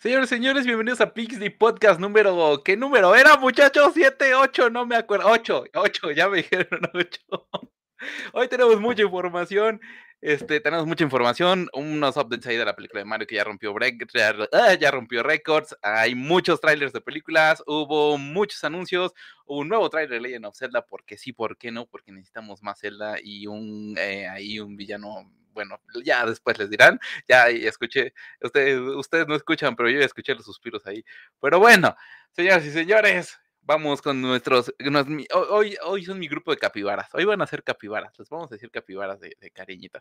Señores, señores, bienvenidos a Pixie Podcast número. ¿Qué número era, muchachos? ¿Siete, ocho? No me acuerdo. Ocho, ocho, ya me dijeron ocho. Hoy tenemos mucha información. Este, tenemos mucha información, unos updates ahí de la película de Mario que ya rompió, ya, ah, rompió récords, hay muchos trailers de películas, hubo muchos anuncios, un nuevo trailer de Legend of Zelda, porque sí, ¿por qué no? Porque necesitamos más Zelda y un, eh, ahí un villano bueno, ya después les dirán, ya escuché, ustedes, ustedes no escuchan, pero yo ya escuché los suspiros ahí. Pero bueno, señoras y señores, vamos con nuestros, hoy, hoy son mi grupo de capibaras, hoy van a ser capibaras, les vamos a decir capibaras de, de cariñito.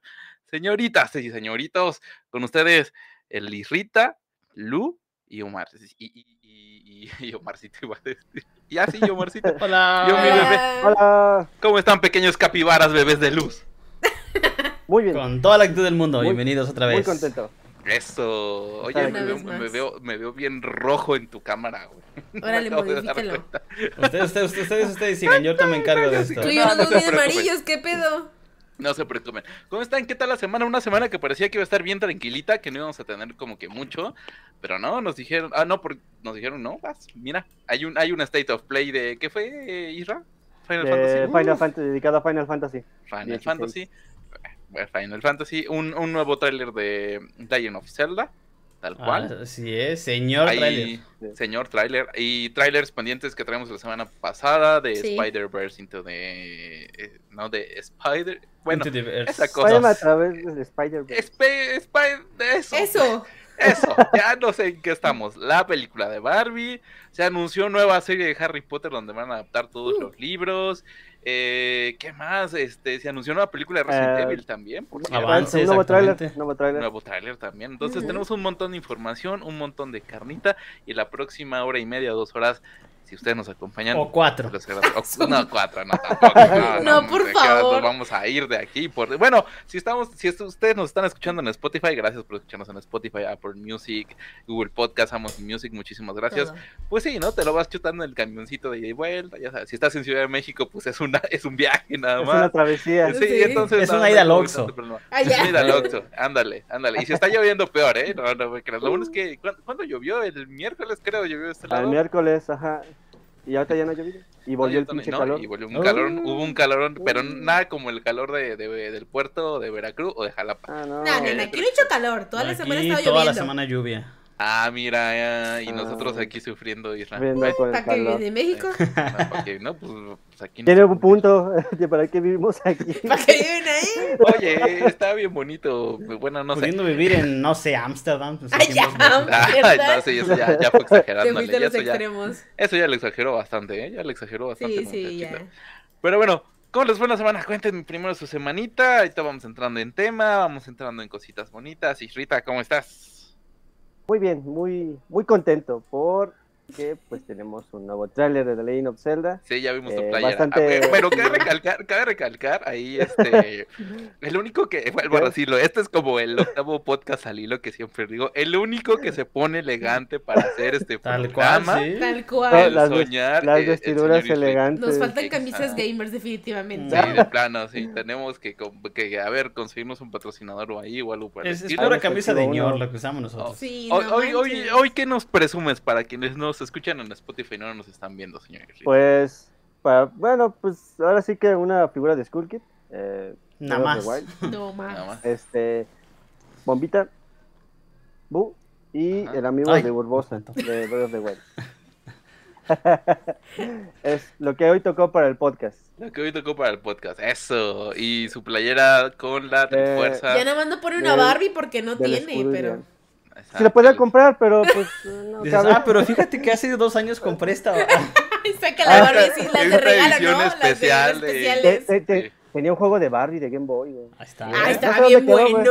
Señoritas y señoritos, con ustedes, el Irrita, Lu y Omar. Y, y, y, y Omarcito iba a decir. Y así, Omarcito. Hola. Yo, mi bebé. Hola. ¿Cómo están, pequeños capibaras, bebés de luz? Muy bien. Con toda la actitud del mundo, Muy- bienvenidos otra vez. Muy contento. Eso. Oye, me veo, me, veo, me veo bien rojo en tu cámara, güey. Órale, modifícalo. Ustedes, ustedes, ustedes, ustedes sigan, yo ahorita me encargo de esto. Tú y No, yo no nos se vemos bien preocupen. amarillos, ¿qué pedo? No se preocupen. ¿Cómo están? ¿Qué tal la semana? Una semana que parecía que iba a estar bien tranquilita, que no íbamos a tener como que mucho, pero no, nos dijeron, ah, no, por- nos dijeron, no, vas, mira, hay un, hay una State of Play de, ¿qué fue, Isra? Final De Fantasy. Final Uh, Fantasy, dedicado a Final Fantasy. Final 16. Fantasy. Final Fantasy, un, un nuevo tráiler de Legend of Zelda, tal cual. Así es, señor. Sí. señor tráiler y trailers pendientes que traemos la semana pasada de Sí. Spider-Verse into de eh, no de Spider bueno Into the verse. esa cosa. Spider-Man a través de Spider-Man. Sp- Spider eso Eso. Eso ya no sé en qué estamos la película de Barbie se anunció nueva serie de Harry Potter donde van a adaptar todos Uh. los libros eh, qué más este se anunció nueva película de Resident Eh, Evil también avance. nuevo nuevo tráiler también. Entonces tenemos un montón de información, un montón de carnita y la próxima hora y media, dos horas, si ustedes nos acompañan. O cuatro. los agrade- o- no, cuatro, no, tampoco. No, No, por favor. Nos vamos a ir de aquí. Por... Bueno, si estamos, si esto- ustedes nos están escuchando en Spotify, gracias por escucharnos en Spotify, Apple Music, Google Podcast, Amazon Music, muchísimas gracias. Todo. Pues sí, ¿no? Te lo vas chutando en el camioncito de ida y vuelta, ya sabes. Si estás en Ciudad de México, pues es una, es un viaje nada Es más. una travesía. Sí, Sí. entonces. Es no, una ida al Oxxo. problema. Ah, ya. Mira, Loxo, ándale, ándale. Y si está lloviendo peor, ¿eh? No, no me creas. Lo bueno es que, ¿cuándo, cuándo llovió? El miércoles, creo, llovió este lado. Al miércoles, ajá. Y ahorita ya no ha llovido. Y volvió No, el pinche ¿no? calor. Y volvió un calor, hubo un calor, pero Uh. nada como el calor de, de- del puerto de Veracruz o de Jalapa. Ah, no. No, nena, aquí no ha hecho calor. Toda la Aquí semana estaba toda la lloviendo. semana lluvia. Ah, mira, ya, y nosotros Ah. aquí sufriendo, Isra. Viendo con el ¿Para calor. de México? No, porque, no, pues, pues aquí no Tiene un punto de para qué vivimos aquí. ¿Para que viven ahí? Oye, está bien bonito. Bueno, no sé. Pudiendo vivir en, no sé, Ámsterdam. pues, Ay, ya. Ay, eso ya, ya fue los eso, ya, extremos. eso ya lo exageró bastante, ¿eh? Ya lo exageró bastante. Sí, sí, ya. Pero bueno, ¿cómo les fue la semana? Cuéntenme primero su semanita. Ahorita vamos entrando en tema, vamos entrando en cositas bonitas. Y Rita, ¿cómo estás? Muy bien, muy, muy contento porque pues tenemos un nuevo tráiler de The Legend of Zelda. Sí, ya vimos tu Eh, playera. bastante- A ver, Bueno, cabe recalcar, cabe recalcar ahí este. El único que, vuelvo a decirlo, este es como el octavo podcast al hilo que siempre digo. El único que se pone elegante para hacer este Tal cual, programa. sí. Tal El cual. las, soñar, las eh, el vestiduras elegantes. Nos faltan camisas Exacto. gamers, definitivamente. Sí, de plano, sí. Tenemos que, que, a ver, conseguirnos un patrocinador o ahí o algo por el Es, es camisa de ñor lo que usamos nosotros. Sí, Hoy, no hoy, hoy, manches. hoy, ¿qué nos presumes para quienes nos escuchan en Spotify y no nos están viendo, señor? Pues, para, bueno, pues ahora sí que una figura de Skull Kid. Eh, Nada más. No Nada más. Este, Bombita, Bu y Ajá. el amigo Ay. de Burbosa de Breath of the Wild. es lo que hoy tocó para el podcast. Lo que hoy tocó para el podcast. Eso. Y su playera con la Eh, fuerza. Ya nada más no pone una Barbie porque no tiene, pero. Irian. Se la podía comprar, pero pues no Dices, ah, pero fíjate que hace dos años compré esta. Saca la Barbie así, las de regalo, edición ¿no? especial las de- de te- Sí. Tenía un juego de Barbie de Game Boy. güey. Ahí está. Ah, dónde bien quedó, güey.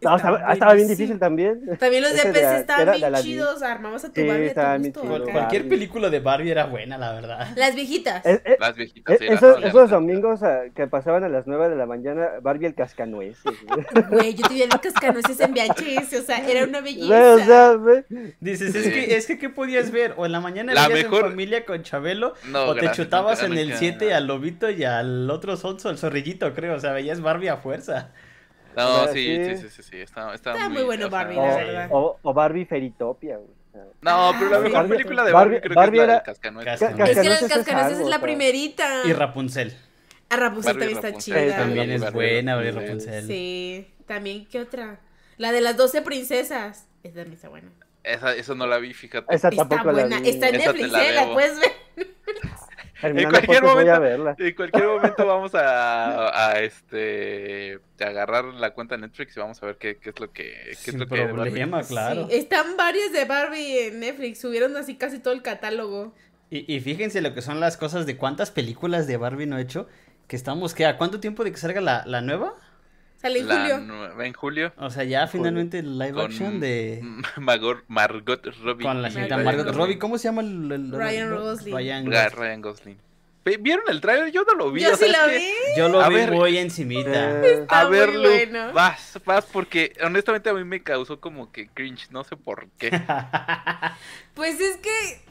No, estaba, estaba bien difícil también. También los de PC estaban era bien chidos. Armabas a tu Sí, Barbie a tu gusto. chidos. acá. Cualquier Barbie. película de Barbie era buena, la verdad. Las viejitas. Eh, eh, Las viejitas. eh, sí, esos, esos domingos ah, que pasaban a las 9 de la mañana, Barbie el cascanueces. güey. Yo tenía los cascanueces en VHS, o sea, era una belleza. o sea, güey, Dices, es Sí. que, es que, ¿qué podías ver? O en la mañana La veías mejor- en familia con Chabelo, No, o te gracias, chutabas en el nunca. 7 al lobito y al otro sonso, al zorrillito, creo. O sea, veías Barbie a fuerza. No, sí, sí, sí. sí, sí, sí, está, está, Está muy bueno Barbie, O, la verdad. o- o Barbie Feritopia, güey. No, pero la Ah, mejor Barbie- película de Barbie, Barbie- creo Barbie que es la era- de Cascanueces. Cas- Ca- Es que la Cascanueces de es Cascanueces algo, es la primerita. Y Rapunzel. A Rapunzel Barbie también está Rapunzel. chida. También es Barbie buena, Barbie Rapunzel. Rapunzel. Sí, también, ¿qué otra? La de las 12 princesas. Esa también está buena. Esa, esa no la vi, fíjate. Esa Está tampoco la buena. vi. Está en Netflix, la ¿eh? La debo. puedes ver. En cualquier podcast voy a momento- verla. En cualquier momento vamos a, a este a agarrar la cuenta de Netflix y vamos a ver qué, qué es lo que qué es lo que problema, claro. Sí, están varias de Barbie en Netflix. Subieron así casi todo el catálogo. Y, y fíjense lo que son las cosas de cuántas películas de Barbie no he hecho. Que estamos, ¿qué? ¿A cuánto tiempo de que salga la, la nueva? Sale en La julio. en julio O sea, ya finalmente el live con action de... Margot, Margot Robbie. Con la señorita Margot. Robbie. ¿Cómo se llama el...? el- Ryan Gosling. Ryan Gosling. Ryan Gosling. Ve- ¿Vieron el trailer? Yo no lo vi. Yo sí lo que- vi. Yo lo A vi ver, muy encimita. Eh, Está A muy ver, Lu, bueno. vas, vas, porque honestamente a mí me causó como que cringe, no sé por qué. Pues es que.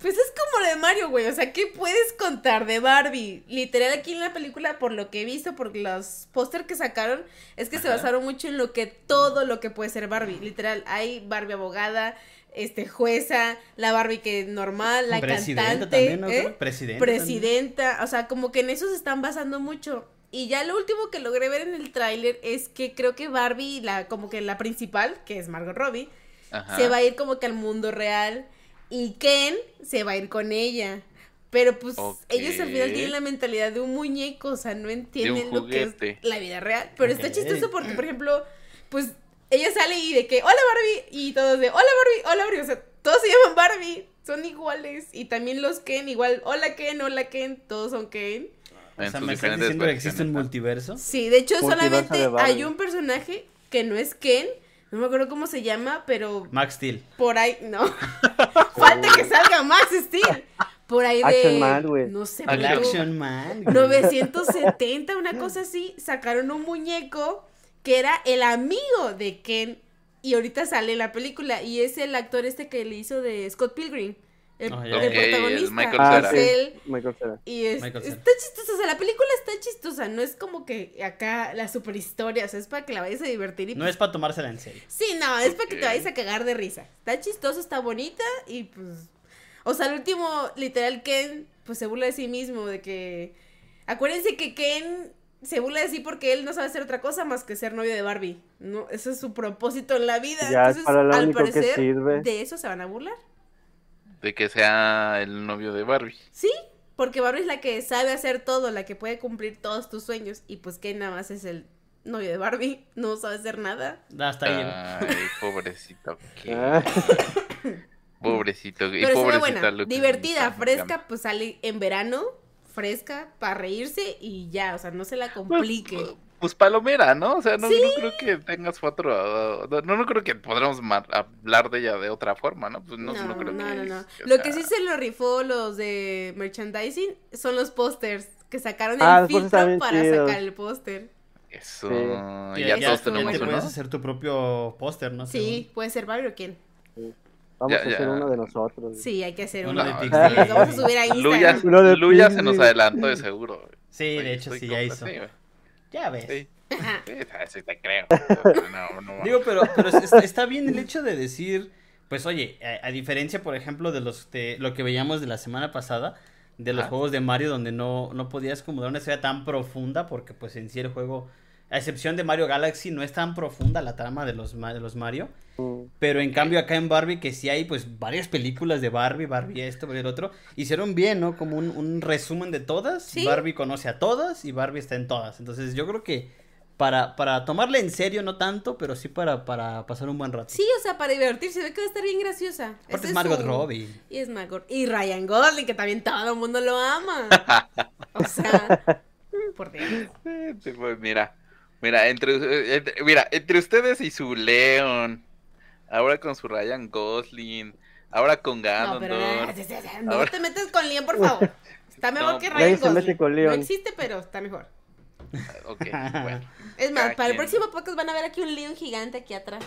Pues es como de Mario, güey. O sea, ¿qué puedes contar de Barbie? Literal, aquí en la película, por lo que he visto, por los póster que sacaron, es que se basaron mucho en lo que todo lo que puede ser Barbie. Literal, hay Barbie abogada, este jueza, la Barbie que es normal, la Presidenta cantante, también, ¿no? ¿eh? Presidenta. también. presidenta, o sea, como que en eso se están basando mucho. Y ya lo último que logré ver en el tráiler es que creo que Barbie, la como que la principal, que es Margot Robbie, Ajá. se va a ir como que al mundo real y Ken se va a ir con ella. Pero pues ellos al final tienen la mentalidad de un muñeco, o sea, no entienden lo que es la vida real. Pero está chistoso porque, por ejemplo, pues ella sale y de que, hola Barbie, y todos de, hola Barbie, hola Barbie, o sea, todos se llaman Barbie, son iguales. Y también los Ken, igual, hola Ken, hola Ken, todos son Ken. O sea, ¿me estás diciendo que existe un multiverso? Sí, de hecho Multiverso solamente de hay un personaje que no es Ken, no me acuerdo cómo se llama, pero Max Steel. por ahí, no. Falta que salga Max Steel. Por ahí de. Action Man, güey. No sé, pero- Action Man. 970, una cosa así. Sacaron un muñeco que era el amigo de Ken. Y ahorita sale en la película. Y es el actor este que le hizo de Scott Pilgrim. El, Oh, el el protagonista. Michael Ah. Es él. Michael Cera. Y es, Michael Cera. está chistosa, o sea, la película está chistosa, no es como que acá la super historia, o sea, es para que la vayas a divertir y No pues, es para tomársela en serio. Sí, no, es para que te vayas a cagar de risa. Está chistoso, está bonita y pues. O sea, el último, literal, Ken, pues se burla de sí mismo, de que. Acuérdense que Ken se burla de sí porque él no sabe hacer otra cosa más que ser novio de Barbie. No, ese es su propósito en la vida. Ya es Entonces, para lo al único que parecer, sirve. de eso se van a burlar. De que sea el novio de Barbie. Sí, porque Barbie es la que sabe hacer todo, la que puede cumplir todos tus sueños. Y pues Ken nada más es el novio de Barbie, no sabe hacer nada. Ah, Hasta ahí. Ay, pobrecito. Ah, Pobrecito. Y Pero pobrecita buena, Lucas divertida, fresca, pues sale en verano, fresca, para reírse y ya, o sea, no se la Pues, complique. pues palomera, ¿no? O sea, no, no creo que tengas otro. No, no creo que podamos ma- hablar de ella de otra forma, ¿no? Pues no, No, no, no, creo no, que. no, o Lo sea, que sí se lo rifó los de merchandising son los pósters que sacaron Ah, el filtro para chidos. sacar el póster. Eso. Sí. y Ya, ya, todos ya tenemos te puedes hacer tu propio póster, ¿no? Sí, puede ser Barbie o quién. Vamos Ya, a hacer uno de nosotros. Sí, hay que hacer Uno uno. de No. Sí, los vamos a subir a Luya, Instagram. De Luya se nos adelantó de seguro. Sí, de hecho sí, ya hizo. sí. Ya ves. Sí. Sí, te creo. No, no, Digo, pero, pero es- está, bien el hecho de decir, pues oye, a, a diferencia, por ejemplo, de los de lo que veíamos de la semana pasada, de los juegos de Mario, donde no, no podías como dar una historia tan profunda, porque pues en sí el juego, a excepción de Mario Galaxy, no es tan profunda la trama de los, de los Mario. Mm. Pero en cambio acá en Barbie, que sí hay pues varias películas de Barbie, Barbie esto, Barbie el otro, hicieron bien, ¿no? Como un, un resumen de todas. Sí. Barbie conoce a todas y Barbie está en todas. Entonces yo creo que para, para tomarla en serio, no tanto, pero sí para, para pasar un buen rato. Sí, o sea, para divertirse, ve que va a estar bien graciosa. Aparte es Margot su- Robbie. Y es Margot. Y Ryan Gosling, que también todo el mundo lo ama. O sea, por Dios. Sí, pues, mira, mira, entre, eh, entre- mira, entre ustedes y su León, ahora con su Ryan Gosling, ahora con No, pero Ganondorf. no Ahora- te metas con Liam, por favor. Está mejor No, que nadie Ryan se mete Gosling. No Leon. existe, pero está mejor. Ok, bueno, Es más, Cada para el próximo podcast van a ver aquí un león gigante aquí atrás.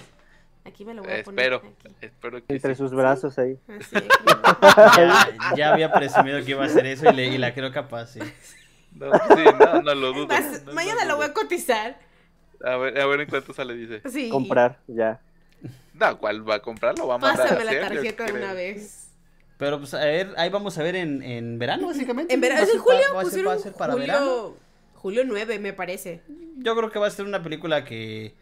Aquí me lo voy a poner. espero, aquí. espero que Entre sí. sus brazos ahí. Así. Ya, ya había presumido que iba a hacer eso y, le- y la creo capaz, sí. No, sí, no, no lo dudo. más, no, no mañana lo voy a cotizar. A ver, a ver en cuánto sale, dice. Sí. Comprar, ya. Da, ¿cuál va a comprar? Lo va a mandar a Pásame la hacer, tarjeta de una vez. Pero pues a ver, ahí vamos a ver en, en verano, básicamente. En verano, es en julio, va a ser- pusieron va a ser para verano. julio, julio 9, me parece. Yo creo que va a ser una película que,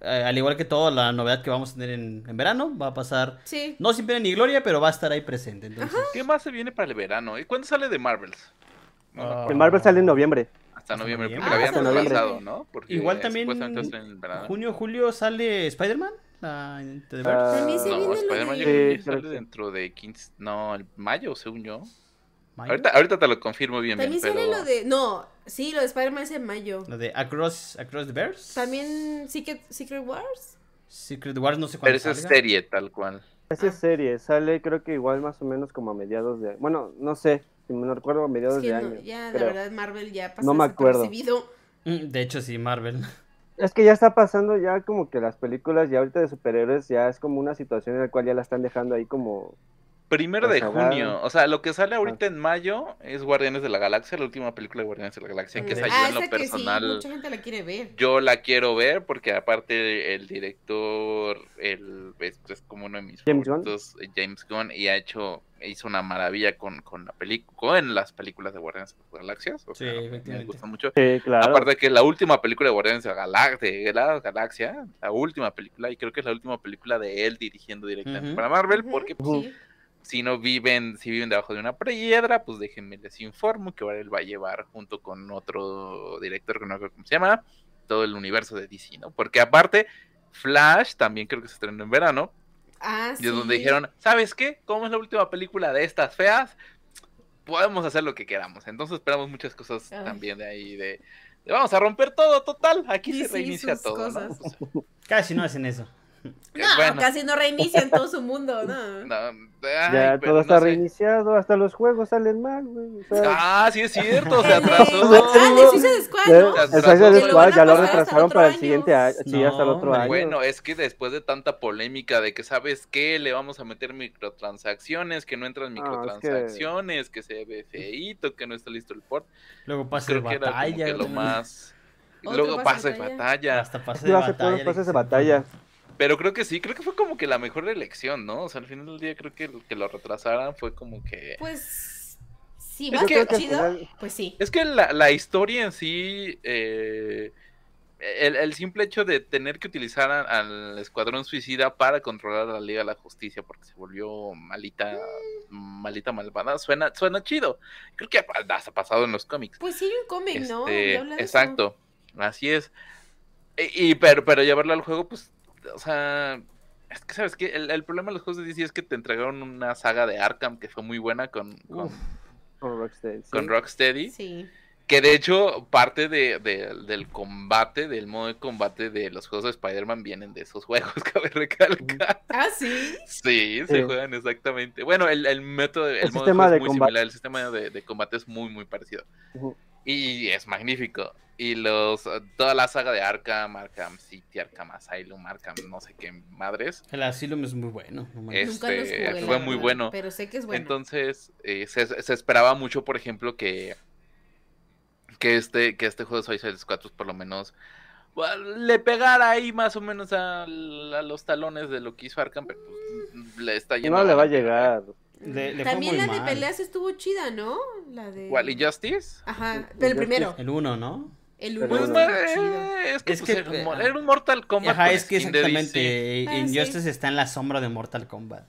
eh, al igual que toda la novedad que vamos a tener en, en verano, va a pasar, Sí. no sin pena ni gloria, pero va a estar ahí presente. Entonces, ¿Qué más se viene para el verano? ¿Y cuándo sale de Marvels? No Ah. El Marvel sale en noviembre. Hasta noviembre, porque lo habían noviembre. retrasado, ¿no? Porque igual también en el verano. junio, julio sale Spider-Man. la-. Ah, También se No, viene lo Spider-Man de- sale dentro de 15... No, el mayo, según yo. Mayo. Ahorita, ahorita te lo confirmo bien, También bien, sale pero... lo de. No, sí, lo de Spider-Man es en mayo. Lo de Across, Across the Bears. También Secret, Secret Wars. Secret Wars, no sé Pero cuándo esa es salga. serie, tal cual. Esa Ah. es serie, sale creo que igual más o menos como a mediados de... Bueno, no sé, si me no recuerdo, a Es mediados que de no, año. ya, creo. la verdad, Marvel ya pasó No me acuerdo. Mm, De hecho, sí, Marvel. Es que ya está pasando ya como que las películas ya ahorita de superhéroes ya es como una situación en la cual ya la están dejando ahí como... Primero de junio. O sea, lo que sale ahorita en mayo es Guardianes de la Galaxia, la última película de Guardianes de la Galaxia, que esa yo ah, en lo que sí, personal... mucha gente la quiere ver. Yo la quiero ver porque aparte el director el, es, es como uno de mis James Gunn. favoritos, eh, James Gunn, y ha hecho hizo una maravilla con, con la película, en las películas de Guardianes de las Galaxias. O Sí, sea, me gusta mucho. Sí, claro. Aparte que la última película de Guardianes de la, Gala- de la Galaxia, la última película, y creo que es la última película de él dirigiendo directamente para Marvel, porque pues, si no viven, si viven debajo de una piedra, pues déjenme les informo que ahora él va a llevar junto con otro director que no recuerdo cómo se llama, todo el universo de DC, ¿no? Porque aparte, Flash también creo que se estrenó en verano, Ah, y es donde dijeron, ¿sabes qué? Como es la última película de estas feas, podemos hacer lo que queramos. Entonces esperamos muchas cosas Ay. también de ahí, de, de vamos a romper todo, total, aquí Sí, se reinicia todo, Casi no hacen eso. No, bueno, casi no reinician todo su mundo, no. no, ay, ya pero todo está no sé. reiniciado, hasta los juegos salen mal, güey. O sea, Ah, sí es cierto, se atrasó. Ah, de Suicide Squad, ya- ¿no? El. Suicide Squad ya lo retrasaron para el siguiente año. Sí, hasta el otro año. Bueno, es que después de tanta polémica de que sabes qué, le vamos a meter microtransacciones, que no entran es que- microtransacciones, que... se ve feíto, que no está listo el port. Luego pase de Creo que era como batalla. que lo más. Luego de de batalla. Hasta pase Sí, de batalla. pases de batalla. Pero creo que sí, creo que fue como que la mejor elección, ¿no? O sea, al final del día creo que que lo retrasaran fue como que... Pues, va a que- chido, final- pues sí. Es que la, la historia en sí, eh, el, el simple hecho de tener que utilizar a- al Escuadrón Suicida para controlar a la Liga de la Justicia porque se volvió malita, malita malvada, suena, suena chido. Creo que hasta ha pasado en los cómics. Pues sí, hay un cómic, ¿no? Este, exacto, así es. Y, y- pero, pero llevarlo al juego, pues, o sea, es que sabes que el, el problema de los juegos de DC es que te entregaron una saga de Arkham que fue muy buena con, con, Uf. Con Rocksteady. sí. con Rocksteady. Sí. Que de hecho, parte de, de- del combate, del modo de combate de los juegos de Spider-Man vienen de esos juegos, cabe recalcar. Ah, sí. Sí, se Sí. juegan exactamente. Bueno, el, el método, el, El modo sistema de, de juego es muy combate. similar, el sistema de, de combate es muy, muy parecido. Y es magnífico. Y los toda la saga de Arkham, Arkham City, Arkham Asylum, Arkham no sé qué madres. El Asylum es muy bueno. no. Este, Nunca los jugué, fue muy verdad, bueno. Pero sé que es bueno. Entonces, eh, se, se esperaba mucho, por ejemplo, que, que este, que este juego de Suicide Squad, pues, por lo menos, bueno, le pegara ahí más o menos a, a los talones de lo que hizo Arkham, pero pues, le está yendo. No le va a llegar. Le- le fue También la de peleas estuvo chida, ¿no? La de. ¿Cuál? ¿Injustice? Ajá, pero el primero. El uno, ¿no? El Pero Pues, eh, es que, Es pues, que, era, un, eh, era un Mortal Kombat. Ajá, es que exactamente. Ah, sí. Injustice está en la sombra de Mortal Kombat.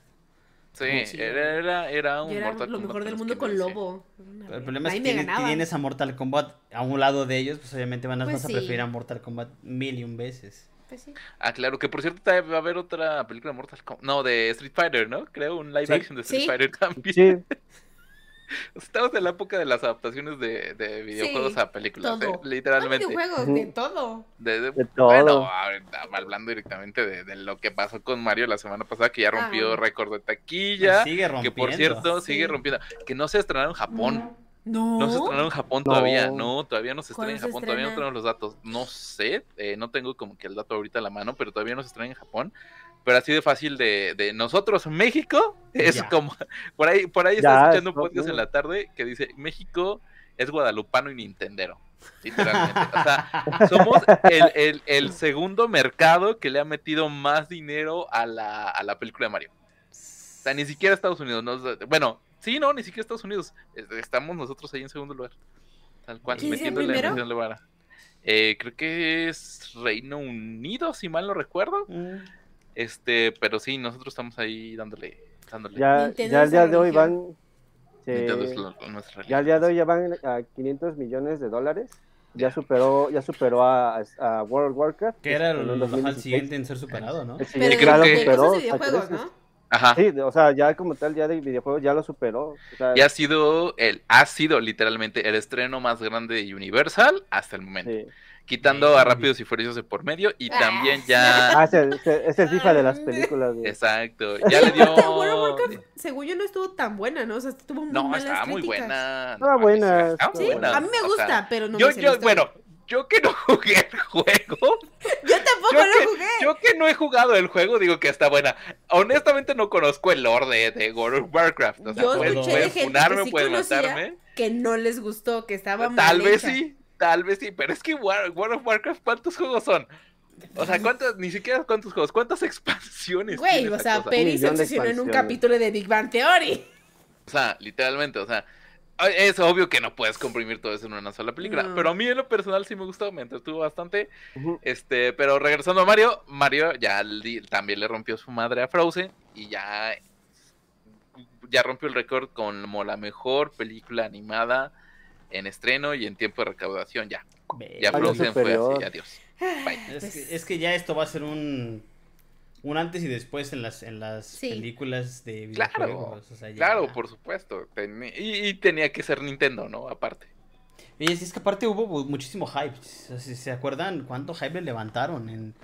Sí, era, era, era un era Mortal lo Kombat mejor del mundo con. Lobo. El problema es Ahí que me tienes, tienes a Mortal Kombat a un lado de ellos, pues obviamente van a, Pues vas a sí. preferir a Mortal Kombat mil y un veces. Pues sí. Ah, claro, que por cierto va a haber otra película de Mortal Kombat. No, de Street Fighter, ¿no? Creo, un live Sí. action de Street Sí. Fighter también. Sí, Estamos en la época de las adaptaciones de, de videojuegos Sí, a películas, todo. ¿eh? No literalmente. videojuegos, Ujú. de todo. De, de- De todo. Bueno, hablando directamente de, de lo que pasó con Mario la semana pasada, que ya rompió récord de taquilla. sigue rompiendo. Que por cierto, sigue rompiendo. Que no se estrenaron en Japón. No. No se estrenaron en Japón No. todavía. No, todavía no se estrena en ¿Cuándo se Japón. Todavía no tenemos los datos. No sé. eh, no tengo como que el dato ahorita a la mano, pero todavía no se estrena en Japón. Pero así de fácil de, de nosotros, México, es Ya. como. Por ahí, por ahí estaba escuchando un no, podcast en la tarde que dice: México es guadalupano y nintendero. Literalmente. O sea, somos el, el- el segundo mercado que le ha metido más dinero a la, a la película de Mario. O sea, ni siquiera Estados Unidos. no, bueno, sí, no, ni siquiera Estados Unidos. Es- Estamos nosotros ahí en segundo lugar. Tal cual, ¿Quién es el metiéndole en primero? segundo lugar. Eh, creo que es Reino Unido, si mal no recuerdo. Mm. Este, pero sí, nosotros estamos ahí dándole. dándole. Ya, ya al es día de hoy van. se- ya al día de hoy ya van a 500 millones de dólares. Ya superó, ya superó a, a World Warcraft. Que era el, el ajá, el 2016. siguiente en ser superado, ¿no? El Pero siguiente creo ya lo superó. videojuegos. ¿no? Ajá. Sí, o sea, ya como tal, ya de videojuegos ya lo superó. O sea, Y ha sido el, ha sido literalmente el estreno más grande de Universal hasta el momento. sí. Quitando a Sí. Rápidos y Furiosos de por medio. Y Ah. también ya. Ah, es el, es el- FIFA de las películas. de- Exacto. Ya le dio. Aparte, World of Warcraft, según yo, no estuvo tan buena, ¿no? O sea, tuvo muy No, malas estaba muy buena. Estaba No, buena, Sí, buena. a mí me O gusta, sea, pero no yo, me yo, bueno, yo que no jugué el juego, Yo tampoco yo lo que- jugué. yo que no he jugado el juego, digo que está buena. Honestamente no conozco el lore de, de World of Warcraft. O sea, Yo pueden, escuché de pueden gente funarme, que sí pueden conocía, matarme. Que no les gustó, que estaba mal Tal vez hecha. sí, tal vez sí, pero es que War- World of Warcraft, ¿cuántos juegos son? O sea, ¿cuántos, ni siquiera cuántos juegos, cuántas expansiones Güey, o sea? Perry se obsesionó en un capítulo de Big Bang Theory. O sea, literalmente, o sea, es obvio que no puedes comprimir todo eso en una sola película, No. pero a mí en lo personal sí me gustó, me entretuvo bastante. Este, pero regresando a Mario, Mario ya li- también le rompió su madre a Frozen y ya ya rompió el récord como la mejor película animada en estreno y en tiempo de recaudación ya. Ya Frozen fue así, adiós. Bye. Es que, es que ya esto va a ser un un antes y después en las en las Sí. películas de Claro, videojuegos. o sea, ya- Claro, por supuesto. Y, y tenía que ser Nintendo, ¿no? Aparte. Sí, es que aparte hubo muchísimo hype. ¿Se acuerdan cuánto hype le levantaron en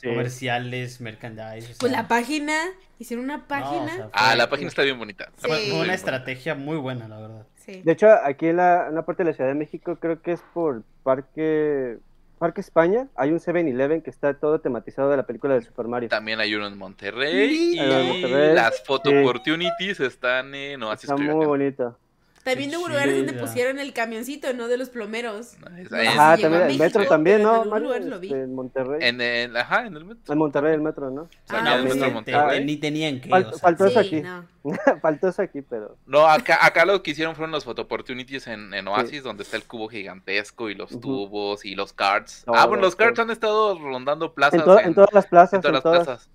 Sí. comerciales, merchandise? o Pues la página, hicieron una no, página. o sea, Ah, la página está bien bonita. Sí. Fue una estrategia muy buena, la verdad. Sí. De hecho, aquí en la, en la parte de la Ciudad de México, creo que es por Parque Parque España, hay un 7-Eleven que está todo tematizado de la película de Super Mario. También hay uno en Monterrey. Sí. Y en Monterrey, las photo sí. opportunities están en Oasis Está muy bonito. También Qué hubo lugares donde pusieron el camioncito, ¿no? De los plomeros. No en- Ajá, también el metro también, en ¿no? Mario? lugar lo vi. Este, en Monterrey. En, en- ajá, en el metro. En Monterrey el metro, ¿no? O sea, Ah, en el pues metro Monterrey. ni tenían que. Fal- o sea, faltó eso aquí. no. Faltó eso aquí, pero. No, acá, acá lo que hicieron fueron los photo opportunities en, en Oasis, donde está el cubo gigantesco y los tubos y los cards. Ah, bueno, los cards han estado rondando plazas En, to- en, en todas las plazas, en todas en las todas. plazas.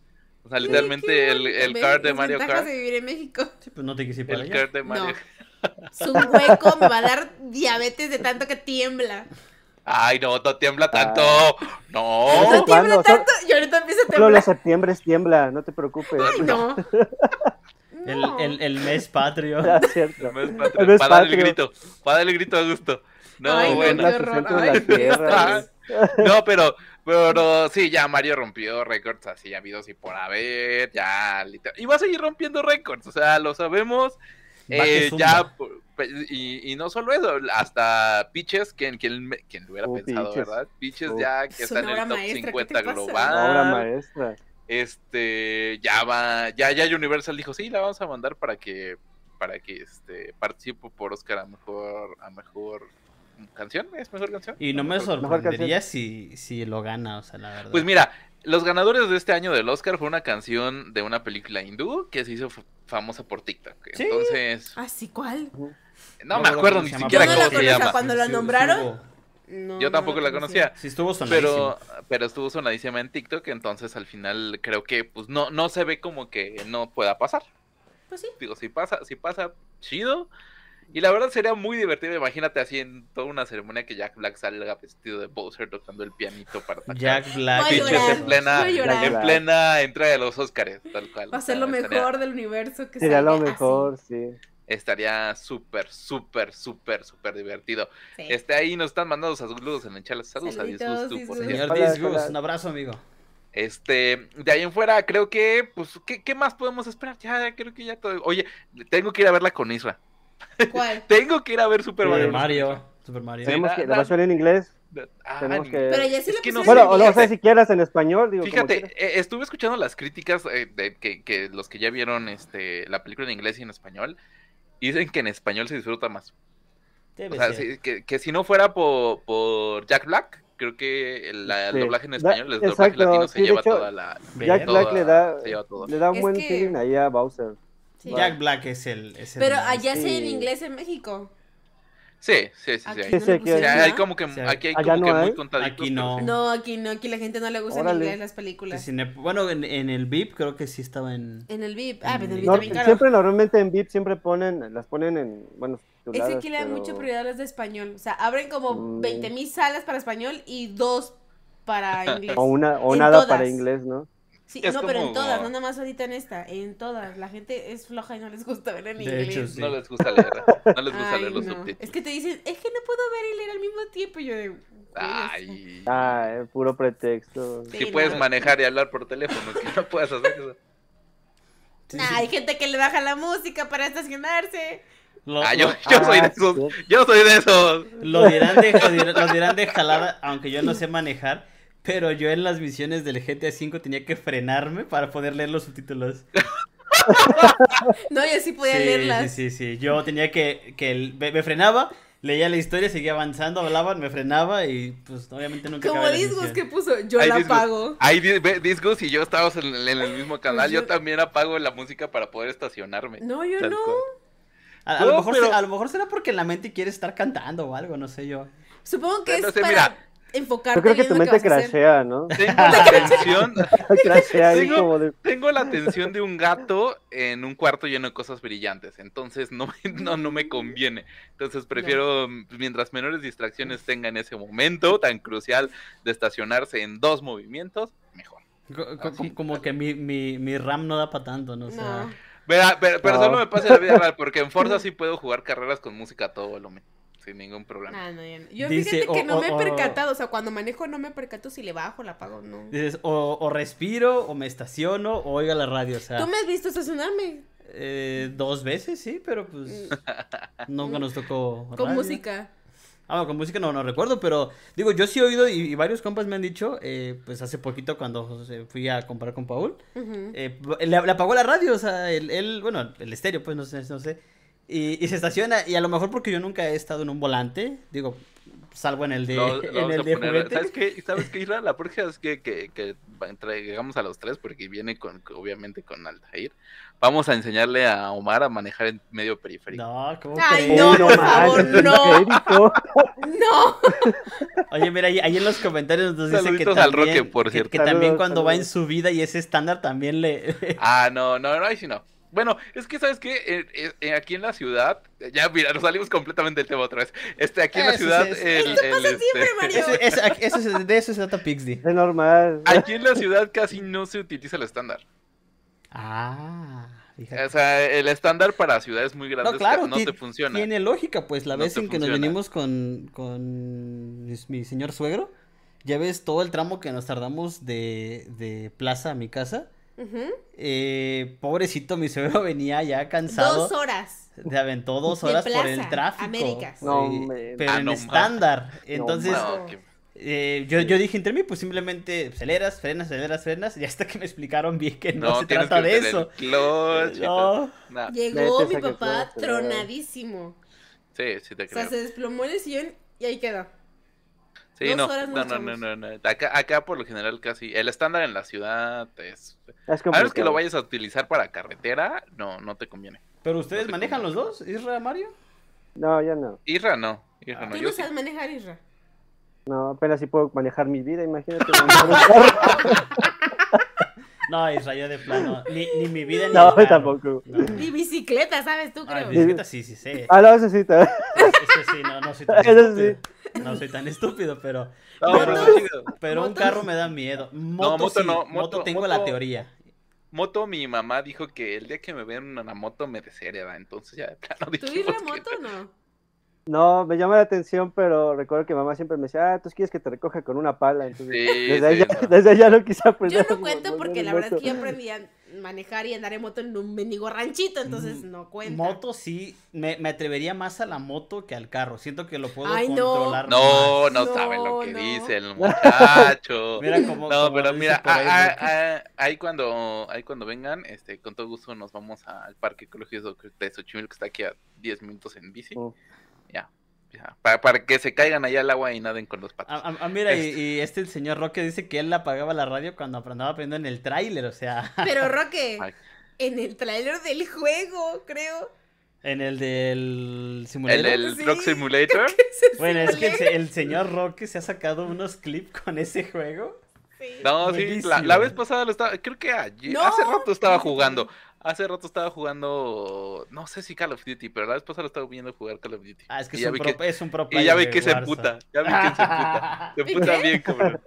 O sea, literalmente el, el card de Mario Kart. de vivir en México. sí, pues no te quise ir para El allá. card de Mario No. Es un hueco, me va a dar diabetes de tanto que tiembla. Ay, no, no tiembla tanto. No. No No sé tiembla tanto y ahorita empieza a Solo los temblar. septiembre tiembla, no te preocupes. Ay, no. El, No. el, el mes patrio. Ah, cierto. El mes El patrio, mes para darle el grito. Para darle el grito a gusto. No, Ay, no, bueno. su Ay. Ah, No, pero, pero sí, ya Mario rompió récords así habidos y por haber, ya literal. Y va a seguir rompiendo récords, o sea, lo sabemos. Eh, ya, pe- y, y no solo eso, hasta Pitches, quien, quien, quien lo hubiera Oh, pensado, Pitches. ¿verdad? Pitches Oh. ya que Es está en el top maestra, ¿qué 50 te pasa? global. Obra maestra. Este, ya va, ya, ya Universal dijo, sí, la vamos a mandar para que, para que este participe por Oscar a mejor, a mejor canción, ¿es mejor canción? Y no me Mejor- sorprendería si, si lo gana, o sea, la verdad. Pues mira, los ganadores de este año del Oscar fue una canción de una película hindú que se hizo famosa por TikTok. Sí. Entonces, ¿Ah, sí, cuál? no me acuerdo ni cómo se llama, siquiera no cómo la se llama. cuando la nombraron. No, Yo no tampoco la conocía. Sí, estuvo sonadísimo. Pero, pero estuvo sonadísima en TikTok, entonces al final creo que pues no, no se ve como que no pueda pasar. Pues sí. Digo, si pasa, si pasa, chido. Y la verdad sería muy divertido, imagínate así en toda una ceremonia que Jack Black salga vestido de Bowser tocando el pianito para atacar. Jack Black. A llorar, en plena, a en plena entrega de los Oscars, tal cual. Va a ser lo estaría- mejor del universo que Sería lo así. mejor, sí. Estaría súper, súper, súper, súper divertido. Sí. Este ahí nos están mandando saludos en el chat. Saludos a Saluditos, Disgustu, por Disgustu. cierto. Señor Hola, Disgus, hola. un abrazo, amigo. Este, de ahí en fuera, creo que, pues, ¿qué, qué más podemos esperar? Ya, ya creo que ya todo. Oye, tengo que ir a verla con Isra. ¿Cuál? Tengo que ir a ver Super Sí. Mario. Super. Mario. Super Mario. Sí, Tenemos que, la versión en inglés. Ah, Tenemos que- Pero ya sí Es que no Bueno, en o no sé si quieras en español, digo, Fíjate, eh, estuve escuchando las críticas eh, de que, que los que ya vieron este la película en inglés y en español dicen que en español se disfruta más. Debe O sea, ser. sí, que, que si no fuera por, por Jack Black, creo que el, la- el Sí. doblaje en Da- español, el doblaje exacto, latino se lleva hecho, toda la... Jack Verga. Black le da, le da un Es buen que- feeling ahí a Bowser. Sí. Jack Black es el. Es el Pero allá sí en Sí. inglés en México. Sí, sí, sí, sí. Aquí. Sí, no sí, O hay. como que, Sí. aquí hay como no que hay. muy contaditos. Aquí no. sí. No, aquí no, aquí la gente no le gusta en inglés las películas. Sí, Bueno, en, en el VIP creo que sí estaba en. En el VIP. Ah, pero en el VIP No, también, claro. siempre normalmente en VIP siempre ponen, las ponen en, bueno, Es que aquí le dan pero- mucha prioridad a las de español. O sea, abren como Mm. 20 mil salas para español y dos para inglés. O una, o En nada todas. para inglés, ¿no? Sí, Es no, pero en todas, no nada más ahorita en esta, en todas. La gente es floja y no les gusta ver en De inglés. hecho, sí. No les gusta leer, no les gusta Ay, leer los no. subtítulos. Es que te dicen, es que no puedo ver y leer al mismo tiempo. Y yo de. Ay, Ah, eh, puro pretexto. Sí, si no. puedes manejar y hablar por teléfono, que no puedas hacer eso. Sí, Nah, sí. hay gente que le baja la música para estacionarse. Lo, Ah, yo, yo soy de Ah, esos, sí. yo soy de esos. lo dirán de, lo dirán, lo dirán de jalada, aunque yo no sé manejar. Pero yo en las misiones del GTA V tenía que frenarme para poder leer los subtítulos. No, yo sí podía sí, leerlas. Sí, sí, sí. Yo tenía que, que el- me, me frenaba, leía la historia, seguía avanzando, hablaban, me frenaba y pues obviamente nunca Como misión. que puso, yo la Disgos. pago. Ahí di- ve- Discos y yo estábamos en, el- en el mismo canal. Pues yo- Yo también apago la música para poder estacionarme. No, yo no. A, lo mejor pero- se- a lo mejor será porque en la mente quiere estar cantando o algo, no sé yo. Supongo que es Entonces, para mira, enfocarte Yo creo que tu mente crashea, ¿no? Tengo la atención, Tengo- como de... tengo la atención de un gato en un cuarto lleno de cosas brillantes. Entonces no, me- no, no me conviene. Entonces prefiero, mm, mientras menores distracciones tenga en ese momento tan crucial de estacionarse en dos movimientos, mejor. Como, como que mi, mi, mi RAM no da para tanto, ¿no? O sea, No. Pero, pero, pero No. solo me pasa en la vida real, porque en Forza sí puedo jugar carreras con música a todo volumen, sin ningún problema. Ah, no, yo no. Yo Dice, fíjate que o- no me he percatado, o sea, cuando manejo no me percato si le bajo, la apago, no. dices, o, o respiro, o me estaciono, o oiga la radio, o sea, ¿Tú me has visto estacionarme eh, dos veces, sí, pero pues nunca nos tocó con radio. música? Ah, con música no, no recuerdo, pero digo, yo sí he oído y, y varios compas me han dicho, eh, pues hace poquito cuando fui a comprar con Paul, eh, le, le apagó la radio, o sea, él, él, bueno, el estéreo, pues no sé, no sé, y, y se estaciona, y a lo mejor porque yo nunca he estado en un volante, digo, salvo en el de, Lo- lo en el de poner- juguete. ¿Sabes qué? ¿Sabes qué, Isra? La próxima es que, que, que va- entre- llegamos a los tres, porque viene con, obviamente con Altair. Vamos a enseñarle a Omar a manejar en medio periférico. No, ¿cómo Ay, crees? no, Uy, por favor, no. No. Oye, mira, ahí, ahí en los comentarios nos dice que al también, Roque, por que- cierto. que también Saludos, cuando va en su vida y es estándar también le... Ah, no, no, no, ahí sí no. Bueno, es que, ¿sabes qué? Eh, eh, eh, aquí en la ciudad, ya mira, nos salimos completamente del tema otra vez. Este, aquí en la Eso ciudad, es- el- el, este, siempre, Mario. Eso de eso se trata Pixdy. Es normal. aquí en la ciudad casi no se utiliza el estándar. Ah, fíjate. O sea, el estándar para ciudades muy grandes No, claro, no te funciona. Tiene lógica, pues la No vez en que nos venimos con, con mi, mi señor suegro, ya ves todo el tramo que nos tardamos de, de plaza a mi casa. Eh, pobrecito, mi suegro venía ya cansado. Dos horas. Se aventó dos horas por el tráfico. Américas. No, eh, pero Ah, en no, estándar. Entonces, No, eh, yo, yo dije entre mí, pues simplemente aceleras, frenas, aceleras, frenas. Y hasta que me explicaron bien que no, no, se trata que de eso. clutch. No. No, Llegó Vete, mi papá tronadísimo. Sí, sí te O sea, creo. se desplomó en el sillón y ahí quedó. Sí, dos no, horas no, no, no, no, no. Acá, acá por lo general casi, el estándar en la ciudad es... Es A menos que lo vayas a utilizar para carretera, no, no te conviene. Pero ustedes No manejan los dos, Isra, Mario. No, ya no. Irra no, Irra no, Tú yo no sí. sabes manejar, Isra. No, apenas si puedo manejar mi vida, imagínate. No, Isra, yo de plano. Ni, ni mi vida ni No, tampoco. No. Y bicicleta, ¿sabes tú, Ah, creo? bicicleta sí, sí sé. Ah, no, eso sí. Eso sí, no, no soy tan Eso sí. No soy tan estúpido, pero. No, pero, un carro me da miedo. Moto, moto sí, no, moto, moto- tengo la moto- teoría. Moto, mi mamá dijo que el día que me vean en una moto me deshereda, entonces ya de plano ¿Tú Isra que- moto o no? No, me llama la atención, pero recuerdo que mamá siempre me decía, ah, tú quieres que te recoja con una pala. Entonces, Sí, desde, ahí sí, ya, no. desde ahí ya no quise aprender. Yo no cuento porque la verdad es moto. que yo aprendí manejar y andar en moto en un mendigo ranchito, entonces no cuenta. Moto sí, me, me atrevería más a la moto que al carro. Siento que lo puedo Ay, controlar No, más. no, No, sabe lo que no. dice el muchacho. Mira cómo. No, cómo pero mira, ahí, ah, ah, ah, ahí cuando ahí cuando vengan, este, con todo gusto nos vamos al Parque Ecológico de Xochimilco que está aquí a 10 minutos en bici. Mm. Ya. Ya, para, para que se caigan allá al agua y naden con los patos. Ah, mira, y, Este. y este el señor Roque dice que él apagaba la radio cuando andaba aprendiendo en el tráiler, o sea, Pero Roque, Ay. en el tráiler del juego, creo. en el del el simulador. del Sí. Truck Simulator. Bueno, es que el, el señor Roque se ha sacado unos clips con ese juego. Sí. No, sí, la, la vez pasada lo estaba, creo que ayer, No. hace rato estaba jugando. Hace rato estaba jugando, no sé si Call of Duty, pero la vez pasada lo estaba viendo jugar Call of Duty. Ah, es que Y es un, pro, que- es un pro Y ya vi que se emputa, ya vi que se emputa. Se ¿Y emputa bien, cabrón.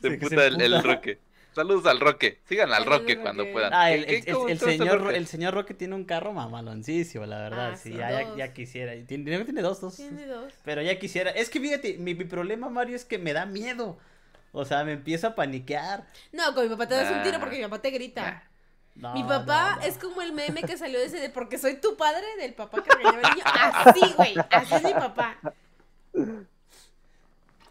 Se Sí, emputa el. Roque. Saludos al Roque. Sigan al Roque cuando puedan. Ah, ¿Qué- el, qué- el- el señor, Roque? el señor Roque tiene un carro mamaloncísimo, la verdad. Ah, sí, ya, ya, dos. ya quisiera. Tiene, tiene- dos, dos. Tiene dos. Pero ya quisiera. Es que fíjate, mi, mi problema, Mario, es que me da miedo. O sea, me empiezo a paniquear. No, con mi papá te das un tiro porque mi papá te grita. No, Mi papá no, no. es como el meme que salió ese de porque soy tu padre, del papá que regañaba al niño. Así, güey. Así es mi papá.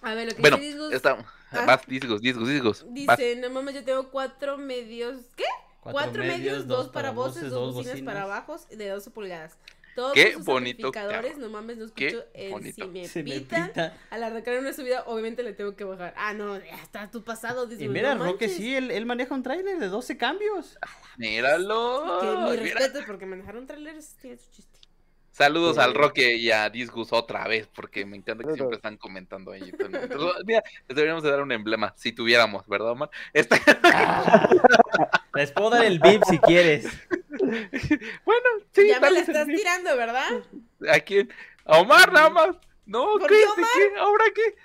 A ver, lo que Bueno, dice Disgus está. Ah. Vas, disgos, disgos, disgos. Vas. dice, no mames, yo tengo cuatro medios. ¿Qué? Cuatro Cuatro, medios, dos para voces, dos bocinas, bocinas. para bajos de 12 pulgadas. Todos Qué sus bonito carro. no mames, no Qué escucho el bonito. si me me pita. Al arrancar una subida, obviamente le tengo que bajar. Ah, no, ya está tu pasado. Y Disgus, mira, no Roque, sí, él, él maneja un tráiler de 12 cambios. Míralo. Que mi mira. respeto, porque manejar trailers tiene su chiste. Saludos Sí. al Roque y a Disgus otra vez, porque me encanta que siempre están comentando ahí. Entonces, mira, les deberíamos de dar un emblema, si tuviéramos, ¿verdad, Omar? Este- Les puedo dar el VIP si quieres. bueno, sí, ya me la dale, estás tirando, ¿verdad? ¿A quién? ¿A Omar nada más? No, ¿Por ¿qué? qué ¿De Omar? qué? ¿Ahora qué?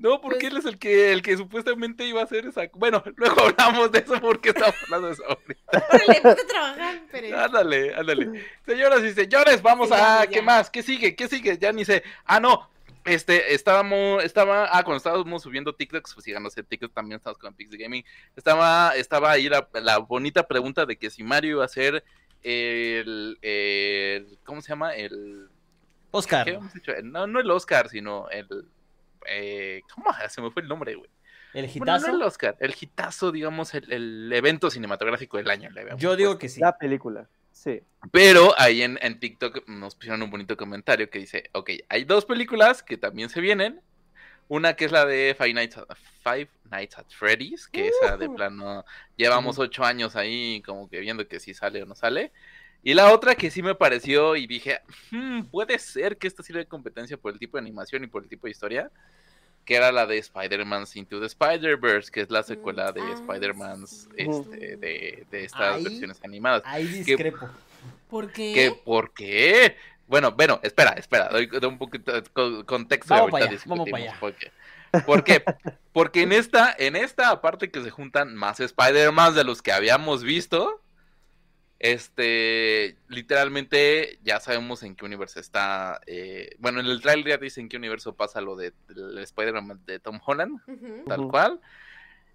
No, porque Pues- él es el que, el que supuestamente iba a hacer esa... Bueno, luego hablamos de eso porque estamos hablando de eso ahorita. Órale, ponte a trabajar, pero... Ándale, ándale. Señoras y señores, vamos Sí, a... ¿Qué más? ¿Qué sigue? ¿Qué sigue? Ya ni sé. Ah, no. Este, estábamos, estaba, ah, cuando estábamos subiendo TikToks, pues síganos en TikTok, también estamos con Pixie Gaming. Estaba, estaba ahí la, la bonita pregunta de que si Mario iba a ser el, el ¿cómo se llama? El, Oscar. ¿qué habíamos dicho? No, no el Oscar, sino el, eh, ¿cómo? Se me fue el nombre, güey. El Bueno, hitazo. no el Oscar, el hitazo, digamos, el, el evento cinematográfico del año. le Yo digo puesto. que sí. La película, sí. Pero ahí en, en TikTok nos pusieron un bonito comentario que dice, ok, hay dos películas que también se vienen. Una que es la de Five Nights at, Five Nights at Freddy's, que esa de Ujú. plano llevamos ocho años ahí como que viendo que si sale o no sale. Y la otra que sí me pareció y dije, "Hmm, puede ser que esta sirva de competencia por el tipo de animación y por el tipo de historia, que era la de Spider-Man Into the Spider-Verse, que es la secuela de ah, Spider-Man sí. este, de, de estas Ahí- versiones animadas. Ahí discrepo. ¿Por qué? ¿Qué? ¿Por qué? Bueno, bueno, espera, espera, doy, doy un poquito de co- contexto. y Vamos ahorita para allá, vamos para discutimos por qué. ¿Por qué? Porque en esta, en esta, aparte que se juntan más Spider-Man de los que habíamos visto, este, literalmente ya sabemos en qué universo está. eh, bueno, en el trailer ya dicen en qué universo pasa lo de Spider-Man de Tom Holland tal cual.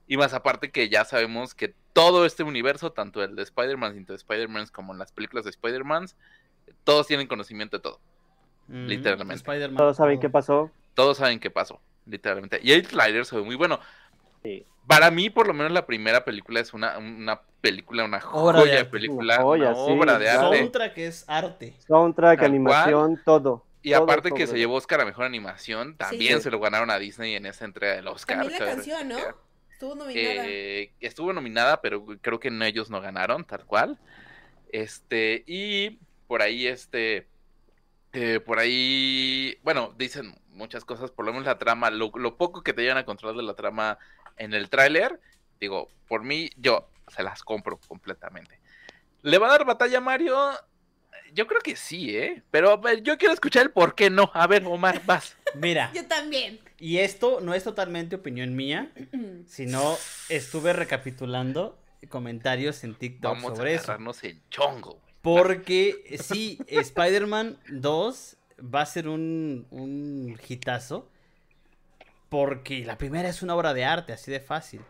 Y más aparte que ya sabemos que todo este universo, tanto el de Spider-Man, Into the Spider-Man como en las películas de Spider-Man, todos tienen conocimiento de todo. Ujú, Literalmente. Todos saben qué pasó. Todos saben qué pasó, literalmente. Y el trailer se ve muy bueno. Sí. Para mí, por lo menos, la primera película es una, una película, una Obra joya de, arte. película, Una joya, una sí, obra de claro. arte. Soundtrack es arte. Soundtrack, Tal animación, todo. Y todo, aparte todo, que se llevó Oscar a Mejor Animación, también Sí. se lo ganaron a Disney en esa entrega del Oscar. También la canción, ¿no? Estuvo nominada. Eh, estuvo nominada, pero creo que no, ellos no ganaron, tal cual. Este, y por ahí, este, eh, por ahí, bueno, dicen muchas cosas, por lo menos la trama, lo, lo poco que te llevan a controlar de la trama en el tráiler, digo, por mí, yo se las compro completamente. ¿Le va a dar batalla a Mario? Yo creo que sí, ¿eh? Pero a ver, yo quiero escuchar el por qué no. A ver, Omar, vas. Mira, Yo también. y esto no es totalmente opinión mía, sino estuve recapitulando comentarios en TikTok Vamos a sobre eso. agarrarnos el chongo. Porque sí, Spider-Man 2 va a ser un, un hitazo. Porque la primera es una obra de arte, así de fácil.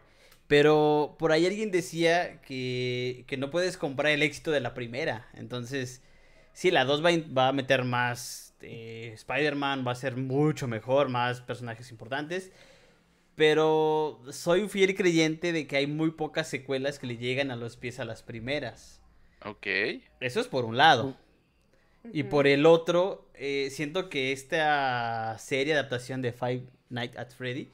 Pero por ahí alguien decía que, que no puedes comprar el éxito de la primera. Entonces, sí, la 2 va, va a meter más eh, Spider-Man, va a ser mucho mejor, más personajes importantes. Pero soy un fiel creyente de que hay muy pocas secuelas que le llegan a los pies a las primeras. Ok. Eso es por un lado. Y por el otro, eh, siento que esta serie adaptación de Five Nights at Freddy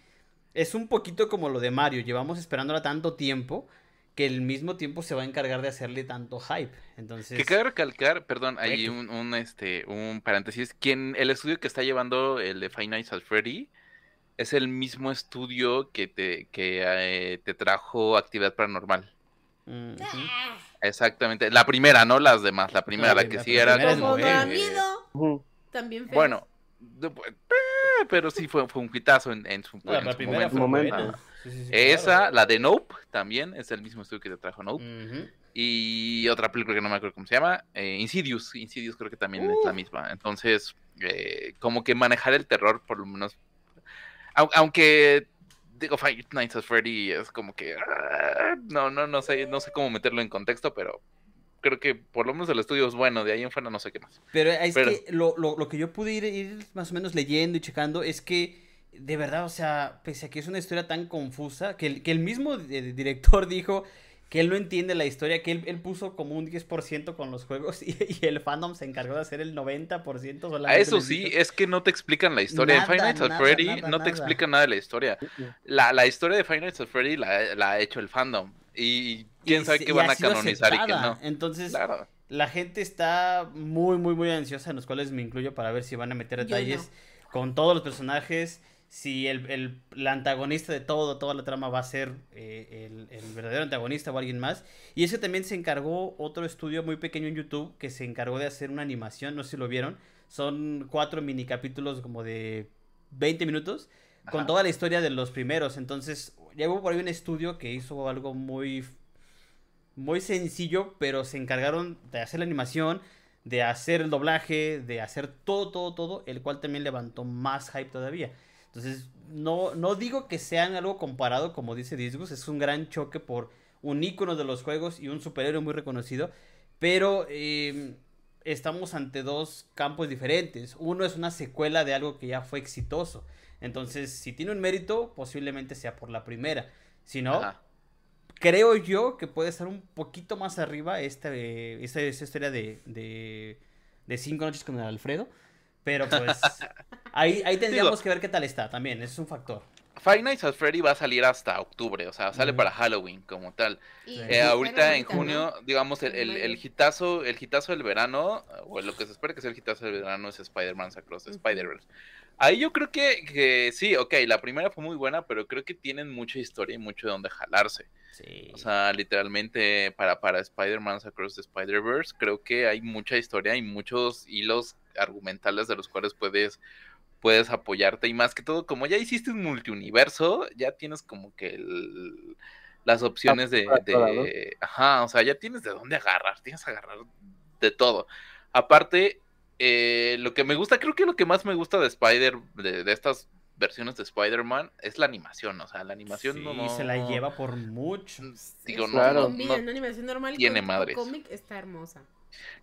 es un poquito como lo de Mario. Llevamos esperándola tanto tiempo que el mismo tiempo se va a encargar de hacerle tanto hype. Entonces, Que cabe recalcar, perdón, hay un, un, este, un paréntesis. Quien, el estudio que está llevando el de Five Nights at Freddy es el mismo estudio que te, que, eh, te trajo Actividad Paranormal. mm. Ah, Exactamente. La primera, no las demás. La primera, La la que sí era como. También feo. Bueno, pero sí fue, fue un hitazo en, en su, No, en la su momento. fue momento. buena. Sí, sí, sí, Esa, claro. la de Nope, también es el mismo estudio que te trajo Nope. Y otra película que no me acuerdo cómo se llama, eh, Insidious. Insidious creo que también es la misma. Entonces, eh, como que manejar el terror, por lo menos. au- aunque digo, Five Nights at Freddy es como que. no, no, no sé, no sé cómo meterlo en contexto, pero creo que por lo menos el estudio es bueno. De ahí en fuera no sé qué más. Pero es Pero- que lo, lo- lo que yo pude ir, ir más o menos leyendo y checando es que, de verdad, o sea, pese a que es una historia tan confusa, que el, que el mismo eh, director dijo que él no entiende la historia, que él, él puso como un 10% con los juegos y, y el fandom se encargó de hacer el 90% solamente. A eso sí, es que no te explican la historia. en Five Nada, Nights at nada, Freddy nada, no nada. te explican nada de la historia. La, la historia de Five Nights at Freddy la, la ha hecho el fandom. Y quién Y sabe qué van a canonizar y qué no. Entonces, Claro. la gente está muy, muy, muy ansiosa, en los cuales me incluyo para ver si van a meter detalles con todos los personajes, si el, el, el antagonista de todo, toda la trama va a ser eh, el, el verdadero antagonista o alguien más. Y ese también se encargó otro estudio muy pequeño en YouTube que se encargó de hacer una animación, no sé si lo vieron, son cuatro mini capítulos como de 20 minutos con Ajá. toda la historia de los primeros. Entonces, hubo por ahí un estudio que hizo algo muy, muy sencillo, pero se encargaron de hacer la animación, de hacer el doblaje, de hacer todo, todo, todo, el cual también levantó más hype todavía. Entonces, no, no digo que sean algo comparado, como dice Disgus, es un gran choque por un ícono de los juegos y un superhéroe muy reconocido, pero eh, estamos ante dos campos diferentes. Uno es una secuela de algo que ya fue exitoso. Entonces, si tiene un mérito, posiblemente sea por la primera. Si no, Ajá. creo yo que puede estar un poquito más arriba esta, esta, esta historia de, de, de Cinco Noches con el Alfredo. Pero pues ahí, ahí tendríamos Digo- que ver qué tal está también, ese es un factor. Five Nights at Freddy va a salir hasta octubre, o sea, sale para Halloween como tal. Sí. Eh, ahorita en junio, digamos, el, el, el hitazo, el hitazo del verano, o lo que se espera que sea el hitazo del verano es Spider-Man Across the. Spider-Verse. Ahí yo creo que, que sí, ok, la primera fue muy buena, pero creo que tienen mucha historia y mucho de donde jalarse. Sí. O sea, literalmente para, para Spider-Man Across the Spider-Verse, creo que hay mucha historia y muchos hilos argumentales de los cuales puedes, puedes apoyarte. Y más que todo, como ya hiciste un multiuniverso, ya tienes como que el- las opciones de, Ajá, o sea, ya tienes de dónde agarrar, tienes que agarrar de todo. Aparte, eh, lo que me gusta, creo que lo que más me gusta de Spider, de, de estas versiones de Spider-Man, es la animación. O sea, la animación Sí, no, no- se la lleva por mucho. Digo, no, Claro. no- combina no- una animación normal tiene con, madres. cómic está hermosa.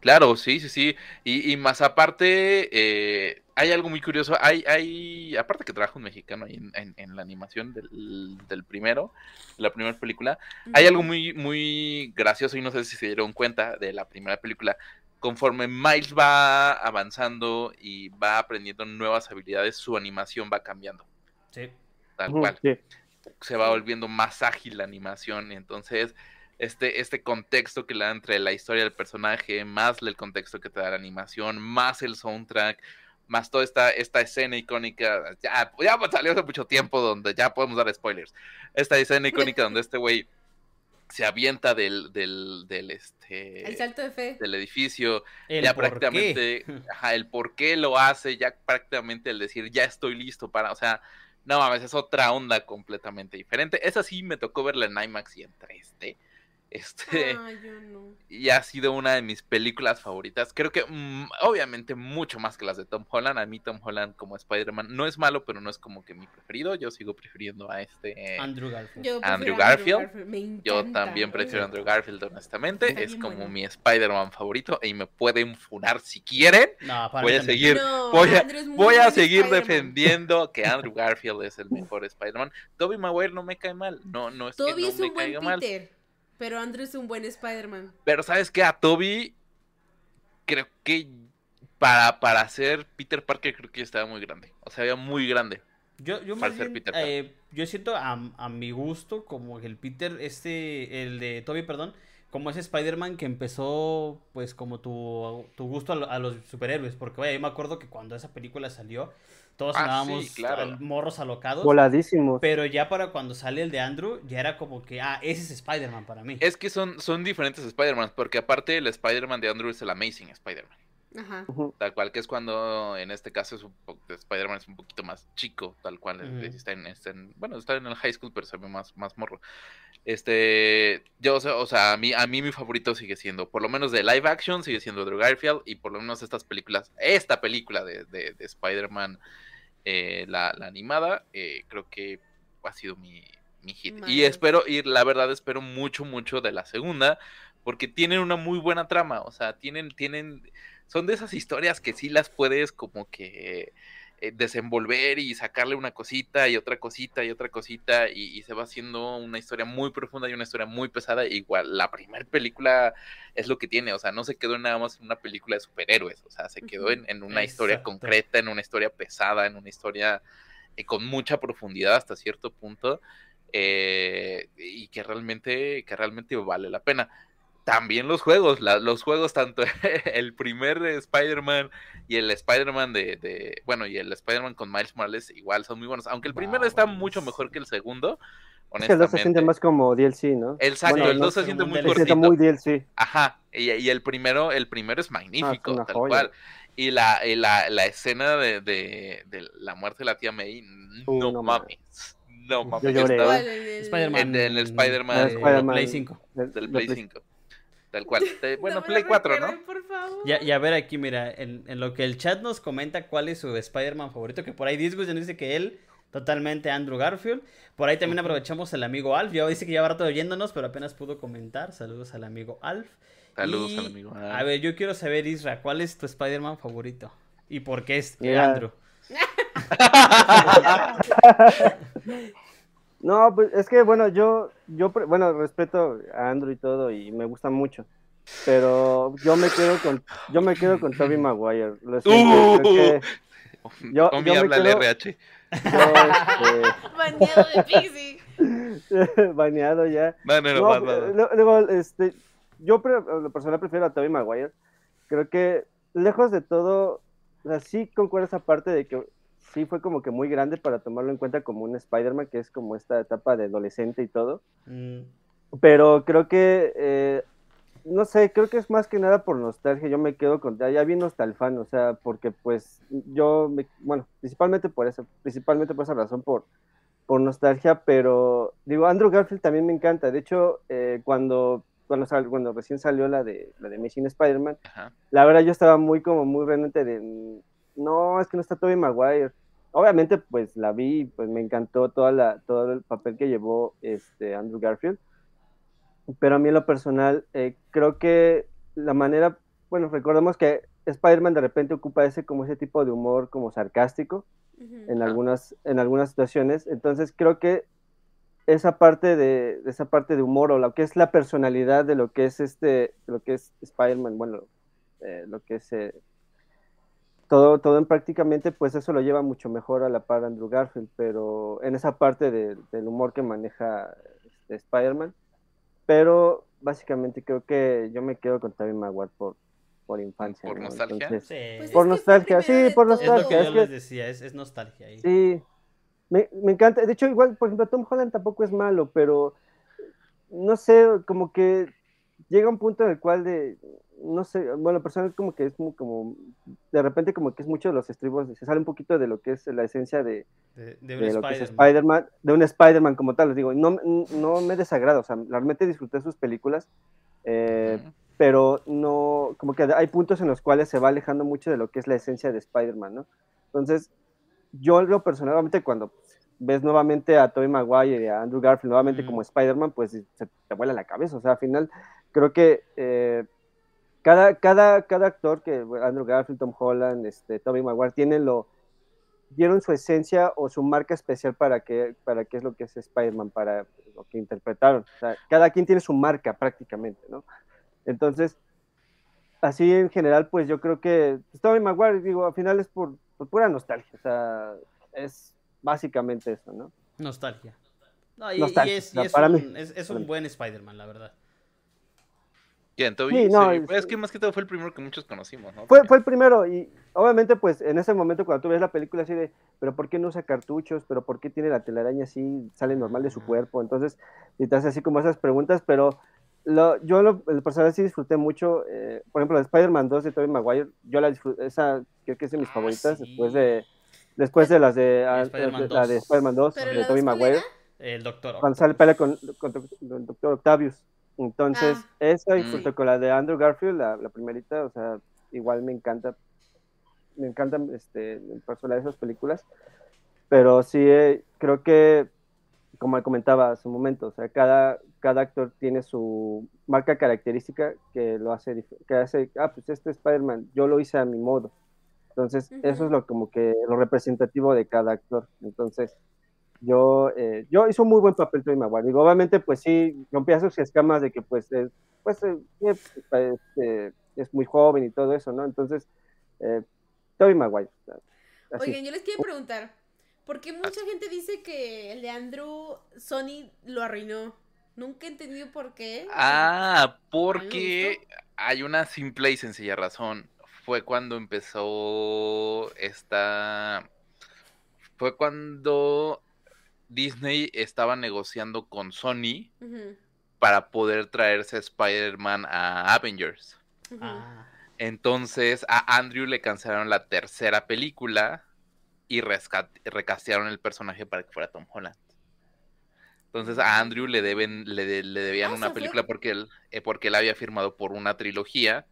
Claro, sí, sí, sí. Y, y más aparte, eh, hay algo muy curioso. Hay, hay, aparte que trabaja un mexicano ahí en, en- en la animación del, del primero, la primera película, hay algo muy, muy gracioso y no sé si se dieron cuenta de la primera película. Conforme Miles va avanzando y va aprendiendo nuevas habilidades, su animación va cambiando, Sí. tal cual. sí. se va volviendo más ágil la animación. y Entonces, este, este contexto que le da entre la historia del personaje, más el contexto que te da la animación, más el soundtrack, más toda esta, esta escena icónica. Ya, ya salió hace mucho tiempo donde ya podemos dar spoilers. Esta escena icónica donde este güey se avienta del, del, del, este, El salto de fe. del edificio El ya por qué. prácticamente, ajá, el por qué lo hace, ya prácticamente el decir, ya estoy listo para, o sea, no mames, es otra onda completamente diferente. Esa sí me tocó verla en IMAX y en 3D. Este, yo no. y ha sido una de mis películas favoritas. Creo que, mm, obviamente, mucho más que las de Tom Holland. A mí, Tom Holland como Spider-Man no es malo, pero no es como que mi preferido. Yo sigo prefiriendo a este. Andrew Garfield. Yo Andrew Garfield. Me Yo también prefiero a Andrew Garfield, honestamente. Es como bueno. mi Spider-Man favorito y me pueden funar si quieren. No, para Voy mí a seguir No, voy a- Andrew es muy Voy a seguir defendiendo que Andrew Garfield es el mejor Spider-Man. Tobey Maguire no me cae mal. No, no es Toby que no es me caiga mal. Pero Andrew es un buen Spider-Man. Pero ¿sabes qué? A Toby creo que para, para ser Peter Parker creo que ya estaba muy grande. O sea, había muy grande. Yo, yo, Para más ser bien, Peter Parker. eh, yo siento a, a mi gusto como que el Peter, este, el de Toby, perdón, como ese Spider-Man que empezó, pues, como tu, tu gusto a, lo- a los superhéroes. Porque, vaya, yo me acuerdo que cuando esa película salió, todos Ah, andábamos sí, claro. al- morros alocados. Voladísimos. Pero ya para cuando sale el de Andrew, ya era como que, ah, ese es Spider-Man para mí. Es que son, son diferentes Spider-Man, porque aparte el Spider-Man de Andrew es el Amazing Spider-Man. Ajá. Tal cual, que es cuando en este caso es Spider-Man es un poquito más chico, tal cual. Eh, está en, está en- bueno, está en el high school, pero se ve más, más morro. Este, yo, o sea, o sea, a mí, a mí mi favorito sigue siendo, por lo menos de live action, sigue siendo Andrew Garfield, y por lo menos estas películas, esta película de, de, de Spider-Man, eh, la, la animada, eh, creo que ha sido mi, mi hit. Y espero, y la verdad espero mucho, mucho de la segunda, porque tienen una muy buena trama, o sea, tienen, tienen, son de esas historias que sí las puedes como que eh, desenvolver y sacarle una cosita y otra cosita y otra cosita y, y se va haciendo una historia muy profunda y una historia muy pesada. Igual la primera película es lo que tiene, o sea, no se quedó nada más en una película de superhéroes, o sea, se quedó en, en una historia concreta, en una historia pesada, en una historia eh, con mucha profundidad hasta cierto punto eh, y que realmente, que realmente vale la pena también los juegos, la- los juegos, tanto el primer Spider-Man y el Spider-Man de, de- bueno, y el Spider-Man con Miles Morales igual son muy buenos, aunque el primero está mucho mejor que el segundo, Es que el 2 se siente más como DLC, ¿no? Exacto, Bueno, el no 2 se siente muy DLC. Se siente cortito. muy DLC. Ajá, y, y el primero, el primero es magnífico, una tal joya. cual. Y la, y la, la escena de, de, de la muerte de la tía May, Uh, no, no mames. No mames. Yo lloré. Spider-Man. En- en el Spider-Man. Ah, Spider-Man. Play 5. Del- del de Play 5. Tal cual. De- bueno, No Play lo 4, ¿no? Por favor. Ya, y a ver aquí, mira, en, en lo que el chat nos comenta cuál es su Spider-Man favorito, que por ahí Disgus ya nos dice que él, totalmente Andrew Garfield. Por ahí también aprovechamos el amigo Alf, ya dice que ya va rato oyéndonos, pero apenas pudo comentar. Saludos al amigo Alf. Saludos Y, al amigo. A ver, yo quiero saber, Isra, ¿cuál es tu Spider-Man favorito? ¿Y por qué es Mira. Andrew? No, pues es que bueno, yo, yo, bueno, respeto a Andrew y todo y me gusta mucho, pero yo me quedo con, yo me quedo con Tobey Maguire. Lo siento, creo que yo- Tommy yo habla quedo- RH. yo, Baneado de Pixie. baneado ya. No, no, no, No, luego, este, yo pre- a lo personal prefiero a Tobey Maguire. Creo que lejos de todo, o sea, sí concuerdo esa parte de que sí fue como que muy grande para tomarlo en cuenta como un Spider-Man, que es como esta etapa de adolescente y todo. Mm, Pero creo que, eh, no sé, creo que es más que nada por nostalgia. Yo me quedo con, ya vi nostalfan, o sea, porque pues yo, me- bueno, principalmente por eso, principalmente por esa razón, por, por nostalgia, pero digo, Andrew Garfield también me encanta. De hecho, eh, cuando, cuando, sal- cuando recién salió la de, la de Amazing Spider-Man, la verdad yo estaba muy como muy renuente de, no, es que no está Tobey Maguire. Obviamente, pues la vi, pues me encantó toda la, todo el papel que llevó este Andrew Garfield. Pero a mí en lo personal, eh, creo que la manera, bueno, recordemos que Spider-Man de repente ocupa ese como ese tipo de humor como sarcástico en algunas, en algunas situaciones. Entonces creo que esa parte de, esa parte de humor o lo que es la personalidad de lo que es este, lo que es Spider-Man, bueno, eh, lo que es eh, todo, todo en prácticamente, pues eso lo lleva mucho mejor a la par Andrew Garfield, pero en esa parte de- del humor que maneja este, Spider-Man, pero básicamente creo que yo me quedo con Tobey Maguire por, por infancia. ¿Por ¿no? nostalgia? Entonces, sí. Pues por nostalgia, sí, por de es lo nostalgia, que es yo que- les decía, es, es nostalgia ahí. Sí, me, me encanta. De hecho, igual, por ejemplo, Tom Holland tampoco es malo, pero no sé, como que llega un punto en el cual de, no sé, bueno, personal como que es muy como, de repente como que es mucho de los estribos, se sale un poquito de lo que es la esencia de, De, de un de lo que es de un Spider-Man como tal, les digo, no, no me desagrada, o sea, realmente disfruté sus películas, eh, pero no, como que hay puntos en los cuales se va alejando mucho de lo que es la esencia de Spider-Man, ¿no? Entonces, yo lo personalmente cuando ves nuevamente a Tobey Maguire y a Andrew Garfield nuevamente como Spider-Man, pues se te vuela la cabeza, o sea, al final creo que eh, cada, cada, cada actor que Andrew Garfield, Tom Holland, este, Tobey Maguire tienen lo dieron su esencia o su marca especial para que para qué es lo que es Spider-Man, para lo que interpretaron. O sea, cada quien tiene su marca prácticamente, ¿no? Entonces, así en general, pues yo creo que pues, Tobey Maguire, digo, al final es por, por pura nostalgia, o sea, es básicamente eso, ¿no? Nostalgia. No, y, es, y o sea, es para un, mí. es, un buen Spider-Man, la verdad. Sí, no, Sí, es- Es que más que todo fue el primero que muchos conocimos, ¿no? Fue, fue el primero y obviamente pues en ese momento cuando tú ves la película así de, pero ¿por qué no usa cartuchos? ¿Pero por qué tiene la telaraña así? Sale normal de su cuerpo. Entonces, y te hace así como esas preguntas, pero lo, yo lo, el personal sí disfruté mucho. eh, por ejemplo, la Spider-Man 2 de Tobey Maguire, yo la disfruté, esa creo que es de mis Ah, favoritas sí. después de después de las de, ah, Spider-Man la de 2. Spider-Man 2 Pero de Tobey dos, ¿cuál Maguire. El doctor. Cuando sale pelea con, con, con el Doctor Octavius. Entonces, Ah. esa y junto con la de Andrew Garfield, la, la primerita, o sea, igual me encanta. Me encantan este, en personal esas películas. Pero sí, eh, creo que, como comentaba hace un momento, o sea, cada, cada actor tiene su marca característica que lo hace, que hace, ah, pues este Spider-Man, yo lo hice a mi modo. Entonces, eso es lo como que lo representativo de cada actor. Entonces, yo, eh, yo hizo un muy buen papel Tobey Maguire. Digo, obviamente, pues sí, rompía sus escamas de que, pues, eh, pues, eh, eh, este, es muy joven y todo eso, ¿no? Entonces, eh, Tobey Maguire. así. Oigan, yo les quiero preguntar, ¿por qué mucha gente dice que el de Andrew Sony lo arruinó? Nunca he entendido por qué. Ah, porque hay una simple y sencilla razón. Fue cuando empezó esta... Fue cuando Disney estaba negociando con Sony para poder traerse a Spider-Man a Avengers. Ah. Entonces a Andrew le cancelaron la tercera película y recastearon el personaje para que fuera Tom Holland. Entonces a Andrew le deben, le, de- le debían Ah, una fue. película porque él, eh, porque él había firmado por una trilogía,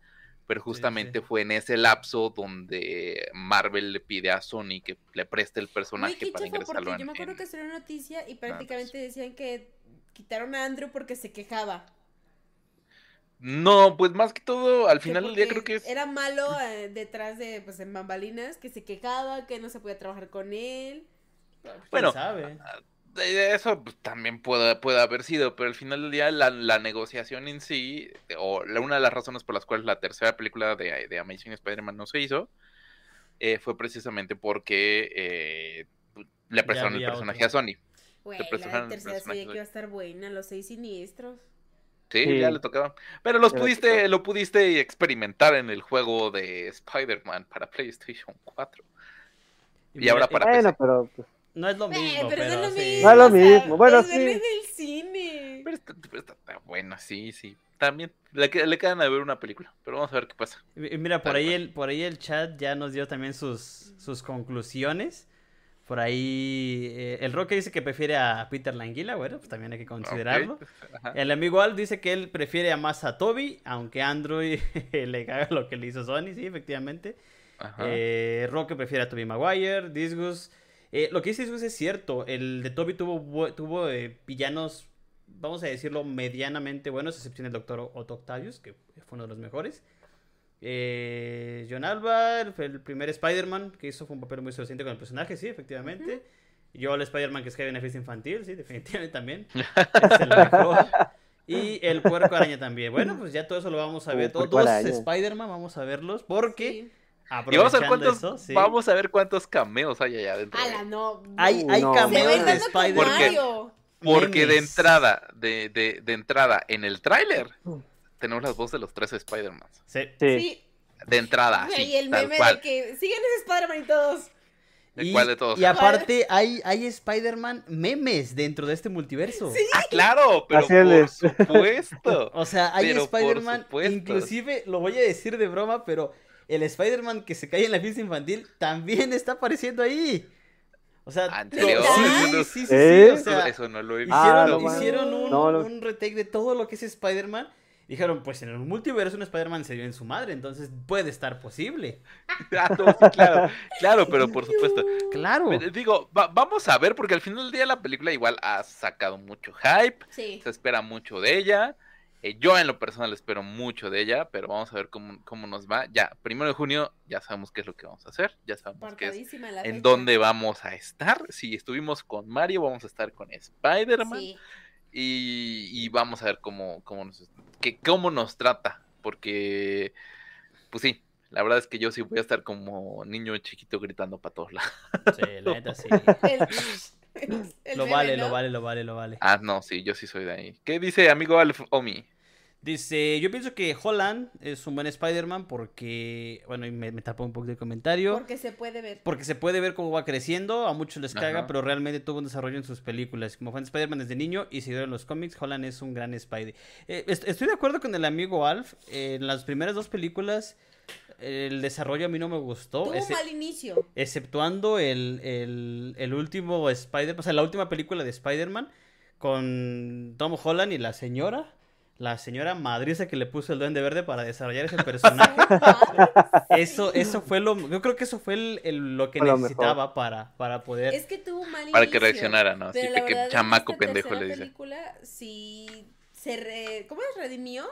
pero justamente sí. fue en ese lapso donde Marvel le pide a Sony que le preste el personaje qué para ingresarlo en, yo me acuerdo en- que salió una noticia y pues. prácticamente decían que quitaron a Andrew porque se quejaba. No, pues más que todo, al final del día creo que es... Era malo eh, detrás de, pues, en bambalinas, que se quejaba, que no se podía trabajar con él. ¿Quién Bueno, sabe? De Eso pues, también puede, puede haber sido, pero al final del día la, la negociación en sí, o la- una de las razones por las cuales la tercera película de, de Amazing Spider-Man no se hizo, eh, fue precisamente porque eh, le prestaron el personaje otro. a Sony. Güey, la tercera serie que iba a estar buena, los seis siniestros. Sí, Sí. ya le tocaba. Pero los pudiste, tocaba. lo pudiste experimentar en el juego de Spider-Man para PlayStation 4. Y mira, ahora eh, para Bueno, PC. pero pues, No es lo Eh, mismo, pero, pero, no es lo sí. mismo. No es lo o sea, mismo, bueno, sí. en el cine. Pero está, pero está- está bueno, sí, sí. También le, le quedan a ver una película, pero vamos a ver qué pasa. Y Mira, por ahí el, por ahí el chat ya nos dio también sus, sus conclusiones. Por ahí eh, el Roque dice que prefiere a Peter Languila, bueno, pues también hay que considerarlo. Ajá. El amigo Al dice que él prefiere a más a Toby, aunque Android le caga lo que le hizo Sony, sí, efectivamente. Ajá. Eh, Roque prefiere a Toby Maguire, Disgus. Eh, lo que dice es cierto, el de Toby tuvo, tuvo eh, villanos, vamos a decirlo, medianamente buenos, excepción del Doctor Otto Octavius, que fue uno de los mejores. Eh, John Alba, el, el primer Spider-Man que hizo fue un papel muy suficiente con el personaje, sí, efectivamente. Yo, el Spider-Man que escribe en fiesta infantil, sí, definitivamente también. es el mejor. Y el puerco araña también. Bueno, pues ya todo eso lo vamos a Uh, ver. Todos. Spider-Man vamos a verlos porque Sí. Y vamos a ver cuántos, eso, sí. vamos a ver cuántos cameos hay allá adentro. Ala, no. Hay, hay no. Se cameos de Spider-Man. Porque-. Porque de entrada, de, de, de entrada, en el tráiler, tenemos las voces de los tres Spider-Man. Sí. sí. Sí. De entrada, sí, el tal meme cual. de que siguen ese Spider-Man y todos. ¿De Y, cuál de todos? y aparte hay, hay Spider-Man memes dentro de este multiverso. Ah, claro, pero Así por es. supuesto. O sea, hay Spider-Man, inclusive, lo voy a decir de broma, pero el Spider-Man que se cae en la fiesta infantil también está apareciendo ahí. O sea, Ah, sí, Eso no- sí, sí, sí, ¿Eh? o Eso, sea, eso no lo he visto. Ah, hicieron, no hicieron un, No, no. un retake de todo lo que es Spider-Man. Dijeron, pues en el multiverso un Spider-Man se dio en su madre, entonces puede estar posible. Ah, no, sí, claro, claro, pero por supuesto. Claro. Digo, va- vamos a ver, porque al final del día la película igual ha sacado mucho hype, Sí. se espera mucho de ella. Eh, yo en lo personal espero mucho de ella, pero vamos a ver cómo, cómo nos va. Ya, primero de junio, ya sabemos qué es lo que vamos a hacer, ya sabemos qué es, en dónde vamos a estar. Si estuvimos con Mario, vamos a estar con Spider-Man. Sí. y, y vamos a ver cómo, cómo, nos, que, cómo nos trata, porque pues sí, la verdad es que yo sí voy a estar como niño chiquito gritando para todos lados. Sí, la neta sí. El- el Lo meme, vale, ¿no? lo vale, lo vale, lo vale. Ah, no, sí, yo sí soy de ahí. ¿Qué dice amigo Alf Omi? Dice, yo pienso que Holland es un buen Spider-Man porque, bueno, y me, me tapó un poco de comentario. Porque se puede ver. Porque se puede ver cómo va creciendo, a muchos les caga, Ajá. pero realmente tuvo un desarrollo en sus películas. Como fue en Spider-Man desde niño y seguidor en los cómics, Holland es un gran Spidey. Eh, est- estoy de acuerdo con el amigo Alf. eh, en las primeras dos películas, el desarrollo a mí no me gustó. Tuvo ese- un mal inicio. exceptuando el, el, el último Spider, o sea, la última película de Spider-Man con Tom Holland y la señora, la señora madriza que le puso el Duende Verde para desarrollar ese personaje. Eso, eso fue lo, yo creo que eso fue el, el- lo que lo necesitaba para, para poder. Es que tuvo un mal Para que reaccionara, ¿no? Así Pero la que chamaco pendejo le dice. película sí se re... ¿Cómo es? ¿Redimió?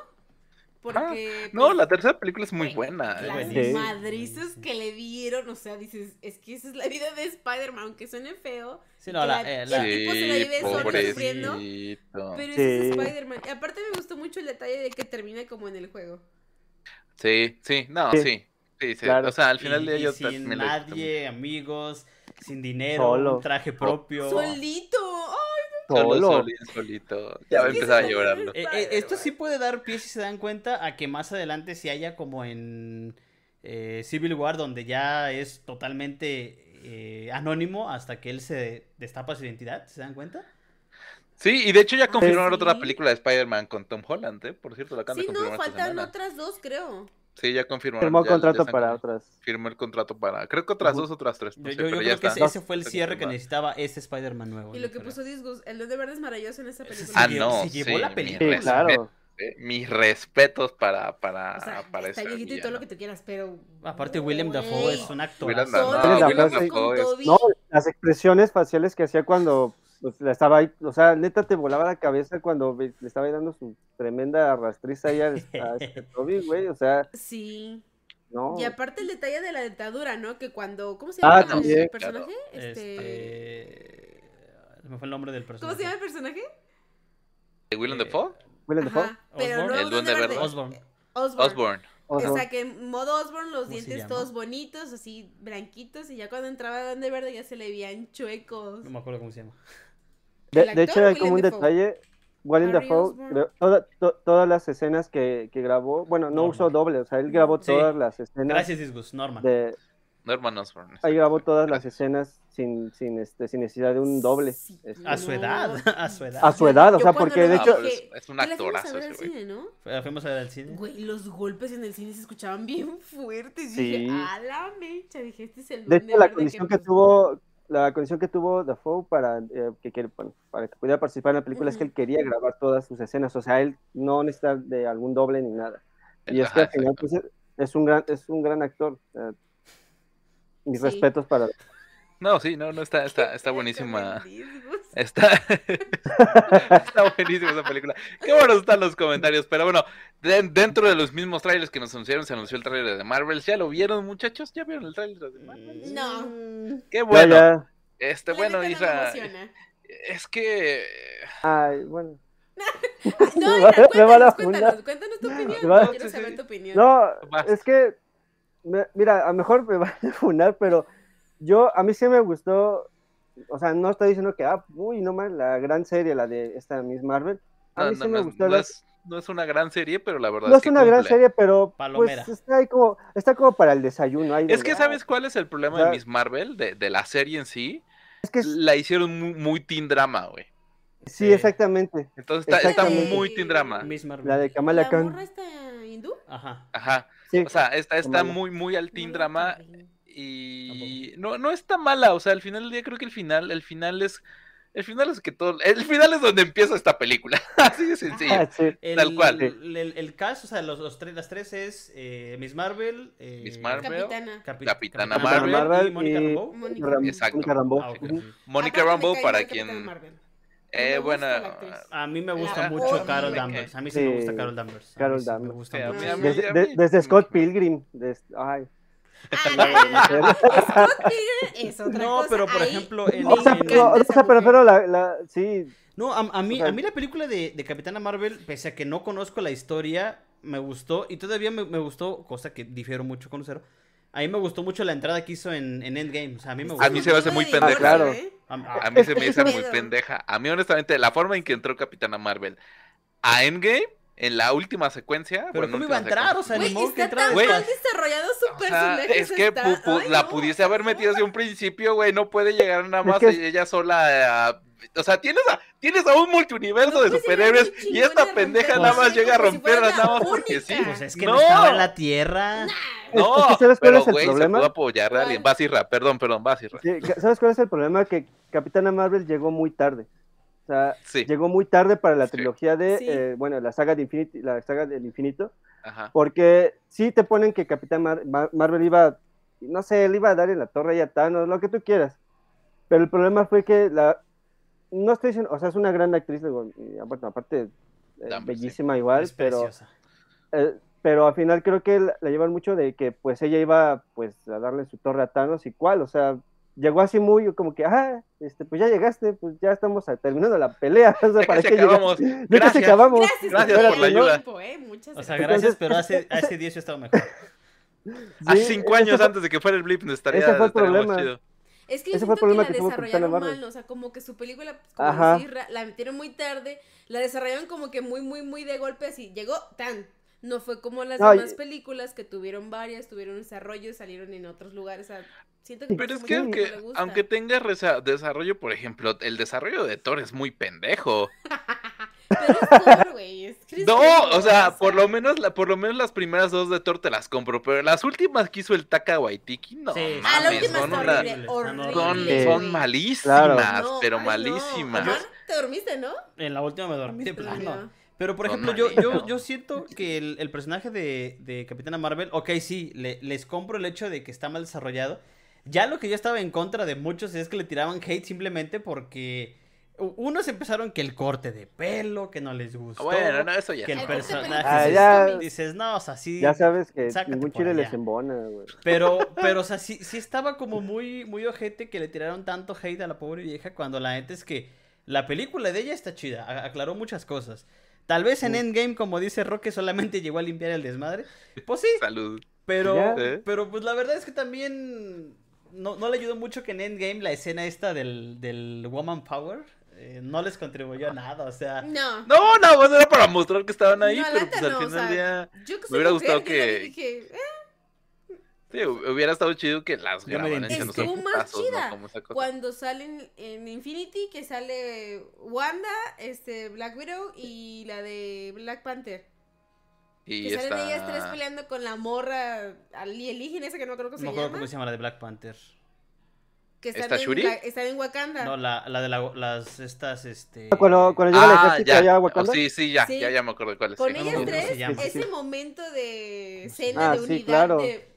Porque... No, pues, la tercera película es muy buena. Sí, Las buenísimo. madrizas que le dieron, o sea, dices, es que esa es la vida de Spider-Man, aunque suene feo. Sí, no, la- eh, la- el tipo se la vive solo sufriendo. pobrecito. Pero Sí. ese es Spider-Man. Y aparte me gustó mucho el detalle de que termina como en el juego. Sí, sí, no, Sí. sí. Sí, sí. Claro. O sea, al y- final de y ello sin también lo disfruto nadie, amigos, sin dinero, Solo. un traje propio. Solito. ¡Ay, mucho. Solo, Solo. solito. Ya va a empezar a llorarlo. Eh, eh, esto sí puede dar pie, si se dan cuenta, a que más adelante se haya como en eh, Civil War, donde ya es totalmente eh, anónimo hasta que él se destapa su identidad, ¿se dan cuenta? Sí, y de hecho ya confirmaron sí. otra película de Spider-Man con Tom Holland, ¿eh? Por cierto, la acaban Sí, de no, faltan otras dos, creo. Sí, ya confirmaron. Firmó ya- ya contrato para con- otras. Firmó el contrato para. Creo que otras Ujú. dos, otras tres. No Yo, sé, yo- yo pero creo ya que está. ese, ese fue el cierre que necesitaba ese Spider-Man nuevo. Y lo que creo. puso Disgust, el Duende Verde es maravilloso en esa película. Ah, no, se llevó sí, la mi película. Sí, claro. eh, Mis respetos para, para, O sea, para está ese y todo lo que tú quieras, pero... Aparte, William Dafoe es un actor. William Dafoe, William es-. No, las expresiones faciales que hacía cuando pues, le estaba ahí, o sea, neta te volaba la cabeza cuando le estaba ahí dando su tremenda arrastriza ahí a, a este Toby, güey, o sea, Sí. no. Y aparte el detalle de la dentadura, ¿no? Que cuando... ¿Cómo se Ah, llama el personaje? Este... Este... Se me fue el nombre del personaje. ¿Cómo se llama el personaje? ¿De Willem Eh, Dafoe? William Dafoe, pero no El Duende Verde. Osborn. Osborn. Osborn. o sea, O sea, que en modo Osborn los ¿Cómo se dientes todos bonitos, así blanquitos, y ya cuando entraba Duende Verde ya se le veían chuecos. No me acuerdo cómo se llama. De, hecho hay como un detalle, William Dafoe, toda- to- todas las escenas que, que grabó, bueno, no Norman. usó doble, o sea, él grabó Sí. todas las escenas Gracias, Disgus. Norman. de, Norman Osborn. ahí grabó todas las escenas sin, sin, este, sin necesidad de un doble. Sí, este, A su edad. A su edad. a su edad, o sea, porque de hecho, dije, Es un "¿Qué le fuimos a actorazo ver ese al güey. cine, ¿no? Fu- Fuimos a ver al cine. Güey, los golpes en el cine se escuchaban bien fuertes. Y Sí. dije, a la mecha, dije, este es el De hecho, la condición que pues, tuvo, la condición que tuvo Dafoe para, eh, que, que- bueno, para que pudiera participar en la película es que él quería grabar todas sus escenas, o sea, él no necesita de algún doble ni nada. Y es que al final pues, es un gran, es un gran actor. mis Sí. respetos para No, sí, no, no, está, está, está buenísima. Está, está buenísima esa película. Qué buenos están los comentarios. Pero bueno, de- dentro de los mismos trailers que nos anunciaron, se anunció el trailer de Marvel. ¿Ya lo vieron, muchachos? ¿Ya vieron el trailer de Marvel? No. Qué bueno. ya. Este, La bueno, no Isa. Es que. Ay, bueno. No, Me va- Ira, me van a cuéntanos, cuéntanos, cuéntanos tu opinión. Quiero saber sí. tu opinión. No, es que, me- mira, a lo mejor me van a funar, pero yo, a mí sí me gustó, o sea, no estoy diciendo que, ah, uy, no más, la gran serie, la de esta Miss Marvel, a No, mí no, sí me no, gustó. no la- es, no es una gran serie, pero la verdad No es es que una gran serie, pero Palomera. pues está ahí como, está como para el desayuno. Ahí Es de, que, ah, ¿sabes cuál es el problema de. Miss Marvel? De, de la serie en sí. Es que es- La hicieron muy, muy teen drama, güey. sí, exactamente. Entonces está, muy teen drama. Miss Marvel. La de Kamala ¿La Khan. morra está hindú? Ajá. Ajá. Sí, O sea, está, está Kamala. muy, muy al teen la drama. Y no, no está mala, o sea, al final del día creo que el final, el final es, el final es que todo, el final es donde empieza esta película, así de sencillo. Ah, sí. El, Tal cual. El, el, el cast, o sea, los, los tres, las tres es eh, Miss Marvel, eh, Miss Marvel, Capitana. Capi- Capitana Capitana Marvel y Mónica y- Rambeau. Mónica. Exacto. Mónica Rambeau. Ah, ok. Ujú. Mónica me Rambeau, para quien, Marvel. eh, me bueno, gusta. A mí me gusta La mucho odio. Carol Me Danvers. A mí sí, Sí. me gusta Carol Danvers. Carol sí me Danvers. gusta Sí, a mucho. mí- a mí- Desde, desde Scott Pilgrim. des- ay. Ah, no, es otra cosa. pero por Ahí ejemplo, en- me O sea, en- pero, o sea, pero, la, la, sí, No, a, a mí, O sea- a mí la película de, de Capitana Marvel, pese a que no conozco la historia, me gustó, y todavía me, me gustó, cosa que difiero mucho con Lucero, a mí me gustó mucho la entrada que hizo en, en Endgame, o sea, a mí me gustó. A mí se me hace muy pendeja. Ah, claro. ¿eh? A- mí se me que- muy pendeja. A mí, honestamente, la forma en que entró Capitana Marvel a Endgame, en la última secuencia. Pero bueno, ¿cómo iba a entrar? O sea, Güey, ni modo que está tan Güey. mal desarrollado su O sea, personaje. es que está- pu- pu- Ay, la no, pudiese haber metido desde un principio, güey. No puede llegar nada Es más que- ella sola a... O sea, tienes a, tienes a un multiuniverso No, de pues, superhéroes muy y esta pendeja nada más llega a si romperlas la nada más porque sí. Pues es que No. no, estaba en la tierra. Es- No, es que ¿sabes cuál pero es el güey, se problema? pudo apoyar a alguien. Isra, perdón, perdón, vas, Isra. Sí, ¿Sabes cuál es el problema? Que Capitana Marvel llegó muy tarde. O sea, Sí, llegó muy tarde para la Sí. trilogía de, Sí. eh, bueno, la saga de Infinity, la saga del infinito, ajá. porque sí te ponen que Capitán Mar- Mar- Marvel iba, no sé, le iba a dar en la torre y a Thanos, lo que tú quieras. Pero el problema fue que la, no estoy diciendo, o sea, es una gran actriz, digo, y aparte, aparte, eh, Dame, sí. bellísima igual, Es pero, eh, pero al final creo que la, la llevan mucho de que pues ella iba pues a darle su torre a Thanos y cuál, o sea, llegó así muy como que, ah, este, pues ya llegaste, pues ya estamos a- terminando la pelea, o sea, ¿para qué acabamos. Ya casi Gracias. acabamos. Gracias, Gracias por la ayuda. tiempo, ¿eh? Muchas O sea, gracias. gracias, pero hace, hace 10 yo estaba mejor. Hace Sí, cinco ese años fue- antes de que fuera el blip nos estaría, ese fue el problema. chido. Es que yo Ese fue el problema que la desarrollaron mal, o sea, como que su película, como Ajá. decir, ra- la metieron muy tarde, la desarrollaron como que muy, muy, muy de golpe, así, llegó tan. No fue como las No, demás películas que tuvieron varias, tuvieron desarrollo y salieron en otros lugares, o sea, siento que Pero eso es que aunque, no aunque tenga desarrollo, por ejemplo, el desarrollo de Thor es muy pendejo. Pero es Thor, güey, No, o sea, por lo menos la, por lo menos las primeras dos de Thor te las compro, pero las últimas que hizo el Taka Waitiki, no Sí. Ah, mames, última son, una- horrible, horrible, son, malísimas, No, pero ay, malísimas. ¿Te dormiste, no? En la última me dormí de plano. durmió. Pero, por ejemplo, yo, yo, yo siento que el, el personaje de, de Capitana Marvel, ok, sí, le- les compro el hecho de que está mal desarrollado. Ya lo que yo estaba en contra de muchos es que le tiraban hate simplemente porque unos empezaron que el corte de pelo, que no les gustó. Bueno, no, eso ya. que el personaje Ah, dices, ya- dices, no, o sea, sí. Ya sabes que ningún chile les allá". embona, güey. Pero, pero, o sea, sí, sí estaba como muy, muy ojete que le tiraron tanto hate a la pobre vieja cuando la neta es que la película de ella está chida, aclaró muchas cosas. Tal vez en. Endgame, como dice Roque, solamente llegó a limpiar el desmadre. Pues sí, Salud. pero, Ya. Pero pues la verdad es que también no, no le ayudó mucho que en Endgame la escena esta del, del Woman Power eh, no les contribuyó a nada, o sea... No. No, no, pues era para mostrar que estaban ahí, No, pero pues al no, o final del sea, día Yo que me hubiera gustado que- dije, eh, sí, hu- hubiera estado chido que las echándose Estuvo más putazos, ¿no? chida Como esa cosa. cuando salen en Infinity, que sale Wanda, este, Black Widow y la de Black Panther. Y Que salen está... ellas tres peleando con la morra alienígena esa que no creo que No se me acuerdo llama. cómo se llama la de Black Panther. Que están ¿Esta en, Shuri? la- están en Wakanda. No, la, la de la- las, estas, este... Cuando, cuando llega el Ah, ejército ya. allá a Oh, Wakanda. sí, sí, ya, Sí. ya, ya me acuerdo de cuál es. Con sí. no me ellas acuerdo cómo tres, llama. ese Sí. momento de escena Ah, de sí, unidad claro. de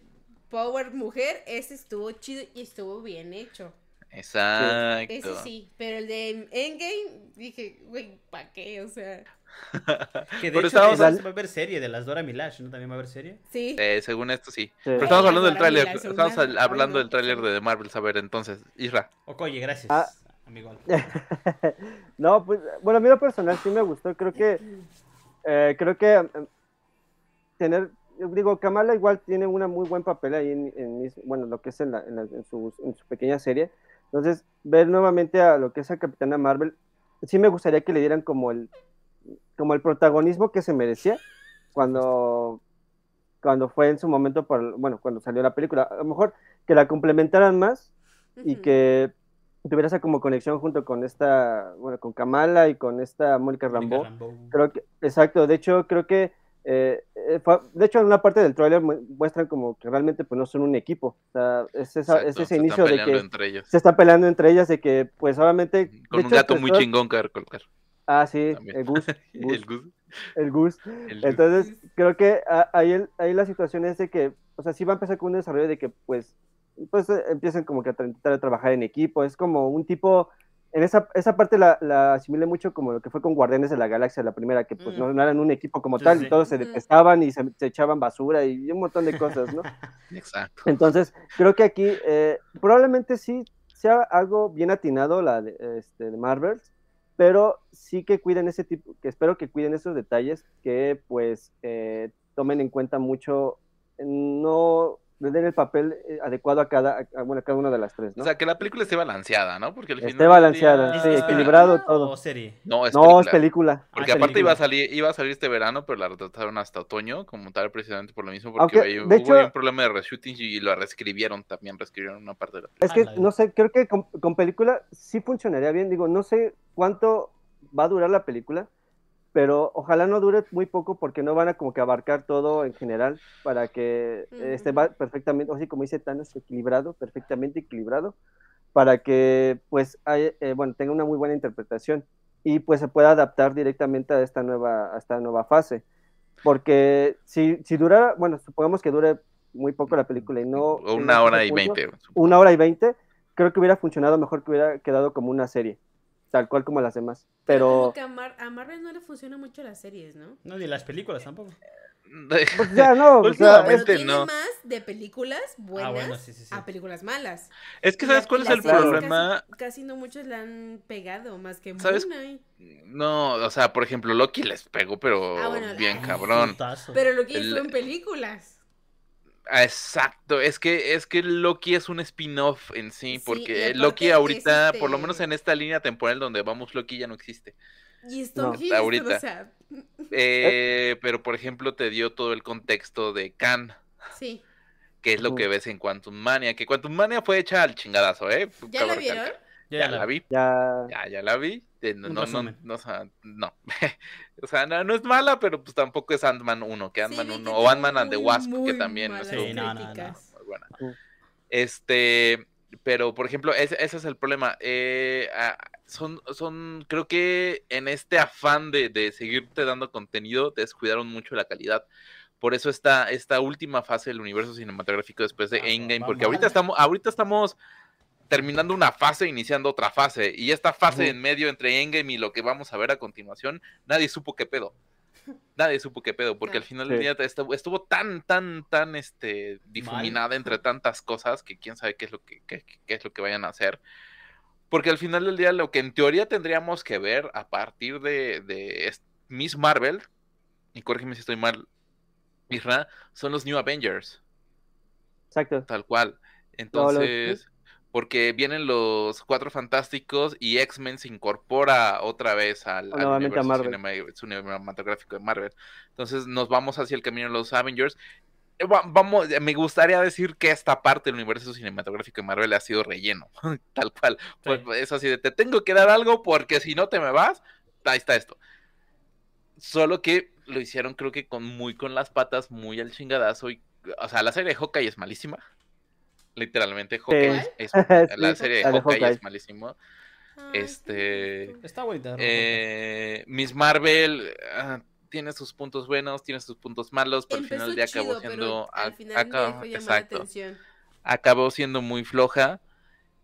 Power Mujer, ese estuvo chido y estuvo bien hecho. Exacto. Ese sí, pero el de Endgame, dije, güey, ¿para qué? O sea, Que de Pero hecho estábamos- va a haber serie de las Dora Milash, ¿no? También va a haber serie. sí. Eh, según esto sí. Sí. Pero estamos Eh, hablando del tráiler. Estamos una- hablando del tráiler de Marvel. A ver, entonces, Isra. Oye, gracias, Ah. amigo. no, pues, bueno, a mí lo personal sí me gustó. Creo que, eh, creo que eh, tener, yo digo, Kamala igual tiene una muy buen papel ahí en, en mis- bueno, lo que es en, la- en la- en su, en su pequeña serie. Entonces, ver nuevamente a lo que es a Capitana Marvel, sí me gustaría que le dieran como el, como el protagonismo que se merecía cuando, cuando fue en su momento, por, bueno, cuando salió la película. A lo mejor que la complementaran más y que tuviera esa como conexión junto con esta, bueno, con Kamala y con esta Mónica Rambeau. Rambeau. Creo que, exacto, de hecho creo que, eh, eh, fue- de hecho en una parte del tráiler mu- muestran como que realmente pues no son un equipo, o sea, es, esa- Exacto, es se ese inicio de peleando que se están peleando entre ellas, de que pues obviamente... Con un hecho, gato pues, muy todo- chingón que recolocar. Ah, sí, También. el Gus, Gus, El Gus. el Gus. el Gus. Entonces, creo que a- ahí, el- ahí la situación es de que, o sea, sí va a empezar con un desarrollo de que, pues, pues eh, empiezan como que a tratar de trabajar en equipo. Es como un tipo, en esa, esa parte la, la asimilé mucho como lo que fue con Guardianes de la Galaxia, la primera, que pues Mm. no, no eran un equipo como Sí, tal, sí. y todos se Ujú. detestaban y se, se echaban basura y un montón de cosas, ¿no? Exacto. Entonces, creo que aquí eh, probablemente sí sea algo bien atinado la de, este, de Marvel, pero sí que cuiden ese tipo, que espero que cuiden esos detalles, que pues eh, tomen en cuenta mucho, no le den el papel eh, adecuado a cada, a, bueno, a cada una de las tres, ¿no? O sea, que la película esté balanceada, ¿no? Porque al final Esté balanceada, día- sí, ¿Es equilibrado película todo. ¿O serie? No, es no, película. es película. Porque Ah, aparte película. iba a salir, iba a salir este verano, pero la retrasaron hasta otoño, como tal, precisamente por lo mismo, porque Aunque, de hubo ahí hecho- un problema de reshooting y lo reescribieron también, reescribieron una parte de la Es que, no sé, creo que con, con película sí funcionaría bien. Digo, no sé cuánto va a durar la película, pero ojalá no dure muy poco porque no van a como que abarcar todo en general para que Ujú. esté va perfectamente, o así como dice Thanos, equilibrado, perfectamente equilibrado, para que pues hay- eh, bueno, tenga una muy buena interpretación y pues se pueda adaptar directamente a esta nueva, a esta nueva fase. Porque si, si dura, bueno, supongamos que dure muy poco la película y no... Una hora ese y veinte. una hora y veinte, creo que hubiera funcionado mejor que hubiera quedado como una serie, tal cual como las demás. Pero, que a, Mar- a Marvel no le funciona mucho las series, ¿no? No, ni las películas tampoco. pues ya no, o sea, es- tiene no. más de películas buenas Ah, bueno, sí, sí, sí. a películas malas. Es que, ¿sabes cuál es el problema? Casi, casi no muchos la han pegado, más que ¿Sabes? Moon Knight. No, o sea, por ejemplo, Loki les pegó, pero Ah, bueno, bien cabrón. Pero lo que El- hizo en películas. Ah, Exacto, es que es que Loki es un spin-off en sí, porque Loki es ahorita, este- por lo menos en esta línea temporal donde vamos, Loki ya no existe. Y Stone No, ahorita. o sea, Eh, pero por ejemplo te dio todo el contexto de Khan, sí. que es lo que ves en Quantum Mania, que Quantum Mania fue hecha al chingadazo, ¿eh? ¿Ya Cabe la vieron? Yo Ya, la vi, ya, ya, ya la vi. No, no, no, no, no. o sea, no, no es mala, pero pues tampoco es Ant-Man 1, que Sí, Ant-Man que 1, tuvo o Ant-Man and the muy, Wasp, que también estuvo Sí, no, no, no. críticas. muy buena. Este, pero por ejemplo, ese, ese es el problema. Eh, son, son, creo que en este afán de, de seguirte dando contenido, descuidaron mucho la calidad. Por eso esta, esta última fase del universo cinematográfico después de Ah, Endgame, porque ahorita estamos, ahorita estamos terminando una fase, iniciando otra fase, y esta fase en medio entre Endgame y lo que vamos a ver a continuación, nadie supo qué pedo. Nadie supo qué pedo, porque al final Sí. del día estuvo, estuvo tan, tan, tan, este, difuminada entre tantas cosas que quién sabe qué es lo que, qué, qué es lo que vayan a hacer. Porque al final del día lo que en teoría tendríamos que ver a partir de, de Miss Marvel, y corrígeme si estoy mal, Isra, son los New Avengers, exacto. tal cual. Entonces, porque vienen los Cuatro Fantásticos y X-Men se incorpora otra vez al, al Nuevamente a universo Marvel. cinematográfico de Marvel. Entonces nos vamos hacia el camino de los Avengers. Eh, va- Vamos, me gustaría decir que esta parte del universo cinematográfico de Marvel ha sido relleno, tal cual. Pues, es así de, te tengo que dar algo porque si no te me vas, ahí está esto. Solo que lo hicieron creo que con muy con las patas, muy al chingadazo. Y, o sea, la serie de Hawkeye es malísima. Literalmente, Hawkeye Sí. es, Sí, la serie de Hawkeye, Hawkeye. es malísimo. Ay, Este, Está bonita. Eh, Miss Marvel ah, tiene sus puntos buenos, tiene sus puntos malos, pero al final día acabó siendo. al final la exacto atención. acabó siendo muy floja.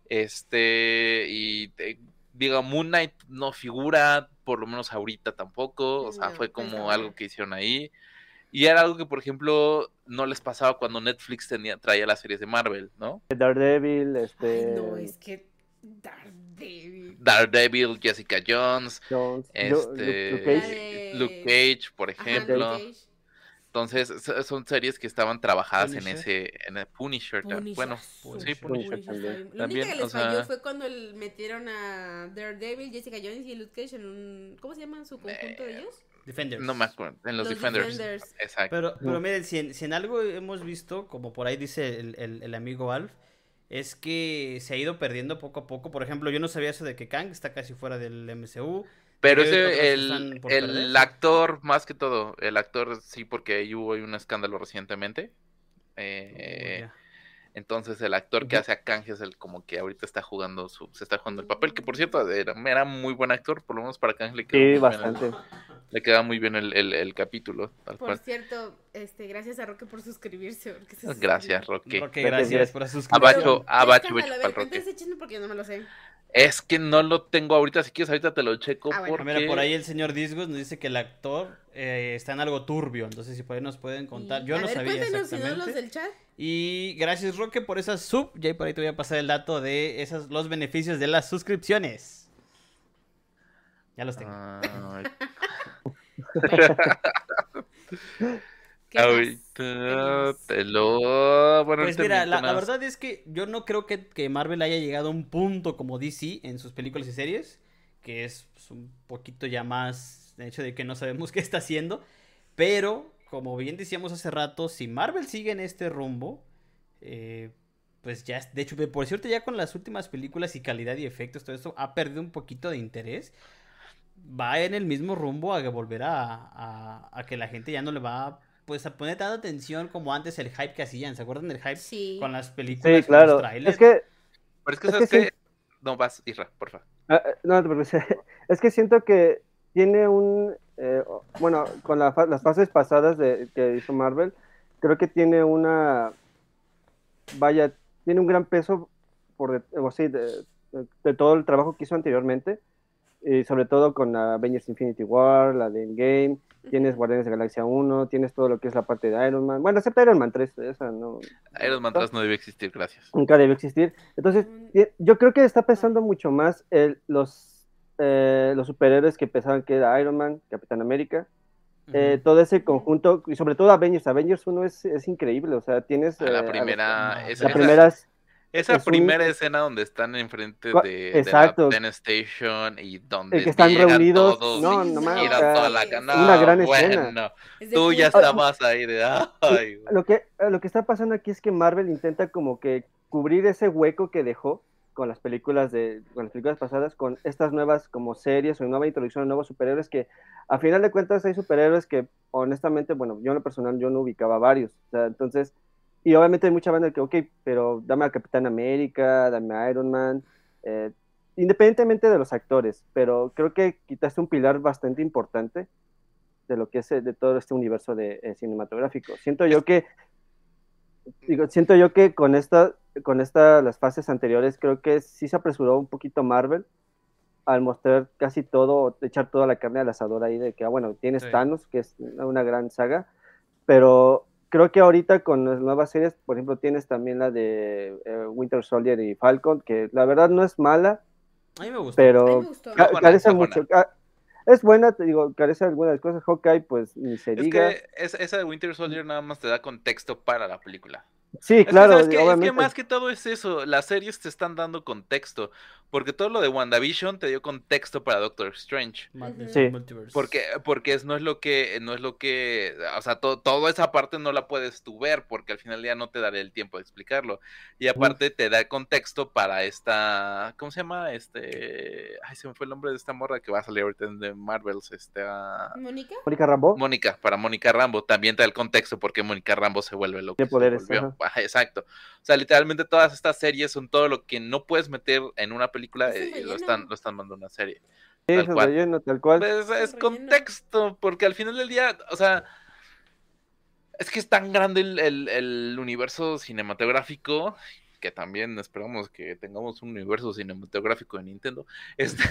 Este, y eh, digo, Moon Knight no figura, por lo menos ahorita tampoco. O sea, No, fue pues como algo que hicieron ahí. Y era algo que, por ejemplo, no les pasaba cuando Netflix tenía, traía las series de Marvel, ¿no? Daredevil, este, Ay, no, es que Daredevil. Daredevil, Jessica Jones, Jones, este, Luke- Cage. Luke Cage, por Ajá, ejemplo. Luke Cage. Entonces, so- son series que estaban trabajadas en ese, en el Punisher. Bueno, Punisher. sí, Punisher. Punisher también. Lo único que les o sea- falló fue cuando metieron a Daredevil, Jessica Jones y Luke Cage en un... ¿Cómo se llama su conjunto de Eh, ellos? Defenders. No me acuerdo, en los, Los Defenders. Defenders. Exacto. Pero, pero No. miren, si en, si en algo hemos visto, como por ahí dice el, el- el amigo Alf, es que se ha ido perdiendo poco a poco. Por ejemplo, yo no sabía eso de que Kang está casi fuera del MCU. Pero ese, el, el actor, más que todo, el actor sí, porque ahí hubo un escándalo recientemente. Eh, Ya. entonces el actor que hace a Kang es el como que ahorita está jugando su, se está jugando el papel, que por cierto era, era muy buen actor, por lo menos para Kang le quedó, Sí, bien bastante. Le queda muy bien el, el- el capítulo, tal Por cual. cierto, este, gracias a Roque por suscribirse. porque se Gracias. Roque. Roque, Gracias, por la Abajo, suscripción. abajo, Escándalo, a pa'l ver, Roque. cuéntame ese chisme porque yo no me lo sé. Es que no lo tengo ahorita, si quieres ahorita te lo checo Ah, bueno. Ah, Mira, por ahí el señor Disgos nos dice que el actor eh, está en algo turbio. Entonces, si por ahí nos pueden contar. Y- Yo a no ver, sabía cuéntanos, si no, exactamente. los del chat. Y gracias, Roque, por esa sub. Y ahí por ahí te voy a pasar el dato de esas, los beneficios de las suscripciones. Ya los tengo. Ay, ¿Qué más ahorita te lo. Bueno, Pues mira, la, verdad es que yo no creo que, que Marvel haya llegado a un punto como DC en sus películas y series, que es pues, un poquito ya más de hecho de que no sabemos qué está haciendo, pero como bien decíamos hace rato, si Marvel sigue en este rumbo, eh, pues ya, de hecho, por cierto, ya con las últimas películas y calidad y efectos, todo esto ha perdido un poquito de interés. Va en el mismo rumbo a que volver a, a- a que la gente ya no le va pues a poner tanta atención como antes el hype que hacían. ¿Se acuerdan del hype Sí. con las películas? Sí, con los claro. trailers? Es que Pero es que, es ¿sabes que qué? sí. No, vas, Isra, por favor. Ah, no, no te preocupes. es que siento que tiene un, eh, bueno, con la fa- las fases pasadas de, que hizo Marvel, creo que tiene una, vaya, tiene un gran peso por, de- o sí, de, de- de todo el trabajo que hizo anteriormente, y sobre todo con la Avengers Infinity War, la de Endgame, tienes Guardianes de la Galaxia 1, tienes todo lo que es la parte de Iron Man, bueno, excepto Iron Man 3, esa no. Iron Man 3 no debe existir, gracias. Nunca debió existir. Entonces, ti- yo creo que está pesando mucho más el- los, eh, los superhéroes que pensaban que era Iron Man, Capitán América, eh, todo ese conjunto, y sobre todo Avengers. Avengers 1 es, es increíble, o sea, tienes... Eh, la los- primera. esa, la esa- primera es- esa es un- primera escena donde están enfrente de, de exacto. la Penn Station y donde que están reunidos, todos no, y no o sea, toda la una gran bueno, escena. Tú ya estabas ahí de. Ay, lo, que, lo que está pasando aquí es que Marvel intenta como que cubrir ese hueco que dejó con las películas de con las películas pasadas con estas nuevas como series o nueva introducción de nuevos superhéroes que a final de cuentas hay superhéroes que honestamente bueno yo en lo personal yo no ubicaba varios o sea, entonces y obviamente hay mucha banda que ok pero dame a Capitán América dame a Iron Man eh, independientemente de los actores pero creo que quitaste un pilar bastante importante de lo que es eh, de todo este universo de eh, cinematográfico siento yo que digo, siento yo que con esta, con esta, las fases anteriores, creo que sí se apresuró un poquito Marvel al mostrar casi todo, echar toda la carne al asador ahí de que, ah, bueno, tienes Sí. Thanos, que es una gran saga, pero creo que ahorita con las nuevas series, por ejemplo, tienes también la de eh, Winter Soldier y Falcon, que la verdad no es mala, A mí me gusta. Pero me gustó. ca- Flojona, carece mucho. ca- Es buena, te digo, carece de algunas cosas. Hawkeye, pues ni se Es diga. que esa, esa de Winter Soldier nada más te da contexto para la película. Sí, Es que, claro, ¿sabes qué? Es que más que todo es eso, las series te están dando contexto, porque todo lo de WandaVision te dio contexto para Doctor Strange. Sí. Porque, porque es, no es lo que, no es lo que, o sea, to- toda esa parte no la puedes tú ver, porque al final ya no te daré el tiempo de explicarlo. Y aparte te da contexto para esta, ¿cómo se llama? Este, ay, se me fue el nombre de esta morra que va a salir ahorita en The Marvels, esta, ¿Mónica? Mónica Rambo. Mónica, para Mónica Rambo, también te da el contexto porque Mónica Rambo se vuelve lo que De poderes, exacto. O sea, literalmente todas estas series son todo lo que no puedes meter en una película y lo están, lo están mandando a una serie. Sí, tal es un cual. relleno, tal cual. Pues es relleno. contexto, porque al final del día, o sea, es que es tan grande el, el- el universo cinematográfico que también esperamos que tengamos un universo cinematográfico de Nintendo, este,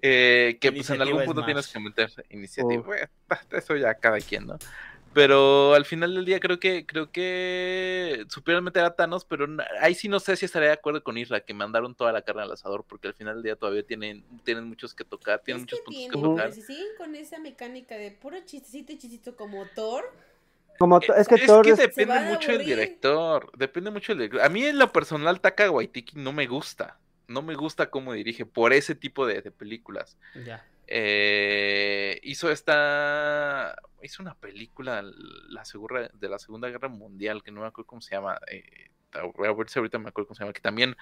eh, que pues en algún punto tienes que meter iniciativa. Bueno, eso ya cada quien, ¿no? Pero al final del día creo que creo que supieron meter a Thanos, pero ahí sí no sé si estaré de acuerdo con Isra, que mandaron toda la carne al asador, porque al final del día todavía tienen, tienen muchos que tocar, tienen Es que muchos puntos que tienen, tocar. pero si siguen con esa mecánica de puro chistecito y chistecito como Thor, Como to- es que Thor es- depende van a mucho del director. Depende mucho del director. A mí en lo personal, Taka Waititi no me gusta. No me gusta cómo dirige por ese tipo de, de películas. Ya. Eh, hizo esta. Hizo una película la segura- de la Segunda Guerra Mundial, que no me acuerdo cómo se llama. eh, voy a ver si ahorita me acuerdo cómo se llama. Que también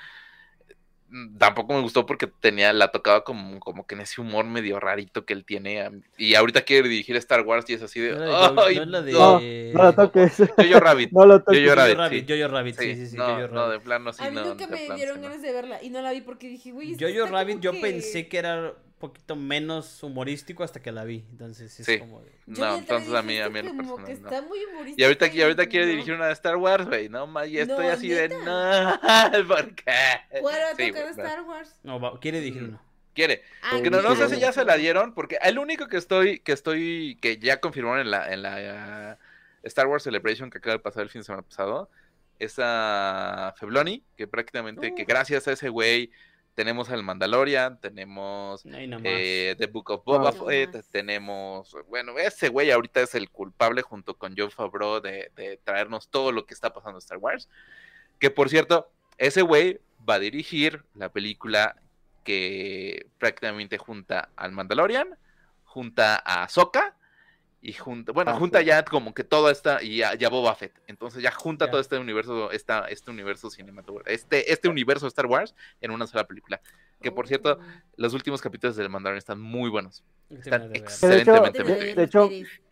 mm, tampoco me gustó porque tenía, la tocaba como, como que en ese humor medio rarito que él tiene. Y ahorita quiere dirigir Star Wars y es así de. No "Ay, no de- No, no lo toques. Jojo Rabbit. No lo toques. Jojo Rabbit, Rabbit, sí. Jojo Rabbit, sí, Sí, sí, sí, no, Jojo no, Rabbit. de plano sí, a mí no. nunca me dieron sí, no. ganas de verla y no la vi porque dije, güey, Jojo Rabbit yo que- pensé que era poquito menos humorístico hasta que la vi. Entonces es Sí. como de- No, entonces a mí, a mí como que no. está muy humorístico Y ahorita, y ahorita quiere no. dirigir una de Star Wars, güey, no ma, y estoy No, así de no, ¿por qué? ¿Cuál va a Sí, tocar. Star Wars? No, va- quiere dirigir Mm. uno. Quiere. Ah, Que no, no sé si ya se la dieron, porque el único que estoy, que estoy, que ya confirmaron en la, en la uh, Star Wars Celebration que acaba de pasar el fin de semana pasado, es a Febloni, que prácticamente, que Uh. gracias a ese güey tenemos al Mandalorian, tenemos eh, The Book of Boba. Fett, tenemos, bueno, ese güey ahorita es el culpable junto con John Favreau de, de traernos todo lo que está pasando en Star Wars. Que por cierto, ese güey va a dirigir la película que prácticamente junta al Mandalorian, junta a Ahsoka y junta, bueno, Ah, junta sí. ya como que todo esta y ya, ya Boba Fett. Entonces ya junta Ya. todo este universo, esta, este universo cinematográfico, este, este universo de Star Wars en una sola película. Que por cierto, Oh. los últimos capítulos del Mandalorian están muy buenos. De hecho, Excelentemente de, bien. de hecho,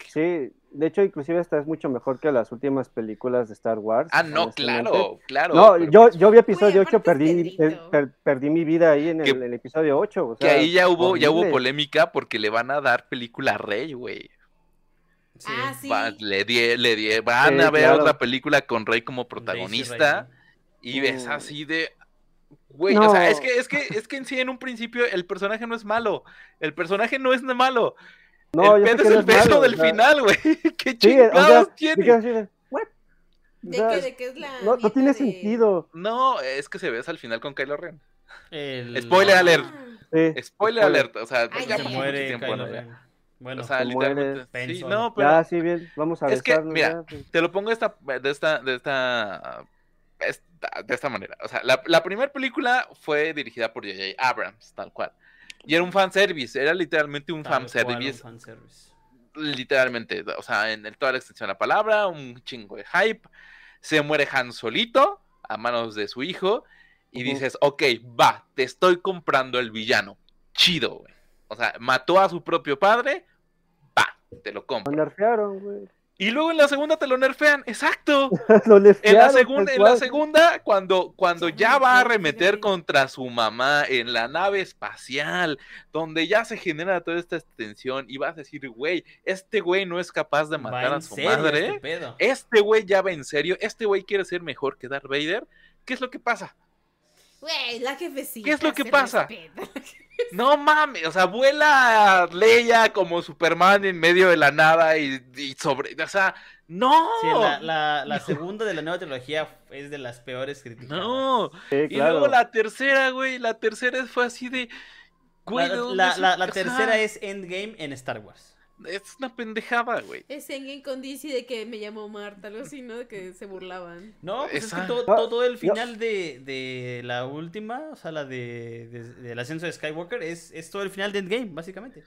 sí, de hecho, inclusive esta es mucho mejor que las últimas películas de Star Wars. Ah, no, claro, claro. No, pero yo, yo vi episodio Güey, 8, aparte es perdí, per- perdí mi vida ahí en el, Que- en el episodio 8. O que ahí ya hubo, ya hubo polémica porque le van a dar película a Rey, güey. Sí. Ah, sí. Va- le die, le die, van Sí, a ver claro. otra película con Rey como protagonista. Y ves Mm. así de. Güey, o sea, es que, es que, es que en sí, en un principio, el personaje no es malo. El personaje no es malo. No, el pedo es el beso malo, o del sea, final, güey. ¿Qué Sí, o chingados sea, tiene? O ¿De sea, qué, de qué es la no, tiene de- sentido. No, es que se besa al final con Kylo Ren. El- Spoiler Ah, alert. Sí, Spoiler alert. O sea, Ay, ya Se muere tiempo, Kylo ¿no? Ya. Ren. Bueno, O sea, Se literalmente. Sí, no, pero. Ya, sí, bien, vamos a Es que, mira, ya, pues. te lo pongo de esta, de esta, de esta, esta- de esta manera. O sea, la, la primera película fue dirigida por J.J. Abrams, tal cual. Y era un fanservice, era literalmente un fanservice, fanservice. literalmente, o sea, en el- toda la extensión de la palabra, un chingo de hype. Se muere Han solito a manos de su hijo y dices, ok, va, te estoy comprando el villano. Chido, güey. O sea, mató a su propio padre, va, te lo Lo compro. nerfearon, güey. Y luego en la segunda te lo nerfean, exacto. Lo En la, nerfearon, segunda, en la segunda, cuando, cuando ya va a arremeter contra su mamá en la nave espacial, donde ya se genera toda esta tensión y vas a decir, güey, este güey no es capaz de matar a su serio madre. este pedo. Este güey ya va en serio, este güey quiere ser mejor que Darth Vader. ¿Qué es lo que pasa? Güey, la jefecita. ¿Qué es lo que pasa? No mames, o sea, vuela Leia como Superman en medio de la nada y, y sobre, o sea, no. Sí, la, la, la segunda de la nueva trilogía es de las peores críticas. No. Sí, Y luego la tercera, güey, la tercera fue así de. Güey, La, ¿de la- se- la- la o sea, tercera es Endgame en Star Wars. Es una pendejada, güey. Es en con DC de que me llamó Marta, algo así, ¿no? De que se burlaban. No, pues es que todo, No, todo el final de, de la última, o sea, la de, de- del ascenso de Skywalker, es, es todo el final de Endgame, básicamente.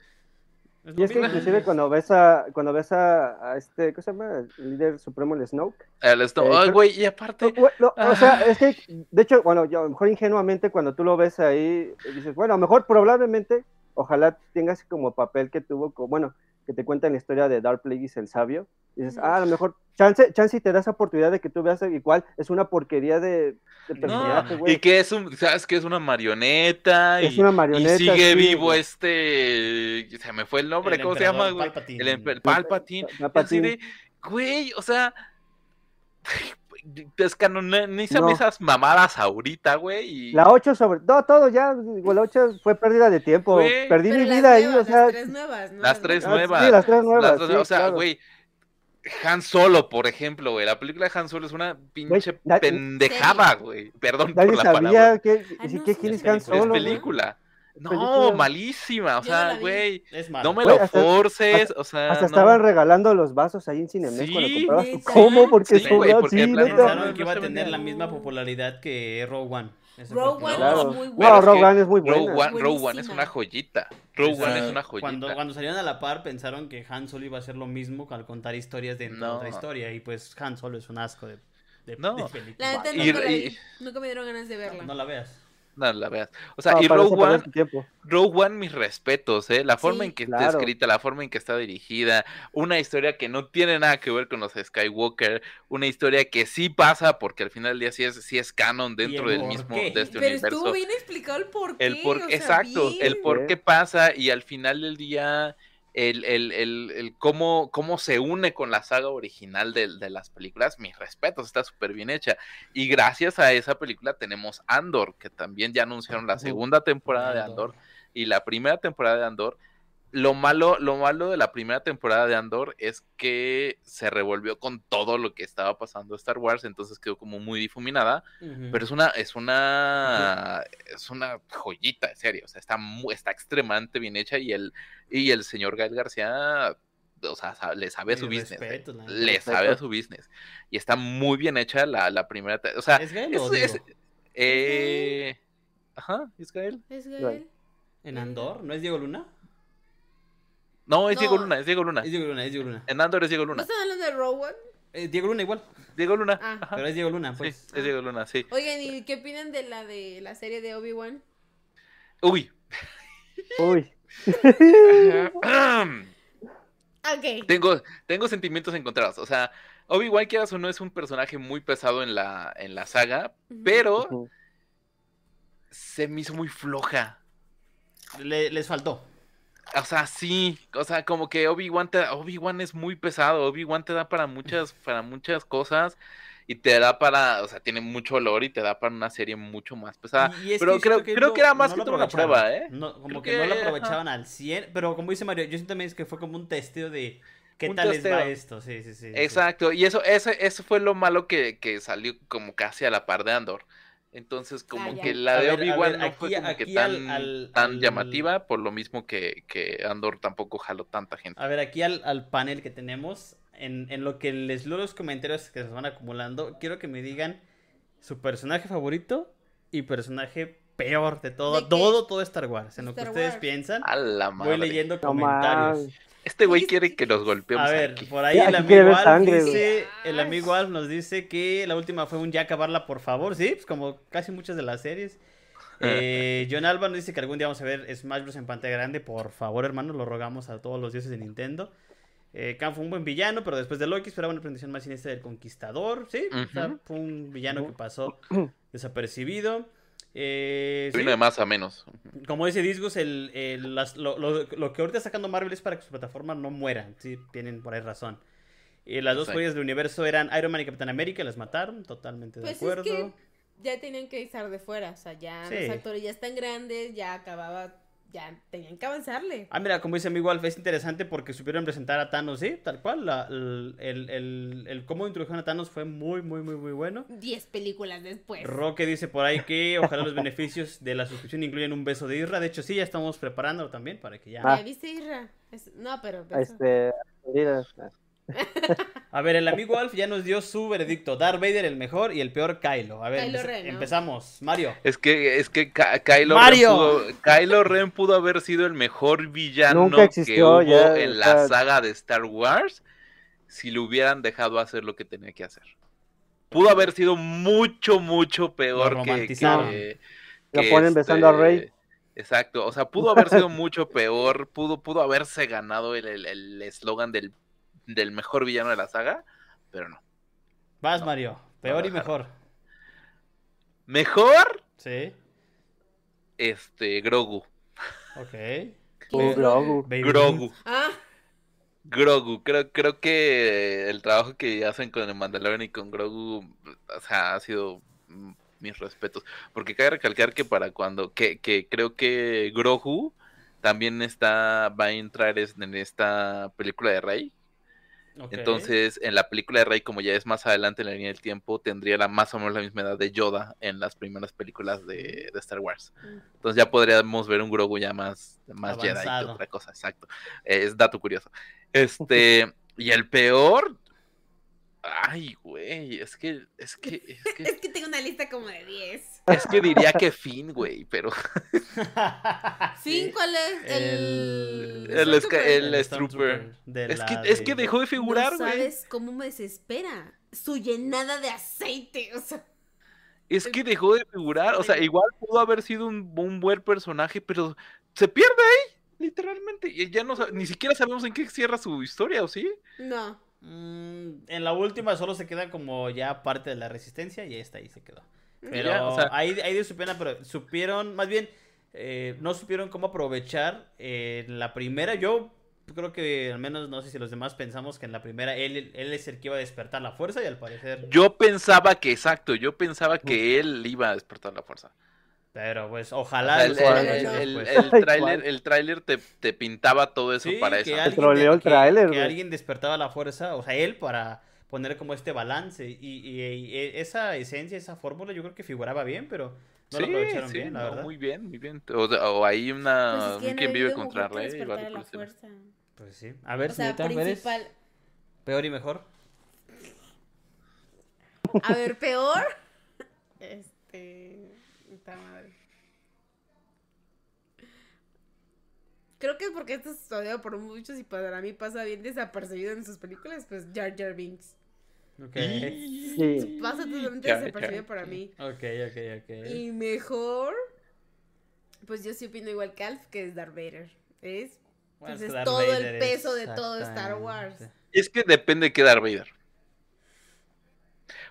Es Y es que inclusive cuando ves a, cuando ves a, a este, ¿cómo se llama? El líder supremo, el Snoke. El esto- Eh, güey, y aparte. No, O sea, Ah. es que, de hecho, bueno, yo a lo mejor ingenuamente cuando tú lo ves ahí, dices, bueno, a lo mejor probablemente, ojalá tengas como papel que tuvo, como, bueno, que te cuenta la historia de Dark Plagueis el sabio. Dices, Ujú. ah, a lo mejor, chance, chance y te da esa oportunidad de que tú veas igual, es una porquería de, de No, personaje, Y que es un, sabes que es una marioneta Es y, una y marioneta. sigue sí, vivo güey. este, se me fue el nombre, El ¿cómo se llama, güey? Palpatine. El Palpatine. y así Palpatine. de, güey, o sea, descanonizan No. esas mamadas ahorita, güey, y La 8 sobre, no, todo ya, digo, la 8 fue pérdida de tiempo. Güey. Perdí Pero mi vida ahí, o sea. Las tres nuevas, ¿no? Las tres ah, nuevas. Sí, las tres nuevas. Las dos- sí, o sea, claro. güey, Han Solo, por ejemplo, güey, la película de Han Solo es una pinche na- pendejada, güey. Perdón Nadie por la sabía palabra. que, Ah, no, que quién es es Han. Es Solo. güey. película. No, película. malísima, o no sea, güey. Es malo. No me Güey, lo hasta- forces, o sea. Hasta no. estaban regalando los vasos ahí en Cinemex cuando Sí, comprabas tu combo porque Sí, güey, porque neta. Pensaron no que iba a tener la misma popularidad que Rogue One. Rogue One. Claro. es muy No, Pero es Rogue que One es muy Rogue buena. One, Rogue One es una joyita. Rogue O sea, One es una joyita. Cuando, cuando salieron a la par pensaron que Han Solo iba a hacer lo mismo al contar historias de No. otra historia y pues Han Solo es un asco de, de, No. de película. La neta Y- nunca la y-. Nunca me dieron ganas de verla. No la veas. No la veas. O sea, No, y Rogue One. Rogue One, mis respetos, ¿eh? La forma Sí. en que está escrita, la forma en que está dirigida, una historia que no tiene nada que ver con los Skywalker, una historia que sí pasa porque al final del día sí es, sí es canon dentro el del mismo, qué? de este Pero universo. estuvo bien explicado el por qué. el por o sea, exacto, bien. el por qué pasa y al final del día el, el, el, el cómo, cómo se une con la saga original de, de las películas, mis respetos, está súper bien hecha. Y gracias a esa película tenemos Andor, que también ya anunciaron la segunda temporada de. Andor y la primera temporada de Andor. Lo malo, lo malo de la primera temporada de Andor es que se revolvió con todo lo que estaba pasando Star Wars, entonces quedó como muy difuminada, pero es una, es una, es una joyita, en serio, o sea, está muy, está extremadamente bien hecha y el, y el señor Gael García, o sea, le sabe a su business, respeto, eh, le sabe a su business, y está muy bien hecha la, la primera, o sea, ¿Es Gael o es- es- eh, ajá, ¿es Gael? ¿Es. Gael? ¿En Andor? ¿No es Diego Luna? No, es Diego No. Luna, es Diego Luna. Es Diego Luna, es Diego Luna. En Andor es Diego ¿No Luna. están hablando de Rowan? Eh, Diego Luna igual, Diego Luna. Ah. pero es Diego Luna, Sí, pues. es Diego Luna, sí. Oigan, ¿y qué opinan de la de la serie de Obi-Wan? Uy. Uy. Ok. tengo, tengo sentimientos encontrados. O sea, Obi-Wan, quieras o no, es un personaje muy pesado en la, en la saga, pero se me hizo muy floja. Le- les faltó. O sea, sí, o sea, como que Obi-Wan te, Obi-Wan es muy pesado, Obi-Wan te da para muchas, para muchas cosas y te da para, o sea, tiene mucho olor y te da para una serie mucho más pesada. Y es pero creo- siento creo no- que era más no que lo todo una prueba, ¿eh? No, como que, no lo que, aprovechaban al 100, pero como dice Mario, yo siento también es que fue como un testeo de qué Un tal les va testeo. esto. Sí, sí, sí. sí. Exacto, y eso, eso, eso fue lo malo que, que salió como casi a la par de Andor. Entonces, como Ah, ya. que la de Obi-Wan no fue aquí- como que tan, al- al- tan al- llamativa, por lo mismo que, que Andor tampoco jaló tanta gente. A ver, aquí al, al panel que tenemos, en, en lo que les leo los comentarios que se van acumulando, quiero que me digan su personaje favorito y personaje peor de todo, ¿De todo, todo Star Wars. En lo que ustedes Wars. piensan, A la voy leyendo comentarios. Este güey quiere que los golpeemos A ver, aquí. por ahí el amigo Alf dice, el amigo Alf nos dice que la última fue un ya acabarla, por favor, sí, pues como casi muchas de las series. Eh, John Alba nos dice que algún día vamos a ver Smash Bros en pantalla grande, por favor, hermano, lo rogamos a todos los dioses de Nintendo. Eh, Khan fue un buen villano, pero después de Loki esperaba una presentación más siniestra del Conquistador, sí, o sea, Ujú. fue un villano que pasó desapercibido. Eh, sí. Vino de más a menos. Como dice Disgus, el, el- las- lo, lo- lo que ahorita está sacando Marvel es para que su plataforma no muera. Sí, tienen por ahí razón. Y las dos joyas del universo eran Iron Man y Capitán América, las mataron, totalmente de Pues es acuerdo. que ya tenían que estar de fuera, o sea, ya Sí. los actores ya están grandes, ya acababa, ya tenían que avanzarle. Ah, mira, como dice amigo Alf, es interesante porque supieron presentar a Thanos, sí, tal cual. la- el, el, el- el cómo introdujeron a Thanos fue muy, muy, muy, muy bueno. Diez películas después. Roque dice por ahí que ojalá los beneficios de la suscripción incluyan un beso de Isra. De hecho, sí, ya estamos preparándolo también para que ya. Ah. ¿Ya viste, Isra? Es- No, pero... Este. A ver, el amigo Alf ya nos dio su veredicto. Darth Vader el mejor y el peor Kylo. A ver, Kylo empe- Ren, ¿no? empezamos. Mario. Es que, es que Ka- Kylo, ¡Mario! Ren pudo, Kylo Ren pudo haber sido el mejor villano Nunca existió, que hubo ya, en la saga de Star Wars si le hubieran dejado hacer lo que tenía que hacer. Pudo haber sido mucho, mucho peor Lo que, romantizaron. que- Lo que ponen besando a Rey. Exacto, o sea, pudo haber sido mucho peor, pudo, pudo haberse ganado el el- el eslogan del, del mejor villano de la saga, pero no. Vas, No, Mario. Peor no y mejor. Mejor, Sí. este, Grogu. Ok. Grogu. Baby Grogu. Ah, Grogu, creo, creo que el trabajo que hacen con el Mandalorian y con Grogu, o sea, ha sido mis respetos. Porque cabe recalcar que para cuando, que, que creo que Grogu también está, va a entrar en esta película de Rey. Entonces, en la película de Rey, como ya es más adelante en la línea del tiempo, tendría la más o menos la misma edad de Yoda en las primeras películas de, de Star Wars. Entonces ya podríamos ver un Grogu ya más, más Jedi que otra cosa, exacto. Es dato curioso. Este, y el peor. Ay, güey, es que, es que, es que, es que tengo una lista como de 10. es que diría que Finn, güey, pero ¿Fin? ¿Cuál es? El- El... El el- es que, es que dejó de figurar, no güey. sabes cómo me desespera. Su llenada de aceite, o sea... Es que dejó de figurar, o sea, igual pudo haber sido un, un buen personaje, pero se pierde ahí, literalmente. Y ya no, ni siquiera sabemos en qué cierra su historia, ¿o sí? No. Mm, en la última solo se queda como ya parte de la resistencia y esta ahí se quedó. Pero ya, o sea- ahí, ahí de su pena, pero supieron, más bien, eh, no supieron cómo aprovechar eh, la primera. Yo creo que al menos no sé si los demás pensamos que en la primera él, él es el que iba a despertar la fuerza y al parecer... Yo pensaba que, exacto, yo pensaba que él iba a despertar la fuerza. Pero pues ojalá. el, lo el- el- después. el tráiler, ¿cuál? el tráiler te, te pintaba todo eso Sí, para que eso. alguien, troleó de- el que- alguien despertaba la fuerza, o sea, él para poner como este balance. Y, y- y esa esencia, esa fórmula, yo creo que figuraba bien, pero no lo sí, aprovecharon sí, bien, la no, verdad. muy bien, muy bien. O, o hay una Pues es que un no quien vive contra rey la fuerza. Pues sí. A ver, O sea, principal. peor y mejor. A ver, peor. Este. Puta madre. Creo que es porque esto es odiado por muchos y para mí pasa bien desapercibido en sus películas, pues Jar Jar Binks. Ok. Sí. Pasa totalmente Jar Jar desapercibido para mí. Ok, ok, ok. Y mejor, pues yo sí opino igual que Alf, que es Darth Vader. Es, Bueno, pues es es que Darth todo el peso de todo Star Wars. Es que depende de qué Darth Vader.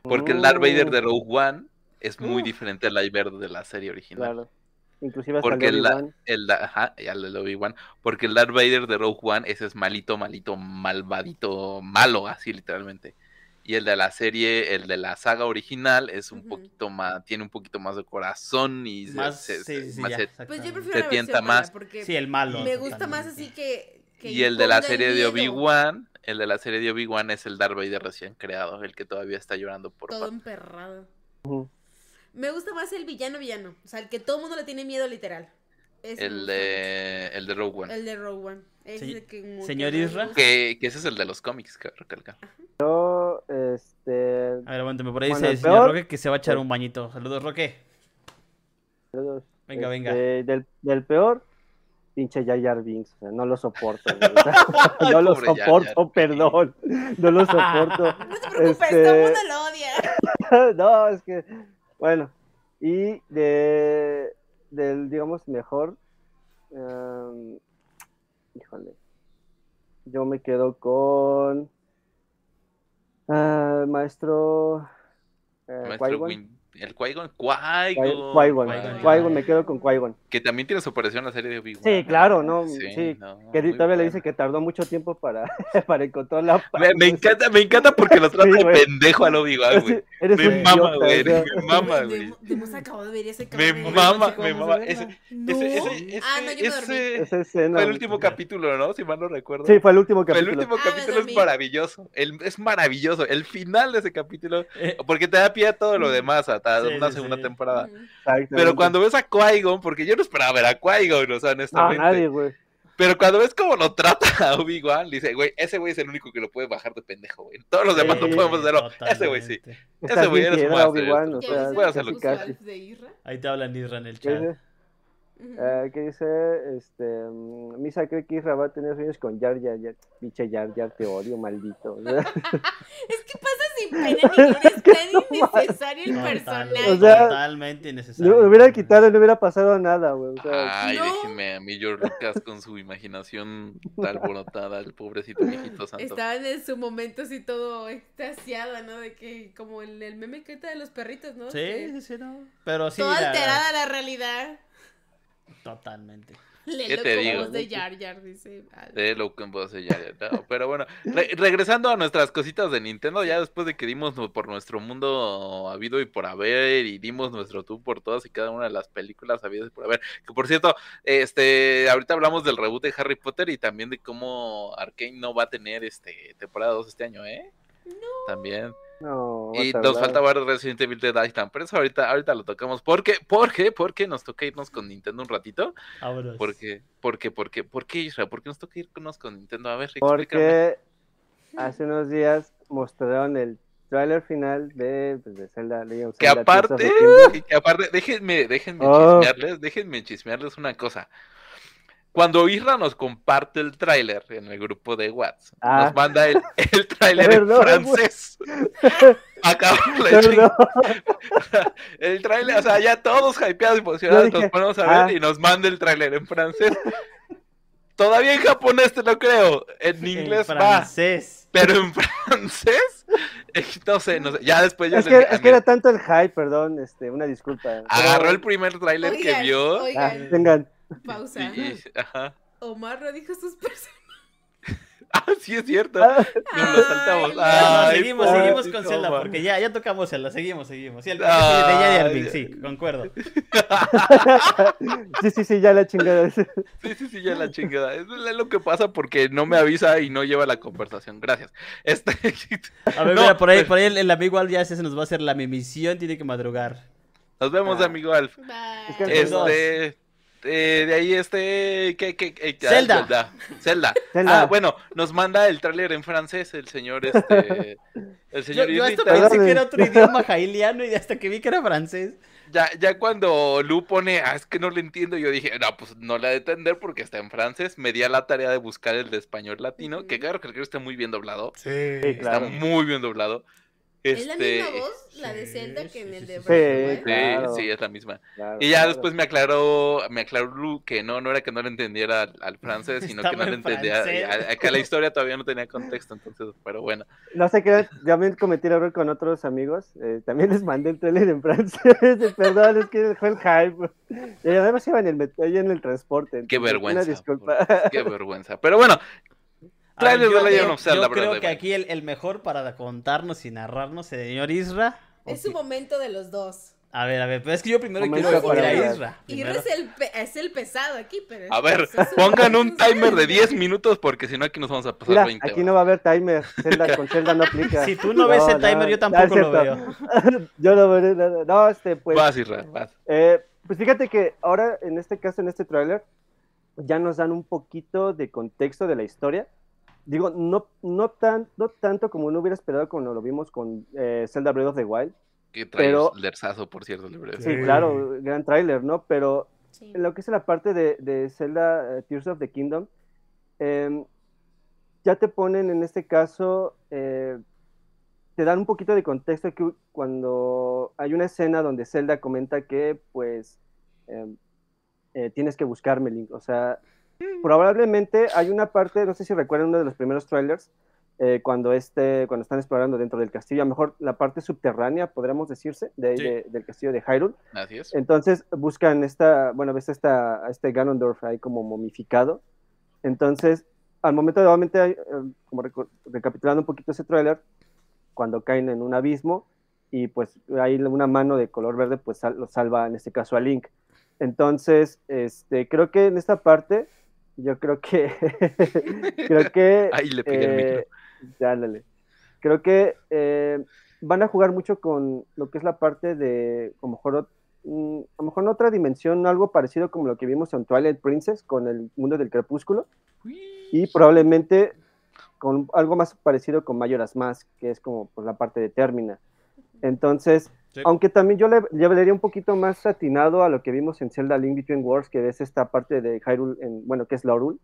Porque el Darth Vader de Rogue One es muy diferente al Darth Vader de la serie original. Claro. Inclusive hasta Porque el Obi-Wan. El, ajá. Porque el Darth Vader de Rogue One, ese es malito, malito, malvadito, malo, así literalmente. Y el de la serie, el de la saga original, es un poquito más, tiene un poquito más de corazón y se- Más, se- sí, se- sí, sí, más ya, se- Pues yo exactamente. prefiero Te la tienta más. porque Sí, el malo. me gusta más así que, que Y el de la serie de Obi-Wan, el de la serie de Obi-Wan es el Darth Vader recién creado, el que todavía está llorando por Todo emperrado. Ujú. Me gusta más el villano villano. O sea, el que todo el mundo le tiene miedo literal. Ese El de, el de Rogue. One. El de Rogue One. Se- que señor Isra. Que, que ese es el de los cómics, cabe recalcar. Yo, este. A ver, aguántame, por ahí Bueno, dice el el señor peor- Roque que se va a echar un bañito. Saludos, Roque. Venga, venga. este, Del, del peor, pinche Jar Binks. O sea, no lo soporto. no lo soporto, perdón. No lo soporto. No te preocupes, Este- todo el mundo lo odia. no, es que, bueno, y de, del, digamos, mejor, em, híjole, yo me quedo con ah, maestro, eh, Maestro Qui-Gon. Win- el Qui-Gon, Qui- me quedo con Qui-Gon. Que también tiene su aparición en la serie de Obi-Wan. Sí, claro, ¿no? Sí, no, Que todavía le dice que tardó mucho tiempo para, para encontrar la Me, me encanta, me encanta porque lo trata Sí, de güey. pendejo al Obi-Wan, güey. Eres Me un mama, idiota, güey. Me mama, güey. Acabado de ver ese Me mama, me mama. a. Ese, ese, ese, ese, Ah, no, yo me dormí. ese Esa escena. fue el último capítulo, ¿no? Si mal no recuerdo. Sí, fue el último el capítulo. último Ah, capítulo es maravilloso. El, es maravilloso. El final de ese capítulo. Eh, Porque te da pie a todo lo demás, Sí, una sí, segunda sí. temporada. Pero cuando ves a Qui-Gon, porque yo no esperaba ver a Qui-Gon, o sea, No, honestamente. nadie, güey. Pero cuando ves cómo lo trata a Obi-Wan, dice, güey, ese güey es el único que lo puede bajar de pendejo, güey. Todos los demás no podemos hacerlo. Ese güey sí. Ese güey eres un. Obi-Wan. Ahí te hablan Isra en el ¿Qué chat. Eh, ¿Qué dice? Este, mm, Misa cree que Isra va a tener sueños con Jar Jar Jar. Pinche Jar Jar, te odio, maldito. Es que pasa sin pena ni gloria, es tan innecesario el personaje. O sea, totalmente innecesario. lo hubiera quitado y no hubiera pasado nada, güey. O sea, Ay, No. déjenme a mí George Lucas con su imaginación alborotada, el pobrecito viejito santo. Estaban en su momento así todo extasiada, ¿no? De que como el, el meme que está de los perritos, ¿no? Sí, Que sí, sí, no. Pero sí. Toda la- alterada la realidad. Totalmente. Léelo te digo? voz de Jar Jar, dice. Alf. De lo que puedo hacer ya, ya, no, pero bueno, re- regresando a nuestras cositas de Nintendo, ya después de que dimos por nuestro mundo habido y por haber, y dimos nuestro tour por todas y cada una de las películas habidas y por haber, que por cierto, este, ahorita hablamos del reboot de Harry Potter y también de cómo Arkane no va a tener este temporada 2 este año, ¿eh? También. No. Y nos falta ver Resident Evil Dead Island, pero eso ahorita, ahorita lo tocamos. ¿Por qué? ¿Por qué? Porque nos toca irnos con Nintendo un ratito. Vámonos. ¿Por qué? ¿Por qué? ¿Por qué? ¿Por qué, Isra? ¿Por qué nos toca irnos con Nintendo? A ver, explícame. Porque hace unos días mostraron el tráiler final de, pues, de Zelda Legend Que aparte, que aparte, déjenme, déjenme Oh. chismearles, déjenme chismearles una cosa. Cuando Isra nos comparte el tráiler en el grupo de WhatsApp, Ah. nos manda el, el tráiler en francés. Chingada. El tráiler, o sea, ya todos hypeados y emocionados dije, nos ponemos a ver ah. y nos manda el tráiler en francés. Todavía en japonés te lo creo, en En inglés va, francés. pero en francés, eh, no sé, no sé, ya después yo Es que, dije, es que era tanto el hype, perdón, este, una disculpa. agarró Pero- el primer tráiler que vio oigan, Ah, tengan. Pausa. y, y- ajá. Omar no dijo sus personajes. Ah, sí es cierto. Ah, Nos lo saltamos. Ay, No, no, Ay, seguimos, pobre seguimos con Zelda, porque ya, ya tocamos Zelda, seguimos, seguimos. Sí, el, Ay. de Binks, sí, concuerdo. sí, sí, sí, ya la chingada. Sí, sí, sí, ya la chingada. Es lo que pasa porque no me avisa y no lleva la conversación. Gracias. Este. A ver, No, mira, por ahí, pues- por ahí el, el amigo Al ya se nos va a hacer la mimisión, tiene que madrugar. Nos vemos, Ah. amigo Alf. Es que- Bye. Este. Eh, de ahí este. ¿qué, qué, qué? Ah, Zelda. Zelda. Zelda. Zelda. Ah, bueno, nos manda el tráiler en francés el señor este. El Yo, señor yo esto Irrita. pensé que era otro idioma jailiano y hasta que vi que era francés. Ya, ya cuando Lu pone, ah, es que no le entiendo, yo dije, no, pues no la de entender porque está en francés. Me di a la tarea de buscar el de español latino, que claro que el que está muy bien doblado. Sí, Está claro. muy bien doblado. ¿Es la Este, misma voz, la de sí, Zelda, que sí, en el de sí. Breath Sí? Sí, Claro. sí, es la misma. Claro, Y ya claro. después me aclaró, me aclaró Lu que no, no era que no le entendiera al, al francés, sino que no le en entendía. francés. a- a- Que la historia todavía no tenía contexto, entonces, pero bueno. No sé qué, también cometí el error con otros amigos. eh, también les mandé el trailer en francés. Perdón, es que fue el hype. Y además iba en el, en el transporte. Qué vergüenza. Una disculpa. por- Qué vergüenza. Pero bueno, Yo Legend creo- of Zelda, yo Breath of creo the que aquí el, el mejor para contarnos y narrarnos, el señor Isra. Es su momento de los dos. A ver, a ver, pero es que yo primero Momento quiero oír a. Isra. Primero. es el, pe- es el pesado aquí, pero... a ver, pongan un timer de Zelda. 10 minutos porque si no aquí nos vamos a pasar Mira, 20. aquí no va a haber timer. Zelda, con Zelda no aplica. Si tú no ves el timer, yo tampoco lo veo. yo no veo nada. No, este, pues. Vas, Isra, vas. Eh, pues fíjate que ahora, en este caso, en este tráiler, ya nos dan un poquito de contexto de la historia. Digo, no, no, tan, no tanto como uno hubiera esperado cuando lo vimos con eh, Zelda Breath of the Wild. Que Pero- lerzazo, por cierto, el. Sí, claro, gran tráiler, ¿no? Pero Sí. en lo que es la parte de, de Zelda eh, Tears of the Kingdom, em, ya te ponen en este caso, eh, te dan un poquito de contexto que cuando hay una escena donde Zelda comenta que pues em, eh, tienes que buscarme, Link. O sea, probablemente hay una parte, no sé si recuerdan uno de los primeros trailers, eh, cuando, este, cuando están explorando dentro del castillo, a lo mejor la parte subterránea, podríamos decirse, de, Sí. de- del castillo de Hyrule. Así es. Entonces buscan esta, bueno, ves esta, a este Ganondorf ahí como momificado. Entonces, al momento de nuevamente, eh, como reco- recapitulando un poquito ese tráiler, cuando caen en un abismo y pues ahí una mano de color verde pues sal- lo salva en este caso a Link. Entonces, este, creo que en esta parte, yo creo que, creo que Ahí le pegué el micro. eh, ya, ándale. Creo que eh, van a jugar mucho con lo que es la parte de, a lo mejor, mm, a lo mejor en otra dimensión, algo parecido como lo que vimos en Twilight Princess con el mundo del crepúsculo, y probablemente con algo más parecido con Majora's Mask, que es como pues, la parte de Termina. Entonces, Sí. aunque también yo le, le vería un poquito más atinado a lo que vimos en Zelda Link Between Worlds, que es esta parte de Hyrule, en, bueno, que es Lorule,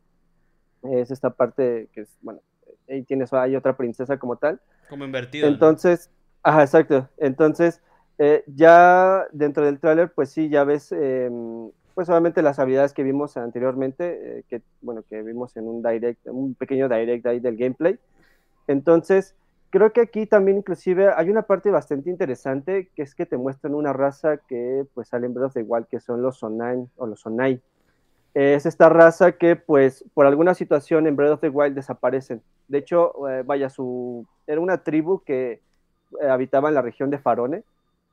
es esta parte que es, bueno, ahí tienes, hay otra princesa como tal. Como invertido. ¿no? Entonces, ajá, exacto. Entonces, eh, ya dentro del tráiler, pues sí, ya ves, eh, pues obviamente las habilidades que vimos anteriormente, eh, que, bueno, que vimos en un direct, un pequeño direct ahí del gameplay. Entonces, creo que aquí también inclusive hay una parte bastante interesante, que es que te muestran una raza que pues sale en Breath of the Wild, que son los Sonai, o los Sonai. Es esta raza que pues por alguna situación en Breath of the Wild desaparecen. De hecho, eh, vaya, su era una tribu que eh, habitaba en la región de Farone,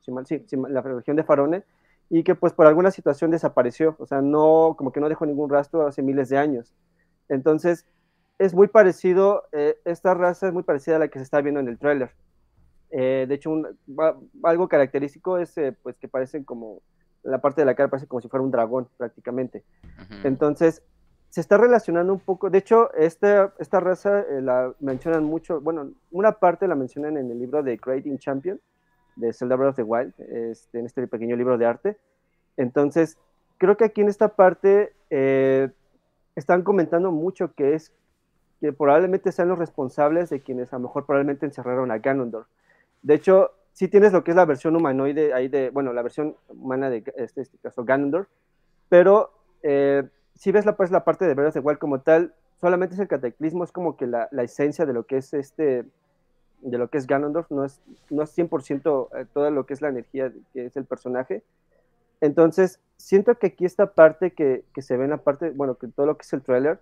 si mal- sí, sí, la región de Farone, y que pues por alguna situación desapareció, o sea, no, como que no dejó ningún rastro hace miles de años. Entonces, es muy parecido, eh, esta raza es muy parecida a la que se está viendo en el tráiler. Eh, de hecho, un- va- algo característico es eh, pues que parecen como, la parte de la cara parece como si fuera un dragón prácticamente. Entonces, se está relacionando un poco. De hecho, esta, esta raza la mencionan mucho. Bueno, una parte la mencionan en el libro de Creating Champion de Zelda Breath of the Wild, este, en este pequeño libro de arte. Entonces, creo que aquí en esta parte están comentando mucho que es probablemente sean los responsables de quienes a lo mejor probablemente encerraron a Ganondorf. De hecho, sí tienes lo que es la versión humanoide ahí de, bueno, la versión humana de este, este caso Ganondorf, pero eh, si ves la, pues, la parte de Breath of the Wild como tal, solamente es el cataclismo, es como que la, la esencia de lo que es este, de lo que es Ganondorf, no es, no es 100% eh, todo lo que es la energía que es el personaje. Entonces, siento que aquí esta parte que, que se ve en la parte, bueno, que todo lo que es el trailer,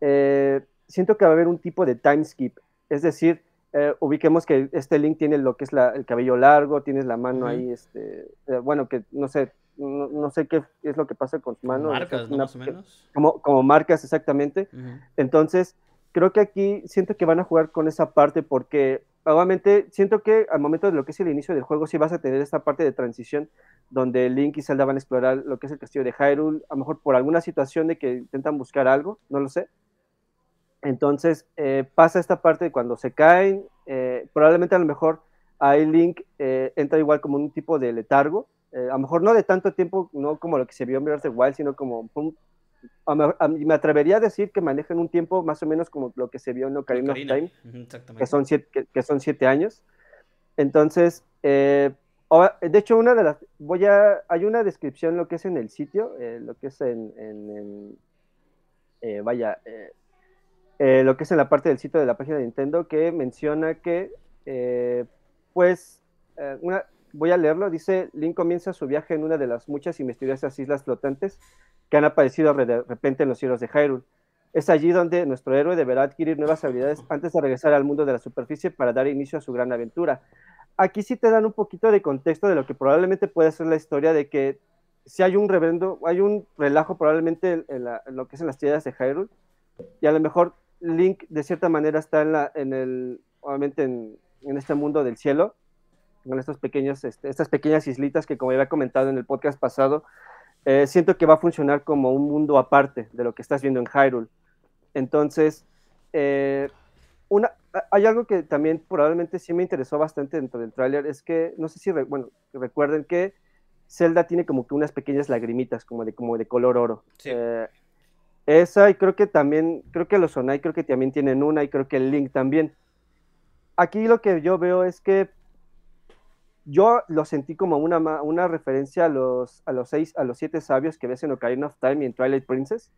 eh, siento que va a haber un tipo de time skip, es decir, eh, ubiquemos que este Link tiene lo que es la, el cabello largo, tienes la mano ahí, este, eh, bueno, que no sé, no, no sé qué es lo que pasa con su mano. Marcas, ¿no? una- Más o menos. Como, como marcas, exactamente. Entonces, creo que aquí siento que van a jugar con esa parte porque, obviamente, siento que al momento de lo que es el inicio del juego, sí vas a tener esta parte de transición donde Link y Zelda van a explorar lo que es el castillo de Hyrule, a lo mejor por alguna situación de que intentan buscar algo, no lo sé. Entonces, eh, pasa esta parte de cuando se caen, eh, probablemente a lo mejor ahí Link eh, entra igual como un tipo de letargo, a lo mejor no de tanto tiempo, no como lo que se vio en Breath of Wild, sino como a me, a- me atrevería a decir que manejan un tiempo más o menos como lo que se vio en Ocarina of Ocarina. Time, Ujú, Exactamente. que son siete, que, que son siete años. Entonces, eh, de hecho, una de las, voy a, hay una descripción lo que es en el sitio, lo que es en, en- en, eh, vaya, eh, lo que es en la parte del sitio de la página de Nintendo, que menciona que, eh, pues, eh, voy a leerlo, dice, Link comienza su viaje en una de las muchas y misteriosas islas flotantes que han aparecido re- de repente en los cielos de Hyrule. Es allí donde nuestro héroe deberá adquirir nuevas habilidades antes de regresar al mundo de la superficie para dar inicio a su gran aventura. Aquí sí te dan un poquito de contexto de lo que probablemente puede ser la historia de que si hay un reverendo, hay un relajo probablemente en, la- en lo que es en las tierras de Hyrule y a lo mejor Link de cierta manera está en, la, en el, obviamente en, en este mundo del cielo, con estos pequeños, este, estas pequeñas islitas que como ya había comentado en el podcast pasado, eh, siento que va a funcionar como un mundo aparte de lo que estás viendo en Hyrule. Entonces, eh, una, hay algo que también probablemente sí me interesó bastante dentro del tráiler, es que, no sé si, re- bueno, recuerden que Zelda tiene como que unas pequeñas lagrimitas, como de, como de color oro. Sí. Eh, esa y creo que también, creo que los Sonai creo que también tienen una y creo que el Link también. Aquí lo que yo veo es que yo lo sentí como una, una referencia a los, a los seis, a los siete sabios que ves en Ocarina of Time y en Twilight Princess.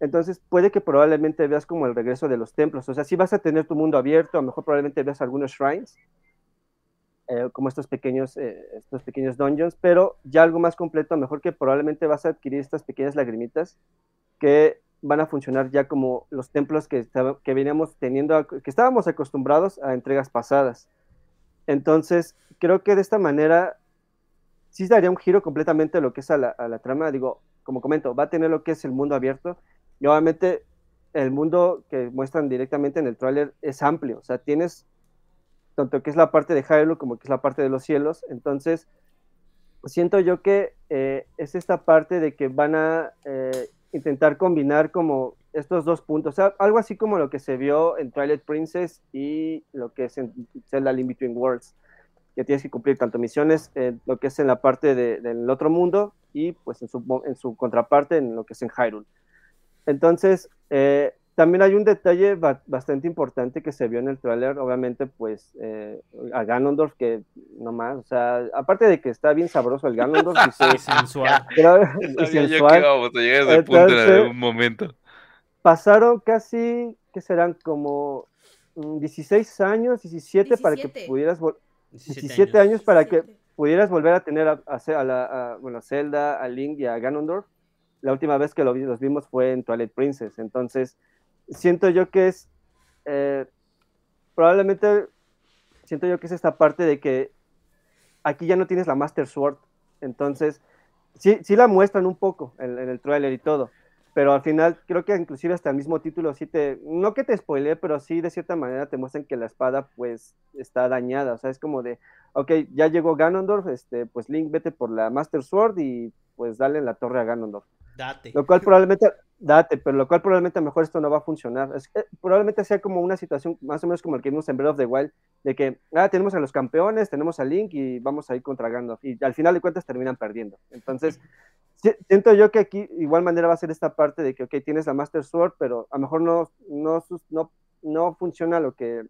Entonces puede que probablemente veas como el regreso de los templos. O sea, sí vas a tener tu mundo abierto, a lo mejor probablemente veas algunos shrines, eh, como estos pequeños, eh, estos pequeños dungeons, pero ya algo más completo, mejor que probablemente vas a adquirir estas pequeñas lagrimitas que van a funcionar ya como los templos que, que veníamos teniendo, que estábamos acostumbrados a entregas pasadas. Entonces, creo que de esta manera sí daría un giro completamente a lo que es a la, a la trama. Digo, como comento, va a tener lo que es el mundo abierto y obviamente el mundo que muestran directamente en el tráiler es amplio. O sea, tienes tanto que es la parte de Hyrule como que es la parte de los cielos. Entonces, siento yo que eh, es esta parte de que van a eh, intentar combinar como estos dos puntos, algo así como lo que se vio en Twilight Princess y lo que es en Zelda Link Between Worlds, que tienes que cumplir tanto misiones, eh, lo que es en la parte de- del otro mundo y pues en su, en su contraparte en lo que es en Hyrule. Entonces, eh, también hay un detalle ba- bastante importante que se vio en el tráiler, obviamente, pues eh, a Ganondorf, que no más, o sea, aparte de que está bien sabroso el Ganondorf, y se- Y sensual. pero- y Sabía yo que sensual, a llegar a ese punto en Entonces- algún momento. pasaron casi, ¿qué serán? Como mm, 16 años, 17, para que 17. pudieras, vol- 17 17 años para que 17. pudieras volver a tener a, a, a la, a, bueno, a Zelda, a Link y a Ganondorf. La última vez que lo vi- los vimos fue en Twilight Princess. Entonces, siento yo que es, eh, probablemente, siento yo que es esta parte de que aquí ya no tienes la Master Sword. Entonces, sí, sí la muestran un poco en, en el tráiler y todo. Pero al final, creo que inclusive hasta el mismo título sí te, no que te spoile, pero sí de cierta manera te muestran que la espada pues está dañada. O sea, es como de, ok, ya llegó Ganondorf, este, pues Link vete por la Master Sword y pues dale la torre a Ganondorf. Date. Lo cual probablemente, date, pero lo cual probablemente a lo mejor esto no va a funcionar. Es, eh, probablemente sea como una situación más o menos como el que vimos en Breath of the Wild, de que, ah, tenemos a los campeones, tenemos a Link y vamos a ir contra Ganondorf. Y al final de cuentas terminan perdiendo. Entonces, si- siento yo que aquí igual manera va a ser esta parte de que, ok, tienes la Master Sword, pero a lo mejor no, no, no, no funciona lo que,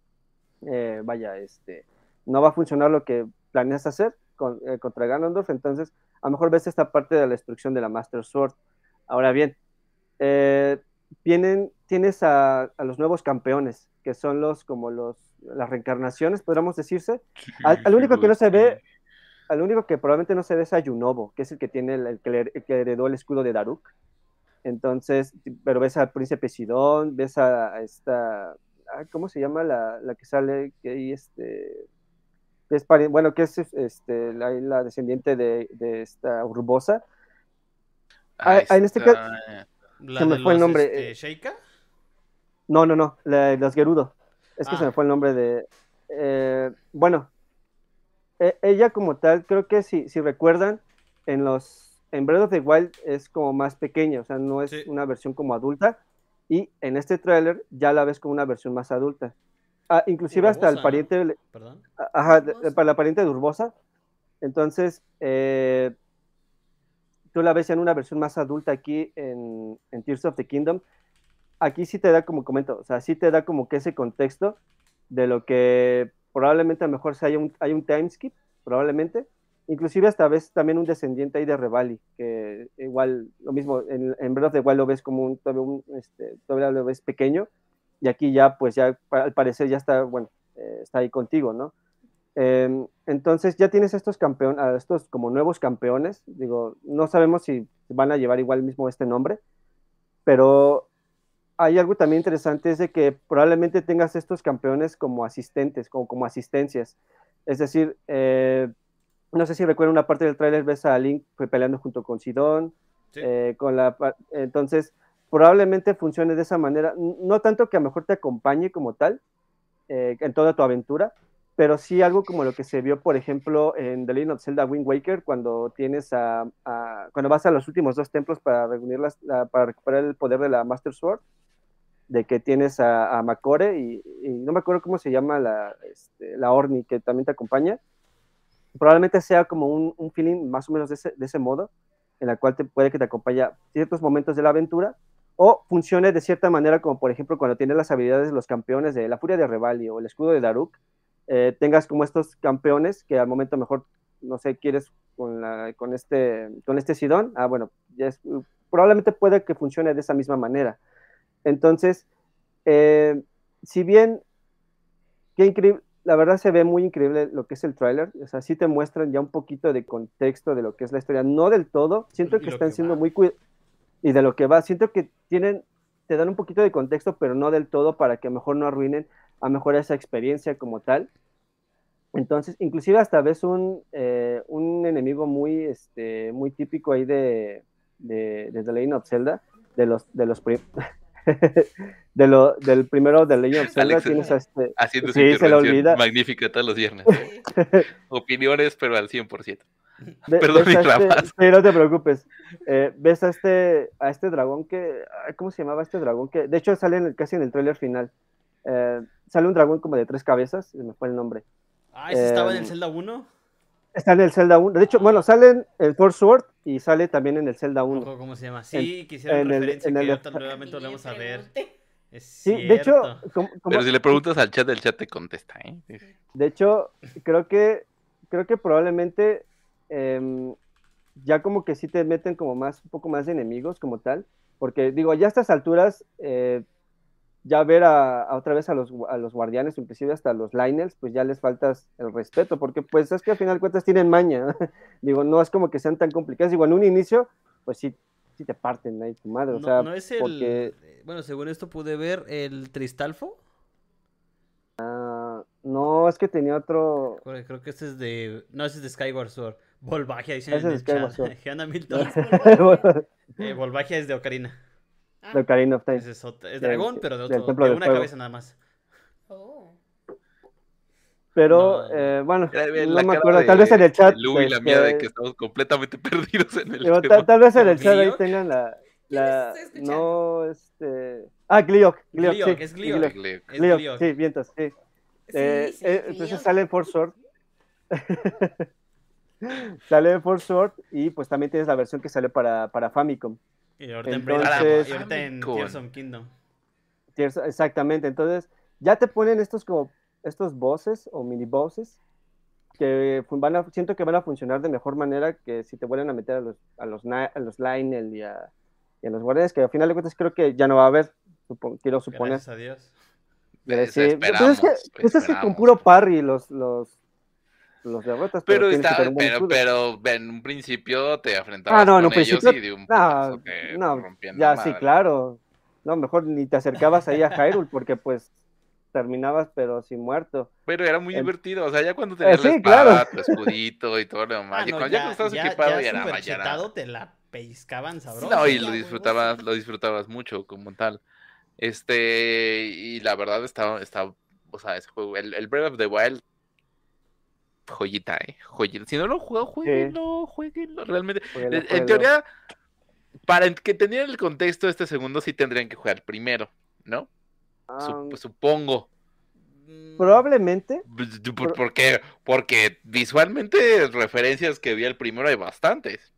eh, vaya, este, no va a funcionar lo que planeas hacer eh, contra Ganondorf, entonces a lo mejor ves esta parte de la destrucción de la Master Sword. Ahora bien, eh, tienes a, a los nuevos campeones, que son los como los las reencarnaciones, podríamos decirse. Al, al único que no se ve, al único que probablemente no se ve es a Yunobo, que es el que tiene el, el que, le- el que heredó el escudo de Daruk. Entonces, pero ves al príncipe Sidón, ves a, a esta, ¿cómo se llama la, la que sale? Que ahí este, que es bueno, que es este, la, la descendiente de, de esta Urbosa. Ahí ah, en este está. La Se me fue el nombre, este, eh. Sheikah. No, no, no, la, las Gerudo. Es que Ah. se me fue el nombre de. eh, bueno, e- ella como tal, creo que si, si recuerdan, en los. En Breath of the Wild es como más pequeña, o sea, no es Sí. una versión como adulta. Y en este tráiler ya la ves como una versión más adulta. Ah, inclusive hasta el pariente, Perdón. ajá, para la pariente de Urbosa. Entonces, eh, tú la ves en una versión más adulta aquí en, Tears of the Kingdom. Aquí sí te da como comento, o sea, sí te da como que ese contexto de lo que probablemente a lo mejor si hay un, time skip, probablemente. Inclusive hasta ves también un descendiente ahí de Revali, que igual lo mismo, en, en the Wild lo ves como un, todavía, este, todavía lo ves pequeño, y aquí ya pues ya al parecer ya está, bueno, eh, está ahí contigo, ¿no? Eh, entonces ya tienes estos campeones, estos como nuevos campeones, digo, no sabemos si van a llevar igual mismo este nombre, pero hay algo también interesante, es de que probablemente tengas estos campeones como asistentes, como, como asistencias, es decir, eh, no sé si recuerdan una parte del tráiler, ves a Link fue peleando junto con Sidon, Sí. eh, con la, entonces probablemente funcione de esa manera, no tanto que a lo mejor te acompañe como tal eh, en toda tu aventura, pero sí algo como lo que se vio, por ejemplo, en The Legend of Zelda Wind Waker, cuando tienes a, a- cuando vas a los últimos dos templos para reunir las, la- para recuperar el poder de la Master Sword, de que tienes a, a Makore y, no me acuerdo cómo se llama la, este, la Orni que también te acompaña. Probablemente sea como un, feeling más o menos de ese, de ese modo, en la cual te puede que te acompañe ciertos momentos de la aventura, o funcione de cierta manera, como por ejemplo cuando tienes las habilidades de los campeones de la Furia de Revali o el escudo de Daruk, eh, tengas como estos campeones que al momento mejor, no sé, quieres con, la, con, este, con este Sidón, ah, bueno, ya es, probablemente puede que funcione de esa misma manera. Entonces, eh, si bien, qué increíble, la verdad se ve muy increíble lo que es el tráiler, o sea, sí te muestran ya un poquito de contexto de lo que es la historia, no del todo, siento que están que siendo va. muy cui- y de lo que va, siento que tienen, te dan un poquito de contexto, pero no del todo para que mejor no arruinen a mejor esa experiencia como tal. Entonces, inclusive hasta ves un, eh, un enemigo muy, este, muy típico ahí de, de, de The Legend of Zelda, de los, de los de lo, del primero de Legend of Zelda, Alex, tienes a este, Haciendo su Sí, se olvida. magnífica todos los viernes. Opiniones, pero al 100%. Ve- Perdón, mi este- sí, no te preocupes. Eh, ves a este, a este dragón que, ¿cómo se llamaba este dragón? Que de hecho sale en el- casi en el tráiler final. Eh, sale un dragón como de tres cabezas, se me fue el nombre. Ah, ese estaba en el Em, Zelda 1. Está en el Zelda 1. De hecho, bueno, sale en el Force Sword y sale también en el Zelda No me 1. acuerdo ¿Cómo se llama? Sí, en el- referencia en que el- ahorita nuevamente lo vamos a ver. Es Sí, de hecho, cierto. como- como- Pero si le preguntas al chat, el chat te contesta, ¿eh? de hecho, creo que, creo que probablemente em, ya como que sí te meten como más, un poco más de enemigos como tal, porque digo, ya a estas alturas, eh, ya ver a, a otra vez a los, a los guardianes, inclusive hasta los liners, pues ya les faltas el respeto, porque pues es que al final de cuentas tienen maña, digo, no es como que sean tan complicados, digo, en un inicio, pues sí, sí te parten ahí tu madre, o No, sea, no es el. porque eh, Bueno, según esto pude ver el Tristalfo. ah, no, es que tenía otro, Creo que este es de. No, ese es de Skyward Sword. Volvagia, dicen en es el de Skyward chat. Milton. Eh, Volvagia es de Ocarina. Ah, de Ocarina of Time. Ese es, es dragón, pero de del otro. Templo De del una Fuego. cabeza nada más. oh. Pero, No. eh, bueno, era no la me acuerdo, de- tal vez en el chat. de Lu y la mía de este, que estamos completamente perdidos en el digo, tal, vez en el chat ahí tengan la. la ¿Quién está escuchando? no, este. Ah, Gliok. Gliok, Gliok, sí, es Gliok. Gliok, Gliok. Es Gliok, sí, vientos, sí. Sí, Eh, sí, eh, entonces sale en Force Sword. sale en Force Sword y pues también tienes la versión que sale para, para Famicom. Y ahorita, Entonces- en, y ahorita en Con- Tears of Kingdom. Exactamente, entonces ya te ponen estos como estos bosses o mini bosses que van a, siento que van a funcionar de mejor manera que si te vuelven a meter a los, a los, a los Lionel y a, y a los guardianes, que al final de cuentas creo que ya no va a haber, supo- quiero suponer. Gracias a Dios. Eh, sí, esperamos, pues es que, pues es que con puro parry los, los, los derrotas. Pero, que está, pero, pero en un principio te enfrentabas Ah, no, en con un ellos principio- y de un No, te no, ya la sí, madre. claro. No, mejor ni te acercabas ahí a Hyrule porque pues terminabas pero sin muerto. Pero era muy El- divertido, o sea, ya cuando tenías sí, la espada, claro. tu escudito y todo lo demás, Ah, no, cuando ya, cuando estabas ya- equipado ya ya era chetado, te la pellizcaban sabroso. No, y Sí, lo disfrutabas, lo disfrutabas mucho como tal. Este, y la verdad estaba, estaba, o sea, ese juego, el, el Breath of the Wild, joyita, eh, joyita. Si no lo han jugado, jueguenlo, jueguenlo, realmente. En, teoría, para que tendrían el contexto de este segundo, sí tendrían que jugar primero, ¿no? Sup- Ah, supongo. Mm, probablemente, ¿Por, Por- qué? Porque visualmente referencias que vi el primero hay bastantes.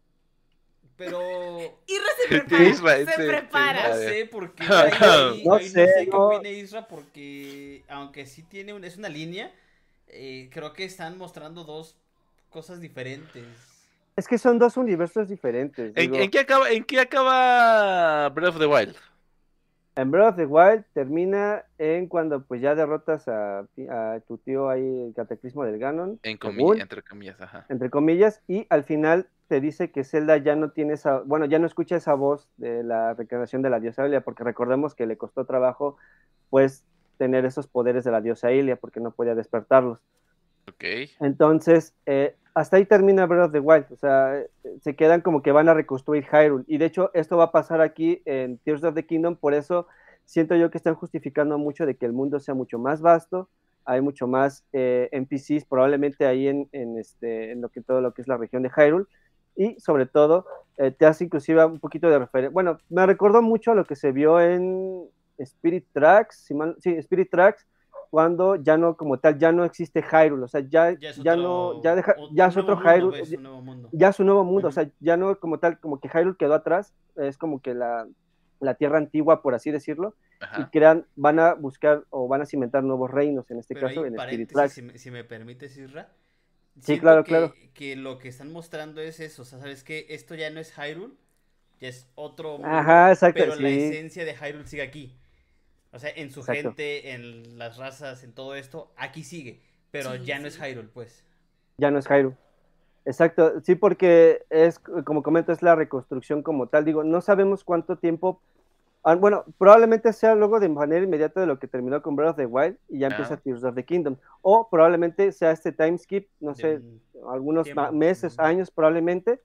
Pero Isra se Sí, prepara. Isra, se sí, sí, prepara. no a ver. sé por qué. ahí- ahí- No ahí sé, qué no. opina Isra porque aunque sí tiene un, es una línea, eh, creo que están mostrando dos cosas diferentes. es que son dos universos diferentes. ¿En, digo. en qué acaba, ¿En qué acaba Breath of the Wild? En Breath of the Wild termina en cuando pues ya derrotas a, a tu tío ahí, el cataclismo del Ganon, En comillas, entre comillas, ajá. entre comillas, y al final te dice que Zelda ya no tiene esa, bueno, ya no escucha esa voz de la reencarnación de la diosa Ilia, porque recordemos que le costó trabajo pues tener esos poderes de la diosa Ilia, porque no podía despertarlos. Ok. Entonces, eh, hasta ahí termina Breath of the Wild. O sea, se quedan como que van a reconstruir Hyrule. Y de hecho, esto va a pasar aquí en Tears of the Kingdom. Por eso siento yo que están justificando mucho de que el mundo sea mucho más vasto. Hay mucho más eh, NPCs, probablemente ahí en, en este, en lo que, todo lo que es la región de Hyrule. Y sobre todo, eh, te hace inclusive un poquito de referencia. Bueno, me recordó mucho a lo que se vio en Spirit Tracks. si mal- sí, Spirit Tracks cuando ya no, como tal, ya no existe Hyrule, o sea, ya, Ya, es ya otro- no, ya, deja- ya es otro Hyrule, un nuevo mundo. ya es un nuevo mundo, o sea, ya no como tal, como que Hyrule quedó atrás, es como que la, la tierra antigua, por así decirlo, y crean, van a buscar o van a cimentar nuevos reinos, en este Pero caso, en Spirit Tracks. si me, si me permites, Isra. Sí, claro, que, claro. Que lo que están mostrando es eso, o sea, ¿sabes qué? Esto ya no es Hyrule, ya es otro mundo, Ajá, exacto, pero la esencia de Hyrule sigue aquí. O sea, en su Exacto. gente, en las razas, en todo esto, aquí sigue, pero Sí, ya no es. Hyrule, pues. ya no es Hyrule. Exacto, sí, porque es, como comento, es la reconstrucción como tal. Digo, no sabemos cuánto tiempo. ah, bueno, probablemente sea luego de manera inmediata de lo que terminó con Breath of the Wild y ya Ah. empieza Tears of the Kingdom. O probablemente sea este time skip, no sé, un- algunos tiempo. meses, años probablemente.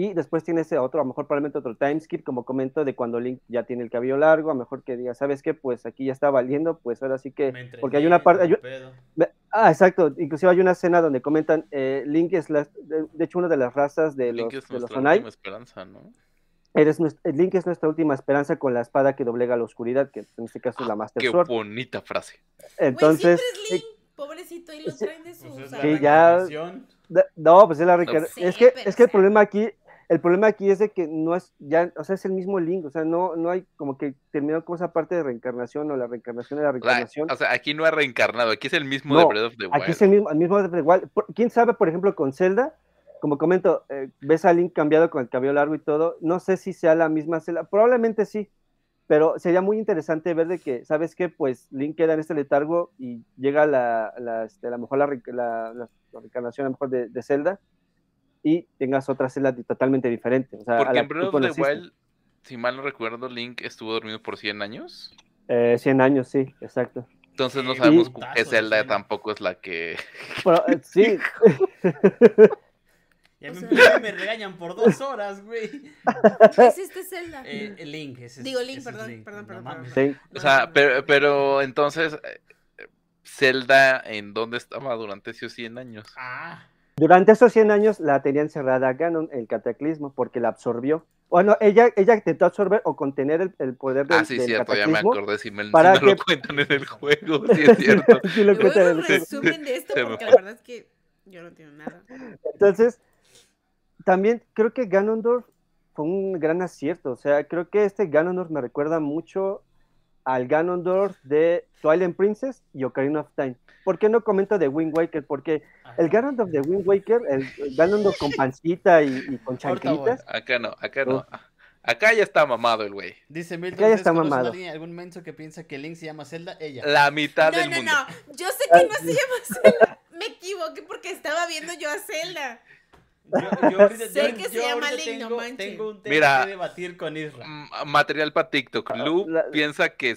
Y después tiene ese otro, a lo mejor probablemente otro time skip, como comento, de cuando Link ya tiene el cabello largo, a lo mejor que diga, ¿sabes qué? Pues aquí ya está valiendo, pues ahora sí que... Porque hay una parte... hay- Ah, exacto. Inclusive hay una escena donde comentan, eh, Link es la, de, hecho una de las razas de los, Link es de los nuestra Onai. última esperanza, ¿no? Eres nues- eh, Link es nuestra última esperanza con la espada que doblega la oscuridad, que en este caso es la Master Ah, Qué Sword. bonita frase. Entonces, Link, pobrecito, y lo sí. traen de su Pues es salón. la Sí, ya- no, pues es la Sí, es que pero, es que el problema aquí, el problema aquí es de que no es ya, o sea, es el mismo Link, o sea, no no hay como que terminó con esa parte de reencarnación o la reencarnación de la reencarnación. o sea, aquí no ha reencarnado, aquí es el mismo No, de Breath of the Wild. Aquí es el mismo, el mismo de igual. Por- ¿Quién sabe, por ejemplo, con Zelda? Como comento, eh, ves a Link cambiado con el cabello largo y todo. No sé si sea la misma Zelda. Probablemente sí. Pero sería muy interesante ver de que, ¿sabes qué? Pues Link queda en este letargo y llega la, la, este, a lo mejor la, la- la- la reencarnación a lo mejor de, de Zelda y tengas otra Zelda di- totalmente diferente. O sea, a Porque en Breath of the. Wild, si mal no recuerdo, Link estuvo dormido por 100 años. Eh, 100 años, sí, exacto. Entonces no Qué sabemos Zelda sueño. tampoco es la que... Eh, sí, Ya O me, me regañan por dos horas, güey. Es este Zelda. Eh, el Link, ese es- Digo, Link, ese es perdón, perdón, no perdón. O sea, pero, pero entonces, eh, Zelda, ¿en dónde estaba durante esos 100 años? Ah, Durante esos 100 años la tenía encerrada Ganon, el cataclismo, porque la absorbió. Bueno, ella, ella intentó absorber o contener el, el poder del, Ah, sí, del cierto, ya me cataclismo. acordé, si, me, si para no lo que- cuentan en el juego, sí es cierto. Sí lo cuentan en el juego. resumen de esto porque la verdad es que yo no entiendo nada. Entonces, también creo que Ganondorf fue un gran acierto. O sea, creo que este Ganondorf me recuerda mucho al Ganondorf de Twilight Princess y Ocarina of Time. ¿Por qué no comento de Wind Waker? Porque el Ganondorf de Wind Waker, el, el Ganondorf con pancita y, y con chancritas, Acá no, acá no. Acá ya está mamado el güey. Dice Milton, Ya ¿ustedes está mamado. algún menso que piensa que Link se llama Zelda? Ella. La mitad No, del no, mundo. no. Yo sé que no se llama Zelda. Me equivoqué porque estaba viendo yo a Zelda. Yo, yo ahorita- Sé yo- que se yo llama Link, no tengo, tengo un tema Mira. que debatir con Isra. Material para TikTok. Lu la- piensa que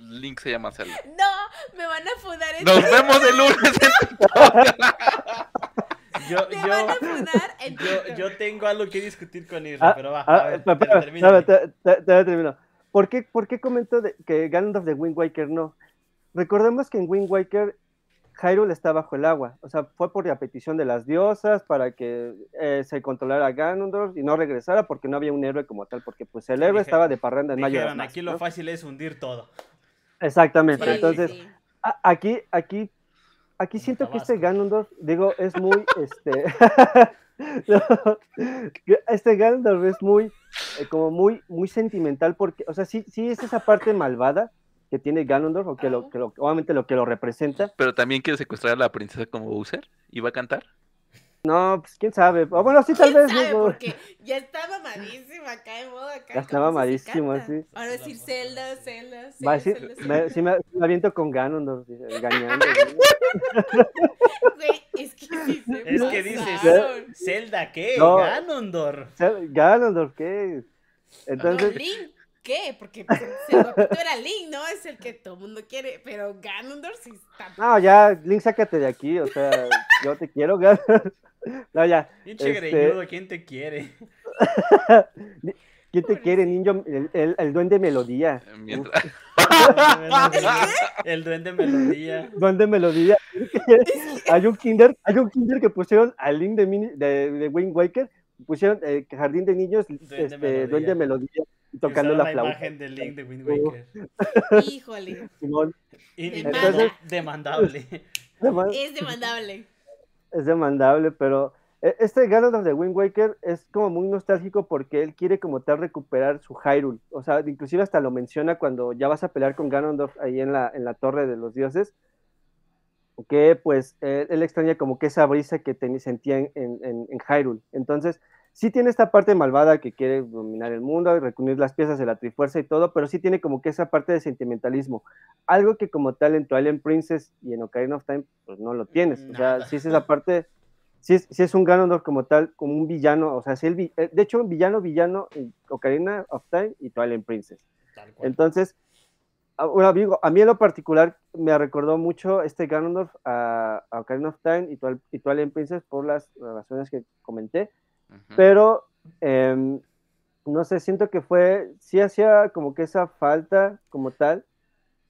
Link se llama Zelda. No, me van a fundar en Nos vemos el lunes. Yo, Me yo, van a fundar en yo, TikTok. yo tengo algo que discutir con Isra, Ah, pero va, ah, a ver, espera, ter- espera, termina. espera, te- te- te- termino. ¿Por qué, ¿Por qué comento de- que Ganondorf de Wind Waker no? Recordemos que en Wind Waker Hyrule está bajo el agua, o sea, fue por la petición de las diosas para que eh, se controlara a Ganondorf y no regresara porque no había un héroe como tal, porque pues el héroe Dije- estaba de parranda en Mayo Dijeron, aquí lo fácil es hundir todo. Exactamente, Sí, entonces sí. a- aquí, aquí, aquí siento que este. Ganondorf, digo, es muy, este, no, este Ganondorf es muy, eh, como muy, muy sentimental porque, o sea, sí, sí es esa parte malvada que tiene Ganondorf, o que lo, que lo, obviamente lo que lo representa. Pero también quiere secuestrar a la princesa como Bowser. ¿Y va a cantar? No, pues quién sabe, o bueno, sí tal ¿Quién vez, sabe? digo, Porque ya está mamadísima acá de moda acá. Ya está ¿cómo se mamadísimo, canta? sí. Ahora decir Zelda, Zelda, va a Zelda, decir, Zelda, me, Zelda. sí me, me aviento con Ganondorf, engañando. Güey, es que sí se Es que dices. ¿Zelda qué? No. Ganondorf. Ganondorf, ¿qué? No, Entonces, Link, ¿qué? Porque pues, el guapito era Link, ¿no? Es el que todo el mundo quiere, pero Ganondorf sí está... No, ya, Link, sácate de aquí, o sea, yo te quiero, Gan- No, ya, Pinche Este- greñudo, ¿quién te quiere? ¿quién te quiere, niño? El, el, el duende melodía. Eh, Mientras... El duende melodía. Duende melodía. hay un kinder, hay un kinder que pusieron al Link de, mini, de, de Wind Waker, pusieron eh, jardín de niños, Duende este, melodía. duende melodía, tocando la la flauta. imagen del Link de Wind. Waker. Híjole, Simón. Y Demanda. Nintendo, demandable. Es demandable. es demandable, pero eh, este Ganondorf de Wind Waker es como muy nostálgico porque él quiere como tal recuperar su Hyrule, o sea, inclusive hasta lo menciona cuando ya vas a pelear con Ganondorf ahí en la, en la Torre de los Dioses, que pues eh, él extraña como que esa brisa que ten- sentía en, en, en- en Hyrule. Entonces, sí tiene esta parte malvada que quiere dominar el mundo y reunir las piezas de la Trifuerza y todo, pero sí tiene como que esa parte de sentimentalismo. Algo que como tal en Twilight Princess y en Ocarina of Time, pues no lo tienes. O sea, sí es esa parte, sí es, sí es un Ganondorf como tal, como un villano, o sea, sí el eh, de hecho un villano, villano en Ocarina of Time y Twilight Princess. Entonces, a, bueno, amigo, a mí en lo particular me recordó mucho este Ganondorf a, a Ocarina of Time y Twilight Princess por las razones que comenté, Pero em, no sé, siento que fue, sí hacía como que esa falta como tal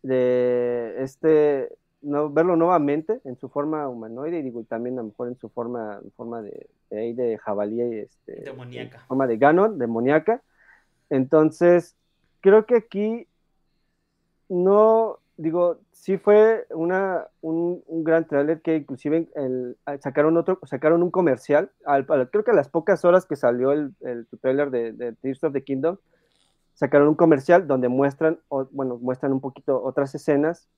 de este, no, verlo nuevamente en su forma humanoide y digo, y también a lo mejor en su forma, en forma de, de, ahí de jabalí, y este, Demoníaca. en forma de Ganon, demoníaca. Entonces, creo que aquí no, digo, sí fue una, un, un gran tráiler que inclusive el- sacaron otro, sacaron un comercial, al- al- creo que a las pocas horas que salió el, el tráiler de, de Tears of the Kingdom, sacaron un comercial donde muestran, o, bueno, muestran un poquito otras escenas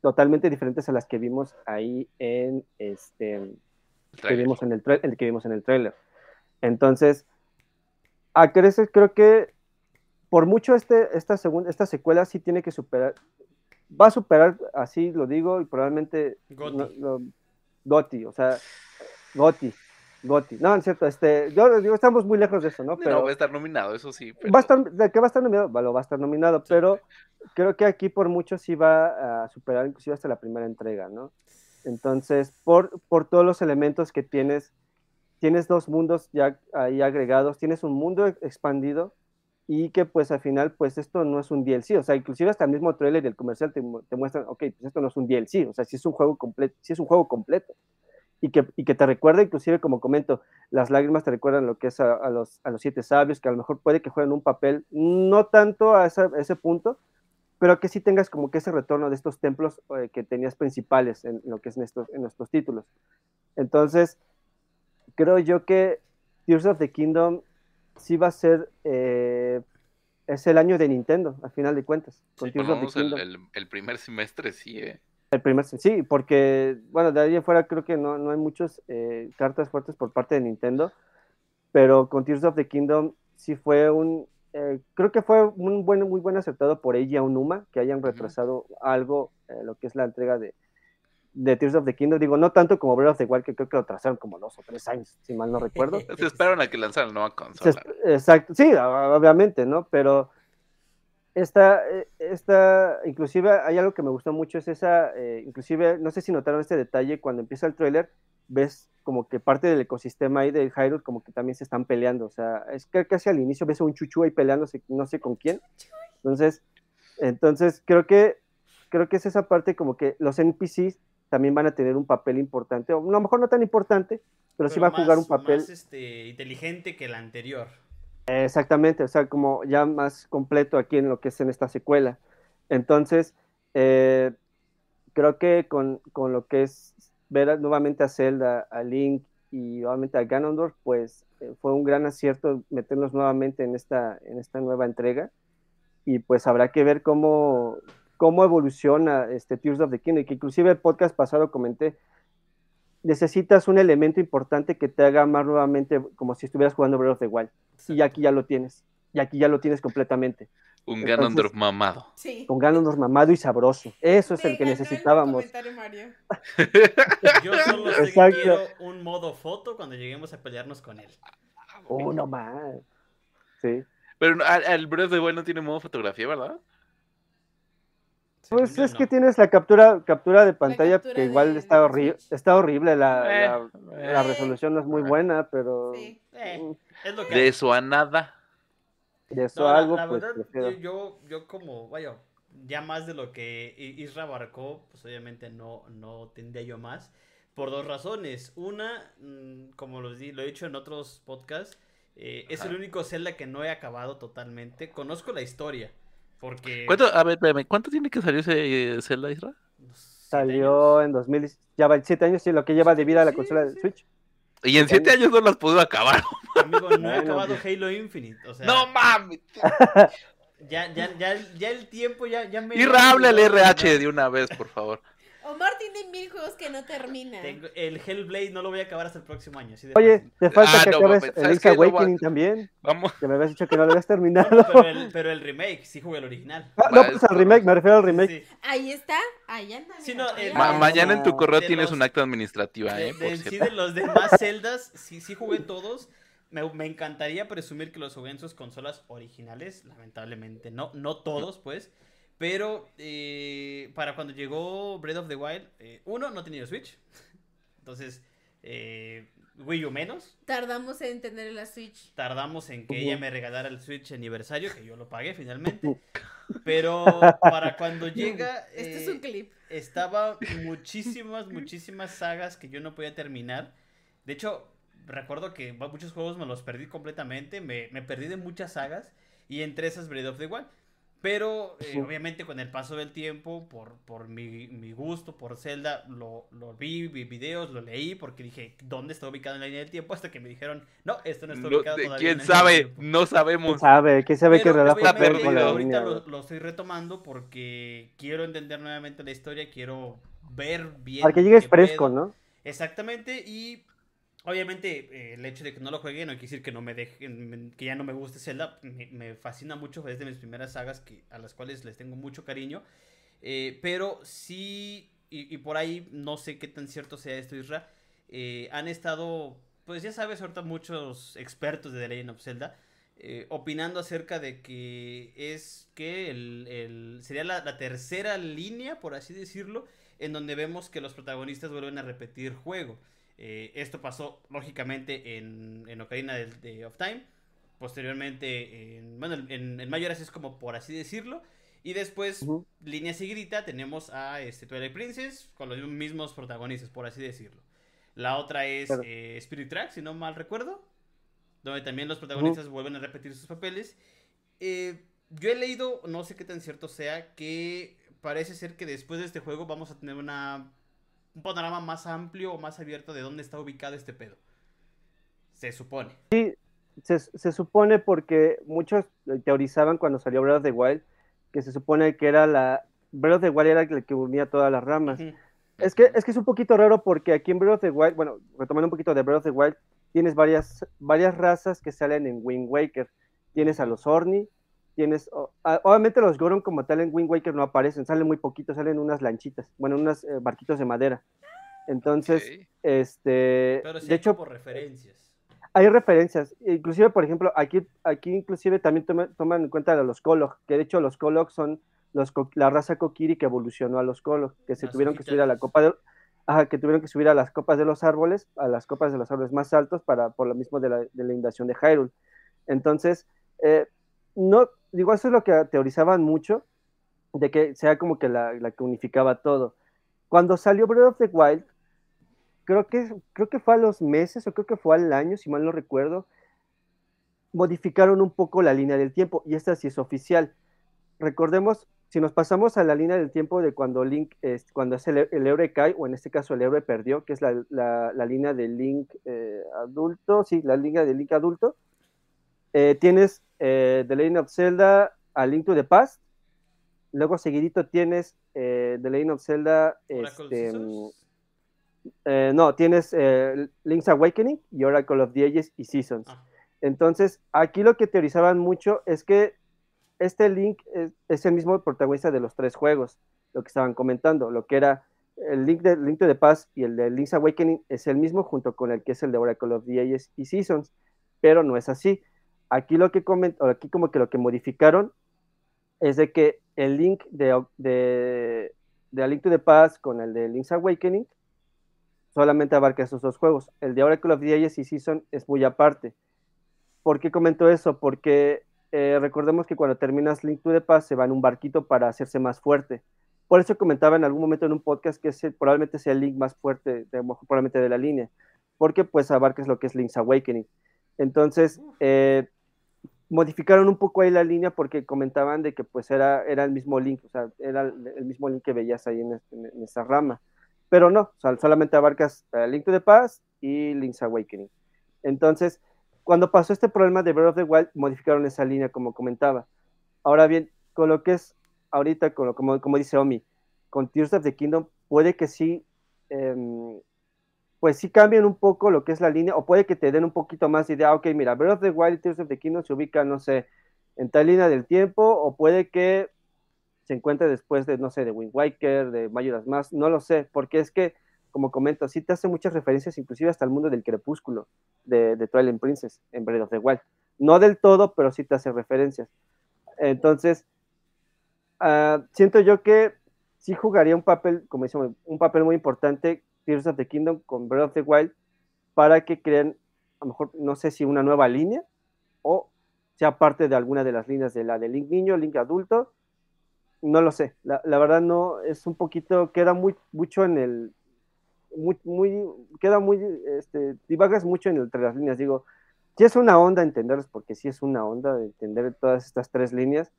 totalmente diferentes a las que vimos ahí en este que Trailer. vimos en el, el que vimos en el trailer. Entonces, a creces creo que por mucho este, esta, segunda, esta secuela sí tiene que superar, va a superar, así lo digo, y probablemente Goti. no- o sea, Goti, Goti. No, es cierto, este, yo digo, estamos muy lejos de eso, ¿no? No, Pero va a estar nominado, eso sí. pero- va a estar, de que va a estar nominado, va, lo va a estar nominado, pero creo que aquí por mucho sí va a superar inclusive hasta la primera entrega, ¿no? Entonces, por, por todos los elementos que tienes, tienes dos mundos ya ahí agregados, tienes un mundo ex- expandido y que pues al final pues esto no es un DLC, o sea, inclusive hasta el mismo trailer y el comercial te, te muestran, ok, pues esto no es un DLC, o sea, sí es un juego completo, sí es un juego completo. Y que, y que te recuerda, inclusive como comento, las lágrimas te recuerdan lo que es a, los, a los siete sabios, que a lo mejor puede que jueguen un papel, no tanto a ese punto, pero que sí tengas como que ese retorno de estos templos eh, que tenías principales en lo que es en estos, en estos títulos. Entonces, creo yo que Tears of the Kingdom sí va a ser, eh, es el año de Nintendo, al final de cuentas, con Sí, por lo menos el, el- el primer semestre sí, eh. El primer, sí, porque, bueno, de ahí en fuera creo que no, no hay muchas eh, cartas fuertes por parte de Nintendo, pero con Tears of the Kingdom sí fue un, eh, creo que fue un buen, muy buen acertado por Eiji Aonuma, que hayan retrasado algo, eh, lo que es la entrega de, de Tears of the Kingdom. Digo, no tanto como Breath of the Wild, que creo que lo trazaron como dos o tres años, si mal no recuerdo. Se esperaron a que lanzaran la nueva consola. Exacto, sí, obviamente, ¿no? Pero esta, eh, esta, inclusive hay algo que me gustó mucho, es esa, eh, inclusive, no sé si notaron este detalle, cuando empieza el tráiler, ves como que parte del ecosistema ahí de Hyrule como que también se están peleando, o sea, es que casi al inicio ves a un chuchu ahí peleándose, no sé con quién, entonces, entonces creo que, creo que es esa parte como que los NPCs también van a tener un papel importante, o a lo mejor no tan importante, pero, sí va a jugar un papel. más, este, inteligente que el anterior. Exactamente, o sea, como ya más completo aquí en lo que es en esta secuela. Entonces, eh, creo que con, con lo que es ver nuevamente a Zelda, a Link y nuevamente a Ganondorf, pues eh, fue un gran acierto meternos nuevamente en esta, en esta nueva entrega. Y pues habrá que ver cómo, cómo evoluciona este Tears of the Kingdom, que inclusive el podcast pasado comenté, necesitas un elemento importante que te haga más nuevamente como si estuvieras jugando Breath of the Wild y aquí ya lo tienes. Y aquí ya lo tienes completamente. Un Entonces- Ganondorf mamado. Sí. Con Ganondorf mamado y sabroso. Eso es el que necesitábamos. Mario. Yo solo sé que Exacto. quiero un modo foto cuando lleguemos a pelearnos con él. Oh, no más. Sí. Pero el Breath of the Wild no tiene modo fotografía, ¿verdad? Pues es que tienes la captura, captura de pantalla captura que igual de- está, Switch. está horrible. La, Eh, la- eh. la resolución no es muy buena, pero Sí. Eh, es lo que De eso a nada. de eso No, la- algo, la pues verdad, yo, yo, como, vaya, ya más de lo que I- Isra abarcó, pues obviamente no, no tendría yo más. Por dos razones. Una, mm, como los di- lo he dicho en otros podcasts, eh, es el único Zelda que no he acabado totalmente. Conozco la historia. Porque... ¿Cuánto, a ver, espérame, ¿cuánto tiene que salir ese eh, Zelda, Isra? Salió en 2000, ya va 7 años, sí, lo que lleva de vida la Sí, consola sí, de sí. Switch. Y en siete años no las pudo acabar. Amigo, no he acabado pues. Halo Infinite. O sea, no mames. ya, ya, ya, ya el tiempo ya, ya me... Isra, habla el ya- RH de una vez, por favor. Omar tiene mil juegos que no termina. Tengo- el Hellblade no lo voy a acabar hasta el próximo año. así de Oye, fácil. te falta Ah, que no, acabes mames, el ¿sabes Link's qué? No va- Awakening también, Vamos. que me habías dicho que no lo habías terminado. Bueno, pero, el, pero el remake, sí jugué el original. Ah, no, pues al remake, me refiero al remake. Sí. Ahí está, ahí anda. Sí, mira, no, eh, Ma- mañana en tu correo De tienes los- un acta administrativa, De, ¿eh? de- Por en sí, cierto. de los demás celdas, sí, sí jugué todos. Me, me encantaría presumir que los jugué en sus consolas originales. Lamentablemente no, no todos, pues. Pero eh, para cuando llegó Breath of the Wild, eh, uno, no tenía Switch. Entonces, eh, Wii U menos. Tardamos en tener la Switch. Tardamos en que ella me regalara el Switch aniversario, que yo lo pagué finalmente. Pero para cuando llega... Este es eh, un clip. estaba muchísimas, muchísimas sagas que yo no podía terminar. De hecho, recuerdo que muchos juegos me los perdí completamente. Me, me perdí de muchas sagas. Y entre esas Breath of the Wild. Pero eh, obviamente con el paso del tiempo, por, por mi, mi gusto por Zelda, lo, lo vi, vi videos, lo leí, porque dije, ¿dónde está ubicado en la línea del tiempo? Hasta que me dijeron, no, esto no está ubicado todavía ¿Quién en la línea del sabe? tiempo". No ¿Quién sabemos. sabe? ¿Quién sabe qué Pero relajo yo ahorita línea? lo, lo estoy retomando porque quiero entender nuevamente la historia, quiero ver bien. Para que llegues fresco, pedo. ¿no? Exactamente, y obviamente eh, el hecho de que no lo juegue no quiere decir que no me dejen, que ya no me guste Zelda, me, fascina mucho, es de mis primeras sagas que, a las cuales les tengo mucho cariño, eh, pero sí, y, por ahí no sé qué tan cierto sea esto, Isra, eh, han estado, pues ya sabes, ahorita muchos expertos de The Legend of Zelda, eh, opinando acerca de que es que el, el- sería la tercera línea, por así decirlo, en donde vemos que los protagonistas vuelven a repetir juego. Eh, esto pasó lógicamente en, en Ocarina del- de, of Time, posteriormente en, bueno, en, en Majora's es como por así decirlo, y después, línea seguidita, tenemos a este, Twilight Princess con los mismos protagonistas, por así decirlo. La otra es eh, Spirit Track, si no mal recuerdo, donde también los protagonistas vuelven a repetir sus papeles. Eh, yo he leído, no sé qué tan cierto sea, que parece ser que después de este juego vamos a tener una, un panorama más amplio o más abierto de dónde está ubicado este pedo. Se supone. Se, se supone porque muchos teorizaban cuando salió Breath of the Wild que se supone que era la. Breath of the Wild era el que unía todas las ramas. Es que, es que es un poquito raro porque aquí en Breath of the Wild, bueno, retomando un poquito de Breath of the Wild, tienes varias, varias razas que salen en Wind Waker. Tienes a los Orni, tienes, o- a- obviamente los Goron como tal en Wind Waker no aparecen, salen muy poquitos, salen unas lanchitas, bueno, unos eh, barquitos de madera. Entonces, este, Pero sí de hay hecho, como referencias. hay referencias, inclusive, por ejemplo, aquí, aquí inclusive también toma- toman en cuenta a los Kolog, que de hecho los Kolog son los, la raza Kokiri que evolucionó a los Kolog, que se Las tuvieron que subir a la copa de, ajá, que tuvieron que subir a las copas de los árboles, a las copas de los árboles más altos para, por lo mismo de la, de la invasión de Hyrule. Entonces, eh, no, digo, eso es lo que teorizaban mucho, de que sea como que la, que unificaba todo. Cuando salió Breath of the Wild, creo que, creo que fue a los meses, o creo que fue al año, si mal no recuerdo, modificaron un poco la línea del tiempo, y esta sí es oficial. Recordemos, si nos pasamos a la línea del tiempo de cuando Link, es, cuando es el, el héroe cae, o en este caso el héroe perdió, que es la, la, línea del Link eh, adulto, sí, la línea del Link adulto, eh, tienes eh, The Legend of Zelda a Link to the Past, luego seguidito tienes eh, The Legend of Zelda, este, no, tienes Link's Awakening y Oracle of the Ages y Seasons. Ah. Entonces, aquí lo que teorizaban mucho es que este Link es, es el mismo protagonista de los tres juegos, lo que estaban comentando, lo que era el Link de Link to the Past y el de Link's Awakening es el mismo junto con el que es el de Oracle of the Ages y Seasons, pero no es así. Aquí lo que coment, aquí como que lo que modificaron es de que el Link de, de, de A Link to the Past con el de Link's Awakening solamente abarca esos dos juegos. El de Oracle of the Ages y Season es muy aparte. ¿Por qué comento eso? Porque eh, recordemos que cuando terminas Link to the Past se va en un barquito para hacerse más fuerte. Por eso comentaba en algún momento en un podcast que ese probablemente sea el Link más fuerte, de, probablemente de la línea, porque pues abarcas lo que es Link's Awakening. Entonces, eh, modificaron un poco ahí la línea porque comentaban de que pues era, era el mismo Link, o sea, era el, mismo Link que veías ahí en, este, en esa rama. Pero no, o sea, solamente abarcas uh, Link to the Past y Link's Awakening. Entonces, cuando pasó este problema de Breath of the Wild, modificaron esa línea, como comentaba. Ahora bien, con lo que es ahorita, con lo, como, como dice Omi, con Tears of the Kingdom, puede que sí, eh, pues sí cambien un poco lo que es la línea, o puede que te den un poquito más de idea, ok, mira, Breath of the Wild y Tears of the Kingdom se ubican, no sé, en tal línea del tiempo, o puede que se encuentre después de, no sé, de Wind Waker, de Majora's Mask, no lo sé, porque es que, como comento, sí te hace muchas referencias, inclusive hasta el mundo del crepúsculo de, de Twilight Princess en Breath of the Wild. No del todo, pero sí te hace referencias. Entonces, uh, siento yo que sí jugaría un papel, como decimos, un papel muy importante Tears of the Kingdom con Breath of the Wild para que creen, a lo mejor, no sé si una nueva línea o sea parte de alguna de las líneas de la de Link niño, Link adulto, no lo sé, la, verdad no, es un poquito, queda muy, mucho en el, muy, muy, queda muy, este, divagas mucho en entre las líneas, digo, sí es una onda entenderlos, porque sí es una onda de entender todas estas tres líneas,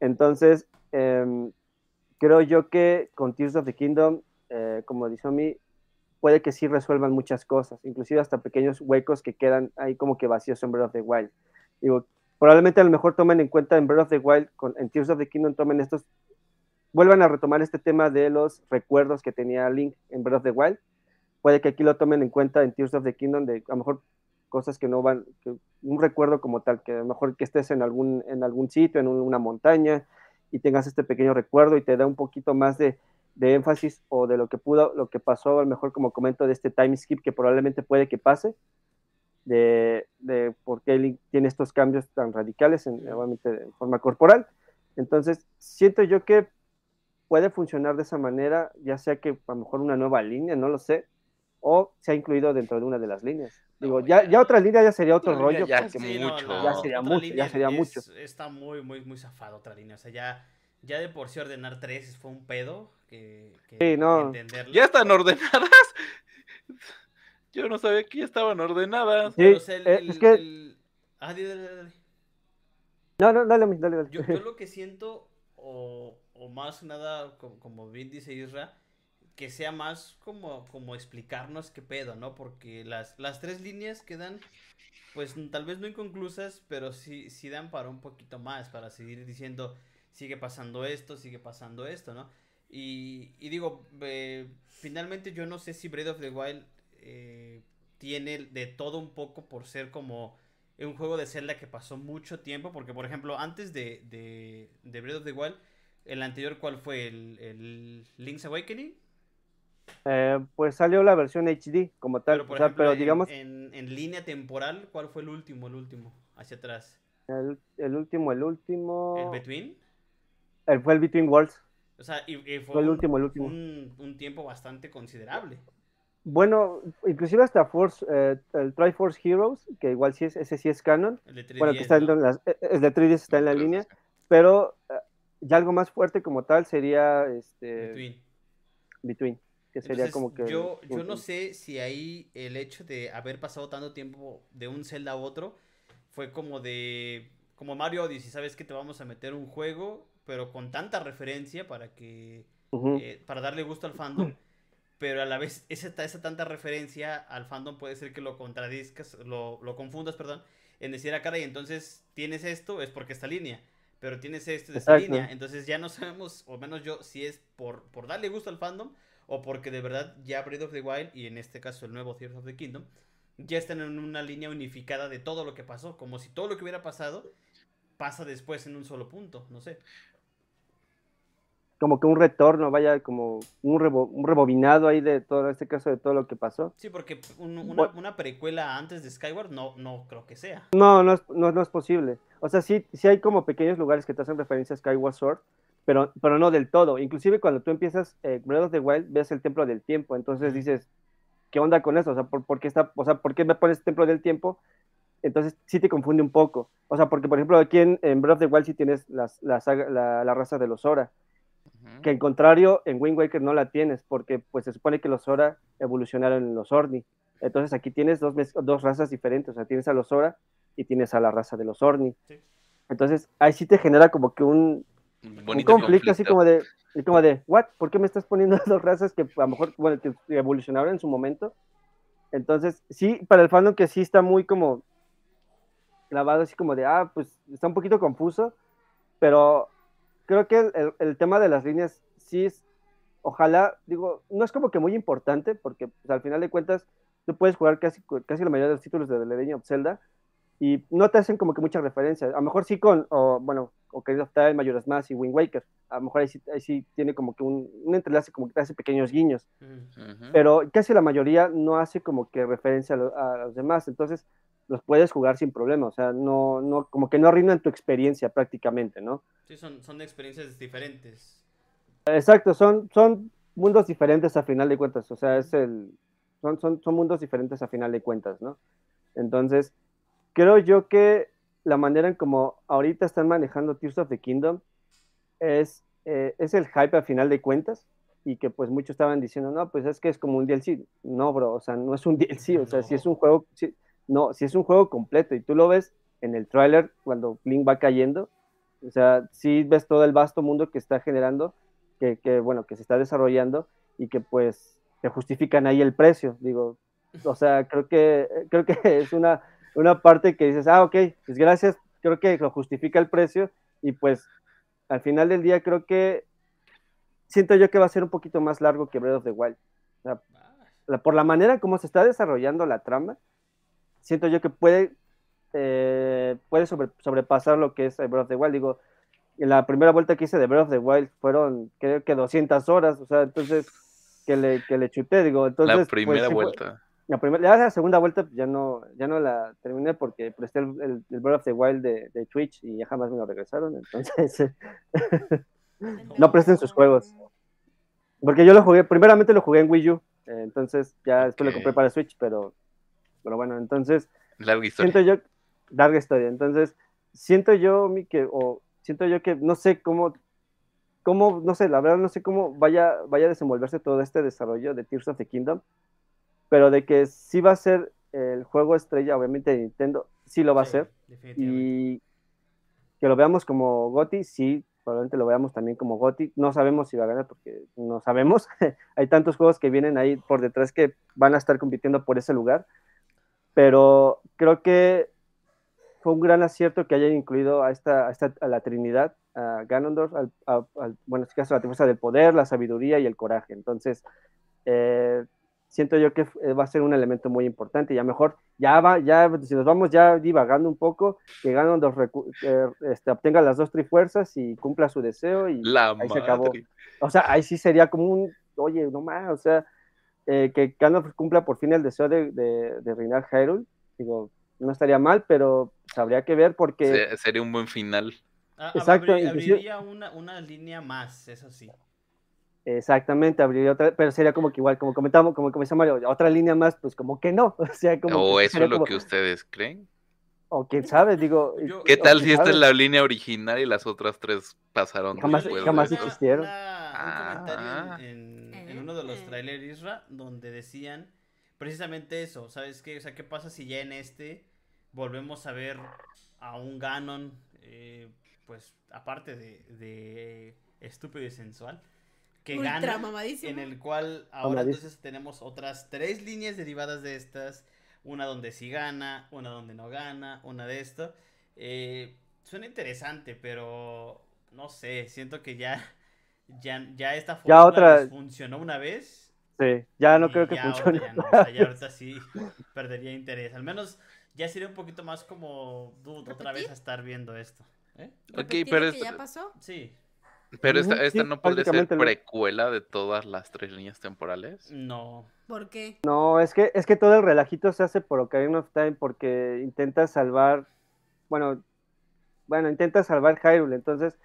entonces, eh, creo yo que con Tears of the Kingdom, eh, como dice a puede que sí resuelvan muchas cosas, inclusive hasta pequeños huecos que quedan ahí como que vacíos en Breath of the Wild. Digo, probablemente a lo mejor tomen en cuenta en Breath of the Wild, en Tears of the Kingdom tomen estos, vuelvan a retomar este tema de los recuerdos que tenía Link en Breath of the Wild. Puede que aquí lo tomen en cuenta en Tears of the Kingdom, de a lo mejor cosas que no van, un recuerdo como tal, que a lo mejor que estés en algún, en algún sitio, en un, una montaña, y tengas este pequeño recuerdo y te da un poquito más de, de, énfasis o de lo que pudo, lo que pasó, a lo mejor como comento de este time skip que probablemente puede que pase, de, de por qué tiene estos cambios tan radicales, en, obviamente de forma corporal. Entonces, siento yo que puede funcionar de esa manera, ya sea que a lo mejor una nueva línea, no lo sé, o se ha incluido dentro de una de las líneas. Digo, ya, ya otra línea ya sería otro rollo. Ya, porque sí, mucho. No, no, ya sería mucho, ya sería es, mucho. Está muy, muy, muy zafado otra línea. O sea, ya, ya de por sí ordenar tres fue un pedo que, que, sí, no. entenderlo. ¿Ya están ordenadas? Yo no sabía que ya estaban ordenadas. Sí, o sea, el, eh, el, es que- el- Ah, dale, dale, dale. No, no, dale, dale, dale. Yo, yo lo que siento, o, o más nada, como, como bien dice Isra, que sea más como, como explicarnos qué pedo, ¿no? Porque las, las tres líneas quedan, pues tal vez no inconclusas, pero sí, sí dan para un poquito más, para seguir diciendo, sigue pasando esto, sigue pasando esto, ¿no? Y, y digo, eh, finalmente yo no sé si Breath of the Wild eh, tiene de todo un poco por ser como un juego de Zelda que pasó mucho tiempo, porque por ejemplo, antes de, de, de Breath of the Wild, el anterior, ¿cuál fue? ¿El, el Link's Awakening? Eh, pues salió la versión HD como tal, Pero, por o sea, ejemplo, pero en- digamos, en, en línea temporal, ¿cuál fue el último, el último? Hacia atrás. el, el último, el último, ¿El Between? El- fue el Between Worlds, O sea, y, y fue, fue el un- último, el último. Un, un tiempo bastante considerable. Bueno, inclusive hasta Force, eh, el Triforce Heroes, que igual sí es, ese sí es canon, El de 3DS, bueno, que está ¿no? en las, eh, el de 3DS está en la línea, pero eh, ya algo más fuerte como tal sería este Between. Between, que sería Entonces, como que yo, yo no sé si ahí el hecho de haber pasado tanto tiempo de un Zelda a otro fue como de como Mario Odyssey, sabes que te vamos a meter un juego, pero con tanta referencia para que Ujú. eh, para darle gusto al fandom, pero a la vez esa, esa tanta referencia al fandom puede ser que lo contradizcas, lo, lo confundas, perdón, en decir a cara y entonces tienes esto es porque esta línea, pero tienes esto de esta Exacto. línea, entonces ya no sabemos, o menos yo, si es por, por darle gusto al fandom o porque de verdad ya Breath of the Wild y en este caso el nuevo Tears of the Kingdom ya están en una línea unificada de todo lo que pasó, como si todo lo que hubiera pasado pasa después en un solo punto, no sé. Como que un retorno, vaya, como un, rebo- un rebobinado ahí de todo, en este caso de todo lo que pasó. Sí, porque un- una, Bueno. una precuela antes de Skyward no, no creo que sea. No, no es, no, no es posible. O sea, sí, sí hay como pequeños lugares que te hacen referencia a Skyward Sword, pero, pero no del todo. Inclusive cuando tú empiezas eh, Breath of the Wild, ves el Templo del Tiempo, entonces dices, ¿qué onda con eso? O sea, ¿por, por qué está, o sea, ¿por qué me pones Templo del Tiempo? Entonces sí te confunde un poco. O sea, porque por ejemplo aquí en, en Breath of the Wild sí tienes las, la, saga- la, la raza de los Sora, Que en contrario en Wind Waker no la tienes, porque pues se supone que los Sora evolucionaron en los Orni. Entonces aquí tienes dos, dos razas diferentes, o sea, tienes a los Sora y tienes a la raza de los Orni. Sí. Entonces ahí sí te genera como que un, Un un bonito conflicto, así como de, y como de, ¿what? ¿Por qué me estás poniendo dos razas que a lo mejor, bueno, que evolucionaron en su momento? Entonces, sí, para el fandom que sí está muy como clavado, así como de, ah, pues está un poquito confuso, pero creo que el, el- tema de las líneas sí es, ojalá, digo, no es como que muy importante, porque pues, al final de cuentas tú puedes jugar casi, casi la mayoría de los títulos de The Legend of Zelda y no te hacen como que mucha referencia. A lo mejor sí con, o, bueno, Ocarina of Time, Majora's Mask y Wind Waker. A lo mejor ahí sí, ahí sí tiene como que un, un entrelace, como que te hace pequeños guiños. Ujú. pero casi la mayoría no hace como que referencia a, lo- a los demás, entonces los puedes jugar sin problema, o sea, no, no, como que no arruinan tu experiencia prácticamente, ¿no? Sí, son, son experiencias diferentes. Exacto, son, son mundos diferentes a final de cuentas, o sea, es el, son, son, son mundos diferentes a final de cuentas, ¿no? Entonces, creo yo que la manera en como ahorita están manejando Tears of the Kingdom es, eh, es el hype a final de cuentas y que pues muchos estaban diciendo, no, pues es que es como un DLC. No, bro, o sea, no es un DLC, o sea, si es un juego, si- no, si es un juego completo y tú lo ves en el tráiler cuando Link va cayendo, o sea, sí ves todo el vasto mundo que está generando, que, que bueno, que se está desarrollando y que pues te justifican ahí el precio, digo, o sea, creo que, creo que es una, una parte que dices, ah, ok, pues gracias, creo que lo justifica el precio y pues al final del día creo que siento yo que va a ser un poquito más largo que Breath of the Wild. Ah, La- por la manera como se está desarrollando la trama, siento yo que puede, eh, puede sobre- sobrepasar lo que es Breath of the Wild. Digo, en la primera vuelta que hice de Breath of the Wild fueron creo que 200 horas, o sea, entonces que le, que le chuté, digo, entonces... la pues, primera sí vuelta. la, primera, la segunda vuelta pues, ya no, ya no la terminé porque presté el, el, el Breath of the Wild de, de Twitch y ya jamás me lo regresaron, entonces... No presten sus juegos. Porque yo lo jugué, primeramente lo jugué en Wii U, eh, entonces ya después lo compré para Switch, pero, pero bueno, entonces Larga historia. siento yo, larga historia, entonces siento yo, mi, que, o siento yo que no sé cómo, cómo, no sé, la verdad no sé cómo vaya, vaya a desenvolverse todo este desarrollo de Tears of the Kingdom, pero de que sí va a ser el juego estrella, obviamente de Nintendo, sí lo va a ser, definitivamente. y que lo veamos como GOTY, sí, probablemente lo veamos también como GOTY. No sabemos si va a ganar porque no sabemos. Hay tantos juegos que vienen ahí por detrás que van a estar compitiendo por ese lugar. Pero creo que fue un gran acierto que hayan incluido a esta, a, esta, a la Trinidad, a Ganondorf, al, a- al- bueno, en este caso la fuerza del poder, la sabiduría y el coraje. Entonces, eh, siento yo que eh, va a ser un elemento muy importante. Y a lo mejor ya va, ya si nos vamos ya divagando un poco, que recu- eh, este, obtenga las dos trifuerzas y cumpla su deseo y La ahí se acabó. madre. O sea, ahí sí sería como un, oye, no más, o sea, eh, que Gandalf cumpla por fin el deseo de, de, de reinar Hyrule, digo, no estaría mal, pero habría que ver porque Se- sería un buen final. Ah, Exacto, abri- inclusive- abriría una, una línea más, eso sí. exactamente abriría otra, pero sería como que igual, como comentamos, como comenzó Mario, otra línea más, pues como que no, o sea, como O eso es lo como- que ustedes creen. O quién sabe, digo, Yo- ¿Qué tal si esta es la línea original y las otras tres pasaron Jamás- después jamás existieron. una- Ah. un comentario en, en- en uno de los Eh. trailers Isra donde decían precisamente eso, ¿sabes qué? O sea, ¿qué pasa si ya en este volvemos a ver a un Ganon, eh, pues aparte de, de estúpido y sensual, que Ultra gana, mamadísimo. en el cual ahora Mamadísimo. entonces tenemos otras tres líneas derivadas de estas, una donde sí gana, una donde no gana, una de esto. Eh, suena interesante, pero no sé, siento que ya, ya, ya esta Ya fórmula otra- les funcionó una vez. Sí, ya no creo que ya ahorita funcione. ya no, o sea, ya ahorita sí perdería interés. Al menos ya sería un poquito más como, dude, otra vez a estar viendo esto. ¿Eh? Ok, ¿Repetir pero que esta- ya pasó? Sí, Pero esta, esta sí, no puede ser precuela de todas las tres líneas temporales. no. ¿Por qué? No, es que, es que todo el relajito se hace por Ocarina of Time porque intenta salvar, bueno, bueno, intenta salvar Hyrule, entonces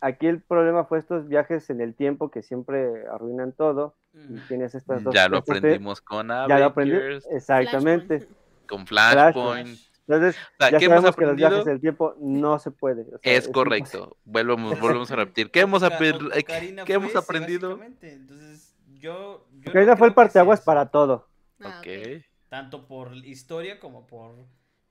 aquí el problema fue estos viajes en el tiempo que siempre arruinan todo y tienes estas dos Ya lo aprendimos con ya lo aprendí, Avengers, exactamente. Flashpoint. con Flashpoint. Entonces, O sea, ya ¿qué hemos que los aprendido? viajes del tiempo no se puede. o sea, Es correcto. Volvemos, volvemos a repetir. ¿Qué hemos, eh, ¿qué fue aprendido? Entonces, yo. yo Ocarina no fue el parteaguas para todo. Ah, Ok. ok. Tanto por historia como por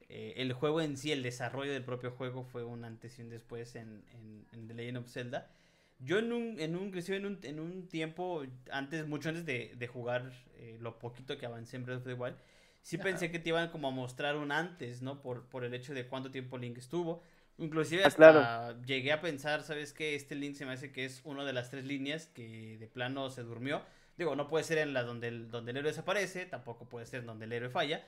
eh, el juego en sí, el desarrollo del propio juego fue un antes y un después en, en, en The Legend of Zelda. Yo en un, en un, inclusive en un, en un tiempo, antes, mucho antes de, de jugar eh, lo poquito que avancé en Breath of the Wild, sí pensé que te iban como a mostrar un antes, ¿no? Por, por el hecho de cuánto tiempo Link estuvo. Inclusive Ah, hasta claro. llegué a pensar, ¿sabes qué? Este Link se me hace que es una de las tres líneas que de plano se durmió. Digo, no puede ser en la donde el, donde el héroe desaparece, tampoco puede ser donde el héroe falla.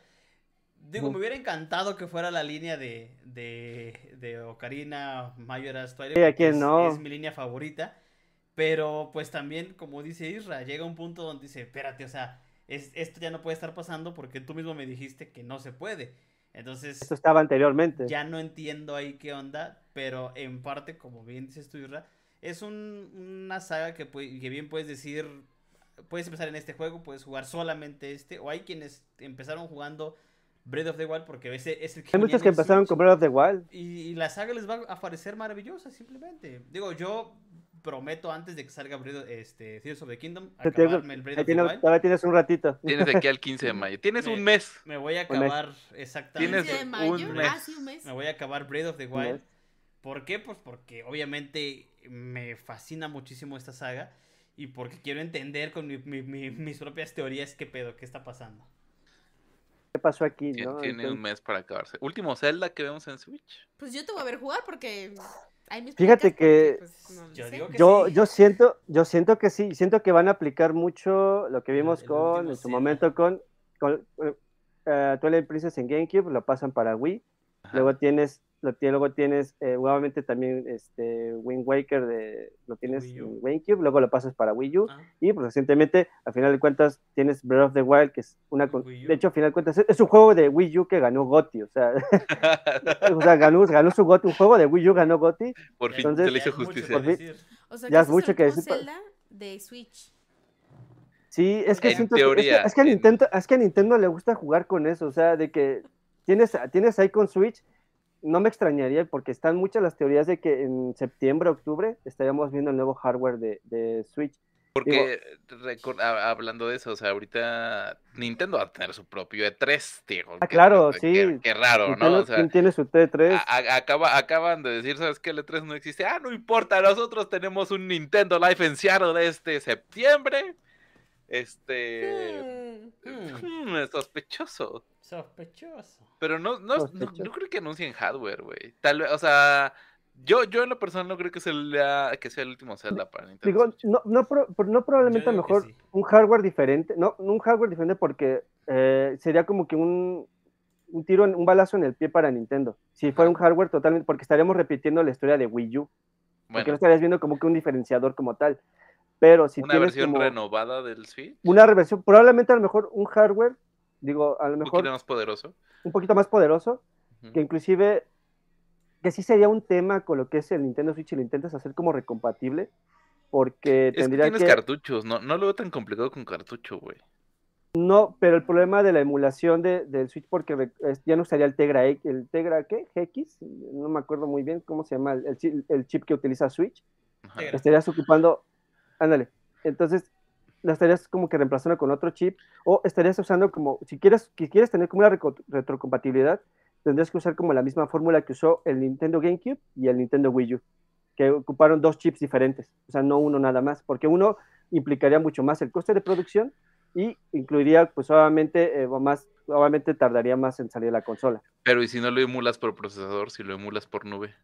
Digo, me hubiera encantado que fuera la línea de, de, de Ocarina, Majora's Twilight. Sí, ¿a porque quién es, no? es mi línea favorita. Pero pues también, como dice Isra, llega un punto donde dice, espérate, o sea, es, esto ya no puede estar pasando porque tú mismo me dijiste que no se puede. Entonces, Esto estaba anteriormente. ya no entiendo ahí qué onda, pero en parte, como bien dices tú, Isra, es un- una saga que, que bien puedes decir, puedes empezar en este juego, puedes jugar solamente este, o hay quienes empezaron jugando Breath of the Wild porque ese es el que Hay muchos que empezaron Switch, con Breath of the Wild. y, y la saga les va a parecer maravillosa, simplemente. Digo, yo prometo antes de que salga Breath, este, Tears of the Kingdom, Te tengo- acabarme el Breath Ahí of the Wild. todavía tienes un ratito. Tienes de aquí al 15 de mayo. Tienes Me- un mes. Me voy a acabar exactamente. Tienes 15 de mayo, un ah, mes. sí, un mes. Me voy a acabar Breath of the Wild. ¿Por qué? Pues porque obviamente me fascina muchísimo esta saga y porque quiero entender con mi- mi- mi- mis propias teorías qué pedo, qué está pasando. ¿Qué pasó aquí? No? Tiene Entonces- un mes para acabarse. Último Zelda que vemos en Switch. Pues yo te voy a ver jugar porque Fíjate que- pues, no lo Yo sé. digo que Yo, sí. yo siento, yo siento que sí, siento que van a aplicar mucho lo que vimos el con, en su momento con, con eh, Twilight Princess en GameCube, lo pasan para Wii. Ajá. Luego tienes, lo, luego tienes eh, nuevamente también este Wind Waker de, lo tienes en GameCube, luego lo pasas para Wii U. Ah, Y pues recientemente, al final de cuentas, tienes Breath of the Wild, que es una... De hecho, al final de cuentas, es, es un juego de Wii U que ganó GOTY, o sea, o sea ganó, ganó su GOTY, un juego de Wii U ganó GOTY. Por fin Entonces- se le hizo justicia. Por fin. decir. O sea, Ya es mucho que decir Zelda de Switch. Sí, es que En siento que- es que- teoría, es que, a en- Nintendo, es que a Nintendo le gusta jugar con eso, o sea, de que tienes, tienes ahí con Switch, no me extrañaría porque están muchas las teorías de que en septiembre, octubre estaríamos viendo el nuevo hardware de, de Switch. Porque a- hablando de eso, o sea, ahorita Nintendo va a tener su propio E3, tío. Ah, Qué- claro, qué- sí. Qué, qué raro, ¿no? O sea, ¿quién tiene su T3? a- a- acaba, acaban de decir, ¿sabes qué? El E3 no existe. Ah, no importa, nosotros tenemos un Nintendo Live en Seattle este septiembre. Este... Mm. Hmm, hmm, es sospechoso. sospechoso. Pero no, no, no, Sospechoso. no creo que anuncien hardware, güey. Tal vez, o sea, Yo, yo en lo personal no creo que sea el, ah, que sea el último Zelda para Nintendo. Digo, no, no, pro- no probablemente a lo mejor sí. un hardware diferente, no, no un hardware diferente porque eh, sería como que un, un tiro, en- un balazo en el pie para Nintendo. Si fuera un hardware totalmente, porque estaríamos repitiendo la historia de Wii U, porque no estarías viendo como que un diferenciador como tal. Pero si una tienes versión como renovada del Switch, una reversión, probablemente a lo mejor un hardware, digo, a lo un mejor poquito más poderoso. un poquito más poderoso, que inclusive que sí sería un tema con lo que es el Nintendo Switch y lo intentas hacer como recompatible, porque Es que tienes que... cartuchos, no, no lo veo tan complicado con cartucho, güey. No, pero el problema de la emulación de, del Switch, porque ya no usaría el Tegra, X- el Tegra, ¿qué? GX, no me acuerdo muy bien cómo se llama el, el chi- el chip que utiliza Switch, estarías ocupando, ándale, entonces la estarías como que reemplazando con otro chip, o estarías usando como, si quieres, si quieres tener como una retrocompatibilidad, tendrías que usar como la misma fórmula que usó el Nintendo GameCube y el Nintendo Wii U, que ocuparon dos chips diferentes, o sea, no uno nada más, porque uno implicaría mucho más el coste de producción y incluiría, pues obviamente, eh, más, obviamente tardaría más en salir la consola. Pero ¿y si no lo emulas por procesador, si lo emulas por nube?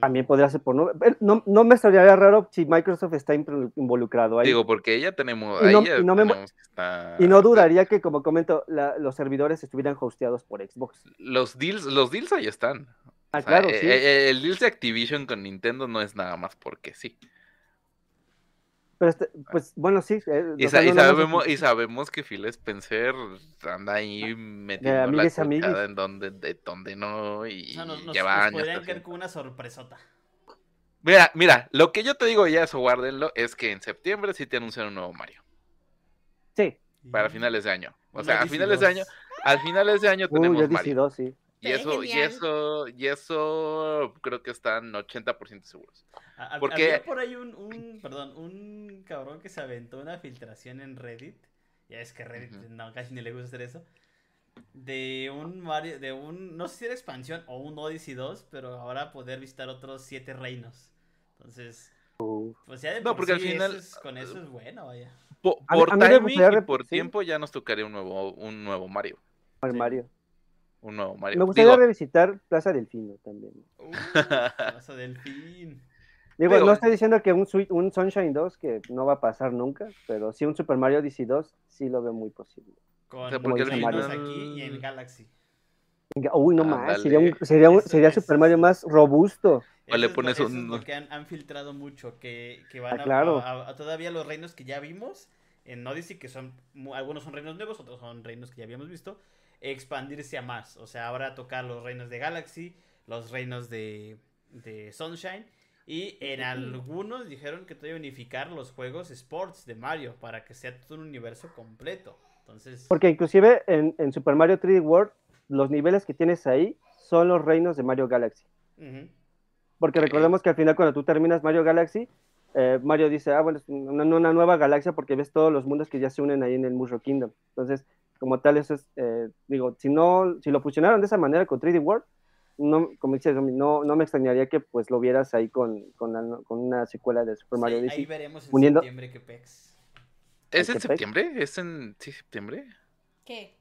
También podría ser por nube. Eh, No, no me estaría raro si Microsoft está involucrado ahí. Digo, porque ya tenemos, Y no- ya y no tenemos que está- y no dudaría que, como comento, la- los servidores estuvieran hosteados por Xbox. Los deals, los deals ahí están. Ah, O sea, claro, eh, sí. eh, el deal de Activision con Nintendo no es nada más porque sí. Pero, este- pues, bueno, sí. eh, Y, o sea, no sabemos, y sabemos que Phil Spencer anda ahí metiendo la amigues, cuchara en donde, de donde no y o sea, nos, lleva nos años. podrían haciendo. caer con una sorpresota. Mira, mira, lo que yo te digo ya, eso guárdenlo, es que en septiembre sí te anuncian un nuevo Mario. Sí. Para finales de año. O sea, a finales de año, al finales de año tenemos ya Mario. DC2, sí. Y eso, y eso, y eso creo que están 80% seguros. Porque- Había por ahí un, un, perdón, un cabrón que se aventó una filtración en Reddit. Ya es que Reddit no, casi ni le gusta hacer eso. De un Mario, de un, no sé si era expansión o un Odyssey 2, pero ahora poder visitar otros siete reinos. Entonces, pues ya de No, por porque al final- eso es- con eso es bueno, vaya. Por a timing gustaría y por sí. tiempo ya nos tocaría un nuevo, un nuevo Mario. Al Sí. Mario. Un nuevo Mario. Me gustaría Digo, revisitar Plaza Delfino también. Uh, Plaza Delfín. Digo, Digo, no estoy diciendo que un, un Sunshine 2, que no va a pasar nunca, pero sí un Super Mario Odyssey 2, sí lo veo muy posible. Con sea, porque reinos final- aquí y en Galaxy. Uy, no más, Ándale. sería, un, sería, un- sería eso Super Mario es- más robusto. O le Eso es lo- pones es un- lo que han, han filtrado mucho, que, que van Ah, a- claro. a, a todavía los reinos que ya vimos en Odyssey, que son, algunos son reinos nuevos, otros son reinos que ya habíamos visto, expandirse a más. O sea, ahora tocar los reinos de Galaxy, los reinos de, de Sunshine, y en algunos dijeron que todavía unificar los juegos Sports de Mario para que sea todo un universo completo. Entonces, Porque inclusive en, en Super Mario 3D World, los niveles que tienes ahí son los reinos de Mario Galaxy. Porque recordemos que al final cuando tú terminas Mario Galaxy, eh, Mario dice, ah, bueno, es una, una nueva galaxia porque ves todos los mundos que ya se unen ahí en el Mushroom Kingdom. Entonces, como tal, eso es, eh, digo, si no, si lo fusionaron de esa manera con 3D World, no, como dices, no, no me extrañaría que pues lo vieras ahí con, con, la- con una secuela de Super Mario sí, ahí veremos en uniendo- septiembre que pex. ¿Es en septiembre? ¿Es en sí, septiembre? ¿Qué?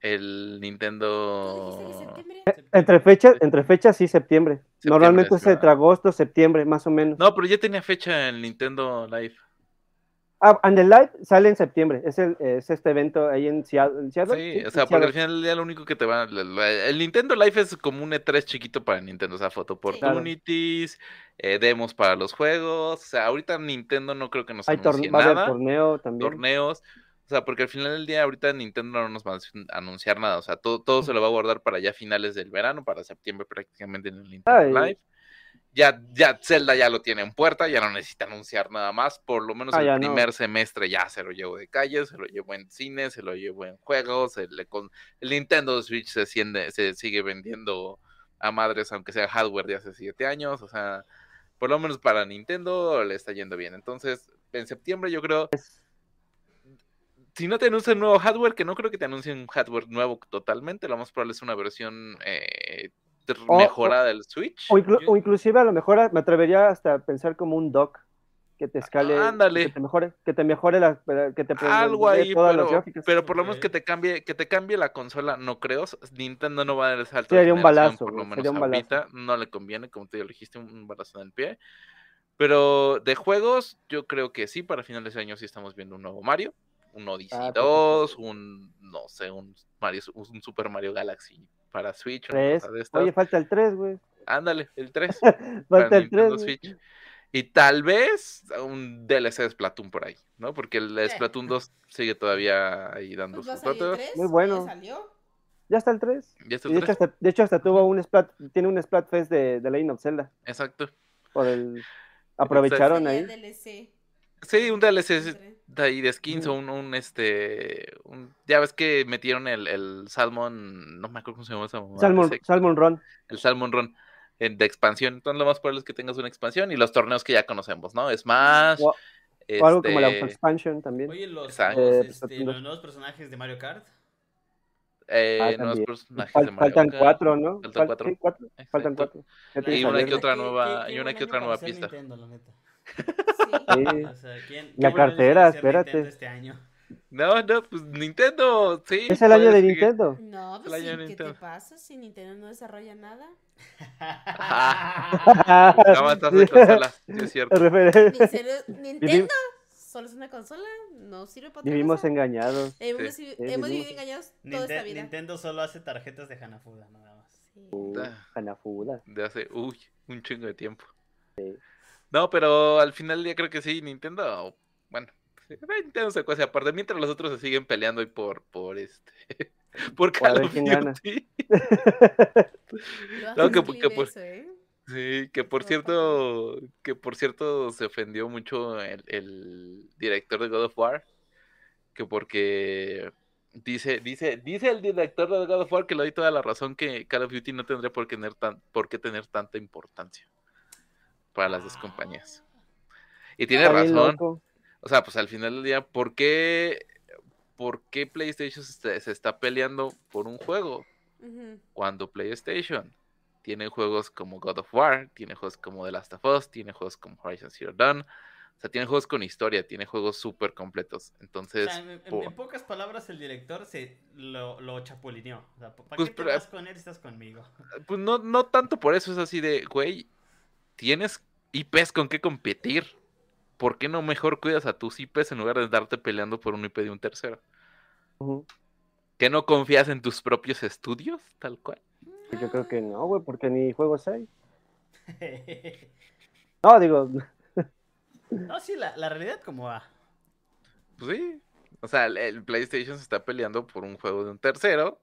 El ¿Tú Nintendo. septiembre? Entre fechas, entre fechas sí, septiembre. Septiembre, Normalmente es entre agosto, septiembre, más o menos. No, pero ya tenía fecha el Nintendo Live. Ah, and the Light sale en septiembre. Es, el, es este evento ahí en Seattle. Sí, Sí, o sea, porque al final del día lo único que te va. El Nintendo Live es como un E3 chiquito para Nintendo, o sea, foto opportunities, eh, demos para los juegos. O sea, ahorita Nintendo no creo que nos Hay anuncie torne- va a haber nada. torneo también. torneos. O sea, porque al final del día ahorita Nintendo no nos va a anunciar nada. O sea, todo, todo se lo va a guardar para ya finales del verano, para septiembre prácticamente en el Nintendo Ay. Live. Ya, ya Zelda ya lo tiene en puerta, ya no necesita anunciar nada más. Por lo menos Ah, el no. primer semestre ya se lo llevo de calle, se lo llevo en cine, se lo llevo en juegos. con- el Nintendo Switch se, siende- se sigue vendiendo a madres, aunque sea hardware de hace siete años. O sea, por lo menos para Nintendo le está yendo bien. Entonces, en septiembre yo creo si no te anuncian nuevo hardware, que no creo que te anuncien un hardware nuevo totalmente, lo más probable es una versión eh, O- mejorada del Switch. O, inclu- Yo- o inclusive a lo mejor me atrevería hasta a pensar como un dock. que te escale, Ándale. que te mejore, que te mejore la, que te Algo ahí, todas las pero, gráficas. pero por lo menos que te cambie, que te cambie la consola, no creo. Nintendo no va a dar el salto. Sería un balazo, por lo güey, menos sería un balazo. ahorita. No le conviene, como lo dijiste, un balazo en el pie. Pero de juegos, yo creo que sí, para finales de año sí estamos viendo un nuevo Mario, un Odyssey Ah, 2, un, no sé, un Mario, un Super Mario Galaxy para Switch, una Tres. cosa de estas. Oye, falta el 3, güey. Ándale, el 3 para Falta el Nintendo 3. Switch. Y tal vez un DLC de Splatoon por ahí, ¿no? Porque el Eh. Splatoon 2 sigue todavía ahí dando Pues sus datos. tres, Muy ya bueno. salió. Ya está el 3. Ya está el de, hecho 3. hasta, de hecho, hasta tuvo un Splat, tiene un Splatfest de, de Legend of Zelda. Exacto. Por el, aprovecharon ahí. DLC. Sí, un DLC de ahí de skins o un, un, este. un- ya ves que metieron el, el Salmon. No me acuerdo cómo se llama esa mamada, Salmon, ese- Salmon Run. el Salmon Run en- de expansión. Entonces, lo más probable es que tengas una expansión y los torneos que ya conocemos, ¿no? Smash. O, o algo como la este, expansion también. Oye, los, Exacto. los, Eh, este, Splatoon los nuevos personajes de Mario Kart. eh, Ah, nuevos personajes Fal- de Mario faltan Kart. cuatro, ¿no? Faltan Fal- cuatro. sí, cuatro. Faltan cuatro. Y una que otra Qué- nueva- qué- y qué una buen que otra nueva pista. Nintendo, la neta. Sí. Sí. O sea, ¿quién- La cartera, espérate. Este año. No, no, pues Nintendo, sí. Es el año de seguir. Nintendo. No, El pues año sí, de ¿qué te Nintendo. pasa si Nintendo no desarrolla nada? Nada más estás de consolas, sí es cierto. Refer- Nintendo, solo es una consola, no sirve para Vivimos cosa. engañados. Hemos, Sí. Sí, hemos vivido engañados toda esta Ninte- vida. Nintendo solo hace tarjetas de Hanafuda, nada más. Sí. Uh, Ah. Hanafuda. De hace, uy, un chingo de tiempo. No, pero al final ya creo que sí, Nintendo, bueno, sí, Nintendo se cuece aparte, mientras los otros se siguen peleando y por, por este, por Call of. Duty. No, que- que por- eso, ¿eh? Sí, que por Por cierto, que por cierto se ofendió mucho el, el director de God of War, que porque dice, dice, dice el director de God of War que le doy toda la razón que Call of Duty no tendría por qué tener tan, por qué tener tanta importancia para las dos compañías. Y tiene Está razón. O sea, pues al final del día, ¿por qué, por qué PlayStation se está, se está peleando por un juego? Cuando PlayStation tiene juegos como God of War, tiene juegos como The Last of Us, tiene juegos como Horizon Zero Dawn, o sea, tiene juegos con historia, tiene juegos súper completos. O Entonces, sea, en, en- por- en pocas palabras, el director se lo, lo chapulineó. O sea, ¿para Pues, qué te pero- vas con él si estás conmigo? pues no, no tanto por eso, es así de, güey, tienes IPs con qué competir. ¿Por qué no mejor cuidas a tus IPs en lugar de darte peleando por un IP de un tercero? Ujú. ¿Que no confías en tus propios estudios? Tal cual. Pues Yo creo que no, güey, porque ni juegos hay. No, digo, no, sí, la, la realidad como va. Pues sí. O sea, el, el PlayStation se está peleando por un juego de un tercero.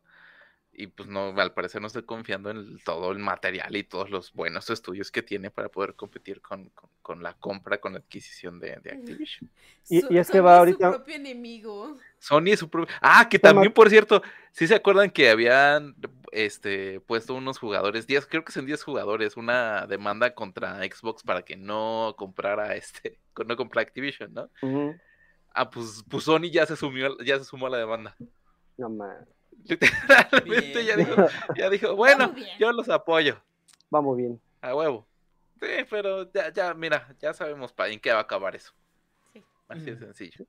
Y pues no, al parecer no estoy confiando en el- todo el material y todos los buenos estudios que tiene para poder competir con, con- con la compra, con la adquisición de, de Activision. Y- Su- y es que Sony va su ahorita- propio enemigo. Sony es su propio. Ah, que también, por cierto, si se acuerdan que habían este puesto unos jugadores, 10, creo que son 10 jugadores, una demanda contra Xbox para que no comprara este, no comprara Activision, ¿no? Ah, pues, pues Sony ya se sumió, ya se sumó a la demanda. no man, Literalmente ya dijo, ya dijo, bueno, yo los apoyo, vamos bien. a huevo. Sí, pero ya, ya, mira, ya sabemos para en qué va a acabar eso. Sí. Así de sencillo.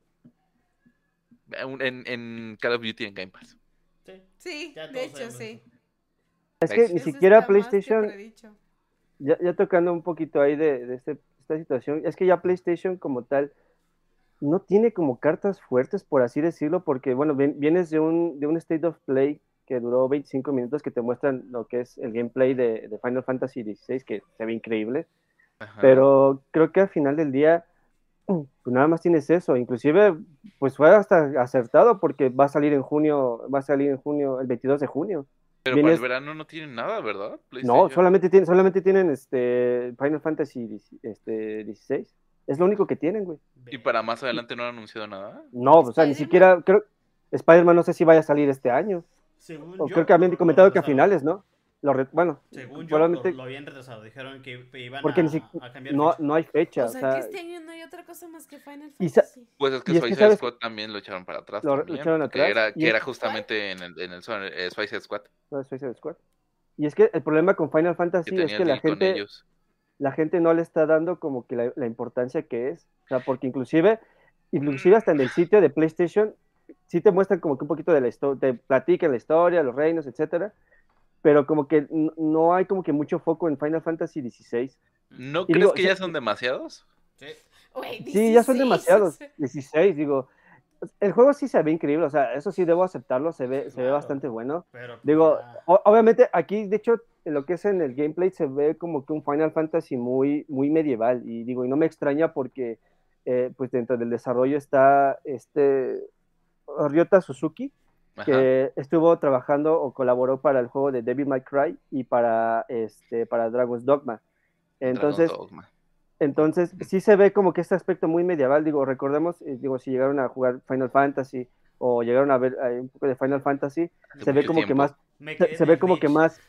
En, en, Call of Duty en Game Pass. Sí. Sí, Ya de hecho, sabemos sí. Es que ni siquiera PlayStation, ya, ya tocando un poquito ahí de, de este- esta situación, es que ya PlayStation como tal no tiene como cartas fuertes, por así decirlo, porque bueno, ven- vienes de un, de un State of Play que duró 25 minutos que te muestran lo que es el gameplay de, de Final Fantasy XVI, que se ve increíble, Ajá. pero creo que al final del día, pues nada más tienes eso, inclusive pues fue hasta acertado porque va a salir en junio, va a salir en junio, el 22 de junio. Pero para el verano no tienen nada, ¿verdad? No, solamente tienen, solamente tienen este Final Fantasy este, 16. Es lo único que tienen, güey. Y para más adelante no han anunciado nada. No, o sea, ni Spider-Man. siquiera creo Spider-Man no sé si vaya a salir este año. Según O yo, creo que habían lo comentado que a finales, ¿no? Lo re- bueno, Según yo, lo, lo habían retrasado. Dijeron que iban porque a, ni si- a cambiar no, fecha. no hay fecha. O o sea, sea, que este año no hay otra cosa más que Final Fantasy. Pues es que Y es que, Suicide ¿sabes? Squad también lo echaron para atrás. Lo- lo también, echaron que atrás, era, y que es- era justamente en el, en el Su- eh, Suicide Squad. no es Suicide Squad. Y es que el problema con Final Que Fantasy es tenía que la gente, ellos. La gente no le está dando como que la, la importancia que es. O sea, porque inclusive, inclusive hasta en el sitio de PlayStation, sí te muestran como que un poquito de la historia, te platican la historia, los reinos, etcétera, pero como que no hay como que mucho foco en Final Fantasy XVI. ¿No Y crees digo, que ya son demasiados? Sí. Sí, ya son 16, demasiados, o sea, 16, digo. El juego sí se ve increíble, o sea, eso sí debo aceptarlo, se ve, se ve bastante bueno. Pero Digo, o- obviamente aquí, de hecho, en lo que es en el gameplay se ve como que un Final Fantasy muy, muy medieval. Y digo, y no me extraña porque, eh, pues dentro del desarrollo está este Ryota Suzuki, Ajá. que estuvo trabajando o colaboró para el juego de Devil May Cry y para, este, para Dragon's Dogma. Entonces, Dragon's Dogma. Entonces, sí se ve como que este aspecto muy medieval. Digo, recordemos, eh, digo, si llegaron a jugar Final Fantasy o llegaron a ver eh, un poco de Final Fantasy, se ve como que más, se, ve el como que más,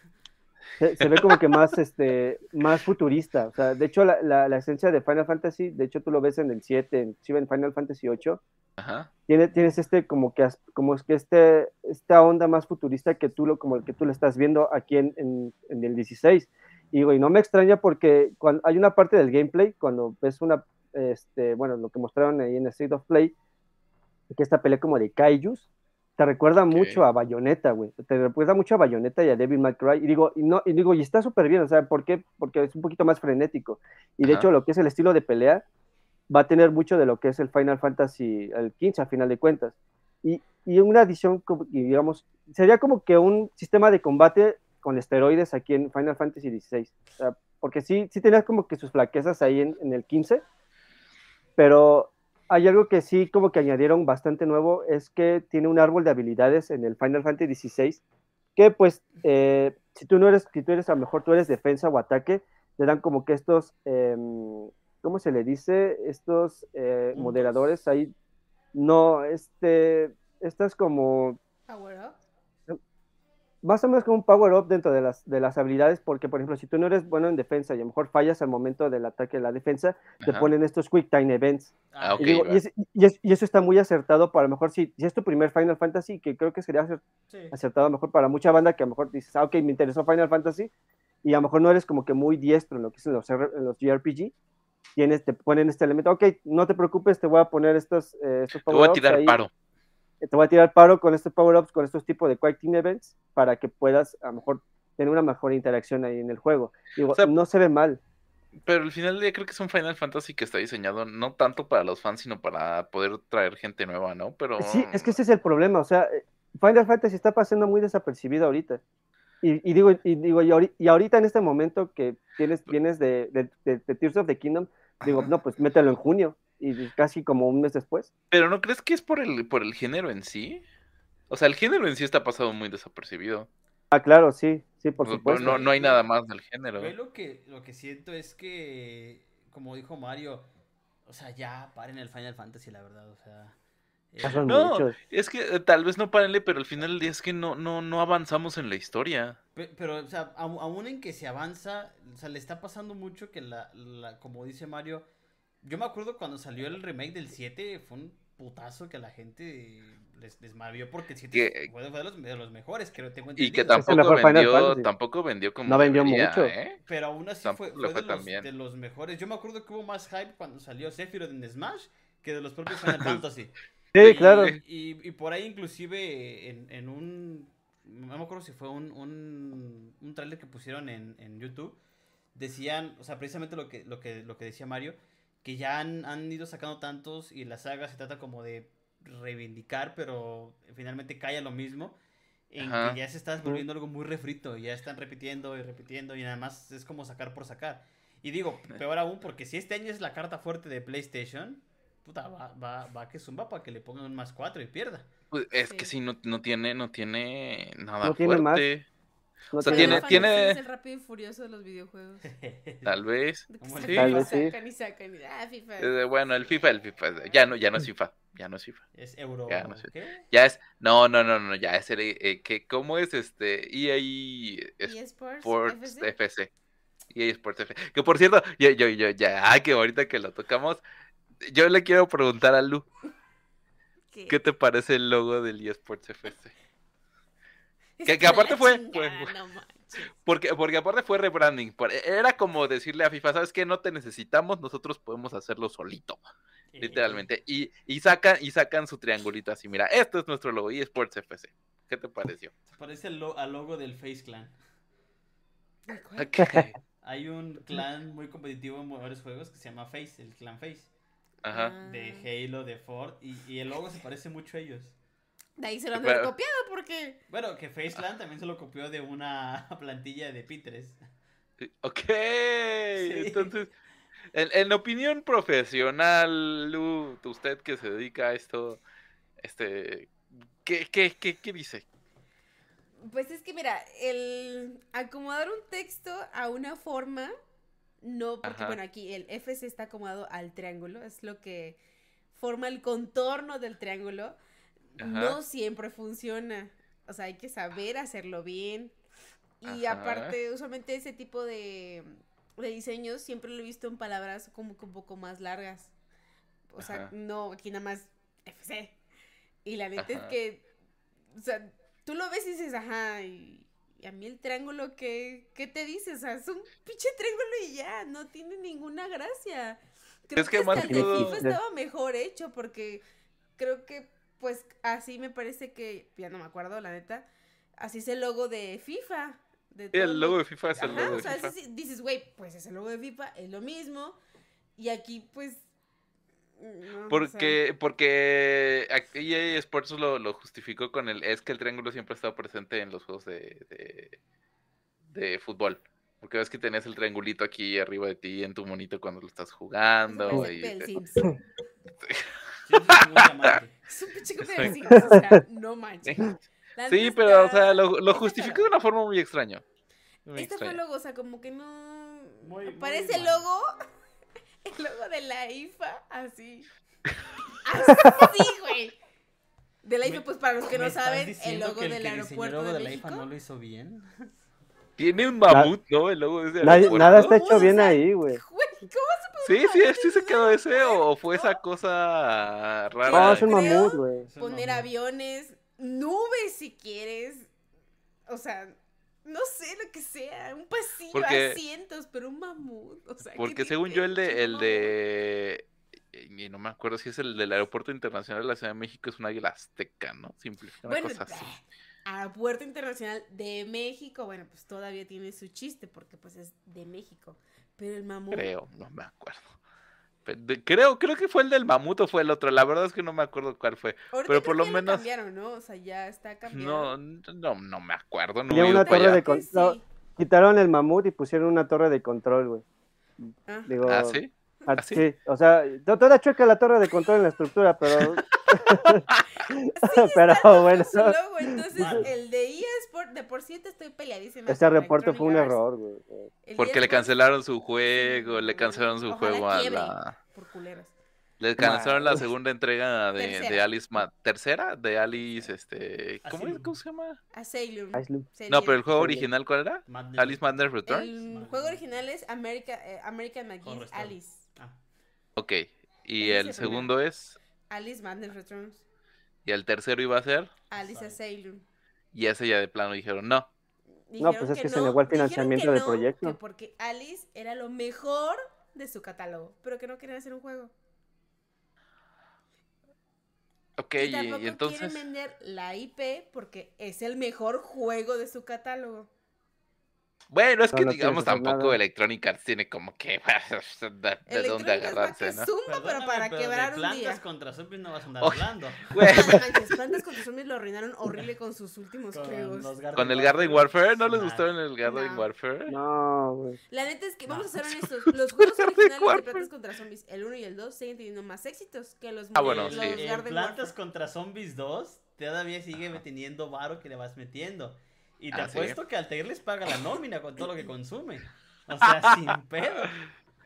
se, se ve como que más, este, más futurista. O sea, de hecho, la, la, la esencia de Final Fantasy, de hecho, tú lo ves en el 7, inclusive en Final Fantasy 8, Ajá. tiene, tienes este como que como es que este esta onda más futurista que tú lo como el que tú lo estás viendo aquí en, en, en el 16 y digo y no me extraña porque cuando hay una parte del gameplay cuando ves una este bueno lo que mostraron ahí en State of Play que esta pelea como de kaijus te recuerda Ok. mucho a Bayonetta, güey. Te recuerda mucho a Bayonetta y a Devil May Cry. Y digo, y no, y digo, y está súper bien, o sea, ¿por qué? Porque es un poquito más frenético. Y de Ajá. hecho, lo que es el estilo de pelea va a tener mucho de lo que es el Final Fantasy, el 15 a final de cuentas. Y, y una adición, digamos, sería como que un sistema de combate con esteroides aquí en Final Fantasy XVI. O sea, porque sí, sí tenías como que sus flaquezas ahí en, en el 15, pero hay algo que sí como que añadieron bastante nuevo, es que tiene un árbol de habilidades en el Final Fantasy XVI, que pues, eh, si tú no eres, si tú eres, a lo mejor tú eres defensa o ataque, te dan como que estos, em, ¿cómo se le dice? Estos eh, moderadores ahí, no, este, estas como, Power up. Más o menos como un power up dentro de las, de las habilidades, porque por ejemplo, si tú no eres bueno en defensa y a lo mejor fallas al momento del ataque de la defensa, te Ajá. ponen estos quick time events. Ah, ok. y, digo, y, es- y es- y eso está muy acertado para a lo mejor si, si es tu primer Final Fantasy, que creo que sería acertado a lo mejor para mucha banda que a lo mejor dices, ah, ok, me interesó Final Fantasy, y a lo mejor no eres como que muy diestro en lo que es en los, en los JRPG, tienes, te ponen este elemento, ok, no te preocupes, te voy a poner estos, eh, estos Te voy a tirar ahí, paro. Te voy a tirar paro con estos power-ups, con estos tipos de Quick Time Events, para que puedas a lo mejor tener una mejor interacción ahí en el juego. Digo, O sea, no se ve mal. Pero al final del día creo que es un Final Fantasy que está diseñado no tanto para los fans, sino para poder traer gente nueva, ¿no? Pero Sí, es que ese es el problema, o sea, Final Fantasy está pasando muy desapercibido ahorita. Y, y digo, y, digo y, ahori- y ahorita en este momento que tienes, vienes de, de, de- de Tears of the Kingdom, digo, Ajá. no, pues mételo en junio, y casi como un mes después. Pero ¿no crees que es por el, por el género en sí? O sea, el género en sí está pasado muy desapercibido. Ah, claro, sí, sí, por supuesto. no, no hay nada más del género. Yo lo que, lo que siento es que, como dijo Mario, o sea, ya paren el Final Fantasy, la verdad, o sea. eh, No, muchos. es que eh, tal vez no párenle, pero al final del día es que no, no, no avanzamos en la historia. pe- pero, o sea, aún en que se avanza, o sea, le está pasando mucho que la, la- como dice Mario, yo me acuerdo cuando salió el remake del 7, fue un putazo que la gente les, les maravilló porque el 7 Que- fue, fue de, los, de los mejores, creo, tengo Y que entendido. Es el tampoco vendió, tampoco vendió como No vendió debería, mucho. ¿eh? Pero aún así fue, fue de, los, bien. de los mejores. Yo me acuerdo que hubo más hype cuando salió Sephiroth en Smash que de los propios Final Fantasy. Sí, Y- claro. Y, y por ahí inclusive en, en un... No me acuerdo si fue un, un, un trailer que pusieron en, en YouTube. Decían, o sea, precisamente lo que, lo que, lo que decía Mario, que ya han, han ido sacando tantos y la saga se trata como de reivindicar, pero finalmente cae a lo mismo. En Ajá. que ya se está volviendo algo muy refrito, ya están repitiendo y repitiendo y nada más es como sacar por sacar. Y digo, peor aún, porque si este año es la carta fuerte de PlayStation, puta, va, va, va que zumba para que le pongan un más 4 y pierda. Pues es que Sí. sí, no, no tiene, no tiene nada No tiene más. No o sea, tiene- tiene- Es el rápido y furioso de los videojuegos. Tal vez. Y Tal vez sí. sacan y sacan y- ah, FIFA. Eh, bueno, el FIFA, el FIFA. Ya no, ya no es FIFA. Ya no es FIFA. Es euro. Ya, no sé. ¿Qué? Ya es. No, no, no, no. Ya es el. eh, que, ¿Cómo es este? EA eSports, Sports FC. FC. EA Sports FC. Que por cierto, yo, yo, yo, ya, ah, que ahorita que lo tocamos, yo le quiero preguntar a Lu, ¿Qué? ¿qué te parece el logo del EA Sports FC? Que- que aparte fue- chingada, fue- no manches. Porque, porque aparte fue rebranding. por- Era como decirle a FIFA, ¿sabes qué? No te necesitamos, nosotros podemos hacerlo solito. Literalmente. Y, y sacan, y sacan su triangulito así. Mira, esto es nuestro logo, eSports FC. ¿Qué te pareció? Se parece al, lo- al logo del Face Clan. Hay un clan muy competitivo en varios juegos que se llama Face, el clan Face. Ajá. Ah. De Halo, de Ford, y, y el logo se parece mucho a ellos. De ahí se lo han copiado porque. Bueno, que Face Clan también se lo copió de una plantilla de Pinterest. Ok. Entonces, en, en opinión profesional, Lu, usted que se dedica a esto, este, ¿qué, qué, qué, qué dice? Pues es que mira, el acomodar un texto a una forma, no, porque Ajá. bueno, aquí el FC está acomodado al triángulo, es lo que forma el contorno del triángulo, Ajá. no siempre funciona. O sea, hay que saber hacerlo bien. Y Ajá. aparte, usualmente ese tipo de, de diseños siempre lo he visto en palabras como que un poco más largas. O sea, Ajá. no, aquí nada más FC. Y la neta es que, o sea, tú lo ves y dices, ajá, y, y a mí el triángulo, ¿qué, ¿qué te dice? O sea, es un pinche triángulo y ya, no tiene ninguna gracia. Creo Es que hasta más el que de todo- FIFA estaba mejor hecho porque creo que, pues, así me parece que, ya no me acuerdo, la neta, así es el logo de FIFA. De todo el lo- logo de FIFA es el Ajá, logo o de sea, FIFA. sí, sí, dices, güey, pues es el logo de FIFA, es lo mismo. Y aquí, pues. no, o sea, Porque, porque aquí EA Sports lo, lo justificó con el, es que el triángulo siempre ha estado presente en los juegos de, de, de fútbol. Porque ves que tenés el triangulito aquí arriba de ti en tu monito cuando lo estás jugando. y- Sims. Sí, es un diamante. Es un pinche copia de Sims, o sea, no manches. La Sí, pero, o sea, lo, justificó de una forma muy extraña. Muy Este fue el extraña. logo, o sea, como que no. Muy- muy Parece el logo. El logo de la IFA, así. Así, güey. De la IFA, pues para los que ¿Me no saben, el logo que el del que diseñó el aeropuerto logo de de la IFA no lo hizo bien. Tiene un mamut, ¿no? El logo de ese Nadie- aeropuerto. nada está hecho O bien sea, ahí, güey. Güey, ¿cómo Sí, sí, mamut sí en se quedó ese o fue esa cosa rara. No, es un mamut, güey. Poner mamut. aviones, nubes si quieres. O sea, no sé lo que sea, un pasillo, Porque- asientos, pero un mamut. O sea, ¿qué Porque según yo el de el de y no me acuerdo si es el del aeropuerto internacional de la Ciudad de México es un águila azteca, ¿no? Simplifica una Bueno, cosa así. Aeropuerto Internacional de México, bueno, pues todavía tiene su chiste porque pues es de México. Pero el mamut. Creo, no me acuerdo. Creo, creo que fue el del mamut o fue el otro. La verdad es que no me acuerdo cuál fue. Ahorita pero por lo menos- cambiaron, ¿no? O sea, ya está No, cambiado. no, no me acuerdo. No una torre de sí. Quitaron el mamut y pusieron una torre de control, güey. Ah. Digo, ¿Ah, sí? ah, ¿Ah, sí? sí, o sea, to- toda chueca la torre de control en la estructura, pero. pero bueno, Su logo, entonces el de eSport, de por sí estoy peleadísima. este reporte fue un error, güey. Porque le cancelaron su juego, Sí, le cancelaron su ojalá juego a la... Por culeros. Le cancelaron la segunda entrega de. Alice... Ma- ¿Tercera? De Alice, este... ¿Cómo, es? ¿Cómo se llama? Asylum. Asylum. No, pero el juego Sí. original, ¿cuál era? Madness. Alice Madness Returns. El juego original es America, eh, American Correcto. Alice. Ah, Ok. Y el segundo es... Alice Madness Returns. Y el tercero iba a ser... Alice Asylum. Y ese ya de plano dijeron, no. No, pues es que se negó el financiamiento que del no, proyecto. que porque Alice era lo mejor de su catálogo, pero que no querían hacer un juego. Ok, y y entonces... quieren vender la IP porque es el mejor juego de su catálogo. Bueno, es No, que no digamos tampoco. Electronic Arts tiene como que de, de Electronic dónde agarrarse, que ¿no? zumba, pero para pero quebrar de un plantas día. contra zombies no vas a andar Oye, hablando. Güey, No manches, Plantas contra Zombies lo arruinaron horrible con sus últimos Con juegos. Con el Garden Warfare, ¿no les gustaron el Garden No. Warfare? No, güey. La neta es que, vamos a No. ser honestos, los juegos originales de. Plantas contra Zombies, el 1 y el 2, siguen teniendo más éxitos que los, Ah, bueno, los sí. Garden Plantas Warfare. contra Zombies 2 todavía sigue teniendo varo que le vas metiendo. Y te Ah, ¿sí? apuesto que Altair les paga la nómina con todo lo que consume. O sea, sin pedo.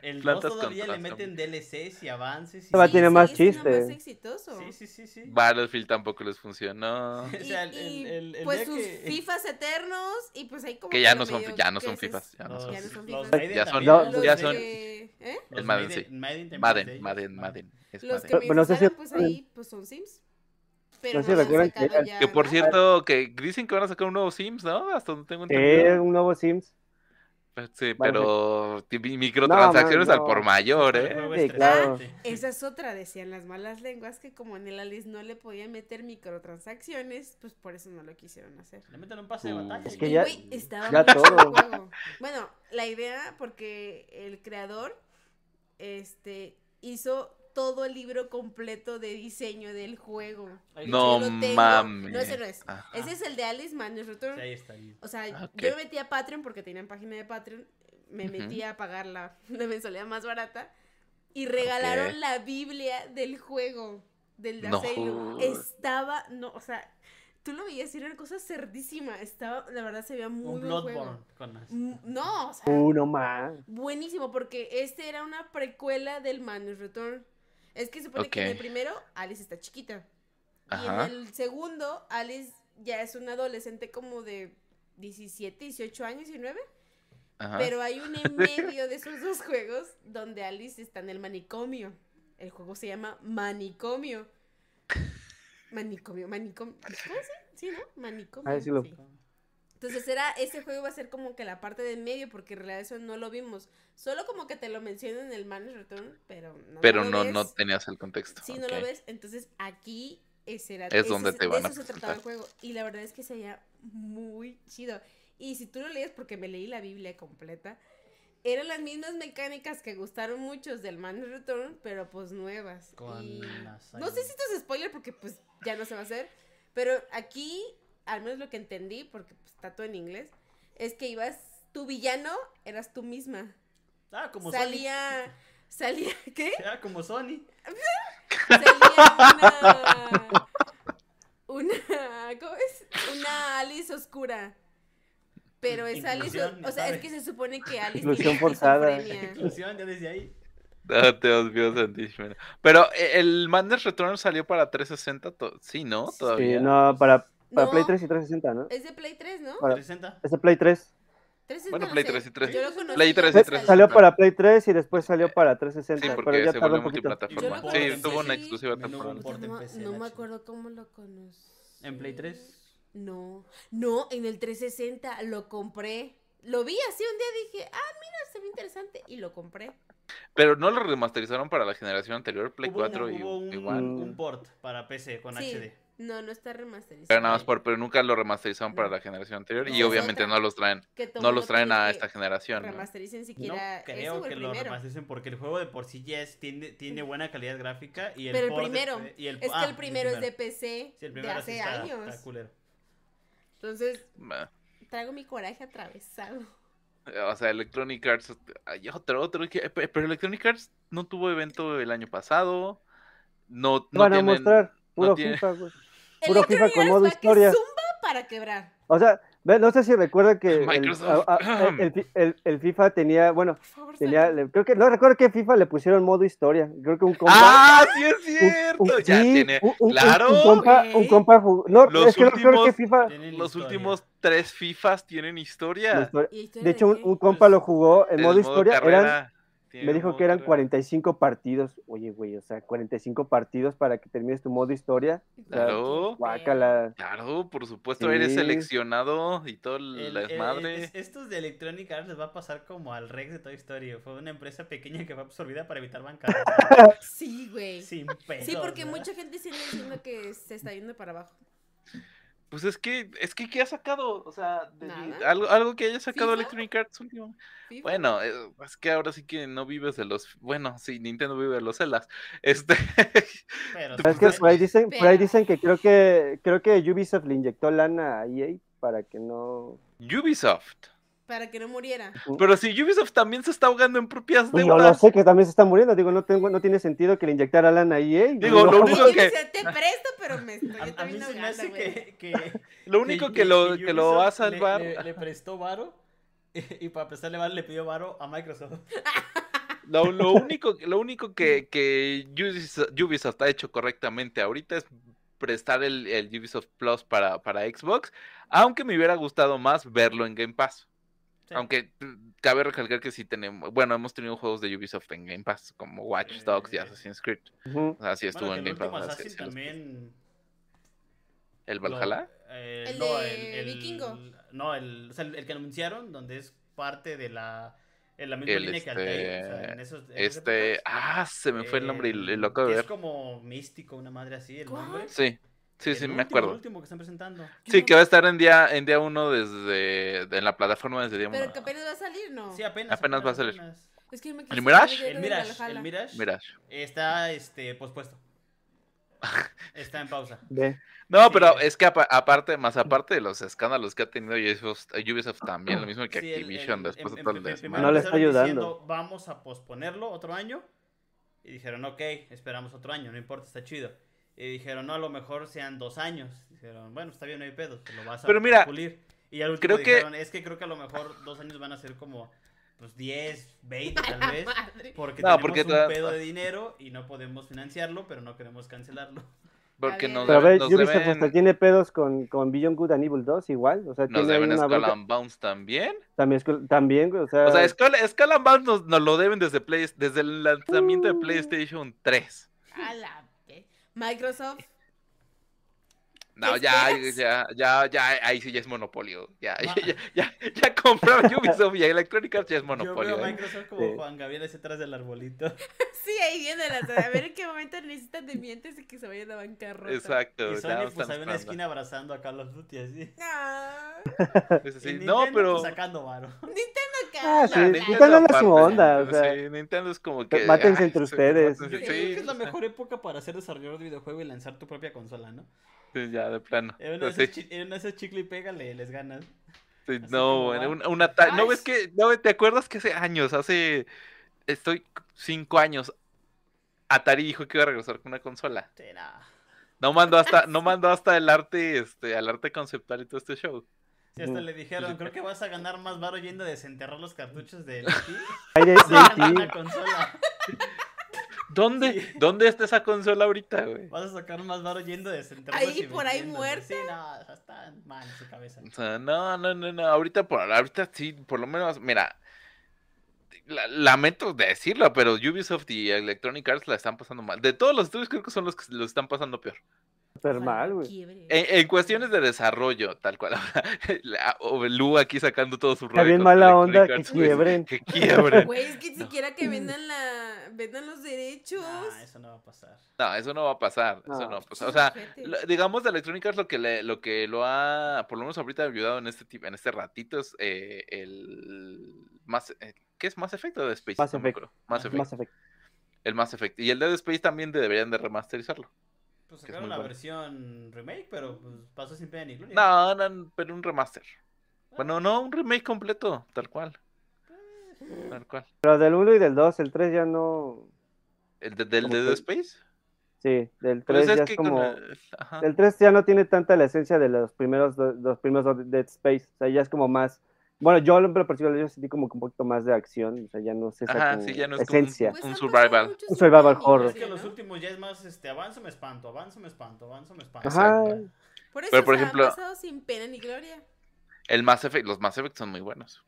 El 2 Plantas todavía le meten DLCs y avances. Y... Todavía tiene más siendo chiste. más exitoso. Sí, sí, sí, sí. Battlefield tampoco les funcionó. O Y, sea, el- y, el- el pues sus que- FIFAs eternos y pues ahí como Que ya no son, ya no son FIFAs. Ya no son. Ya no son los FIFAs. Ya son- no, Los ya son- que- ¿eh? El Madden, sí. Madden es Madden. Madden. Madden. Es Los que me Bueno, no sé si- instalan, pues ahí pues son Sims. Pero No no recuerdan que ya, por cierto, que dicen que van a sacar un nuevo Sims, ¿no? Hasta donde tengo entendido. un nuevo Sims. Pues Sí, pero microtransacciones No, al por mayor, ¿eh? Sí, claro. Esa es otra, decían las malas lenguas, que como en el Alice no le podían meter microtransacciones, pues por eso no lo quisieron hacer. Le meten un pase de Uh, batalla. es que ya- estaba ya todo. juego. Bueno, la idea, porque el creador este, hizo todo el libro completo de diseño del juego. No mames. No, ese no es. Ajá. Ese es el de Alice Manus Return. Sí, ahí está. ahí. O sea, Ah, yo me metí a Patreon porque tenían página de Patreon. Me Ujú. metí a pagar la, la mensualidad más barata. Y regalaron la Biblia del juego. Del No. Asylum. Estaba, no, o sea, tú lo veías y era una cosa cerdísima. Estaba, la verdad se veía muy Un buen juego. Bloodborne con las- Mm, No, o sea, Uno más. buenísimo porque este era una precuela del Manus Return. Es que se supone que en el primero Alice está chiquita. Ajá. Y en el segundo Alice ya es una adolescente como de 17, 18 años, 19. Ajá. Pero hay un en medio de esos dos juegos donde Alice está en el manicomio. El juego se llama Manicomio. Manicomio, manicomio. ¿Cómo se? Sí, ¿no? Manicomio. Ah, sí lo- sí. Entonces era, ese juego iba a ser como que la parte de en medio, porque en realidad eso no lo vimos. Solo como que te lo mencionan en el Manus Return, pero no, Pero lo no, ves. no tenías el contexto. Sí, no ok. lo ves. Entonces aquí ese era, Es ese donde te de van a eso se trataba el juego. Y la verdad es que se veía muy chido. Y si tú lo lees, porque me leí la Biblia completa, eran las mismas mecánicas que gustaron muchos del Manus Return, pero pues nuevas. Con Y las no sé si esto es spoiler porque pues ya no se va a hacer, pero aquí, al menos lo que entendí, porque pues, está todo en inglés, es que ibas, tu villano eras tú misma. Ah, como Salía, salía, ¿qué? Sony. Ah, como Sony. salía una una ¿cómo es? una Alice oscura pero es Alice Inclusión, o sea es que se supone que Alice Inclusión forzada. Inclusión, ya desde ahí. Ah, Dios mío santísimo. Pero eh, el Madness Return salió para 360, to- sí, ¿no? Sí, Todavía. no, para, para No. Play 3 y 360, ¿no? es de Play 3 ¿no? Para- 360. Es de Play 3. 360 Bueno, no Play sé. 3 y 3. Yo lo conocí Play 3 y ya 360. Salió para Play 3 y después salió para 360, Sí, pero porque ya se volvió multiplataforma. Sí, tuvo una exclusiva temporal. no, no me acuerdo cómo lo conocí ¿En Play 3? no no en el 360 lo compré lo vi así un día dije ah mira se ve interesante y lo compré Pero no lo remasterizaron para la generación anterior, Play Hubo 4 un, y hubo un, igual. un port para PC con sí HD. No no está remasterizado Pero nada más por, pero nunca lo remasterizaron para la generación anterior No, y obviamente otra. no los traen, no los traen a esta generación. ¿no? remastericen No siquiera creo que lo remastericen porque el juego de por sí ya es, tiene, tiene buena calidad gráfica y el Pero el de- primero, y el- es ah, que el primero es de PC Sí, el de hace está- años. está culero. Entonces, traigo mi coraje atravesado. O sea, Electronic Arts, hay otro, otro, pero Electronic Arts no tuvo evento el año pasado, no, no Van a tienen, mostrar puro tiene- FIFA, güey. Puro FIFA con modo que historia. zumba para quebrar. O sea, no sé si recuerda que el, Microsoft. a- a- el fi- el- el FIFA tenía, bueno, favor, tenía, le- creo que, no recuerdo que FIFA le pusieron modo historia. Creo que un compa. ¡Ah, sí es cierto! un- ya sí, tiene, un- claro, Un, compa, un compa jugó- No, Los es que no creo que últimos- FIFA. Los últimos tres FIFAs tienen historia. historia- ¿Y historia De hecho, un, compa Pues, lo jugó en modo historia. Eran, carrera, me dijo que eran carrera. 45 partidos. Oye, güey, o sea, 45 partidos para que termines tu modo historia. O sea, Claro. guácala. Claro, por supuesto, eres seleccionado y todo el, El- la el- desmadre. es- estos de Electronic Arts les va a pasar como al Rex de Toy Story. Fue una empresa pequeña que fue absorbida para evitar bancarrota. Sí, güey. Sin pedos. Sí, porque ¿verdad? mucha gente sigue diciendo que se está yendo para abajo. Pues es que, es que, ¿qué ha sacado? O sea, de- algo, algo que haya sacado ¿FIFA? Electronic Arts último. FIFA. Bueno, eh, es que ahora sí que no vives de los. Bueno, sí, Nintendo vive de los celas. Este. Pero Es que por ahí dicen, por ahí dicen que creo que creo que Ubisoft le inyectó lana a EA para que no. Ubisoft. Para que no muriera. Pero si Ubisoft también se está ahogando en propias Pues yo lo deudas. sé que también se está muriendo. Digo, no tengo, no tiene sentido que le inyectara lana a EA. Digo, lo único que- te presto, pero me estoy A, a mí también se me ahogando, hace güey. que, que, Lo único que, lo, que lo va a le- salvar. Le, le prestó varo y, para prestarle varo le pidió varo a Microsoft. Lo, lo único, lo único que, que Ubisoft, Ubisoft ha hecho correctamente ahorita es prestar el, el Ubisoft Plus para, para Xbox, aunque me hubiera gustado más verlo en Game Pass. Sí. Aunque cabe recalcar que sí tenemos, bueno, hemos tenido juegos de Ubisoft en Game Pass, como Watch Dogs y Eh. Assassin's Creed. Ujú. O sea, sí estuvo Bueno, en el Game Pass. Assassin también ¿El Lo- Valhalla? eh, El no, de el, el- Vikingo. No, el, o sea, el, el que anunciaron, donde es parte de la, en la misma El, línea que Altair. o sea, en esos- en Este. épocas. Ah, se me fue el nombre y lo acabo de ver. Es como místico, una madre así, el ¿Cuál? nombre. Sí, sí, sí, me acuerdo. El último que están presentando. Sí, que va a estar en día en día uno desde de- en la plataforma desde día uno. Pero que apenas va a salir, ¿no? Sí, apenas. Apenas va a salir. apenas. Es que me ¿El Mirage? El de Mirage, el Mirage Mirage. está este pospuesto. Está en pausa. Ve. No, Sí. pero es que apa- aparte, más aparte de los escándalos que ha tenido Ubisoft, Ubisoft también, lo mismo que Sí, Activision el- después en- de todo el en- en- desmadre. No le está ayudando. diciendo, vamos a posponerlo otro año. Y dijeron, ok, esperamos otro año, no importa, está chido. Y dijeron, no, a lo mejor sean dos años. Dijeron, bueno, está bien, no hay pedos, te lo vas a Pero mira, pulir. Y al último creo que- dijeron, es que creo que a lo mejor dos años van a ser como, pues 10, 20 A tal vez. Porque No, tenemos porque un toda- pedo de dinero y no podemos financiarlo, pero no queremos cancelarlo. Porque nos. Pero a ver, nos, Ubisoft deben, hasta tiene pedos con, con Beyond Good and Evil 2 igual. O sea, nos deben una Skull and Bones también. También, que- también, o sea, O sea, Skull, Skull and Bones nos, nos lo deben desde, Play, desde el lanzamiento de PlayStation 3. A la Microsoft. No, ¿Qué ya, ya, ya, ya, ahí sí ya es monopolio. Ya, ya, ya, ya, ya compraron Ubisoft y Electronic Arts ya es Yo monopolio. veo a ¿eh? Microsoft como Sí. Juan Gabriel hacia atrás del arbolito. Sí, ahí viene la A ver en qué momento necesitan de mí antes de que se vayan a bancarrota. Exacto. Y Sony pues había una esquina abrazando a Call of Duty así. Ah, Es así, Y No, Nintendo, pero. pues, sacando varo. Ah, sí. Nintendo a su onda, o sea, sí, Nintendo es como que. mátense ay, entre sí, ustedes. sí, creo que es la mejor época para ser desarrollador de videojuego y lanzar tu propia consola, ¿no? sí, ya, de plano. En una de Sí, esas, chi- en una de chicle y pégale, les ganas. sí, no, en un, un ata- No, ves que. No, ¿te acuerdas que hace años, hace. Estoy cinco años. Atari dijo que iba a regresar con una consola. Sí, nada. No mandó hasta, no mandó hasta el arte, este, al arte conceptual y todo este show. Si hasta le dijeron, creo que vas a ganar más varo yendo a desenterrar los cartuchos de LT. de, de consola. ¿Dónde? Sí. ¿Dónde está esa consola ahorita, güey? Vas a sacar más varo yendo a desenterrar Ahí, por ahí muerta. Sí, no, está mal en su cabeza. O sea, no, no, no, no, ahorita por ahorita sí, por lo menos, mira, la- lamento decirlo, pero Ubisoft y Electronic Arts la están pasando mal. De todos los estudios creo que son los que lo están pasando peor. Súper mal, güey. En, en cuestiones de desarrollo, tal cual. La- o Lu aquí sacando todo su Está rollo bien con mala onda que quiebren. Que quiebren. Güey, es que ni No. siquiera que vendan la vendan los derechos. Ah, eso no va a pasar. No, eso no va a pasar. Eso No. no va a pasar. O sea, digamos de Electronic Arts lo que le, lo que lo ha, por lo menos ahorita ayudado en este tipo, en este ratito es eh, el más eh, ¿qué es Mass Effect o Dead Space? No. Mass Effect. Mass Effect. El Mass Effect. Y el Dead Space también deberían de remasterizarlo. Pues Que es sacaron muy la bueno. versión remake, pero pues, pasó sin pena ni gloria. No, no, pero un remaster. Bueno, no, un remake completo, tal cual. Tal cual. Pero del 1 y del 2, el 3 ya no. ¿El de, del de Dead Space? Sí, del 3 Pues ya es es que con como. el-. El 3 ya no tiene tanta la esencia de los primeros do- los primeros Dead Space. O sea, ya es como más. Bueno, yo en lo particular yo sentí como que un poquito más de acción, o sea, ya no sé esa sí, ya no es esencia. Como un, un, survival. Un survival horror. Es que los últimos ya es más, este, avanzo me espanto, avanzo me espanto, avanzo me espanto. Ajá. Por eso Pero, por ejemplo, pasado sin pena ni gloria. El Mass Effect, los Mass Effect son muy buenos.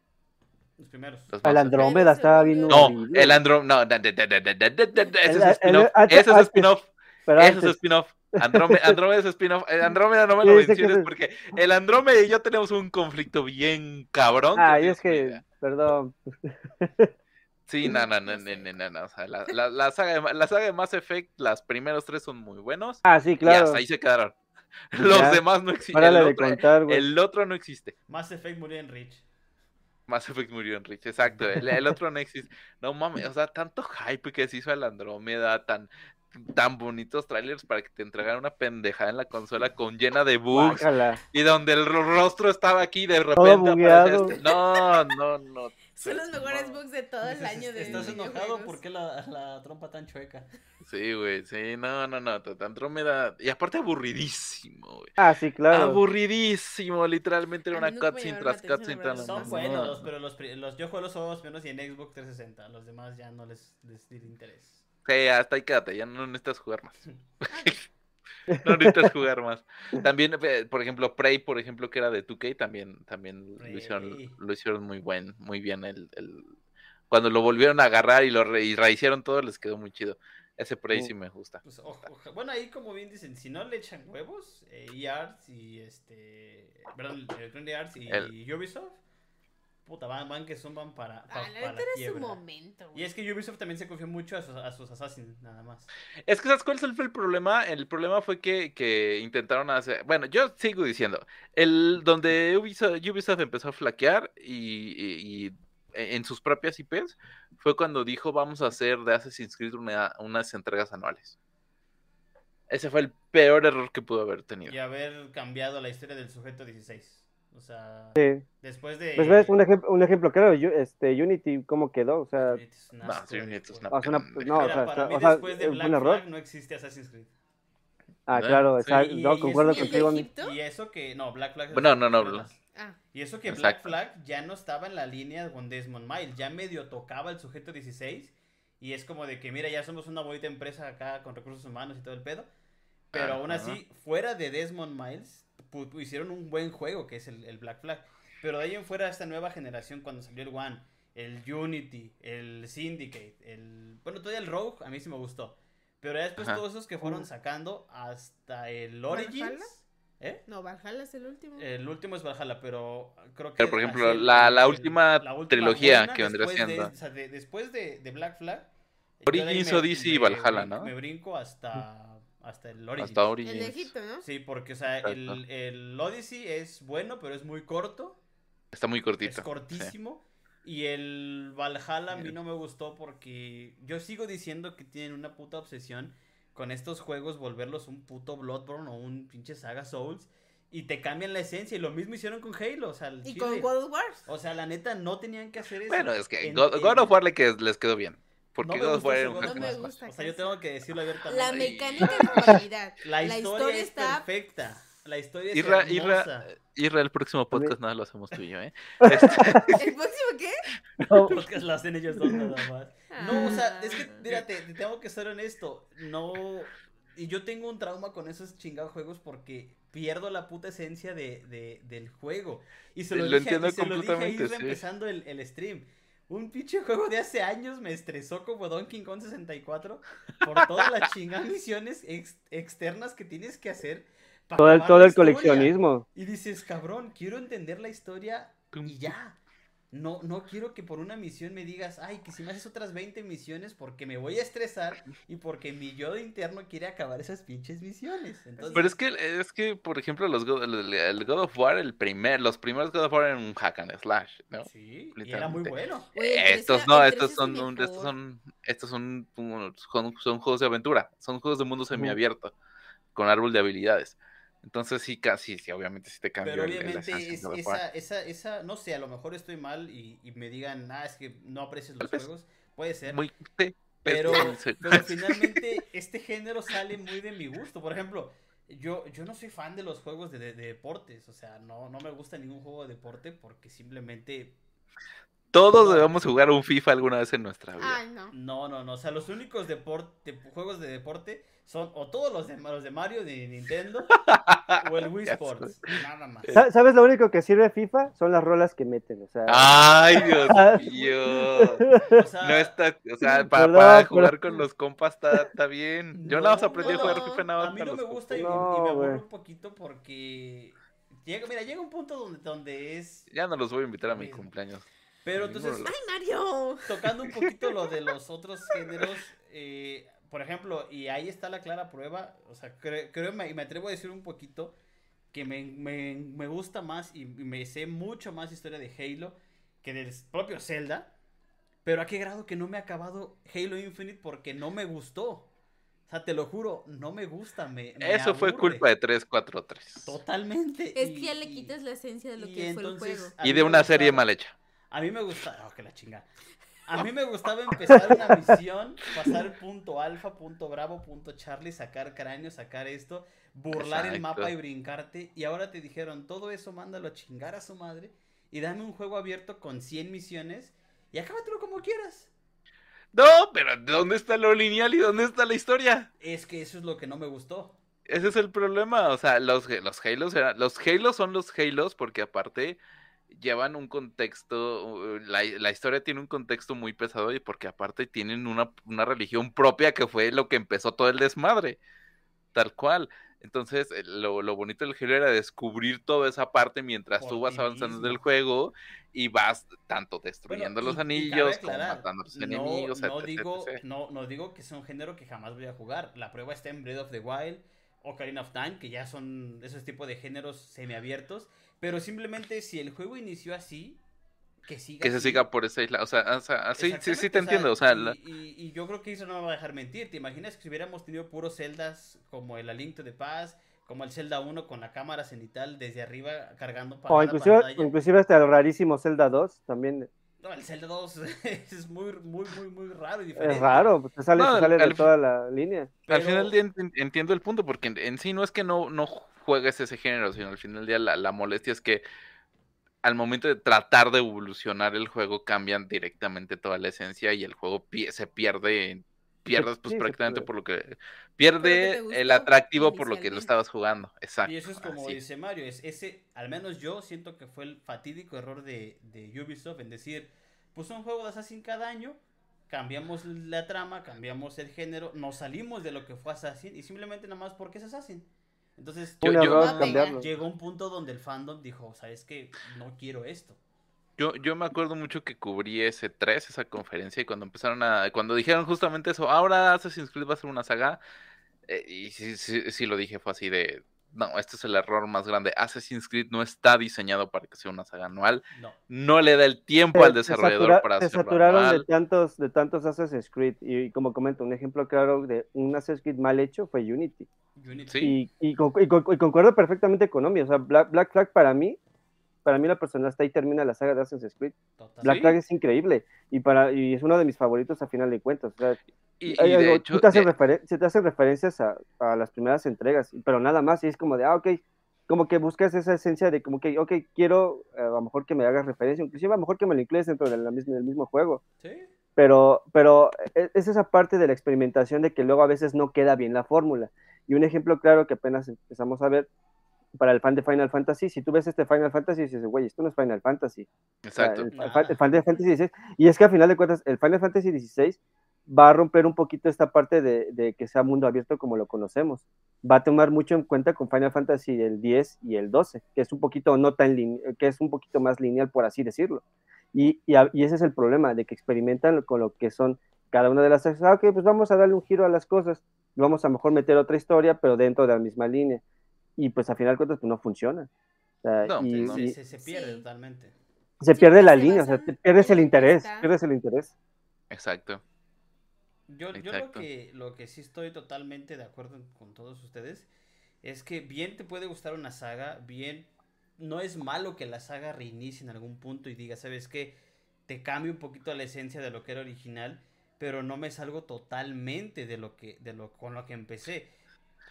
Los primeros. Los el Andrómeda estaba bien. No, el Andrómeda, no, ese es spin-off. Ese es spin-off. Ese es spin-off. Andrómeda, Andrómeda es spin-off. El Andrómeda no me lo menciones es- porque el Andrómeda y yo tenemos un conflicto bien cabrón. ah, y es que, perdón. Sí, no, no, no, no, no, no, no, O sea, la, la, la saga de, la saga de Mass Effect, las primeros tres son muy buenos. Ah, sí, Y claro. hasta ahí se quedaron. Los Ya. demás no existen. El, de contar, güey. el otro no existe. Mass Effect murió en Rich. Mass Effect murió en Rich, exacto. El, el otro no existe. No mames, o sea, tanto hype que se hizo el Andrómeda, tan, tan bonitos trailers para que te entregaran una pendejada en la consola con llena de bugs y donde el ro- rostro estaba aquí de repente aparece este- No, no, no. Son los mejores no. bugs de todo el año de ¿Estás enojado? videojuegos. ¿Por qué la, la trompa tan chueca? Sí, güey, sí, no, no, no. Andrómeda. Y aparte aburridísimo, güey. Ah, sí, claro. Aburridísimo, literalmente era una cutscene tras cutscene. Son no, buenos, no. pero los, los yo juego los juegos menos y en Xbox 360. Los demás ya no les, les di interés. Sí, hasta ahí quédate, ya no necesitas jugar más. No necesitas jugar más. También, eh, por ejemplo, Prey, por ejemplo, que era de 2K, también, también lo hicieron, Prey. lo hicieron muy buen, muy bien el, el- cuando lo volvieron a agarrar y lo re- y rehicieron todo, les quedó muy chido. Ese ahí sí me gusta. Pues, ojo, ojo. Bueno, ahí como bien dicen, si no le echan huevos, eh, y este. Perdón, Arts y El- Ubisoft. Puta, van, van que son van para, pa- Ah, la para era su momento. Y güey. es que Ubisoft también se confió mucho a sus, a sus Assassins, nada más. Es que ¿sabes cuál fue el problema? El problema fue que, que intentaron hacer. Bueno, yo sigo diciendo. El donde Ubisoft, Ubisoft empezó a flaquear y, y- y en sus propias IPs fue cuando dijo vamos a hacer de Assassin's Creed una- unas entregas anuales. Ese fue el peor error que pudo haber tenido. Y haber cambiado la historia del sujeto 16. O sea, Sí. después de. Pues ves, un, ejem- un ejemplo claro, yo- este, Unity, ¿cómo quedó? O sea, Unity es un No, sí, Unity es una o sea, una- no, o Mira, sea, para mí o sea, después de Black error. Flag no existe Assassin's Creed. Ah, ¿verdad? claro, Sí, exacto, y- no, concuerdo ¿Y contigo. Y eso que. No, Black Flag. es Bueno, no, no, Flag. Ah, Y eso que Black Exacto. Flag ya no estaba en la línea con Desmond Miles, ya medio tocaba el sujeto 16 y es como de que mira, ya somos una bonita empresa acá con recursos humanos y todo el pedo. Pero aún Ajá. así, fuera de Desmond Miles, hicieron un buen juego que es el, el Black Flag. Pero de ahí en fuera esta nueva generación cuando salió el One, el Unity, el Syndicate, el... Bueno, todavía el Rogue a mí sí me gustó. Pero ya después Ajá. todos esos que fueron sacando hasta el Origins. ¿Valhalla? ¿Eh? no, Valhalla es el último. El último es Valhalla, pero creo que. Pero, por ejemplo, así, la- la última trilogía que vendría de- siendo. o sea, de- después de, de Black Flag. Origins, me- Odyssey y me Valhalla, brin- ¿no? Me brinco hasta, hasta el Origins. Hasta el Origins. de Egipto, ¿no? Sí, porque, o sea, el, el Odyssey es bueno, pero es muy corto. Está muy cortito. Es sí. cortísimo. Y el Valhalla a mí no me gustó porque yo sigo diciendo que tienen una puta obsesión con estos juegos, volverlos un puto Bloodborne o un pinche Saga Souls. Y te cambian la esencia. Y lo mismo hicieron con Halo. O sea, Y chile. con God of War. O sea, la neta, no tenían que hacer eso. Bueno, es que En- God, en- God of War les quedó bien. Porque No un and me gusta. O sea, yo tengo que decirlo La abiertamente. mecánica de jugabilidad. La la historia, historia es está- perfecta. La historia es Irra, hermosa. Irra, Irra, el próximo podcast nada lo hacemos tú y yo, ¿eh? Este, ¿El próximo qué? No, podcast lo hacen ellos dos nada más. No, o sea, es que, Ah. mira, te, te tengo que ser honesto. No. Y yo tengo un trauma con esos chingados juegos porque pierdo la puta esencia de, de- del juego. Y se lo, Lo dije, entiendo y se lo dije a completamente, sí. empezando el, el stream. Un pinche juego de hace años me estresó como Donkey Kong 64 por todas las chingadas misiones ex- externas que tienes que hacer. para todo todo el historia. coleccionismo. Y dices, cabrón, quiero entender la historia y ya. No, no quiero que por una misión me digas, ay, que si me haces otras 20 misiones porque me voy a estresar y porque mi yo de interno quiere acabar esas pinches misiones. Entonces, Pero es que, es que, por ejemplo, los God, el, el God of War, el primer, los primeros God of War eran un hack and slash, ¿no? sí, y era muy bueno. Estos era- no, estos es son, un- estos son, estos son, son, son juegos de aventura, son juegos de mundo semiabierto, con árbol de habilidades. Entonces sí, casi, sí, obviamente sí te cambia Pero el- el obviamente esencia de es- esa, esa, esa, no sé, a lo mejor estoy mal y, y me digan, ah, es que no aprecias los juegos. Puede ser. Muy, sí, Pero, sí. pero finalmente este género sale muy de mi gusto. Por ejemplo, yo, yo no soy fan de los juegos de, de- de deportes. O sea, no, no me gusta ningún juego de deporte porque simplemente... Todos debemos jugar un FIFA alguna vez en nuestra vida. Ay, no. No, no, no. O sea, los únicos deporte, juegos de deporte son o todos los de, los de Mario de Nintendo o el Wii Sports. Nada más. Sa- ¿Sabes lo único que sirve FIFA? Son las rolas que meten, o sea. Ay, Dios mío. O sea, No está, o sea, para, para pero- jugar con los compas está, está bien. Yo nada más No, aprendí a no, jugar no. FIFA nada más A mí no me gusta y, y No, me aburro un poquito porque... Llega, mira, llega un punto donde, donde es... Ya no los voy a invitar a mi cumpleaños. Pero entonces, ¡Ay, Mario! tocando un poquito lo de los otros géneros, eh, por ejemplo, y ahí está la clara prueba, o sea, cre- creo y me atrevo a decir un poquito que me, me- me gusta más y, y me sé mucho más historia de Halo que del propio Zelda, pero a qué grado que no me ha acabado Halo Infinite porque no me gustó. O sea, te lo juro, no me gusta, me, me Eso fue culpa de 343. Totalmente. Es y- que ya le quitas la esencia de lo que fue el juego. a Y de una serie mal hecha. a mí me gustaba, oh, que la chinga. A mí me gustaba empezar una misión, pasar punto alfa, punto bravo, punto Charlie, sacar cráneo, sacar esto, burlar el mapa y brincarte. Y ahora te dijeron, todo eso mándalo a chingar a su madre y dame un juego abierto con 100 misiones y acábatelo como quieras. No, pero ¿dónde está lo lineal y dónde está la historia? Es que eso es lo que no me gustó. Ese es el problema. O sea, los, los Halos eran, los Halos son los Halos porque aparte llevan un contexto, la, la, historia tiene un contexto muy pesado y porque aparte tienen una, una, religión propia que fue lo que empezó todo el desmadre, tal cual. Entonces, eh, lo, lo bonito del género era descubrir toda esa parte mientras Por tú vas avanzando en el juego y vas tanto destruyendo bueno, y, los anillos como matando a los no, enemigos. No, etc, digo, etc. No, no digo que sea un género que jamás voy a jugar. La prueba está en Breath of the Wild, Ocarina of Time, que ya son esos tipos de géneros semiabiertos. Pero simplemente si el juego inició así, que siga. Que se así. siga por esa isla. O sea, o sea sí, sí, sí, te entiendo. O sea, y, la... y, y, yo creo que eso no me va a dejar mentir. ¿Te imaginas que si hubiéramos tenido puros celdas como el A Link to the Past, como el Zelda 1 con la cámara cenital desde arriba cargando para. O inclusive, inclusive hasta el rarísimo Zelda 2 también. No, el Zelda 2 es muy, muy, muy, muy raro y diferente. Es raro, pues te sale, no, te sale de toda la línea. Pero... Al final del día entiendo el punto, porque en, en, sí no es que no, no juegues ese género, sino al final del día la, la molestia es que al momento de tratar de evolucionar el juego cambian directamente toda la esencia y el juego pie se pierde pierdes pues sí, prácticamente por lo que pierde que el atractivo por lo que lo estabas jugando exacto y eso es como así. dice Mario es ese al menos yo siento que fue el fatídico error de, de Ubisoft en decir pues un juego de Assassin cada año cambiamos la trama cambiamos el género nos salimos de lo que fue Assassin y simplemente nada más porque es Assassin entonces yo, yo, llegó un punto donde el fandom dijo sabes que no quiero esto yo, yo me acuerdo mucho que cubrí ese 3, esa conferencia, y cuando empezaron a. Cuando dijeron justamente eso, ahora Assassin's Creed va a ser una saga. Eh, y sí, sí, sí, lo dije, fue así de. No, este es el error más grande. Assassin's Creed no está diseñado para que sea una saga anual. No, no le da el tiempo se, al desarrollador satura, para se hacerlo saturaron anual. de tantos, de tantos Assassin's Creed. Y, y, como comento, un ejemplo claro de un Assassin's Creed mal hecho fue Unity. Unity. Y, y, y, concuerdo perfectamente con Omi. O sea, Black, Black Flag para mí para mí la persona hasta ahí termina la saga de Assassin's Creed. Total. Black ¿Sí? Flag es increíble y para y es uno de mis favoritos a final de cuentas. O sea, Y, y de algo- hecho, te hacen de- referen- se te hacen referencias a, a las primeras entregas, pero nada más, y es como de, ah, ok, como que buscas esa esencia de como que, ok, quiero eh, a lo mejor que me hagas referencia, inclusive a lo mejor que me lo incluyes dentro de la misma- del mismo juego, Sí. pero, pero e- es esa parte de la experimentación de que luego a veces no queda bien la fórmula. Y un ejemplo claro que apenas empezamos a ver para el fan de Final Fantasy, si tú ves este Final Fantasy y dices, güey, esto no es Final Fantasy. O sea, exacto. el, el Final Fantasy XVI, y es que a final de cuentas, el Final Fantasy XVI va a romper un poquito esta parte de, de que sea mundo abierto como lo conocemos. Va a tomar mucho en cuenta con Final Fantasy el 10 y el 12, que es un poquito no tan line- que es un poquito más lineal, por así decirlo. Y, y, a- y ese es el problema, de que experimentan con lo que son cada una de las ah, ok, pues vamos a darle un giro a las cosas, y vamos a mejor meter otra historia, pero dentro de la misma línea. Y pues a final de cuentas, pues no funciona. O sea, No, y, no. Se, y se, se pierde Sí. totalmente. se Sí, pierde porque la se línea, o sea, te pierdes el interés, pierdes el interés. Exacto. Yo, yo lo, que, lo que sí estoy totalmente de acuerdo con todos ustedes es que bien te puede gustar una saga, bien no es malo que la saga reinicie en algún punto y diga, ¿sabes qué? Te cambio un poquito la esencia de lo que era original, pero no me salgo totalmente de lo que, de lo, con lo que empecé.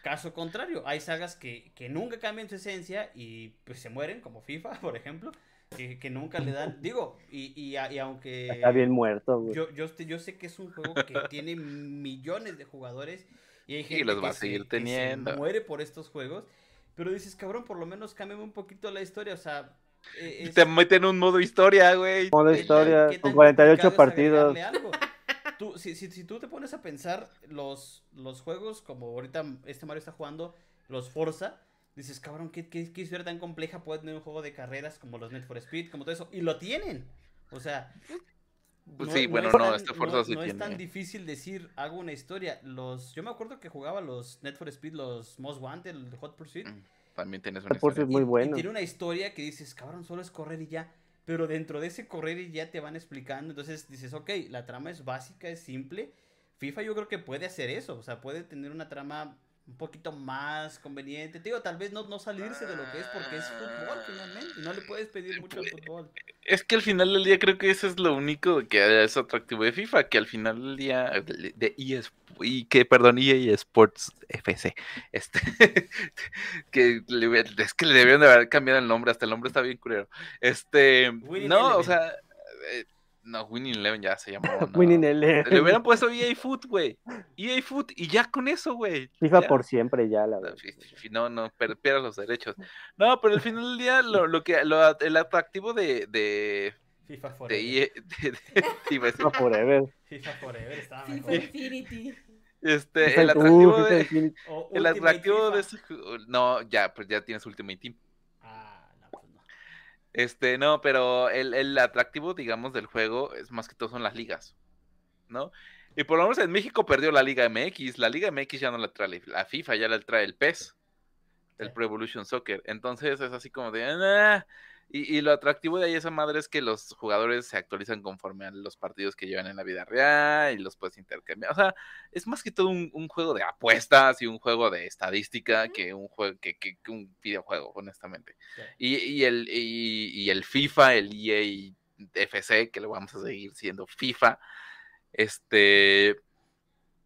Caso contrario, hay sagas que, que nunca cambian su esencia y pues se mueren, como FIFA, por ejemplo, que, que nunca le dan, digo, y, y, y aunque... Está bien muerto, güey. Yo, yo, yo sé que es un juego que tiene millones de jugadores y hay gente los va que a seguir se, que se teniendo. muere por estos juegos. Pero dices, cabrón, por lo menos cámbiame un poquito la historia. O sea, eh, Y es- Te meten un modo historia, güey. Modo ¿qué tan- historia, con tan 48 complicado es partidos. Tú, si, si, si tú te pones a pensar los, los juegos, como ahorita este Mario está jugando, los Forza, dices, cabrón, ¿qué, qué, qué historia tan compleja puede tener un juego de carreras como los Need for Speed, como todo eso? Y lo tienen. O sea, Pues sí, bueno, es no, tan- este Forza no- sí no es tiene. tan difícil decir, hago una historia. Los, yo me acuerdo que jugaba los Need for Speed, los Most Wanted, el Hot Pursuit. Mm, También tienes una Por historia. es muy y, bueno. y tiene una historia que dices, cabrón, solo es correr y ya. Pero dentro de ese correr ya te van explicando. Entonces dices, ok, la trama es básica, es simple. FIFA yo creo que puede hacer eso. O sea, puede tener una trama un poquito más conveniente. Te digo, tal vez no, no salirse de lo que es porque es fútbol finalmente. No le puedes pedir mucho al fútbol. Es que al final del día creo que eso es lo único que es atractivo de FIFA, que al final del día de EA, y que perdón, EA Sports FC, este que le es que le debieron de haber cambiado el nombre, hasta el nombre está bien curioso. Este, Winning no, o sea, eh, No, Winning Eleven ya se llamó. no. Winning Eleven. Le hubieran puesto EA Foot, güey. EA Foot y ya con eso, güey. FIFA Ya. por siempre ya, la verdad. No, no, pierdas los derechos. No, pero al final del día, lo, lo que, lo, el atractivo de, de, FIFA de Forever. EA, de- de- iba a decir, FIFA Forever. FIFA Forever estaba FIFA mejor. Infinity. este, FIFA- el atractivo FIFA de, el atractivo de FIFA. ese juego, no, ya, pues ya tienes Ultimate Team. Ah, no, pues no. Este, no, pero el, el atractivo, digamos, del juego es más que todo son las ligas, ¿no? Y por lo menos en México perdió la Liga MX. La Liga MX ya no la trae la FIFA, ya la trae el PES, el Sí. Pro Evolution Soccer. Entonces es así como de. "Ah". Y, y lo atractivo de ahí esa madre es que los jugadores se actualizan conforme a los partidos que llevan en la vida real y los puedes intercambiar. O sea, es más que todo un, un juego de apuestas y un juego de estadística que un juego que, que- que un videojuego, honestamente. Sí. Y, y el, y, y el FIFA, el EA FC, que lo vamos a seguir siendo FIFA, este,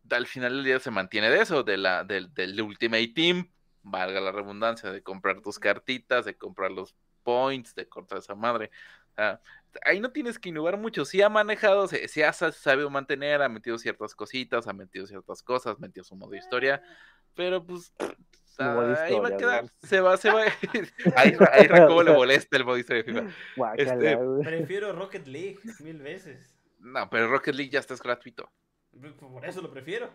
al final del día se mantiene de eso, de la, del, del Ultimate Team, valga la redundancia, de comprar tus cartitas, de comprar los points, de cortar esa madre. O sea, ahí no tienes que innovar mucho. Sí ha manejado, se, se ha sa- sabido mantener, ha metido ciertas cositas, ha metido ciertas cosas, metido su modo historia, pero pues ahí va a quedar. ¿no? Se va, se va. ahí, ahí cómo le molesta el modo historia de FIFA. Este-. Prefiero Rocket League mil veces. No, pero Rocket League ya está es gratuito. Por eso lo prefiero.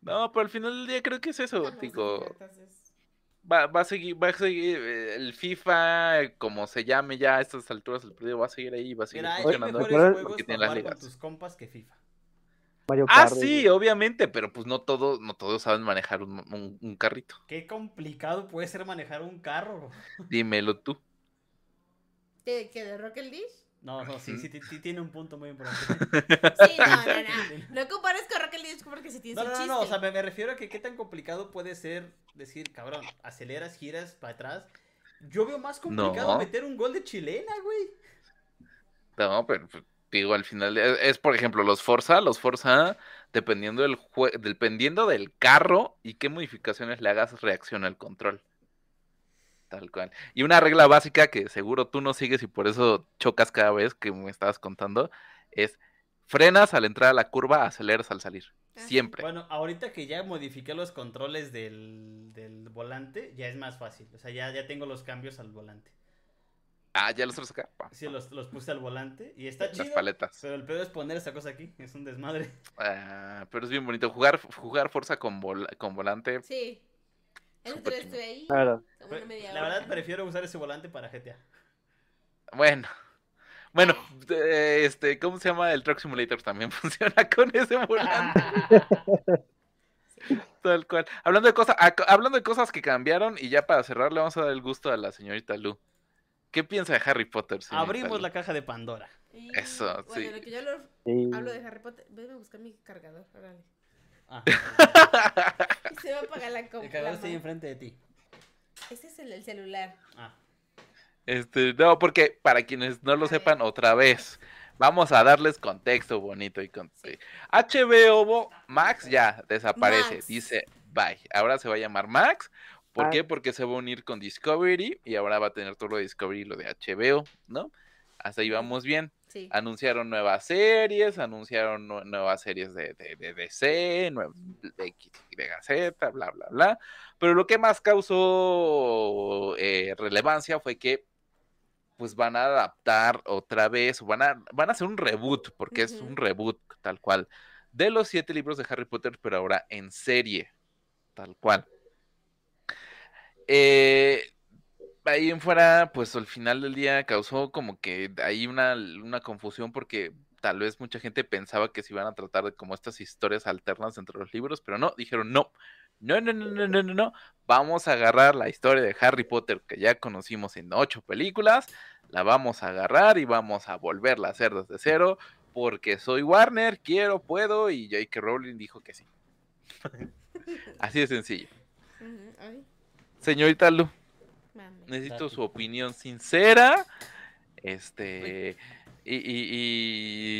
No, pero al final del día creo que es eso, Ah, Va, va a seguir, va a seguir eh, el FIFA, eh, como se llame ya a estas alturas del partido, va a seguir ahí, va a seguir Mira, hay funcionando. mejores ¿Recuerdas? juegos tiene las jugar con ligas. tus compas que FIFA. Mario Ah, sí, güey. obviamente, pero pues no todos, no todos saben manejar un, un- un carrito. Qué complicado puede ser manejar un carro. Dímelo tú. ¿Qué, qué, de Rocket League? No, no, sí, sí, sí, sí tiene un punto muy importante. Sí, no, no, no. No compares con Rocket League porque si tienes No, un no, no, chiste. no, o sea, me, me refiero a que qué tan complicado puede ser decir, cabrón, aceleras, giras para atrás. Yo veo más complicado No. meter un gol de chilena, güey. No, pero pues, digo, al final es, es, por ejemplo los Forza, los Forza, dependiendo del jue- dependiendo del carro y qué modificaciones le hagas, reacciona el control. Tal cual. Y una regla básica que seguro tú no sigues y por eso chocas cada vez que me estabas contando es frenas al entrar a la curva, aceleras al salir. Ah. Siempre. Bueno, ahorita que ya modifiqué los controles del, del volante, ya es más fácil. O sea, ya, ya tengo los cambios al volante. Ah, ya los acá. Sí, los, los puse al volante y está Las chido. paletas. Pero el pedo es poner esta cosa aquí, es un desmadre. Ah, pero es bien bonito. Jugar, jugar Forza con, vol- con volante. Sí. Día estuve ahí. Claro. La verdad, prefiero usar ese volante para GTA. Bueno. Bueno, eh, este, ¿cómo se llama? El Truck Simulator también funciona con ese volante. Tal cual. Hablando de cosas, hablando de cosas que cambiaron, y ya para cerrar, le vamos a dar el gusto a la señorita Lu. ¿Qué piensa de Harry Potter? Abrimos Lu? la caja de Pandora. Y, Eso, bueno, sí. lo que yo lo- Sí. hablo de Harry Potter. Ven a buscar mi cargador. Órale. Ah, Y se va a apagar la el compra. cargador está ahí enfrente de ti. Ese es el, el celular. Ah, Este, no, porque para quienes no lo A ver. sepan, otra vez, vamos a darles contexto bonito y con... Sí. HBO Max ya desaparece, Max. dice bye. Ahora se va a llamar Max. ¿Por Ah. qué? Porque se va a unir con Discovery y ahora va a tener todo lo de Discovery y lo de HBO, ¿no? Hasta ahí vamos bien. Sí. Anunciaron nuevas series, anunciaron nue- nuevas series de, de, de DC, X, Y, Z, bla, bla, bla. Pero lo que más causó eh, relevancia fue que pues van a adaptar otra vez, van a, van a hacer un reboot, porque es un reboot tal cual, de los siete libros de Harry Potter, pero ahora en serie, tal cual. Eh, ahí en fuera, pues al final del día causó como que hay una, una confusión porque tal vez mucha gente pensaba que se iban a tratar de como estas historias alternas entre los libros, pero no, dijeron no, no, no, no, no, no, no, no, vamos a agarrar la historia de Harry Potter que ya conocimos en ocho películas, la vamos a agarrar y vamos a volverla a hacer desde cero, porque soy Warner, quiero, puedo, y J.K. Rowling dijo que sí. Así de sencillo. Señorita Lu, mami. necesito Date. su opinión sincera, este, y, y-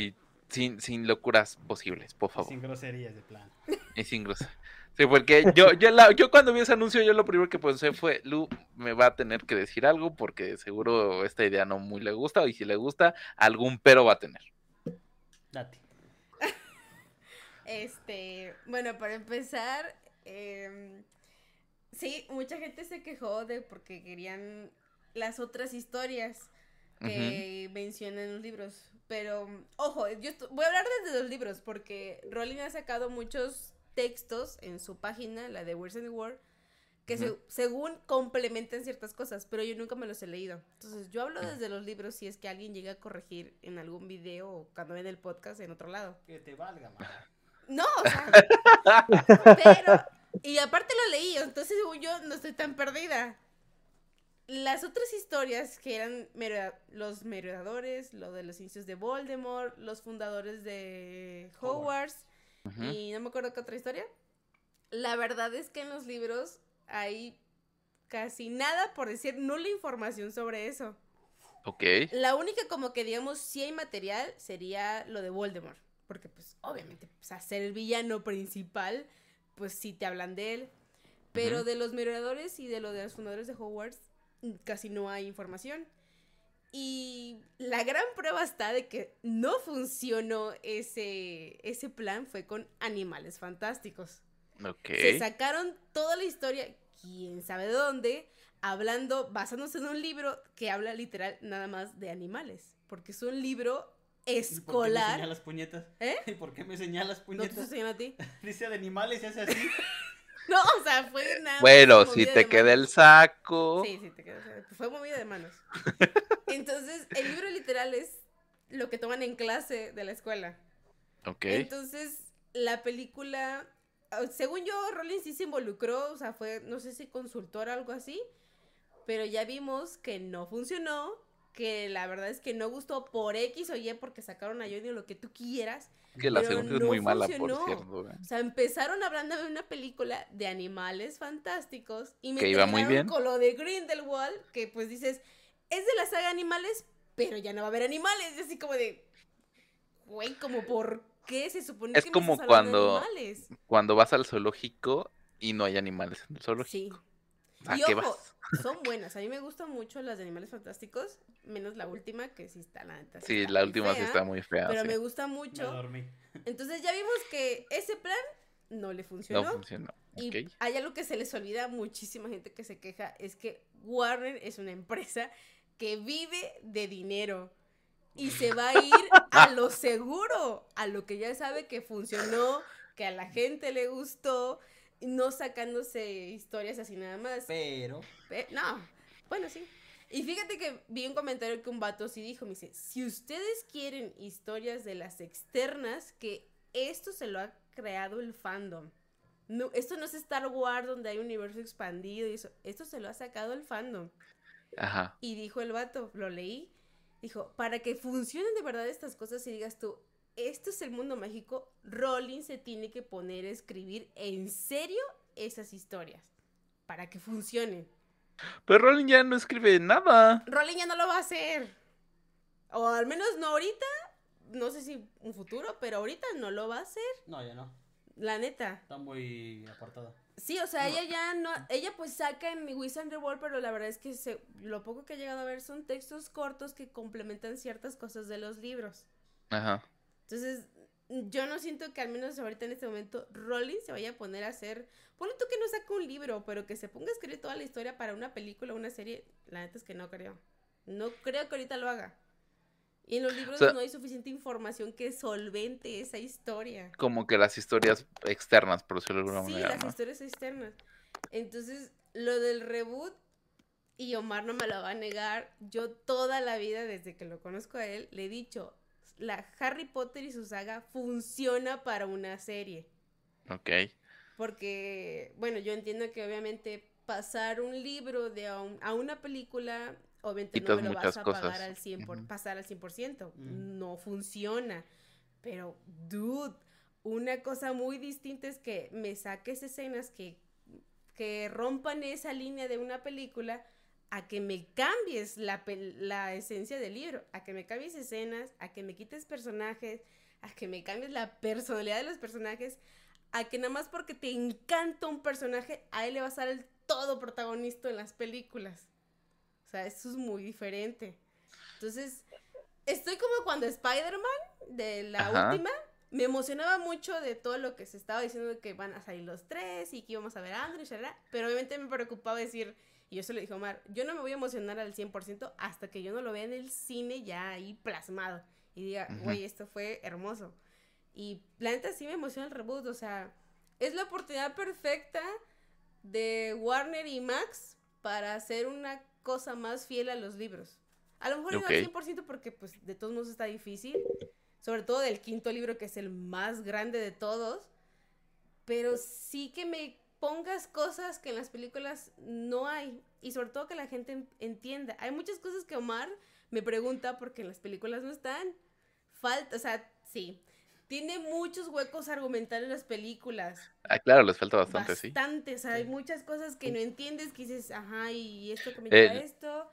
y sin, sin locuras posibles, por favor, sin groserías de plan. y sin grosería. Sí, porque yo, yo, la- yo cuando vi ese anuncio, yo lo primero que pensé fue, Lu me va a tener que decir algo, porque seguro esta idea no muy le gusta, y si le gusta, algún pero va a tener. Date. Este, bueno, para empezar, em, sí, mucha gente se quejó de porque querían las otras historias que mencionan en los libros. Pero, ojo, yo voy a hablar desde los libros porque Rowling ha sacado muchos textos en su página, la de Words in the World, que se- según complementan ciertas cosas, pero yo nunca me los he leído. Entonces, yo hablo desde los libros si es que alguien llega a corregir en algún video o cuando ven el podcast en otro lado. Que te valga, madre. No, o sea, pero, y aparte lo leí, entonces según yo no estoy tan perdida. Las otras historias que eran mero- los merodeadores, lo de los inicios de Voldemort, los fundadores de Hogwarts, y no me acuerdo qué otra historia. La verdad es que en los libros hay casi nada, por decir nula información sobre eso. Ok. La única como que digamos sí hay material sería lo de Voldemort, porque pues obviamente pues, a ser el villano principal, pues sí te hablan de él, pero de los merodeadores y de lo de los fundadores de Hogwarts mm, casi no hay información. Y la gran prueba está de que no funcionó ese, ese plan fue con animales fantásticos. Ok. Se sacaron toda la historia, quién sabe de dónde, hablando, basándose en un libro que habla literal nada más de animales. Porque es un libro ¿Y por qué me escolar. señalas puñetas? ¿Eh? ¿Y por qué me señalas No te puñetas? estoy enseñando a ti. Dice de animales y hace así. No, o sea, fue nada. Bueno, si te queda el saco. Sí, sí, te queda. o sea, Fue movida de manos. Entonces, el libro literal es lo que toman en clase de la escuela. Ok. Entonces, la película, según yo, Rowling sí se involucró, o sea, fue, no sé si consultor o algo así, pero ya vimos que no funcionó, que la verdad es que no gustó por X o Y porque sacaron a Johnny o lo que tú quieras. Que la segunda es no muy mala, funcionó. por cierto. ¿eh? O sea, empezaron hablando de una película de animales fantásticos y me Que iba muy bien. con lo de Grindelwald, que pues dices, es de la saga Animales, pero ya no va a haber animales. Y así como de, güey, como por qué se supone Es que me como estás hablando de cuando- animales? Cuando vas al zoológico y no hay animales en el Sí. zoológico. ¿A Y qué ojo, vas? Son buenas. A mí me gustan mucho las de Animales Fantásticos, menos la última, que sí está la neta. Sí, la última sí está muy fea. Pero sí. me gusta Me mucho. dormí. Entonces ya vimos que ese plan no le funcionó. No funcionó. Y Ok. hay algo que se les olvida a muchísima gente que se queja, es que Warner es una empresa que vive de dinero y se va a ir a lo seguro, a lo que ya sabe que funcionó, que a la gente le gustó, no sacándose historias así nada más. Pero. Pe- no, bueno, sí. Y fíjate que vi un comentario que un vato sí dijo, me dice, si ustedes quieren historias de las externas, que esto se lo ha creado el fandom. No, esto no es Star Wars donde hay un universo expandido y eso, esto se lo ha sacado el fandom. Ajá. Y dijo el vato, lo leí, dijo, para que funcionen de verdad estas cosas y digas tú, esto es el mundo mágico, Rowling se tiene que poner a escribir en serio esas historias, para que funcionen. Pero Rowling ya no escribe nada. Rowling ya no lo va a hacer. O al menos no ahorita, no sé si un futuro, pero ahorita no lo va a hacer, No, ya no. la neta. Está muy apartada. Sí, o sea, ella ya no, ella pues saca en Wizard World, pero la verdad es que se- lo poco que he llegado a ver son textos cortos que complementan ciertas cosas de los libros. Ajá. Entonces, yo no siento que al menos ahorita en este momento Rowling se vaya a poner a hacer, ponle tú que no saque un libro, pero que se ponga a escribir toda la historia para una película o una serie, la neta es que no creo. No creo que ahorita lo haga. Y en los libros sea- no hay suficiente información que solvente esa historia. Como que las historias externas, por decirlo de alguna Sí, manera, las ¿no? historias externas. Entonces, lo del reboot, y Omar no me lo va a negar, yo toda la vida, desde que lo conozco a él, le he dicho, la Harry Potter y su saga funciona para una serie. Ok. Porque, bueno, yo entiendo que obviamente pasar un libro de a, un- a una película, obviamente Quitas no me lo vas a cosas. pagar al 100 por, Ujú. pasar al 100%. Mm. No funciona. Pero, dude, una cosa muy distinta es que me saques escenas que, que rompan esa línea de una película a que me cambies la, la esencia del libro, a que me cambies escenas, a que me quites personajes, a que me cambies la personalidad de los personajes, a que nada más porque te encanta un personaje, a él le vas a dar el todo protagonista en las películas. O sea, eso es muy diferente. Entonces, estoy como cuando Spider-Man de la Ajá. última, me emocionaba mucho de todo lo que se estaba diciendo de que van a salir los tres y que íbamos a ver a Andrew, y pero obviamente me preocupaba decir, y yo se lo dije a Omar, yo no me voy a emocionar al 100% hasta que yo no lo vea en el cine ya ahí plasmado y diga, güey, esto fue hermoso. Y la neta sí me emociona el reboot, o sea, es la oportunidad perfecta de Warner y Max para hacer una cosa más fiel a los libros. A lo mejor no Ok. al 100% porque pues de todos modos está difícil, sobre todo del quinto libro que es el más grande de todos, pero sí que me pongas cosas que en las películas no hay y sobre todo que la gente en- entienda. Hay muchas cosas que Omar me pregunta porque en las películas no están. Falta, o sea, sí. Tiene muchos huecos argumentales las películas. Ah, claro, les falta bastante, sí. Bastante, o sea, hay Sí. muchas cosas que no entiendes que dices, ajá, y esto que me lleva a El- esto.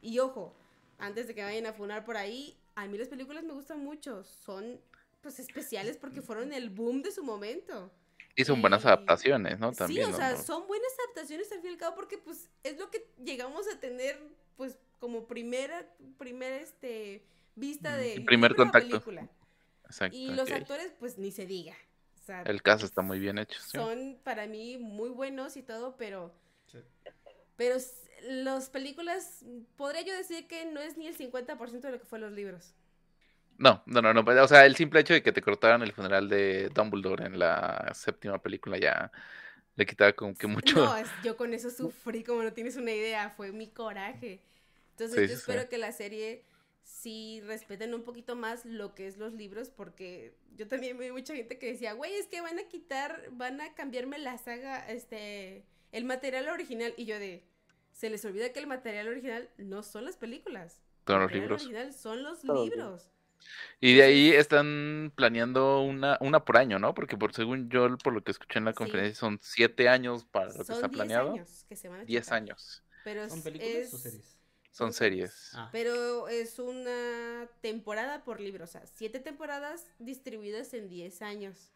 Y ojo, antes de que vayan a funar por ahí, a mí las películas me gustan mucho. Son, pues, especiales porque fueron el boom de su momento. Y son buenas adaptaciones, ¿no? También. sí, o ¿no? sea, son buenas adaptaciones al fin y al cabo porque, pues, es lo que llegamos a tener, pues, como primera, primera, este, vista Mm, de el primer contacto. película. Exacto. Y los actores, pues, ni se diga. O sea, El caso está muy bien hecho, sí. son para mí muy buenos y todo, pero Sí. pero las películas podría yo decir que no es ni el 50% de lo que fue los libros. No, no, no, no. pues, O sea, el simple hecho de que te cortaran el funeral de Dumbledore en la séptima película ya le quitaba como que mucho. No, es- yo con eso sufrí como no tienes una idea, fue mi coraje. Entonces Sí, yo sí, espero sí. que la serie sí respeten un poquito más lo que es los libros, porque yo también vi mucha gente que decía, güey, es que van a quitar, van a cambiarme la saga, este, el material original. Y yo de, se les olvida que el material original no son las películas. Son El los material libros. original son los libros. Y de ahí están planeando una, una por año, ¿no? Porque por según yo, por lo que escuché en la Sí. conferencia, son siete años para lo que está 10 planeado. años que se van a Diez chutar. años. Pero ¿Son películas es- o series? Son series. Ah, Pero es una temporada por libro, o sea, siete temporadas distribuidas en 10 años.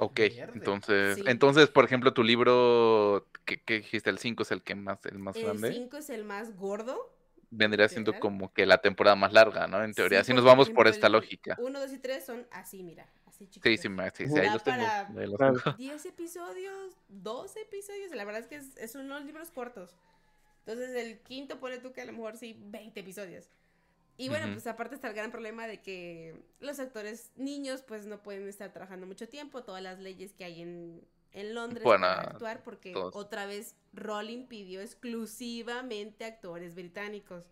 Ok, Mierda. entonces, Sí. entonces, por ejemplo, tu libro, que, que dijiste, el 5 es el que más, el más El grande, 5 es el más gordo. Vendría siendo como que la temporada más larga, ¿no? En teoría, Sí, si nos vamos por esta lógica. 1, 2 y 3 son así, mira, así Sí, chiquitos. sí, sí, sí, Ujú. ahí los tengo. ahí los tengo. 10 episodios, 12 episodios, la verdad es que es, es unos libros cortos. Entonces el quinto pone tú que a lo mejor sí 20 episodios. Y bueno, pues aparte está el gran problema de que los actores niños pues no pueden estar trabajando mucho tiempo, todas las leyes que hay en, en Londres Bueno, para actuar, porque todos. otra vez Rowling pidió exclusivamente actores británicos.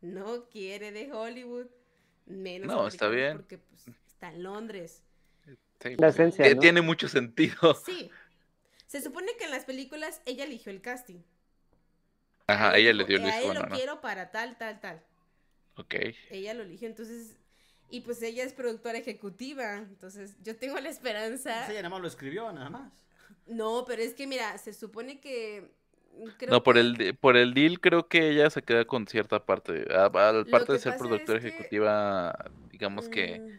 No quiere de Hollywood, menos No, está americanos, bien. porque pues está en Londres. Sí, La esencia. Tiene mucho sentido. Sí. Se supone que en las películas ella eligió el casting. Ajá, ella le dio el A él lo ¿no? quiero para tal, tal, tal. Ok. Ella lo eligió, entonces... Y pues ella es productora ejecutiva, entonces yo tengo la esperanza... Pues ella nada más lo escribió, nada más. No, pero es que mira, se supone que... creo No, por que- el, por el deal creo que ella se queda con cierta parte. Aparte que de ser productora es que, ejecutiva, digamos que mm,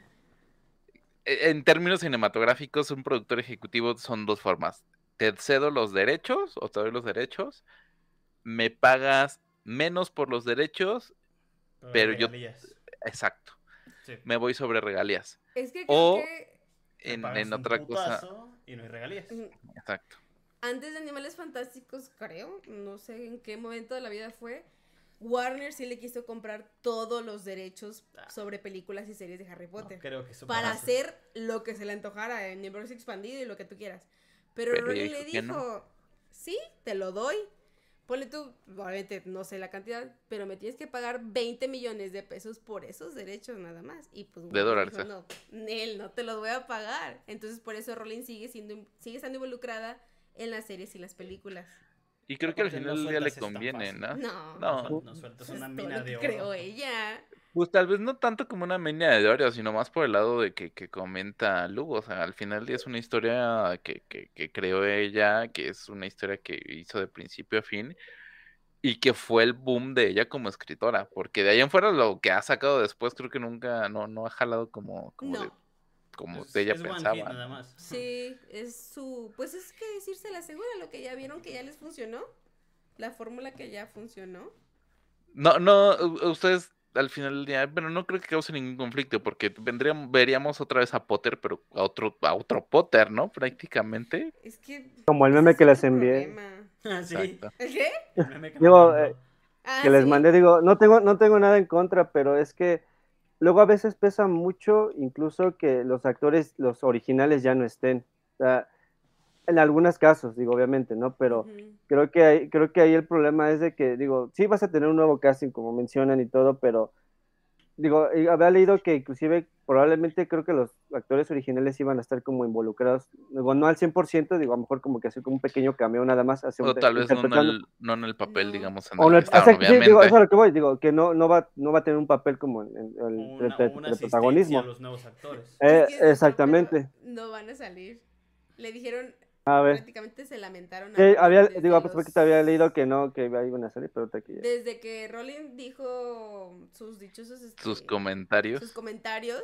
e- en términos cinematográficos, un productor ejecutivo son dos formas. Te cedo los derechos o te doy los derechos, me pagas menos por los derechos, Pero yo- exacto, Sí. me voy sobre regalías. Es que creo O- En, en otra cosa, Y no hay regalías. exacto. antes de Animales Fantásticos, creo, no sé en qué momento de la vida fue, Warner sí le quiso comprar todos los derechos sobre películas y series de Harry No Potter. creo que eso para hacer lo que se le antojara en universo expandido y lo que tú quieras. Pero, Pero Rowling ella le dijo que dijo, no. sí, te lo doy. Ponle tú, obviamente no sé la cantidad, pero me tienes que pagar 20 millones de pesos por esos derechos nada más. Y pues De Warner dólares, dijo, no, Nel, no te los voy a pagar. Entonces por eso Rowling sigue siendo sigue estando involucrada en las series y las películas. Y creo que al final del día le conviene. ¿no? No. No. Sueltas una mina de oro. ella. Pues tal vez no tanto como una mina de oro, sino más por el lado de que, que comenta Lugo. O sea, al final del día es una historia que, que, que creó ella, que es una historia que hizo de principio a fin y que fue el boom de ella como escritora. Porque de ahí en fuera lo que ha sacado después creo que nunca, no, no ha jalado como, como, de-. Como Es- ella es one hit pensaba. nada más. Sí, es su. Pues es que decirse la segura, lo que ya vieron que ya les funcionó. La fórmula que ya funcionó. No, no, ustedes al final del día, bueno, no creo que cause ningún conflicto, porque vendríamos, veríamos otra vez a Potter, pero a otro, a otro Potter, ¿no? Prácticamente. Es que. Como el meme ese que es les envié. problema. Ah, sí. Exacto. ¿El qué? el meme que me Digo, mandó. eh, Ah, que les sí. mandé, digo, no tengo, no tengo nada en contra, pero es que luego a veces pesa mucho incluso que los actores, los originales ya no estén. O sea, en algunos casos, digo, obviamente, ¿no? Pero creo que ahí, creo que ahí el problema es de que, digo, sí vas a tener un nuevo casting, como mencionan y todo, pero digo, había leído que inclusive probablemente creo que los actores originales iban a estar como involucrados, digo, no al 100%, digo, a lo mejor como que hacer como un pequeño cameo nada más, hacer O un- tal vez no en el, no en el papel, digamos, en o el no, que estaban, o sea, sí, digo, obviamente. eso es lo que voy, digo, que no, no, va, no va a tener un papel como en, en el una, protagonismo. a los nuevos actores. Eh, Es que eso, exactamente. No van a salir. Le dijeron, A ver. prácticamente se lamentaron. a Rowling había, digo, los- porque te había leído que no, que iban a salir, pero ahorita que ya- Desde que Rowling dijo sus dichosos este, Sus comentarios. sus comentarios,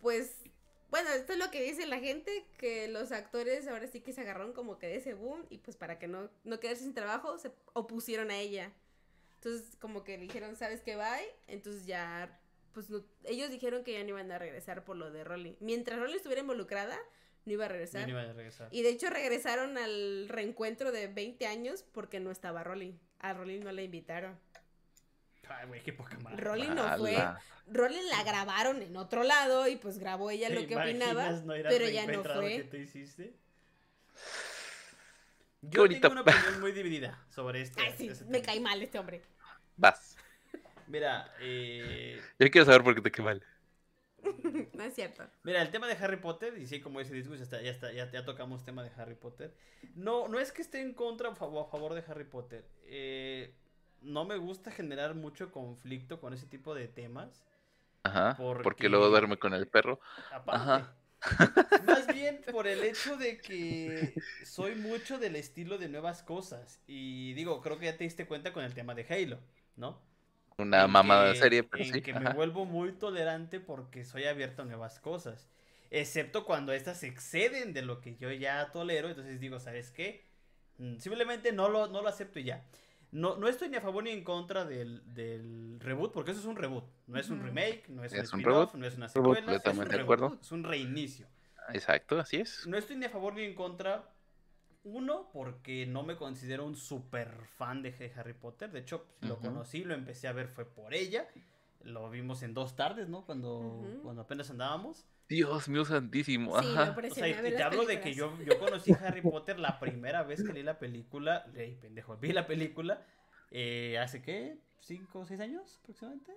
pues, bueno, esto es lo que dice la gente, que los actores ahora sí que se agarraron como que de ese boom y pues para que no, no quedarse sin trabajo, se opusieron a ella. Entonces, como que dijeron, ¿sabes qué? Bye. Entonces ya, pues no- ellos dijeron que ya no iban a regresar por lo de Rowling. Mientras Rowling estuviera involucrada, no iba a regresar. Bien, iba a regresar. Y de hecho regresaron al reencuentro de 20 años porque no estaba Rowling. A Rowling no la invitaron. Ay, güey, qué poca madre. Rowling no fue. Ala. Rowling la grabaron en otro lado y pues grabó ella lo ¿Te que opinaba, no pero ya no fue. que tú hiciste? Yo tengo una opinión muy dividida sobre este. Ay, sí, este me cae mal este hombre. Vas. Mira, eh, Yo quiero saber por qué te qué mal. No es cierto. Mira, el tema de Harry Potter, y sí, como dice Disgus, ya, está, ya, está, ya, ya tocamos tema de Harry Potter. No, no es que esté en contra o a favor de Harry Potter. Eh, no me gusta generar mucho conflicto con ese tipo de temas. Ajá. Porque- Porque luego duerme con el perro. Aparte. Ajá. Más bien por el hecho de que soy mucho del estilo de nuevas cosas. Y digo, creo que ya te diste cuenta con el tema de Halo, ¿no? Una mamada que- serie, pero en sí. que me vuelvo muy tolerante porque soy abierto a nuevas cosas. Excepto cuando estas exceden de lo que yo ya tolero. Entonces digo, ¿sabes qué? Mm, Simplemente no lo, no lo acepto y ya. No, no estoy ni a favor ni en contra del, del reboot, porque eso es un reboot. No es un remake, no es, un Es un spin-off, reboot. no es una Reboot, secuela. es un reboot, acuerdo. Es un reinicio. Exacto, así es. No estoy ni a favor ni en contra. Uno, porque no me considero un super fan de Harry Potter. De hecho, lo Ujú. conocí, lo empecé a ver fue por ella. Lo vimos en dos tardes, ¿no? Cuando, Ujú. cuando apenas andábamos. Dios mío santísimo. Sí, lo Ajá. O sea, y te hablo de que yo, yo conocí Harry Potter la primera vez que leí la película. Leí, pendejo, vi la película. eh, ¿Hace qué? ¿Cinco o seis años aproximadamente?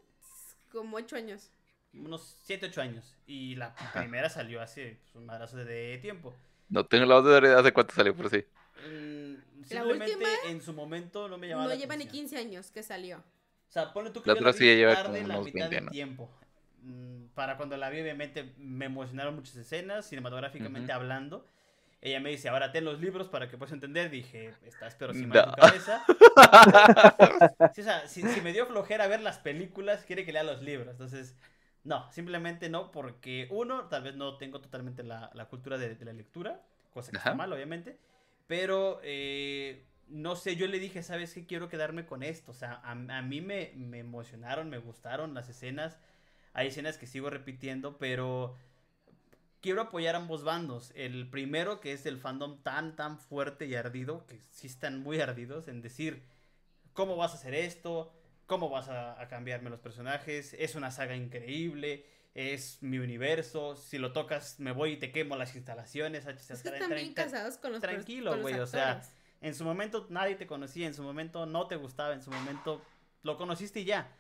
Como ocho años. Unos siete, ocho años. Y la primera salió hace pues, un madrazo de tiempo. No tengo la voz de hace cuánto salió, pero sí. Mm, La simplemente última en su momento no me llamaba No la lleva ni atención. 15 años que salió. O sea, ponle tú que La otra sí lleva tarde como en la unos mitad 20 del años. tiempo. Mm, Para cuando la vi, obviamente, me emocionaron muchas escenas, cinematográficamente Ujú. hablando. Ella me dice, ahora ten los libros para que puedas entender. Dije, estás pero sin No. tu cabeza. Sí, o sea, si, si me dio flojera ver las películas, quiere que lea los libros. Entonces, no, simplemente no, porque uno, tal vez no tengo totalmente la, la cultura de, de la lectura, cosa que está mal, obviamente. Pero, eh, no sé, yo le dije, ¿sabes qué? Quiero quedarme con esto. O sea, a, a mí me, me emocionaron, me gustaron las escenas. Hay escenas que sigo repitiendo, pero quiero apoyar ambos bandos. El primero, que es el fandom tan, tan fuerte y ardido, que sí están muy ardidos en decir, ¿cómo vas a hacer esto? ¿Cómo vas a, a cambiarme los personajes? Es una saga increíble, es mi universo. Si lo tocas, me voy y te quemo las instalaciones. Es que están bien casados con los, tranquilo, güey, o sea, en su momento nadie te conocía, en su momento no te gustaba, en su momento lo conociste y ya.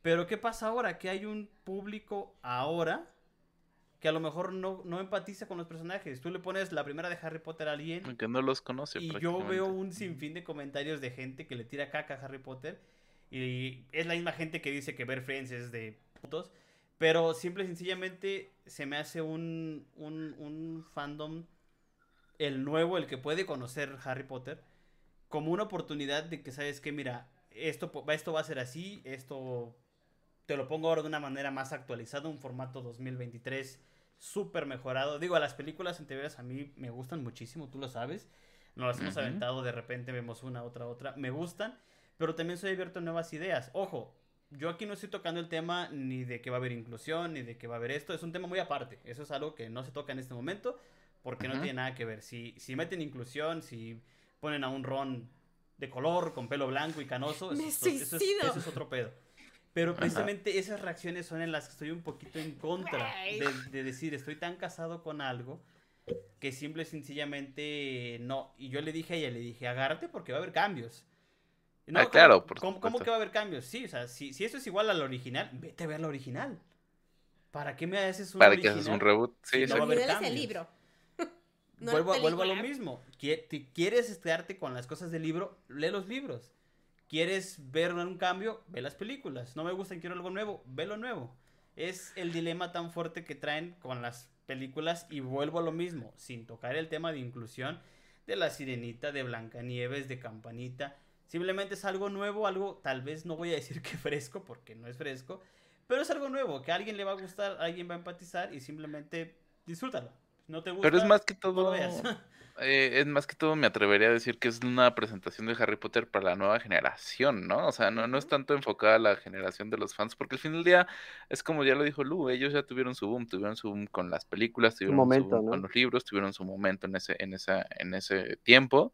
Pero ¿qué pasa ahora? Que hay un público ahora que a lo mejor no, no empatiza con los personajes. Tú le pones la primera de Harry Potter a alguien Aunque no los conoce. y yo veo un sinfín de comentarios de gente que le tira caca a Harry Potter. Y es la misma gente que dice que ver Friends es de putos. Pero simple y sencillamente se me hace un, un, un fandom, el nuevo, el que puede conocer Harry Potter, como una oportunidad de que, ¿sabes qué? Mira, esto, esto va a ser así, esto te lo pongo ahora de una manera más actualizada, un formato 2023 súper mejorado. Digo, a las películas anteriores a mí me gustan muchísimo, tú lo sabes. Nos las hemos aventado, de repente vemos una, otra, otra. Me gustan, pero también soy abierto a nuevas ideas. Ojo, yo aquí no estoy tocando el tema ni de que va a haber inclusión, ni de que va a haber esto. Es un tema muy aparte. Eso es algo que no se toca en este momento porque no tiene nada que ver. Si, si meten inclusión, si ponen a un Ron de color, con pelo blanco y canoso, eso, es- eso es, suicido. eso es otro pedo. Pero precisamente esas reacciones son en las que estoy un poquito en contra de decir, estoy tan casado con algo que simple y sencillamente no. Y yo le dije a ella, le dije, agárrate porque va a haber cambios. No, Ah, ¿cómo- claro, por ¿cómo, cómo que va a haber cambios? Sí, o sea, si, si eso es igual al original, vete a ver la original. ¿Para qué me haces un Para que haces original? un reboot. Sí, Sí, no va a haber original el libro. No vuelvo, vuelvo a lo mismo. ¿Quieres quedarte con las cosas del libro? Lee los libros. ¿Quieres ver un cambio? Ve las películas. No me gustan, quiero algo nuevo. Ve lo nuevo. Es el dilema tan fuerte que traen con las películas y vuelvo a lo mismo, sin tocar el tema de inclusión de la sirenita, de Blancanieves, de Campanita. Simplemente es algo nuevo, algo tal vez no voy a decir que fresco, porque no es fresco, pero es algo nuevo, que a alguien le va a gustar, a alguien va a empatizar y simplemente disfrútalo. No te gusta, Pero es más que todo. veas. eh, es más que todo, me atrevería a decir que es una presentación de Harry Potter para la nueva generación, ¿no? O sea, no, no es tanto enfocada a la generación de los fans, porque al final del día es como ya lo dijo Lu, ellos ya tuvieron su boom, tuvieron su boom con las películas, tuvieron momento, su boom ¿no? con los libros, tuvieron su momento en ese, en esa, en ese tiempo.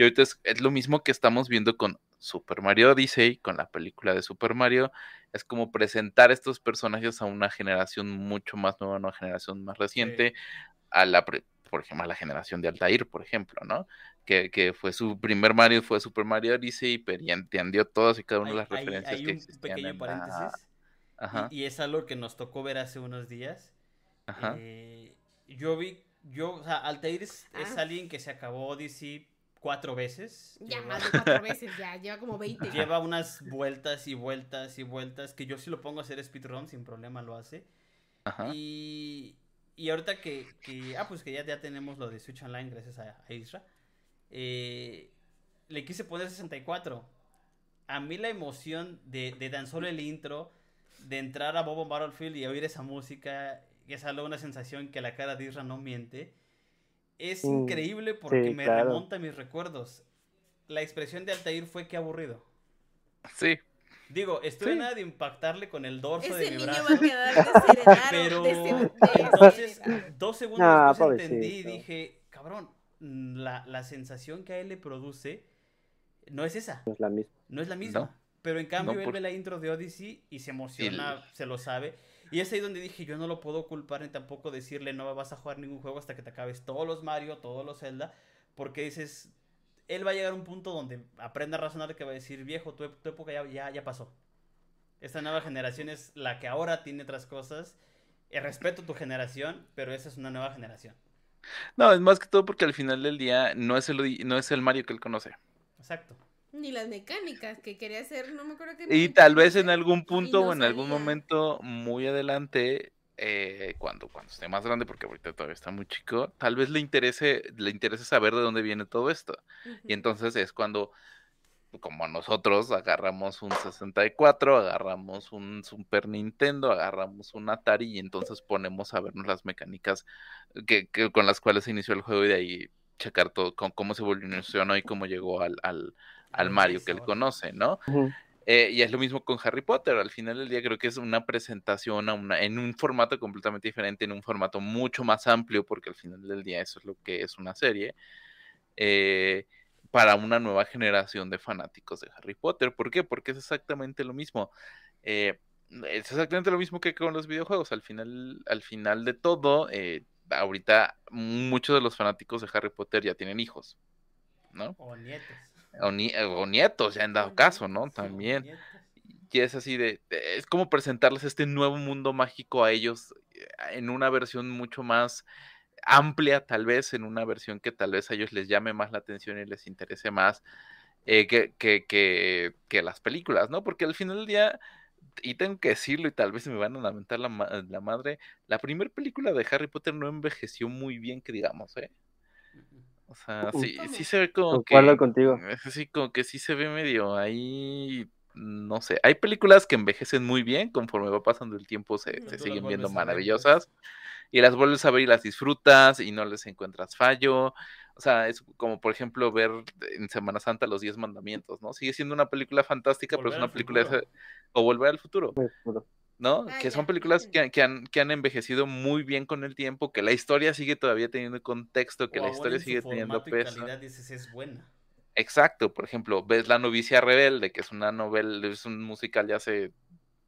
Y ahorita es, es lo mismo que estamos viendo con Super Mario Odyssey, con la película de Super Mario. Es como presentar estos personajes a una generación mucho más nueva, a una generación más reciente, a la, por ejemplo, a la generación de Altair, por ejemplo, ¿no? Que, que fue su primer Mario, fue Super Mario Odyssey, pero ya entendió todas y cada una de las Hay- hay- referencias hay que un existían pequeño en la- paréntesis. Ajá, Y, y es algo que nos tocó ver hace unos días. ajá. Eh, yo vi, yo, o sea, Altair es, es Ah. alguien que se acabó Odyssey cuatro veces. Ya Lleva- más de cuatro veces, ya. Lleva como 20. Lleva unas vueltas y vueltas y vueltas que yo si lo pongo a hacer speedrun sin problema lo hace. ajá. Y, y ahorita que, que- ah, pues que ya, ya tenemos lo de Switch Online gracias a, a Isra, eh, le quise poner 64. A mí la emoción de, de tan solo el intro, de entrar a Bobo Battlefield y oír esa música, que es algo, una sensación que la cara de Isra no miente, es Mm, increíble porque sí, me claro. remonta a mis recuerdos. La expresión de Altair fue que aburrido. Sí, Digo, estuve Sí. nada de impactarle con el dorso de Ese mi niño brazo. va a quedar. Pero deshe- entonces, dos segundos No, después entendí y dije, cabrón, mm, la, la sensación que a él le produce no es esa, No es la misma. no es la misma. No. Pero en cambio No, él ve la intro de Odyssey y se emociona, se lo sabe. Y es ahí donde dije, yo no lo puedo culpar ni tampoco decirle, no vas a jugar ningún juego hasta que te acabes todos los Mario, todos los Zelda, porque dices, él va a llegar a un punto donde aprenda a razonar que va a decir, viejo, tu, tu época ya, ya, ya pasó. Esta nueva generación es la que ahora tiene otras cosas. Eh, respeto tu generación, pero esa es una nueva generación. no, es más que todo porque al final del día no es el, no es el Mario que él conoce. Exacto. Ni las mecánicas que quería hacer, no me acuerdo qué. Y tal vez en algún punto no o en algún momento muy adelante, eh, cuando, cuando esté más grande, porque ahorita todavía está muy chico, tal vez le interese, le interese saber de dónde viene todo esto. Y entonces es cuando, como nosotros, agarramos un 64, agarramos un Super Nintendo, agarramos un Atari y entonces ponemos a vernos las mecánicas que, que- con las cuales se inició el juego y de ahí checar todo, con cómo se evolucionó y cómo llegó al, al, al Mario que él conoce, ¿no? Eh, y es lo mismo con Harry Potter. Al final del día creo que es una presentación a una, en un formato completamente diferente, en un formato mucho más amplio, porque al final del día eso es lo que es una serie, eh, para una nueva generación de fanáticos de Harry Potter. ¿Por qué? Porque es exactamente lo mismo. Eh, es exactamente lo mismo que con los videojuegos. Al final, al final de todo, eh, ahorita muchos de los fanáticos de Harry Potter ya tienen hijos, ¿no? O nietos. O, ni- o nietos, ya han dado caso, ¿no? También. Y es así de, es como presentarles este nuevo mundo mágico a ellos eh, en una versión mucho más amplia, tal vez, en una versión que tal vez a ellos les llame más la atención y les interese más eh, que, que, que, que las películas, ¿no? Porque al final del día, y tengo que decirlo y tal vez me van a lamentar la, la madre, la primera película de Harry Potter no envejeció muy bien, que digamos, ¿eh? O sea, sí, sí se ve como que... Contigo. Es así como que sí se ve medio ahí, no sé, hay películas que envejecen muy bien, conforme va pasando el tiempo se, se siguen viendo maravillosas, y las vuelves a ver y las disfrutas y no les encuentras fallo, o sea, es como por ejemplo ver en Semana Santa los Diez Mandamientos, ¿no? Sigue siendo una película fantástica, pero es una película... futuro. O Volver al Futuro. ¿No? Ah, que son ya. películas que, que han, que han envejecido muy bien con el tiempo, que la historia sigue todavía teniendo contexto, que la historia en su sigue teniendo y peso. calidad dices es buena. Exacto, por ejemplo, ves La novicia rebelde, que es una novela, es un musical de hace,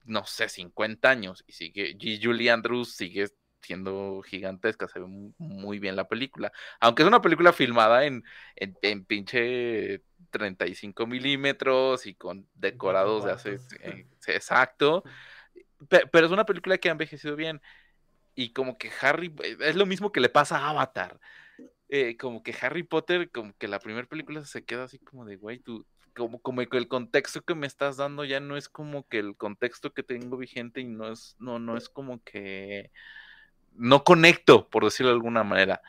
no sé, 50 años, y sigue, y Julie Andrews sigue siendo gigantesca, se ve mu- muy bien la película, aunque es una película filmada en, en, en pinche 35 milímetros y con decorados de hace, eh, exacto, pero es una película que ha envejecido bien, y como que Harry, es lo mismo que le pasa a Avatar, eh, como que Harry Potter, como que la primera película se queda así como de, güey, tú, como, como el contexto que me estás dando ya no es como que el contexto que tengo vigente y no es, no, no es como que no conecto, por decirlo de alguna manera.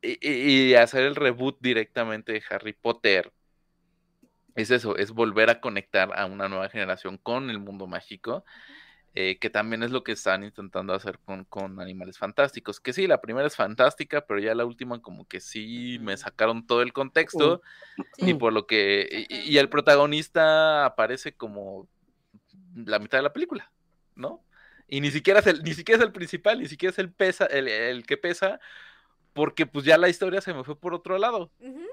Y hacer el reboot directamente de Harry Potter es eso, es volver a conectar a una nueva generación con el mundo mágico eh, que también es lo que están intentando hacer con, con Animales Fantásticos. Que sí, la primera es fantástica, pero ya la última como que sí me sacaron todo el contexto y Sí. por lo que... y- el protagonista aparece como la mitad de la película, ¿no? Y ni siquiera es el, ni siquiera es el principal, ni siquiera es el, pesa, el, el que pesa, porque pues ya la historia se me fue por otro lado. Ujú.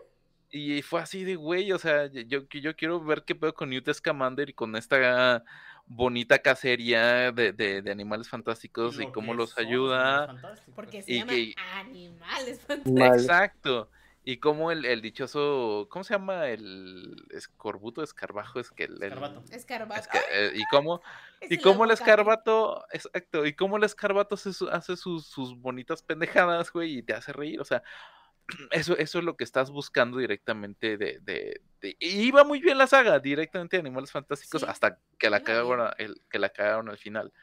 Y fue así de güey, o sea, yo, yo quiero ver qué pedo con Newt Scamander y con esta bonita cacería de, de- de animales fantásticos y, cómo los ayuda. Porque se Y llama que- animales Mal. fantásticos. Exacto. Y cómo el, el dichoso, ¿cómo se llama? El escorbuto, escarbajo, es que el, el- Escarbato. Escarbato. esca- eh, y cómo, Es y cómo el escarbato, exacto, y cómo el escarbato hace, su- hace sus, sus bonitas pendejadas, güey, y te hace reír, o sea, eso, eso es lo que estás buscando directamente de, de, iba muy bien la saga, directamente de Animales Fantásticos, Sí, hasta que la cagaron, el, que la cagaron al final,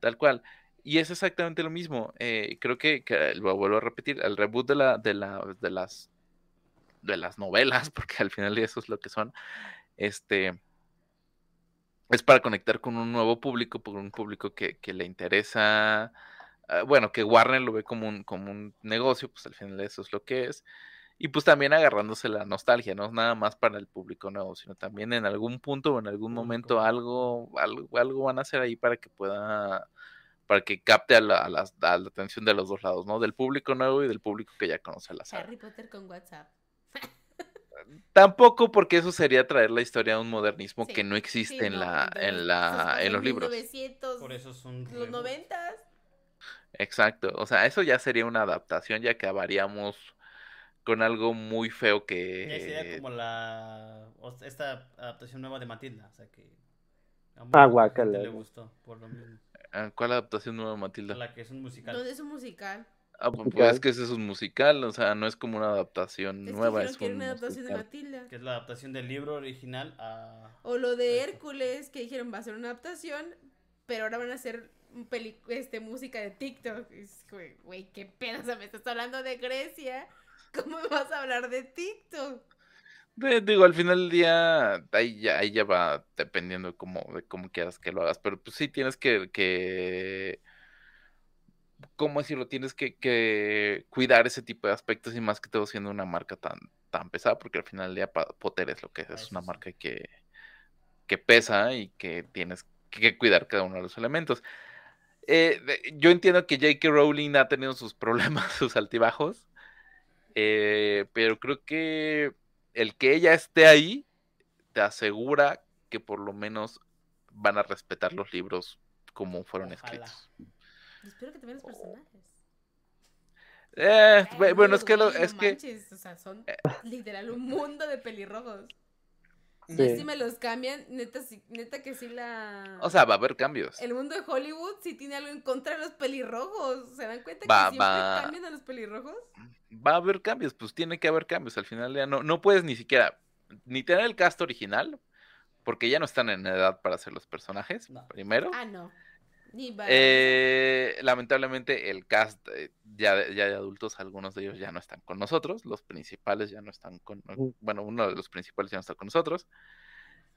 tal cual. Y es exactamente lo mismo. eh, creo que, que lo vuelvo a repetir, el reboot de la, de la, de las de las novelas, porque al final eso es lo que son, este es para conectar con un nuevo público, por un público que, que le interesa, bueno, que Warner lo ve como un, como un negocio, pues al final eso es lo que es. Y pues también agarrándose la nostalgia, no es nada más para el público nuevo, sino también en algún punto o en algún momento algo, algo, algo van a hacer ahí para que pueda, para que capte a la, a las- a la atención de los dos lados, ¿no? Del público nuevo y del público que ya conoce la saga. Harry Potter con WhatsApp. Tampoco porque eso sería traer la historia a un modernismo Sí, que no existe Sí, en no, la, en la, en los libros. 1900, Por eso es un los reboot. 90 Exacto. O sea, eso ya sería una adaptación, ya acabaríamos con algo muy feo Ya sería que como la esta adaptación nueva de Matilda, o sea que Ah, gente le gustó por lo mismo. Ah, ¿Cuál adaptación nueva, Matilda? La que es un musical. donde es un musical. Ah, pues Musical. es que ese es un musical, o sea, no es como una adaptación Es que nueva, dijeron es que un una adaptación de musical. Matilda. Que es la adaptación del libro original a O lo de. Hércules, que dijeron va a ser una adaptación, pero ahora van a hacer peli este, música de TikTok. Güey, Güey, qué pedo, o sea, me estás hablando de Grecia. ¿Cómo vas a hablar de TikTok? De- digo, al final del día, ahí ya, ahí ya va dependiendo de cómo, de cómo quieras que lo hagas, pero pues sí tienes que, que ¿cómo decirlo? Tienes que, que cuidar ese tipo de aspectos y más que todo siendo una marca tan, tan pesada, porque al final del día Potter es lo que es, es una marca que, que pesa y que tienes que cuidar cada uno de los elementos. Eh, yo entiendo que J.K. Rowling ha tenido sus problemas, sus altibajos, eh, pero creo que el que ella esté ahí te asegura que por lo menos van a respetar los libros como fueron Ojalá. escritos. Espero que también los personajes. Eh, Ay, bueno, no, es que lo, es que o sea, son literal un mundo de pelirrojos. Y si me los cambian, neta, sí- neta que sí la... o sea, va a haber cambios. el mundo de Hollywood sí tiene algo en contra de los pelirrojos. ¿Se dan cuenta Va- que siempre va- cambian a los pelirrojos? Va a haber cambios, pues tiene que haber cambios. Al final ya no, no puedes ni siquiera ni tener el cast original, porque ya no están en edad para ser los personajes, No. primero. Ah, no. Eh, lamentablemente el cast eh, ya, de- ya de adultos, algunos de ellos ya no están con nosotros, los principales ya no están con, Ujú. bueno, uno de los principales ya no está con nosotros.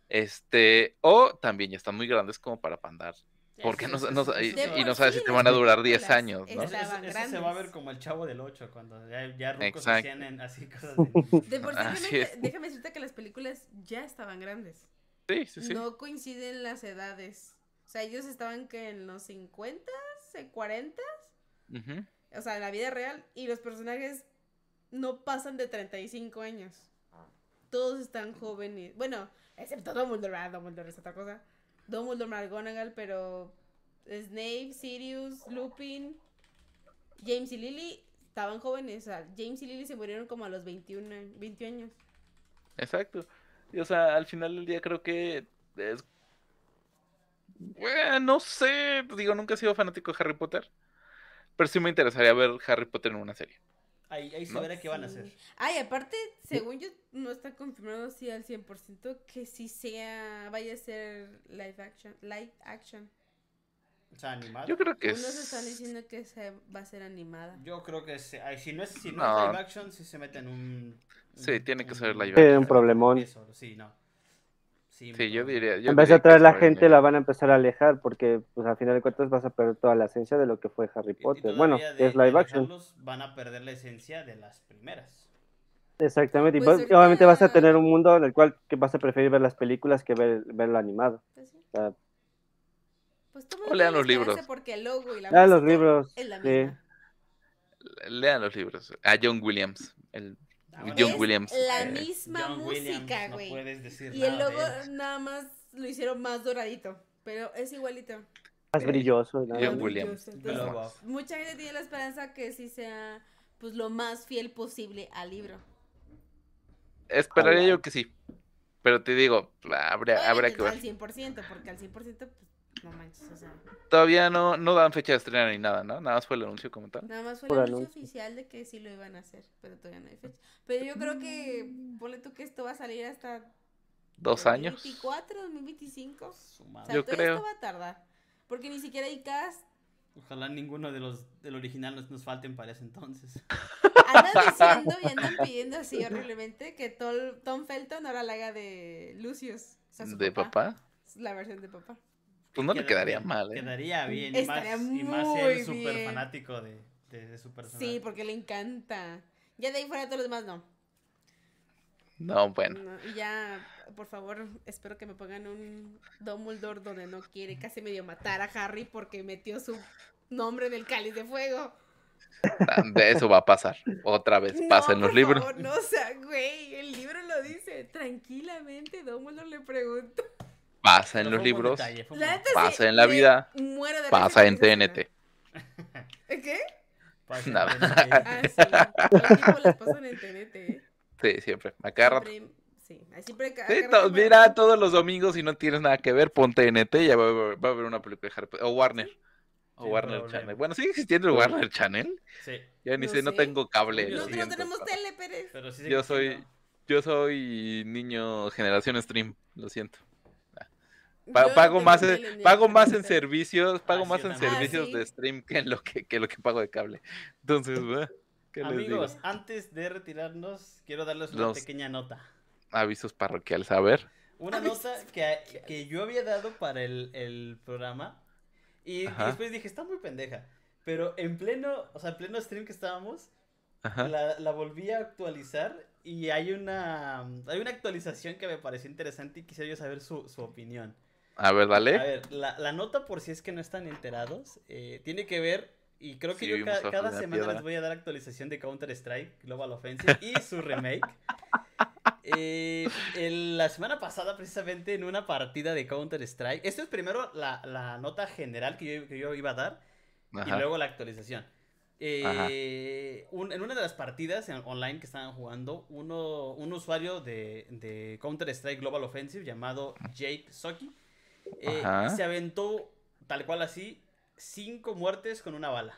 Este, o también ya están muy grandes como para andar Porque no, no- y, y va- no sabes si te van a durar 10 películas años, ¿no? Eso, estaban eso- eso se va a ver como el chavo del 8, cuando ya, ya rucos hacían en- así cosas de... De por sí, es. déjame decirte que las películas ya estaban grandes. Sí, sí, sí. No coinciden las edades. O sea, ellos estaban que en los 50, 40, Ujú. o sea, en la vida real, y los personajes no pasan de 35 años. Todos están jóvenes. Bueno, excepto Dumbledore, ah, Dumbledore es otra cosa. Dumbledore, McGonagall, pero Snape, Sirius, Lupin, James y Lily estaban jóvenes. O sea, James y Lily se murieron como a los 21, a- 20 años. Exacto. Y, o sea, al final del día creo que es... Bueno, no sé, digo, nunca he sido fanático de Harry Potter, pero sí me interesaría ver Harry Potter en una serie. Ahí, ahí se ¿No? verá qué van a hacer. Ay, aparte, según yo, no está confirmado así al 100% que sí sea, vaya a ser live action. Live action. O sea, animado. Yo creo que Unos es... están diciendo que se va a ser animada. Yo creo que se- ay, si no es, si no No. es live action, si se meten un... Sí, un- tiene que ser live Sí, action. un problemón. Eso, sí, no. Sí, Sí, yo un diría... yo En vez de atraer la por gente, la van a empezar a alejar porque, pues, al final de cuentas vas a perder toda la esencia de lo que fue Harry Y- y Potter. Bueno, es de- de live action. Van a perder la esencia de las primeras. Exactamente. Y Pues pues, obviamente vas a tener un mundo en el cual que vas a preferir ver las películas que ver, verlo animado. Pues, sí. O sea, Pues O lean los libros. Porque el logo y la Ah, los libros, Es la sí. misma. Lean los libros. A John Williams. El John Es Williams. la eh, misma John Williams, música, no güey. puedes decir y el nada logo nada más lo hicieron más doradito. Pero es igualito. más brilloso. nada John más. Williams. Entonces, mucha gente tiene la esperanza que sí sea pues lo más fiel posible al libro. Esperaría yo que sí. Pero te digo, habría, habrá Obviamente que no ver. al 100%, porque al 100% pues no manches, o sea, Todavía no, no dan fecha de estreno ni nada, ¿no? Nada más fue el anuncio como tal. nada más fue el anuncio anuncio. oficial de que sí lo iban a hacer, pero todavía no hay fecha. Pero yo creo que ponle tú que esto va a salir hasta Dos años. 2024, 2025. Su O sea, Yo todo creo. esto va a tardar. Porque ni siquiera hay cast. Ojalá ninguno de los del original nos, nos falten para ese entonces. Andan diciendo y andan pidiendo así horriblemente que Tol- Tom Felton ahora la haga de Lucius. o sea, su ¿De papá? La versión de papá. Pues no le Queda- quedaría mal, ¿eh? Quedaría bien. Y más, Estaría y más muy él súper fanático de, de, de su personaje. Sí, porque le encanta. Ya de ahí fuera todos los demás no. No, bueno. No, y ya, por favor, espero que me pongan un Dumbledore donde no quiere casi medio matar a Harry porque metió su nombre en el cáliz de fuego. De eso va a pasar. Otra vez. Pasa en No, los por libros. favor, no, o sea, güey, el libro lo dice. Tranquilamente, Dumbledore le pregunta. Pasa en los libros. detalle, Pasa en la vida, Pasa en TNT. ¿Qué? Pasa Nada. en TNT. Ah, sí. Las pasan en TNT. ¿eh? Sí, siempre. A cada rato. Siempre- Sí, siempre. Sí, rato me- mira, todos los domingos, si no tienes nada que ver, ponte NT y ya va, a haber- va a haber una película de Harry Potter. O Warner. O Warner problema. Channel. Bueno, sigue existiendo el Warner Channel. Sí, Ya ni No sé, no tengo cable. Nosotros no tenemos tele, Pérez. pero sí Yo soy- Yo soy niño generación stream, lo siento. Pa- Yo no pago más, en, pago más en servicios, pago Ah, más sí, en. Ah, servicios sí. de stream que en lo que, que lo que pago de cable. Entonces. ¿qué les digo? Amigos, antes de retirarnos, quiero darles una Los- pequeña nota. Avisos parroquiales, a ver. Una Avisos nota que, que yo había dado para el, el programa. Y, Ajá. después dije, está muy pendeja. Pero en pleno, o sea, en pleno stream que estábamos, la, la volví a actualizar. Y hay una, hay una actualización que me pareció interesante y quisiera yo saber su, su opinión. A ver, A dale. ver, la, la nota, por si es que no están enterados, eh, tiene que ver, y creo que Sí, yo ca- cada semana Piedra. les voy a dar actualización de Counter-Strike Global Offensive y su remake. Eh, el- la semana pasada, precisamente, en una partida de Counter-Strike, esto es primero la, la nota general que yo, que yo iba a dar, y Ajá. luego la actualización. Eh, un- en una de las partidas en- online que estaban jugando, uno, un usuario de, de Counter-Strike Global Offensive llamado Jake Soki eh, se aventó tal cual así cinco muertes con una bala.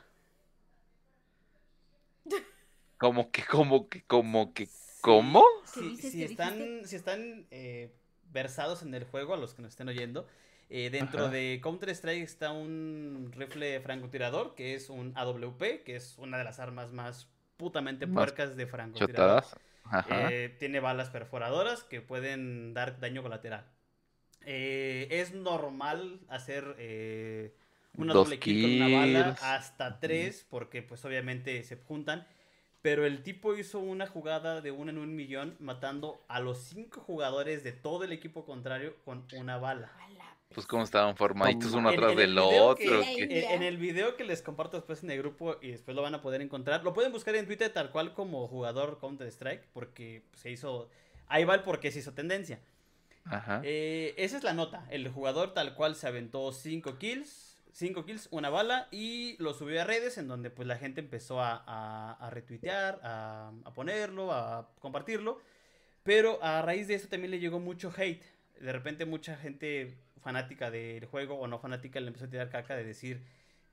Como que, como que, como que, ¿cómo? ¿Qué Si, si ¿Qué están, si están eh, versados en el juego, a los que nos estén oyendo, eh, dentro Ajá. de Counter-Strike está un rifle francotirador, que es un AWP, que es una de las armas más putamente Más puercas de francotirador. Eh, tiene balas perforadoras que pueden dar daño colateral. Eh, es normal hacer eh, una Dos doble kill con una bala hasta tres, porque pues obviamente se juntan. Pero el tipo hizo una jugada de uno en un millón, matando a los cinco jugadores de todo el equipo contrario con una bala. Pues como estaban formaditos uno En- atrás en del otro. que- que- En, en el video que les comparto después en el grupo y después lo van a poder encontrar, lo pueden buscar en Twitter tal cual como jugador Counter Strike, porque se hizo, ahí va el por qué se hizo tendencia. Ajá. Eh, esa es la nota. El jugador tal cual se aventó 5 kills, 5 kills, una bala y lo subió a redes en donde pues la gente empezó a, a- a retuitear, a, a ponerlo, a compartirlo. Pero a raíz de eso también le llegó mucho hate. De repente mucha gente fanática del juego o no fanática le empezó a tirar caca de decir,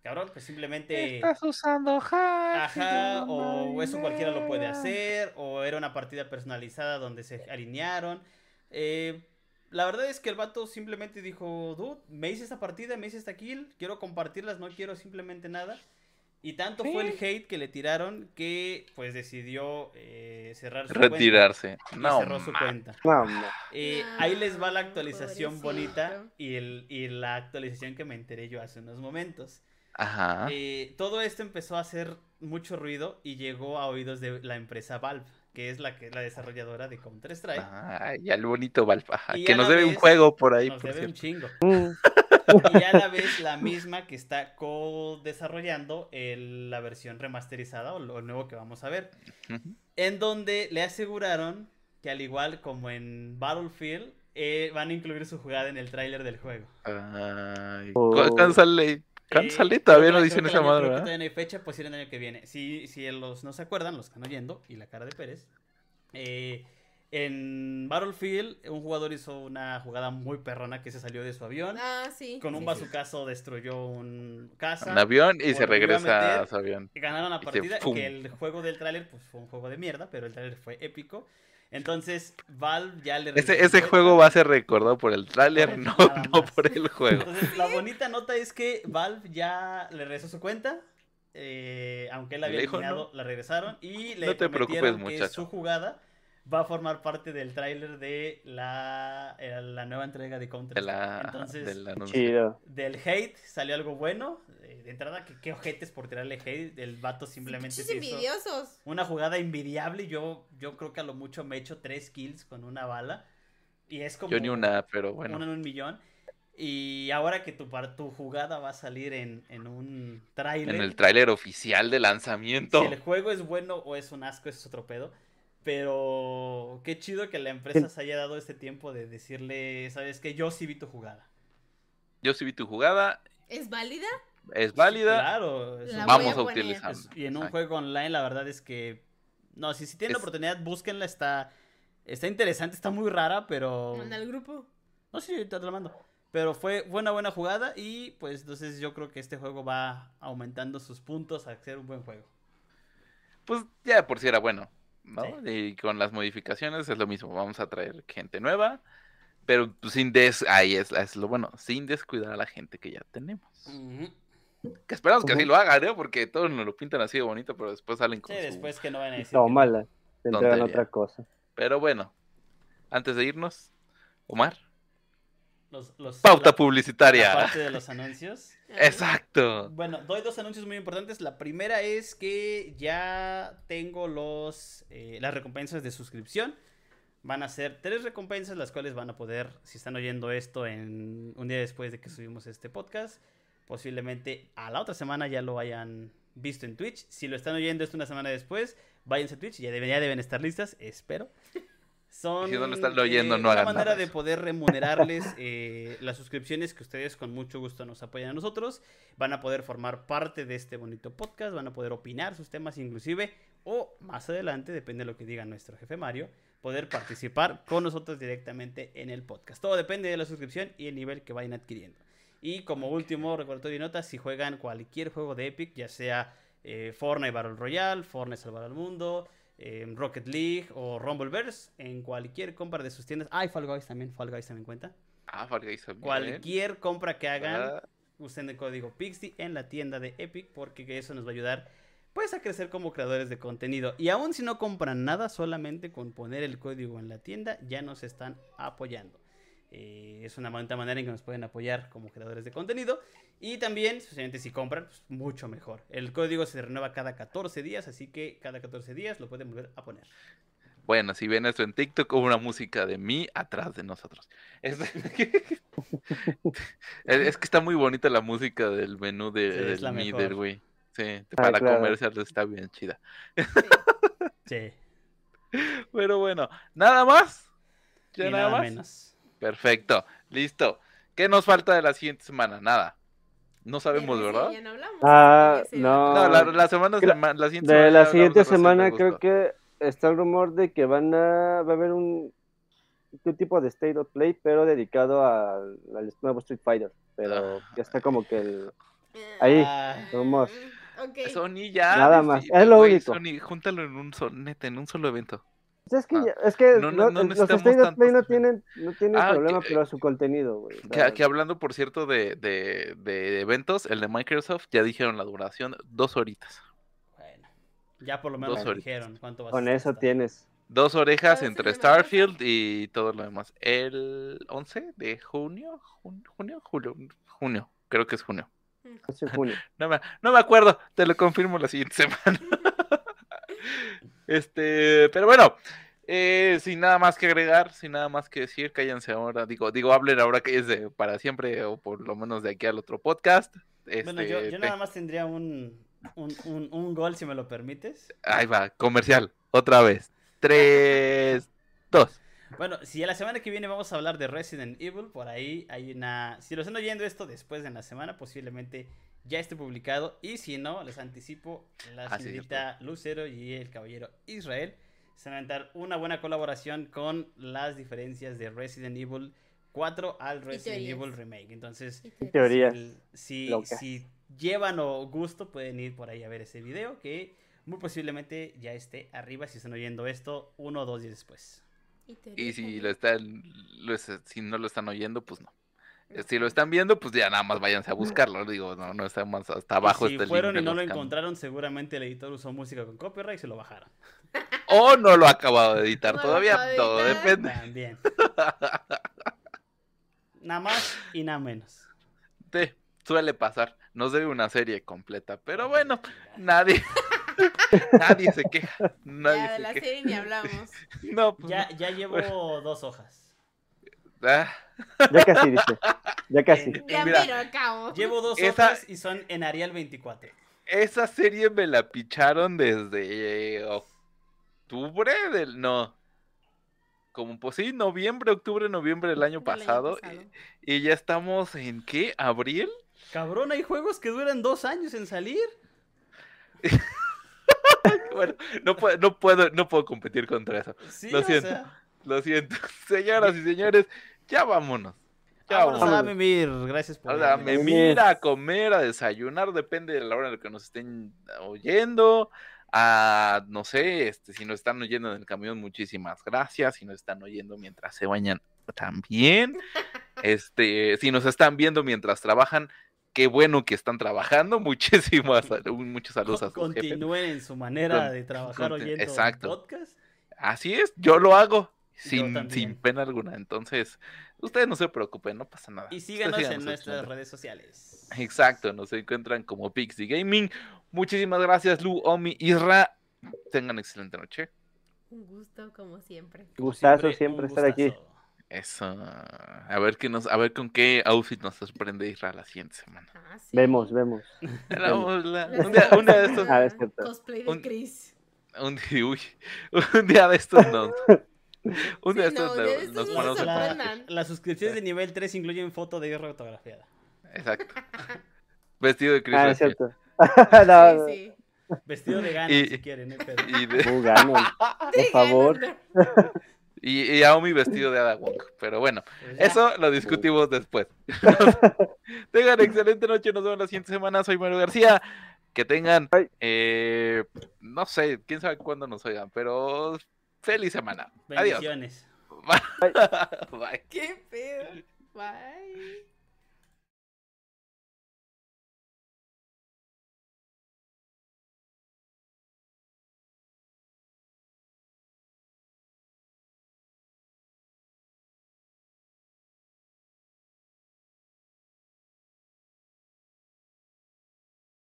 cabrón, pues simplemente... Estás usando hacks. Ajá, o eso cualquiera lo puede hacer, o era una partida personalizada donde se alinearon. Eh, la verdad es que el vato simplemente dijo, dude, me hice esta partida, me hice esta kill, quiero compartirlas, no quiero simplemente nada. Y tanto fue el hate que le tiraron que pues decidió eh, cerrar su Retirarse. cuenta. Y No, cerró su cuenta. No, no. Eh, No, ahí les va la actualización bonita y, el, y la actualización que me enteré yo hace unos momentos. Ajá. Eh, todo esto empezó a hacer mucho ruido y llegó a oídos de la empresa Valve, que es la, que, la desarrolladora de Counter-Strike. Ay, ya el bonito Valpa. Y Que nos debe un vez juego por ahí, Nos por debe un cierto. chingo. Mm. Y a la vez la misma que está co-desarrollando la versión remasterizada o lo nuevo que vamos a ver. En donde le aseguraron que al igual como en Battlefield, eh, van a incluir su jugada en el tráiler del juego. Ay, Oh. ¿cu- ¿Cuándo sale? ¿Cuándo Eh, Todavía no dicen esa madre, ¿verdad? todavía no hay fecha, pues el año que viene. Si, si los no se acuerdan, los están oyendo, y la cara de Pérez. eh, en Battlefield, un jugador hizo una jugada muy perrona que se salió de su avión. Ah, sí. Con un sí, sí. bazucazo destruyó un casa. Un avión y se regresa meter. a su avión. y Ganaron la y se partida. que el juego del tráiler pues, fue un juego de mierda, pero el tráiler fue épico. Entonces, Valve ya le Ese, regresó ese juego va a ser recordado por el tráiler, no, no por el juego. Entonces, la bonita nota es que Valve ya le regresó su cuenta. eh, aunque él Y había eliminado, la regresaron. Y le No te prometieron que muchacho. su jugada va a formar parte del tráiler de la, eh, la nueva entrega de Counter De la, Entonces, del del hate salió algo bueno. Eh, De entrada, que qué ojetes por tirarle hate. El vato simplemente se hizo una jugada envidiable. Yo, yo creo que a lo mucho me he hecho tres kills con una bala. Y es como Yo ni una, pero bueno. uno en un millón. Y ahora que tu, tu jugada va a salir en, en un tráiler. En el tráiler oficial de lanzamiento. Si el juego es bueno o es un asco, eso es otro pedo. Pero qué chido que la empresa se haya dado este tiempo de decirle, ¿sabes qué? Yo sí vi tu jugada. Yo sí vi tu jugada, ¿Es válida? Es válida, Claro. es vamos a a, utilizarla. es- y en un juego online, la verdad es que. No, si, si tienen la oportunidad, búsquenla. Está, está interesante, está muy rara, pero. Manda al grupo. No, sí, te la mando. Pero fue, una buena jugada y pues entonces yo creo que este juego va aumentando sus puntos a ser un buen juego. Pues ya de por si era bueno, ¿no? Sí. Y con las modificaciones es lo mismo. Vamos a traer gente nueva, pero pues, sin des... Ahí es, es lo bueno, sin descuidar a la gente que ya tenemos. Que esperamos que así lo hagan, ¿eh? Porque todos nos lo pintan así de bonito, pero después salen con Sí, su- después que no van a decir. No, que no. mala. Te entregan Tontería. otra cosa. Pero bueno, antes de irnos, Omar, Los, los- pauta la- publicitaria. la parte de los anuncios. Exacto. Bueno, doy dos anuncios muy importantes. La primera es que ya tengo los eh, las recompensas de suscripción. Van a ser tres recompensas las cuales van a poder, si están oyendo esto en un día después de que subimos este podcast, posiblemente a la otra semana ya lo hayan visto en Twitch. Si lo están oyendo esto una semana después, váyanse a Twitch, ya deben, ya deben estar listas, espero. Son si no lo están oyendo, no una hagan manera nada de poder remunerarles eh, las suscripciones que ustedes con mucho gusto nos apoyan a nosotros. Van a poder formar parte de este bonito podcast, van a poder opinar sus temas inclusive, o más adelante, depende de lo que diga nuestro jefe Mario, poder participar con nosotros directamente en el podcast. Todo depende de la suscripción y el nivel que vayan adquiriendo. Y como último recordatorio y nota, si juegan cualquier juego de Epic, ya sea eh, Fortnite Battle Royale, Fortnite Salvar al Mundo, eh, Rocket League o Rumbleverse, en cualquier compra de sus tiendas, ay, Fall Guys también, Fall Guys también cuenta. Ah, Fall Guys también. Cualquier compra que hagan, Ah, usen el código Pixie en la tienda de Epic porque eso nos va a ayudar pues a crecer como creadores de contenido. Y aún si no compran nada, solamente con poner el código en la tienda ya nos están apoyando. Eh, es una bonita manera en que nos pueden apoyar como creadores de contenido. Y también, especialmente si compran, pues mucho mejor. El código se renueva cada 14 días, así que cada 14 días lo pueden volver a poner. Bueno, si ven esto en TikTok, hubo una música de mí atrás de nosotros. Es, es que está muy bonita la música del menú de, Sí, del la Mider, güey. Sí, Ah, para claro. comercial está bien chida. Sí, Pero bueno, ¿nada más? ¿Ya y nada, nada más? menos. Perfecto, listo. ¿Qué nos falta de la siguiente semana? Nada. No sabemos, De ¿verdad? Ya no hablamos. Ah, no. No, la, la semana, Creo- sema- la siguiente De semana ya la siguiente de semana creo 2. que está el rumor de que van a, va a haber un, un tipo de State of Play, pero dedicado al, al nuevo Street Fighter. Pero Ah. ya está como que el... Ahí, Ah, rumor. Ok. Sony ya. Nada más, es lo güey, único. Sony, júntalo en un, sol, neta, en un solo evento. Pues es que, Ah. ya- es que No, no, no- no los necesitamos State of Play no tienen, no tienen Ah, problema, que- pero su contenido, güey. Que, hablando, por cierto, de, de, de eventos, el de Microsoft ya dijeron la duración, dos horitas. bueno, ya por lo menos dijeron. ¿Cuánto va a con ser eso tienes. Dos orejas ¿Cuándo se entre? Starfield y todo lo demás. El 11 de junio, jun- junio, julio, junio, creo que es junio. No me, no me acuerdo, te lo confirmo la siguiente semana. este, pero bueno, eh, sin nada más que agregar, sin nada más que decir, cállense ahora. Digo, digo, hablen ahora que es de para siempre, o por lo menos de aquí al otro podcast. Bueno, Este, yo, yo te- nada más tendría un, un, un, un gol, si me lo permites. Ahí va, comercial, otra vez. Tres, dos. Bueno, si a la semana que viene vamos a hablar de Resident Evil, por ahí hay una... Si lo están oyendo esto después de la semana, posiblemente ya esté publicado. Y si no, les anticipo, la Ah, sí, señorita Lucero y el caballero Israel se van a dar una buena colaboración con las diferencias de Resident Evil 4 al Resident. Evil Remake. Entonces, Teorías. si, si llevan o gusto, pueden ir por ahí a ver ese video que muy posiblemente ya esté arriba si están oyendo esto uno o dos días después. Y si lo están, lo si no lo están oyendo, pues no. Si lo están viendo, pues ya nada más váyanse a buscarlo. Digo, no, no está más hasta abajo. Y si fueron link y de no lo encontraron, seguramente el editor usó música con copyright y se lo bajaron. O no lo ha acabado de editar No todavía. Todo editar. depende. También. nada más y nada menos. Sí, suele pasar. Nos debe una serie completa. Pero bueno, nadie. Nadie se queja. Nadie Ya de se la queja. serie ni hablamos. No, pues Ya, ya llevo dos hojas. Ah, Ya casi, dice. Ya casi. En- Ya Mira, miro acabo. Llevo dos Esa- hojas y son en Arial 24. esa serie me la picharon desde eh, octubre del. No. Como pues sí, noviembre, octubre, noviembre del año Del año pasado. pasado. Y, y ya estamos en qué? ¿Abril? Cabrón, hay juegos que duran dos años en salir. Bueno, no puedo, no puedo, no puedo competir contra eso. Sí, Lo o siento. sea, Lo siento. Señoras y señores, ya vámonos. Ya vámonos vámonos. a mimir. Gracias por me mira a comer, a desayunar, depende de la hora en la que nos estén oyendo. A, no sé, este, si nos están oyendo en el camión, muchísimas gracias. Si nos están oyendo mientras se bañan, también. Este, si nos están viendo mientras trabajan, qué bueno que están trabajando. Muchísimas, muchos saludos a sus jefes. Continúen en su manera Con- de trabajar oyendo exacto. podcast. Así es, yo lo hago sin, sin pena alguna. Entonces, ustedes no se preocupen, no pasa nada. Y síganos en nuestras redes sociales. Exacto, nos encuentran como Pixie Gaming. Muchísimas gracias, Lu, Omi, Isra. Tengan excelente noche. Un gusto, como siempre. Gustazo siempre un estar aquí. Eso. A ver qué nos, a ver con qué outfit nos sorprende Isra la siguiente semana. Ah, sí. Vemos, vemos. La- la- La un, día, un día de estos, Ah. Cosplay de Un- Chris. un, día- uy, un día de estos nos, un día de Sí, no, estos de estos nos no ponemos La- las suscripciones de nivel 3 incluyen foto de guerra autografiada. Exacto. Vestido de Chris Ah, es cierto. no, Sí, sí. Vestido de ganas, Y- si quieren, ¿eh? Pero- Y, de- no, Ganon, por favor. Y, y Aomi vestido de Ada Wong. Pero bueno, pues. Eso lo discutimos después. tengan excelente noche, nos vemos la siguiente semana. Soy Mario García. Que tengan, Bye. eh, no sé, quién sabe cuándo nos oigan, pero feliz semana. Adiós. Bendiciones. Bye. Qué pedo. Bye.